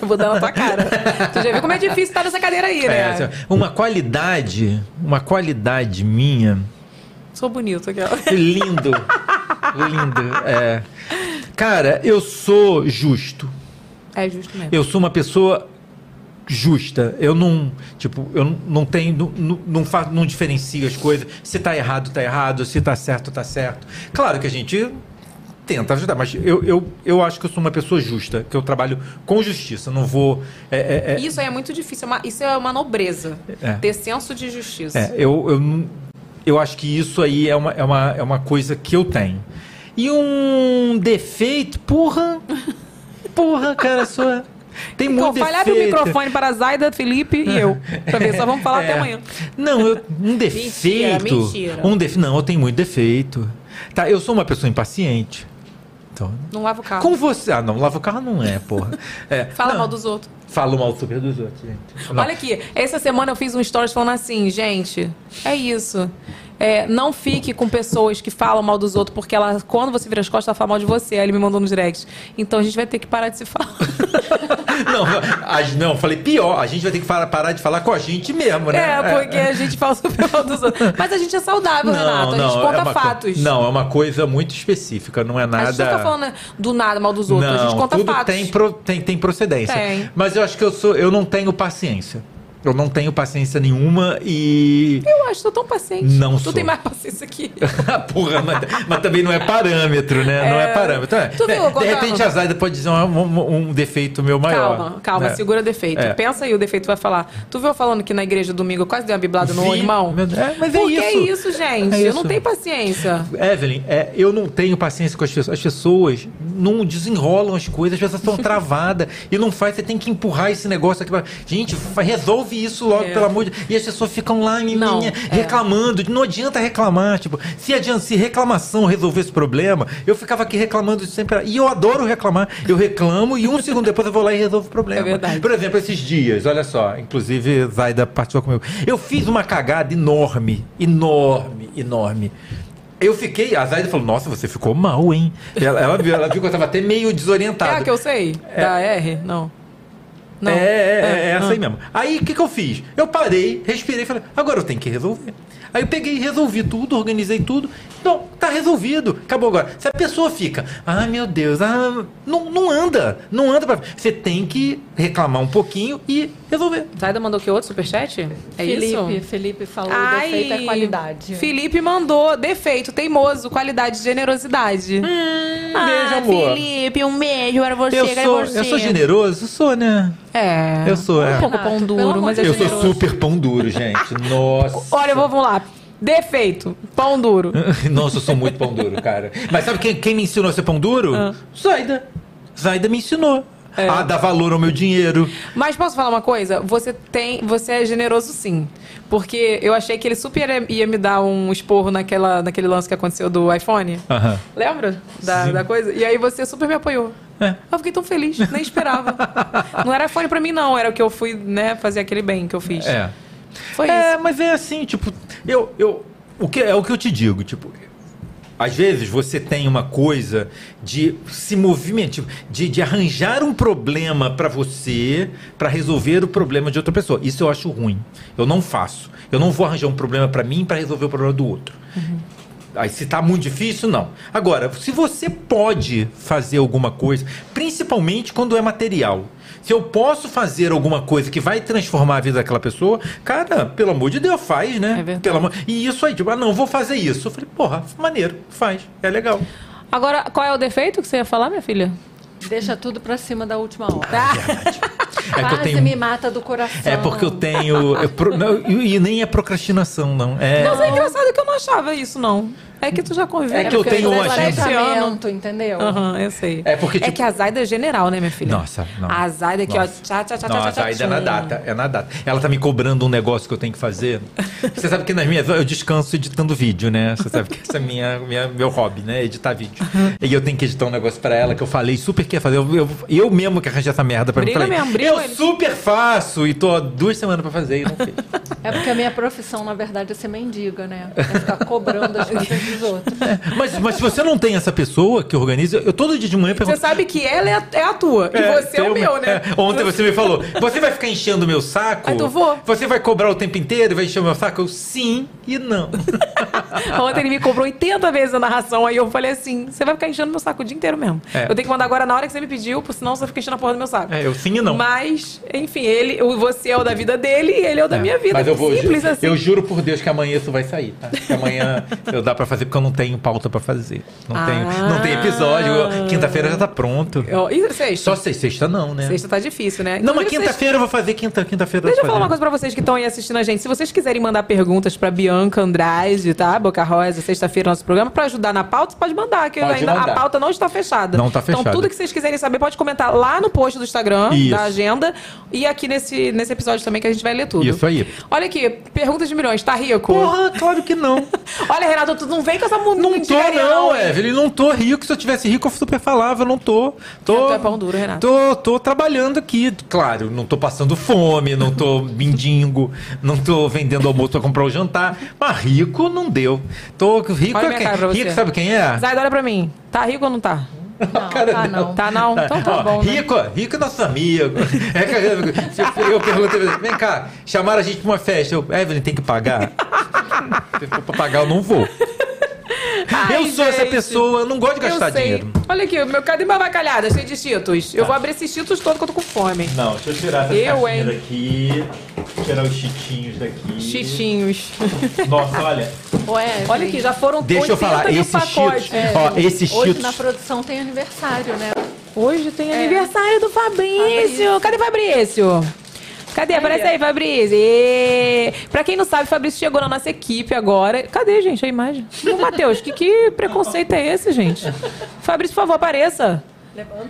Eu <laughs> vou dar na tua cara. tu já viu como é difícil estar nessa cadeira aí, né? É, assim, uma qualidade, uma qualidade minha, Sou bonito aquela. <laughs> lindo, lindo. É. Cara, eu sou justo. É justo mesmo. Eu sou uma pessoa justa. Eu não, tipo, eu não tenho, não, não, não, fa- não diferencio as coisas. Se tá errado, tá errado. Se tá certo, tá certo. Claro que a gente tenta ajudar, mas eu, eu, eu acho que eu sou uma pessoa justa, que eu trabalho com justiça. Não vou. é, é, é, Isso aí é muito difícil. é isso é uma nobreza. É. Ter senso de justiça. É, eu, eu, não- eu acho que isso aí é uma, é, uma, é uma coisa que eu tenho. E um defeito, porra. <laughs> Porra, cara, sua. Tem Então, muito falhar defeito. o microfone para Zaida, Felipe e eu. Pra ver, só vamos falar É. até amanhã. Não, eu- um defeito. mentira. Um defe, não, eu tenho muito defeito. Tá, eu sou uma pessoa impaciente. Então, Não lava o carro. com você. Ah, não, lava o carro não é, porra. <laughs> É, Fala não, mal dos outros. Falo mal super dos outros, gente. Não. Olha aqui, essa semana eu fiz um stories falando assim, gente, é isso. É, não fique com pessoas que falam mal dos outros, porque ela, quando você vira as costas, ela fala mal de você. Aí ele me mandou no direct. Então a gente vai ter que parar de se falar. <laughs> Não, a- não, falei pior, a gente vai ter que falar- parar de falar com a gente mesmo, né? É, porque a gente fala super mal dos outros. Mas a gente é saudável, Renato. A gente é conta co- fatos. Não, é uma coisa muito específica, não é nada. A gente não tá falando do nada mal dos outros. a gente Não, conta tudo fatos. tem, pro- tem, tem procedência. Tem. Mas eu acho que eu sou, eu não tenho paciência. Eu não tenho paciência nenhuma e. Eu acho tô tão paciente. Não tu sou. tem mais paciência que <laughs> Porra, mas, mas também não é parâmetro, né? Não é parâmetro. É, Tu viu de, repente a Zaida pode dizer um, um- um defeito meu maior. Calma, calma, né? segura defeito. É. Pensa aí, o defeito vai falar. Tu viu eu falando que na igreja domingo eu quase dei uma biblada no Vi. irmão? Meu Deus, é, mas é Por que isso. isso, gente? É Eu isso. não tenho paciência. Evelyn, é, eu não tenho paciência com as pessoas. As pessoas não desenrolam as coisas, as pessoas estão <laughs> travadas e não faz. Você tem que empurrar esse negócio aqui. Pra... Gente, fa- resolve isso logo, É. pelo amor de E as pessoas ficam lá em Não, linha, é. reclamando. Não adianta reclamar. Tipo, se, adianta, se reclamação resolvesse esse problema, eu ficava aqui reclamando sempre. E eu adoro reclamar. Eu reclamo e um segundo depois eu vou lá e resolvo o problema. É verdade. Por exemplo, esses dias, olha só. Inclusive, Zaida participou comigo. Eu fiz uma cagada enorme, enorme, enorme. Eu fiquei, a Zaida falou, nossa, você ficou mal, hein? Ela, ela viu, ela viu que eu tava até meio É desorientado. a que eu sei? Da R? Não. Não. É, é, é, é essa ah. aí mesmo. Aí o que, que eu fiz? Eu parei, respirei e falei, agora eu tenho que resolver. Aí eu peguei resolvi tudo, organizei tudo. Não, tá resolvido. Acabou agora. Se a pessoa fica, ah, meu Deus, ah, não, não anda. Não anda pra. Você tem que reclamar um pouquinho e resolver. Zaida mandou que outro superchat? É Felipe, isso? Felipe falou Ai, defeito é qualidade. Felipe mandou defeito, teimoso, qualidade, generosidade. ah, beijo, amor. Felipe, um beijo para você, Eu sou, você. eu sou generoso? Sou, né? É. Eu sou, é. Um pouco pão Renato, duro, mas é Eu generoso. sou super pão duro, gente. <laughs> Nossa. Olha, vamos lá. Defeito, pão duro. <laughs> Nossa, eu sou muito pão duro, cara. Mas sabe quem, quem me ensinou a ser pão duro? Ah. Zaida. Zaida me ensinou. É. A dar valor ao meu dinheiro. Mas posso falar uma coisa? Você tem, você é generoso sim. Porque eu achei que ele super ia- me dar um esporro naquela, naquele lance que aconteceu do iPhone. Lembra da, da coisa? E aí você super me apoiou. É. Eu fiquei tão feliz, nem esperava. <laughs> não era iPhone pra mim, não. Era o que eu fui, né, fazer aquele bem que eu fiz. É. Foi é, isso. mas é assim, tipo, eu, eu, o que é o que eu te digo, tipo, às vezes você tem uma coisa de se movimentar, tipo, de, de arranjar um problema pra você pra resolver o problema de outra pessoa. Isso eu acho ruim. Eu não faço. Eu não vou arranjar um problema pra mim pra resolver o problema do outro. Aí, se tá muito difícil, não. Agora, se você pode fazer alguma coisa, principalmente quando é material. Se eu posso fazer alguma coisa que vai transformar a vida daquela pessoa, cara, pelo amor de Deus, faz, né? É verdade. Pelo amor... E isso aí, tipo, ah, não, vou fazer isso. Eu falei, porra, maneiro, faz, é legal. Agora, qual é o defeito que você ia falar, minha filha? Deixa tudo pra cima da última hora. É que eu tenho. me mata do coração. É porque eu tenho. eu pro- não, e e nem é procrastinação, não. É, Mas é engraçado que eu não achava isso, não. É que tu já conviveu. É que eu tenho uma agenda. Entendeu? Aham, eu sei. É porque, É tipo- que a Zaida é general, né, minha filha? Nossa, não. A Zaida aqui, Nossa. ó. Tchá, tchá, tchá, tchá, Nossa, tchá, ainda é na data, é na data. Ela tá me cobrando um negócio que eu tenho que fazer. Você sabe que nas minhas eu descanso editando vídeo, né? Você sabe que esse é minha, minha, meu hobby, né? Editar vídeo. E eu tenho que editar um negócio pra ela que eu falei super que ia fazer. Eu, eu, eu mesmo que arranjei essa merda pra Briga mim. Falei, mesmo, briga eu ele. super faço e tô há duas semanas pra fazer e não fiz. É porque a minha profissão, na verdade, é ser mendiga, né? É ficar cobrando as <laughs> coisas dos outros. Mas, mas se você não tem essa pessoa que organiza, eu todo dia de manhã Você pergunto. sabe que ela é a, é a tua. e você é o meu, né? é, ontem você me falou, você vai ficar enchendo o meu saco? Aí tu vou. Você vai cobrar o tempo inteiro e vai encher o meu saco? Eu, sim e não. <laughs> Ontem ele me cobrou 80 vezes a narração, aí eu falei assim: você vai ficar enchendo meu saco o dia inteiro mesmo. É. Eu tenho que mandar agora na hora que você me pediu, porque senão você fica enchendo a porra do meu saco. É, eu sim e não. Mas, enfim, ele, você é o da vida dele e ele é o da É, minha vida. Mas eu vou. Simples ju- assim. Eu juro por Deus que amanhã isso vai sair, tá? Que amanhã <laughs> eu dá pra fazer porque eu não tenho pauta pra fazer. Não, tenho, não tem episódio. Eu- Quinta-feira já tá pronto. Eu- E sexta? Só sexta, sexta não, né? Sexta tá difícil, né? Não, mas Inclusive, quinta-feira eu vou fazer quinta, quinta-feira. Deixa eu falar uma fazer. coisa pra vocês que estão aí assistindo a gente. Se vocês quiserem mandar perguntas pra Bianca Andrade, tá? Boca Rosa, sexta-feira, nosso programa. Pra ajudar na pauta, pode mandar, que Pode ainda mandar. a pauta não está fechada. Não tá Então, fechada. tudo que vocês quiserem saber, pode comentar lá no post do Instagram, Isso. da agenda. E aqui nesse, nesse episódio também, que a gente vai ler tudo. Isso aí. Olha aqui, pergunta de milhões, tá rico? Porra, claro que não. <laughs> Olha, Renato, tu não vem com essa Não tô, não? Evelyn. Não tô rico. Se eu tivesse rico, eu super falava. Eu não tô. Tô, é pão duro, Renato. Tô, tô trabalhando aqui. Claro, não tô passando fome, não tô <laughs> mendigo, não tô vendendo almoço pra comprar o jantar. Mas rico não deu. Tô rico Olha é quem? Rico sabe quem é? Zaida, olha pra mim. Tá rico ou não tá? <laughs> Não, tá não. Tá não? Então tá Ó, bom, né? rico, rico é nosso amigo. É que eu, eu perguntei, vem cá, chamaram a gente pra uma festa. Eu, Evelyn, tem que pagar? <laughs> Se for pra pagar, eu não vou. Ai, eu sou essa gente. pessoa, eu não gosto de Eu gastar sei. dinheiro. Olha aqui, meu, cadê minha bacalhada? Cheio de cheetos. Eu vou abrir esses cheetos todo que eu tô com fome. Não, deixa eu tirar essa Eu, daqui. Tirar os chitinhos daqui. Xixinhos. Nossa, olha. Ué, Olha aqui, já foram Deixa eu 80 falar, esses cheetos, ó, esses Hoje cheetos. na produção tem aniversário, né? Hoje tem É. aniversário do Fabrício. Cadê Fabrício? Cadê? Aparece aí, Fabrício. E... Pra quem não sabe, Fabrício chegou na nossa equipe agora. Cadê, gente, a imagem? Ô, Matheus, que, que preconceito é esse, gente? Fabrício, por favor, apareça.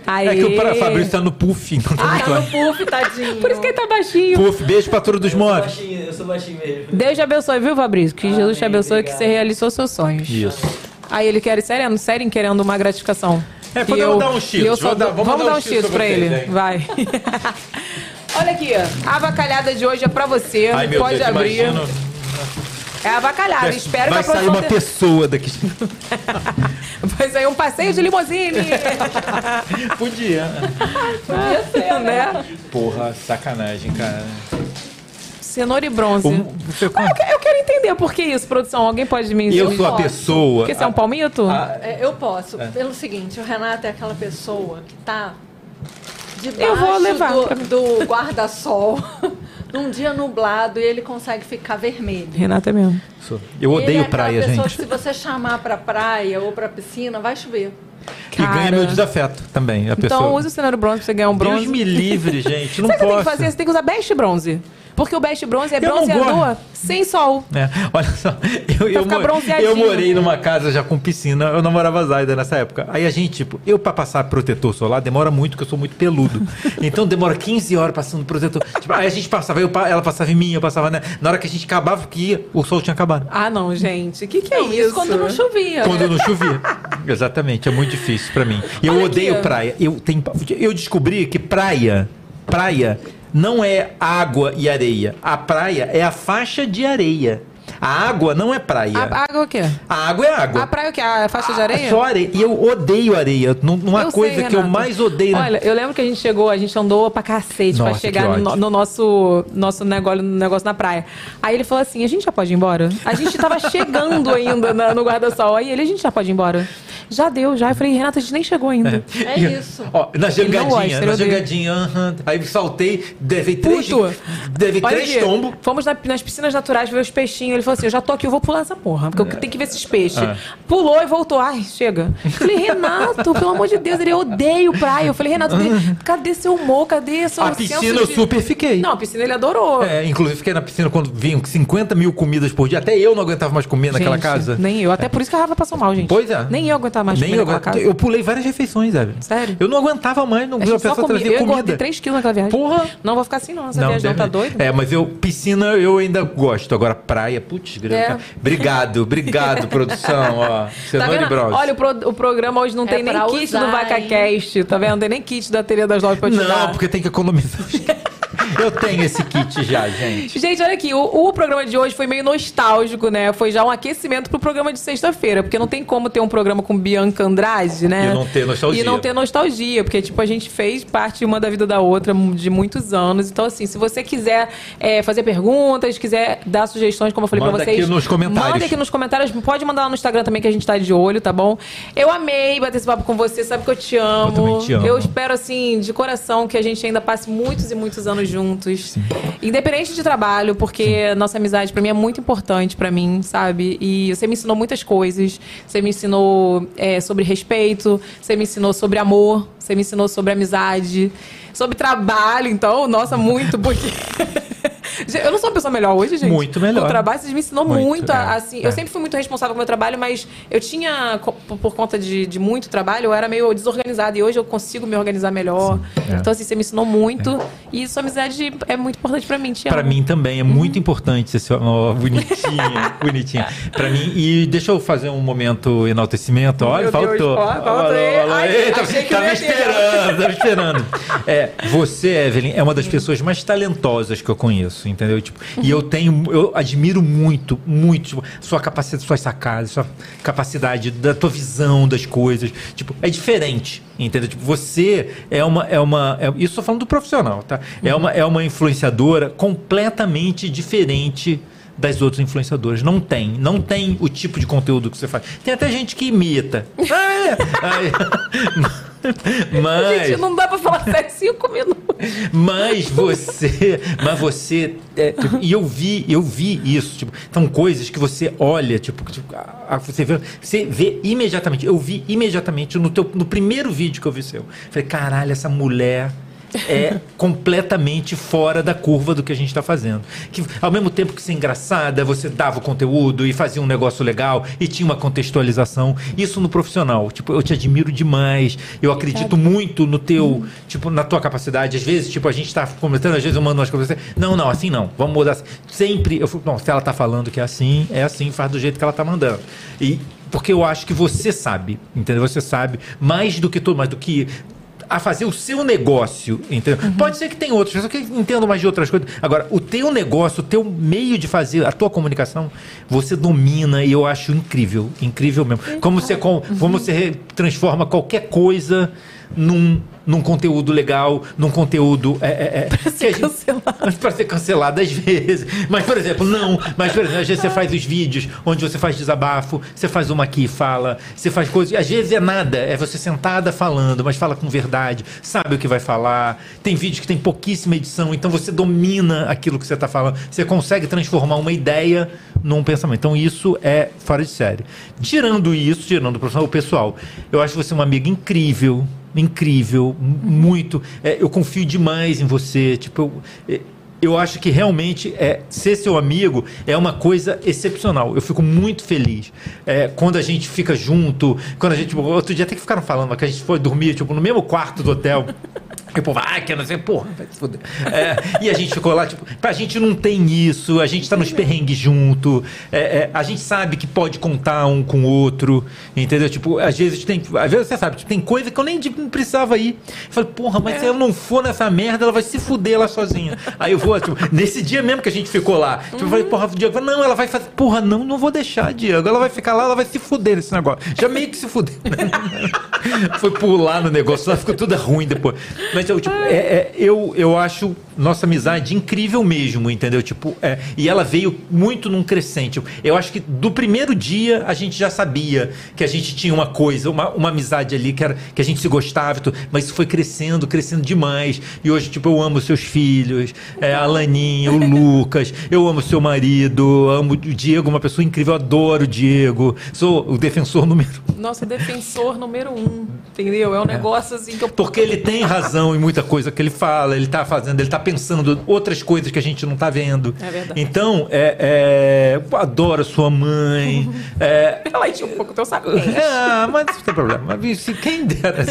Aê. É que o pra- Fabrício tá no puff, então tá Ah, muito tá no puff, tadinho. Por isso que ele tá baixinho. Puff, beijo pra turma dos móveis. Eu sou baixinho mesmo. Deus te abençoe, viu, Fabrício? Que Jesus te abençoe, que você realizou seus sonhos. Isso. Aí ele quer, sério, sério, querendo uma gratificação. É, E podemos dar uns e cheetos. eu dar- dou- vamos vamos dar um cheetos cheetos pra ele. hein? Vai. <laughs> Olha aqui, a avacalhada de hoje é pra você. Ai, meu Pode Deus, abrir. imagino. É a avacalhada. Espero Vai que a sair uma tenha- pessoa daqui. <laughs> Vai sair um passeio de limusine. <laughs> Podia. Podia ser, né? Porra, sacanagem, cara. Cenoura e bronze. Um- você- Ah, eu, eu quero entender por que isso, produção. Alguém pode me Eu me- sou a pessoa. Porque você é um palmito? É, eu posso. É. Pelo seguinte, o Renato é aquela pessoa que tá debaixo Eu vou levar do, do guarda-sol <laughs> num dia nublado e ele consegue ficar vermelho. Renata é mesmo. Sou. Eu Ele odeio é praia, pessoa gente. que se você chamar pra praia ou pra piscina, vai chover. E ganha Cara. meu desafeto também. A pessoa. Então use o cenoura e bronze pra você ganhar um bronze. Deus me livre, <laughs> gente. Não Sabe o que posso. tem que fazer? Você tem que usar best bronze. Porque o best bronze é Eu bronzeador sem sol. É, olha só, eu, eu, eu morei numa casa já com piscina, eu namorava Zaida nessa época. Aí a gente, tipo, eu pra passar protetor solar demora muito, porque eu sou muito peludo. <laughs> Então demora 15 horas passando protetor. Tipo, aí a gente passava, eu ela passava em mim, eu passava, né? Na hora que a gente acabava, que ia, o sol tinha acabado. Ah, não, gente. O que, que é Não, isso? isso quando não chovia. Quando não chovia. Exatamente, é muito difícil pra mim. E eu Olha odeio aqui, praia. Eu, tenho, eu descobri que praia, praia não é água e areia. A praia é a faixa de areia. A água não é praia. A, a água é o quê? A água é água. A praia é o quê? A faixa de areia? Só areia. E eu odeio areia. Não, uma Eu coisa sei, que eu mais odeio. Olha, eu lembro que a gente chegou, a gente andou pra cacete pra Nossa, chegar que no, no nosso, nosso negócio, no negócio na praia. Aí ele falou assim: a gente já pode ir embora? A gente tava chegando ainda na- no guarda-sol. Aí ele, a gente já pode ir embora? Já deu, já. Eu falei, Renato, a gente nem chegou ainda. É isso. Ó, na jangadinha, na jangadinha, aham. aí saltei, devei três, Puto. devei Olha três tombos. Fomos na- nas piscinas naturais ver os peixinhos. Ele falou assim: Eu já tô aqui, eu vou pular essa porra, porque eu tenho que ver esses peixes. É. Pulou e voltou. Ai, chega. Eu falei, Renato, pelo amor de Deus, ele odeia praia. Eu falei, Renato, cadê seu humor? Cadê seu A piscina eu de- super fiquei. Não, a piscina ele adorou. É, inclusive fiquei na piscina quando vinham 50 mil comidas por dia. Até eu não aguentava mais comer naquela Gente, casa. Nem eu. Até por isso que a Rafa passou mal, gente. Pois é. Nem eu aguentava mais Nem comer eu, aguento- eu pulei várias refeições, Zé. Sério? Eu não aguentava mais, não A viu a pessoa comia. trazer Eu engordei comida. 3 quilos naquela viagem. Porra! Não vou ficar assim, não. Essa viagem não tá doida? É, mas eu, piscina eu ainda gosto. Agora, praia, putz, grande. É. Obrigado, obrigado, <laughs> produção. Ó, Tá Cenoura e vendo? Bros. Olha, o, pro- o programa hoje não tem nem kit usar, do VacaCast, tá vendo? Não tem nem kit da Teria das Lojas pra te Não, dar. porque tem que economizar. <laughs> eu tenho esse kit já, gente. Gente, olha aqui, o, o programa de hoje foi meio nostálgico, né? Foi já um aquecimento pro programa de sexta-feira, porque não tem como ter um programa com Bianca Andrade, né? E não ter nostalgia. E não ter nostalgia, porque, tipo, a gente fez parte uma da vida da outra de muitos anos. Então, assim, se você quiser é, fazer perguntas, quiser dar sugestões, como eu falei Manda pra vocês. aqui nos comentários. Manda aqui nos comentários. Pode mandar lá no Instagram também, que a gente tá de olho, tá bom? Eu amei bater esse papo com você, sabe que eu te amo. Eu te amo. Eu espero, assim, de coração, que a gente ainda passe muitos e muitos anos juntos. Independente de trabalho, porque nossa amizade pra mim é muito importante pra mim, sabe? E você me ensinou muitas coisas. Você me ensinou é, sobre respeito, você me ensinou sobre amor, você me ensinou sobre amizade, sobre trabalho, então, nossa, muito, porque. <laughs> Eu não sou uma pessoa melhor hoje, gente. Muito melhor. O trabalho, vocês me ensinou Muito, muito, a- é, assim. é. Eu sempre fui muito responsável com o meu trabalho, mas eu tinha, por, conta de, de muito trabalho, eu era meio desorganizada. E hoje eu consigo me organizar melhor. é. Então, assim, você me ensinou muito. E sua amizade é muito importante pra mim, te Pra mim também é muito importante esse ó, bonitinha, <laughs> bonitinha. Pra mim, e deixa eu fazer um momento enaltecimento. Olha, faltou. Tava esperando, tava esperando. É, você, Evelyn, é uma das pessoas mais talentosas que eu conheço, entendeu? Tipo, e eu tenho, eu admiro muito, muito tipo, sua capacidade, suas sacadas, sua capacidade da tua visão das coisas. Tipo, é diferente, entendeu? Tipo, você é uma, é uma, é- isso tô falando do profissional, tá? É uma, é uma influenciadora completamente diferente das outras influenciadoras. Não tem. Não tem o tipo de conteúdo que você faz. Tem até gente que imita. Ah, <laughs> é. <laughs> Mas. Gente, não dá pra falar sério cinco minutos. Mas você, mas você, é, tipo, e eu vi, eu vi isso, tipo, são coisas que você olha, tipo, tipo, a- a- você vê, você vê imediatamente. Eu vi imediatamente no teu, no primeiro vídeo que eu vi seu. Falei, caralho, essa mulher é completamente fora da curva do que a gente está fazendo. Que ao mesmo tempo que ser engraçada, você dava o conteúdo e fazia um negócio legal e tinha uma contextualização. Isso no profissional. Tipo, eu te admiro demais. Eu acredito muito no teu, tipo, na tua capacidade. Às vezes, tipo, a gente está comentando, às vezes eu mando umas coisas. assim, Não, não, assim não. Vamos mudar. assim." Sempre eu falo, não, se ela tá falando que é assim, é assim, faz do jeito que ela tá mandando. E porque eu acho que você sabe, entendeu? Você sabe mais do que todo, mais do que a fazer o seu negócio, entendeu? Pode ser que tem outras pessoas que entendam mais de outras coisas. Agora, o teu negócio, o teu meio de fazer, a tua comunicação, você domina e eu acho incrível, incrível mesmo. Como você, com- como você re- transforma qualquer coisa num, num conteúdo legal, num conteúdo é, é, é, para ser cancelado. <laughs> Para ser cancelado às vezes. Mas, por exemplo, não. Mas, por exemplo, às vezes você faz os vídeos onde você faz desabafo, você faz uma aqui e fala, você faz coisas. Às vezes é nada, é você sentada falando, mas fala com verdade, sabe o que vai falar. Tem vídeos que tem pouquíssima edição, então você domina aquilo que você está falando. Você consegue transformar uma ideia num pensamento. Então, isso é fora de série. Tirando isso, tirando o profissional, o pessoal, eu acho você uma amiga incrível incrível, muito. É, eu confio demais em você. Tipo, eu, é, eu acho que realmente é, ser seu amigo é uma coisa excepcional. Eu fico muito feliz é, quando a gente fica junto. Quando a gente. outro dia até que ficaram falando que a gente foi dormir tipo, no mesmo quarto do hotel. E o povo, ah, que não sei, porra, vai se fuder. É, e a gente ficou lá, tipo, a gente não tem isso, a gente tá nos perrengues junto, é, é, a gente sabe que pode contar um com o outro, entendeu? Tipo, às vezes tem, às vezes você sabe, tipo, tem coisa que eu nem tipo, precisava ir. Eu falei, porra, mas se eu não for nessa merda, ela vai se fuder lá sozinha. Aí eu vou, tipo, nesse dia mesmo que a gente ficou lá, tipo, eu falei, porra, Diego, falei, não, ela vai fazer, porra, não, não vou deixar, Diego, ela vai ficar lá, ela vai se fuder nesse negócio. Já meio que se fudeu. <laughs> Foi pular no negócio, lá ficou tudo ruim depois. Mas eu, tipo, é, é, eu, eu acho nossa amizade incrível mesmo, entendeu? Tipo, é, e ela veio muito num crescente. Eu acho que do primeiro dia a gente já sabia que a gente tinha uma coisa, uma, uma amizade ali que, era, que a gente se gostava, mas isso foi crescendo, crescendo demais. E hoje, tipo, eu amo seus filhos, é, a Laninha, o <laughs> Lucas, eu amo seu marido, amo o Diego, uma pessoa incrível, eu adoro o Diego, sou o defensor número Nosso defensor número um, entendeu? É um negócio assim que eu. Porque ele tem razão em muita coisa que ele fala, ele tá fazendo, ele tá pensando outras coisas que a gente não tá vendo. É verdade. Então, é, é, adoro sua mãe. <laughs> É, Ela tinha um pouco teu sapente. <laughs> ah, mas não tem problema. Mas quem dera.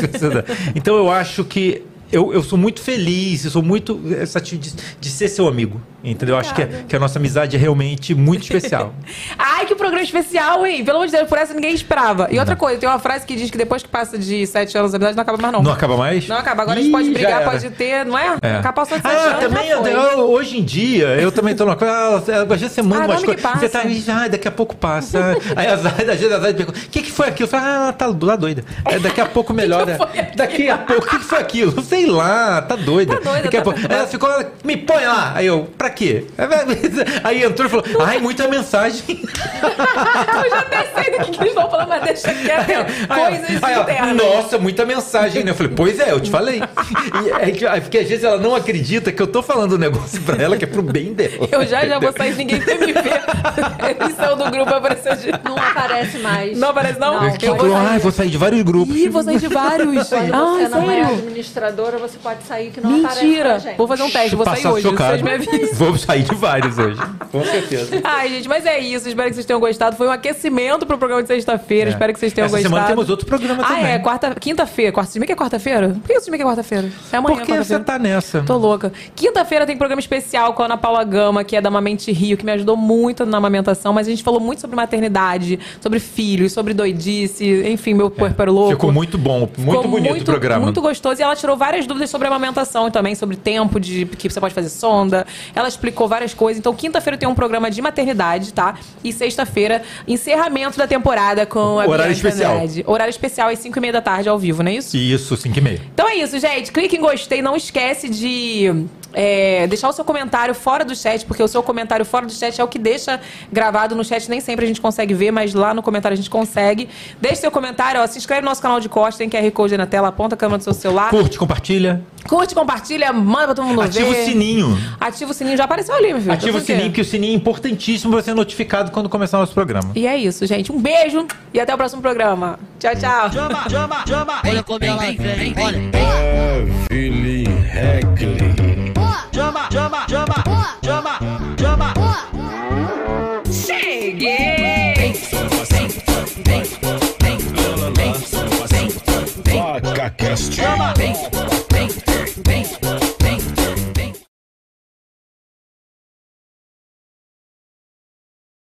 Então eu acho que eu, eu sou muito feliz, eu sou muito satisfeito de, de ser seu amigo. Entendeu? Eu acho que, é- que a nossa amizade é realmente muito especial. <laughs> Ai, que programa especial, hein? Pelo amor de Deus, por essa ninguém esperava. E outra coisa, tem uma frase que diz que depois que passa de sete anos de amizade, não acaba mais, não. Não acaba mais? Não acaba. Agora a Ih, gente pode brigar, pode ter, não é? É. Acaba passando de sete Ah, anos. também, foi. eu- hoje em dia, eu também tô numa coisa. ah, Às vezes você manda Ah, umas coisas. Você tá aí, ah, daqui a pouco passa. Aí às vezes, às vezes pergunta: o que, que foi aquilo? Eu falo, ah, tá, tá doida. É, daqui a pouco <laughs> melhora. daqui a pouco, o que, que foi aquilo? Sei lá, tá doida. Tá doida, daqui a tá pouco. doida. Aí ela ficou, me põe lá. Aí eu, pra quê? <laughs> Aí entrou e falou: ai, muita mensagem. <laughs> Eu já até sei do que, que eles vão falar, mas deixa quieto. Coisas Aí ela, internas. Nossa, muita mensagem, né? Eu falei, pois é, eu te falei. E é que- é porque às vezes ela não acredita que eu tô falando um negócio pra ela que é pro bem dela. Eu já já vou sair, ninguém vai me ver. <laughs> Saiu do grupo, apareceu de. Não aparece mais. Não aparece, não? Não, Eu vou sair. ai, vou sair de vários grupos. Ih, vou sair de vários. Quando Ah, você não é sério? administradora, você pode sair que não aparece Mentira. pra gente. Vou fazer um teste, vou sair hoje. chocado. Vocês me avisam. Vou sair de vários hoje. Com certeza. Ai, gente, mas é isso. Espero que vocês tenham gostado. Foi um aquecimento pro programa de sexta-feira. É. Espero que vocês tenham Essa gostado. semana temos outro programa ah, também. é. Quarta, quinta-feira. Quarta, se bem que é quarta-feira? Por que bem que é quarta-feira? É amanhã, Porque você quarta-feira. tá nessa. Tô louca. Quinta-feira tem programa especial com a Ana Paula Gama, que é da Mamente Rio, que me ajudou muito na amamentação, mas a gente falou muito sobre maternidade, sobre filhos, sobre doidice, enfim, meu puerpero louco. Ficou muito bom, muito Ficou bonito o programa. Muito gostoso. E ela tirou várias dúvidas sobre a amamentação também, sobre tempo de que você pode fazer sonda. Ela explicou várias coisas. Então, quinta-feira tem um programa de maternidade, tá? E sexta-feira, encerramento da temporada com a Horário especial. Andrade. Horário especial às 5 e meia da tarde, ao vivo, não é isso? Isso, 5 e meia. Então é isso, gente. Clique em gostei. Não esquece de é, deixar o seu comentário fora do chat, porque o seu comentário fora do chat é o que deixa gravado no chat. Nem sempre a gente consegue ver, mas lá no comentário a gente consegue. Deixe seu comentário, ó, se inscreve no nosso canal de corte, tem QR Code aí na tela, aponta a câmera do seu celular. Curte, compartilha. Curte, compartilha, manda pra todo mundo Ativa ver. o sininho. Ativa o sininho, já apareceu ali, meu filho. Ativa Tá o sininho, que o sininho é importantíssimo pra ser notificado quando começar o nosso programa. E é isso, gente. Um beijo e até o próximo programa. Tchau, tchau. Olha como ela vem, vem, olha. Heckley. Chama, chama, chama, chama, chama. Cheguei! Vaca Cast. Chama, vem, vem, vem.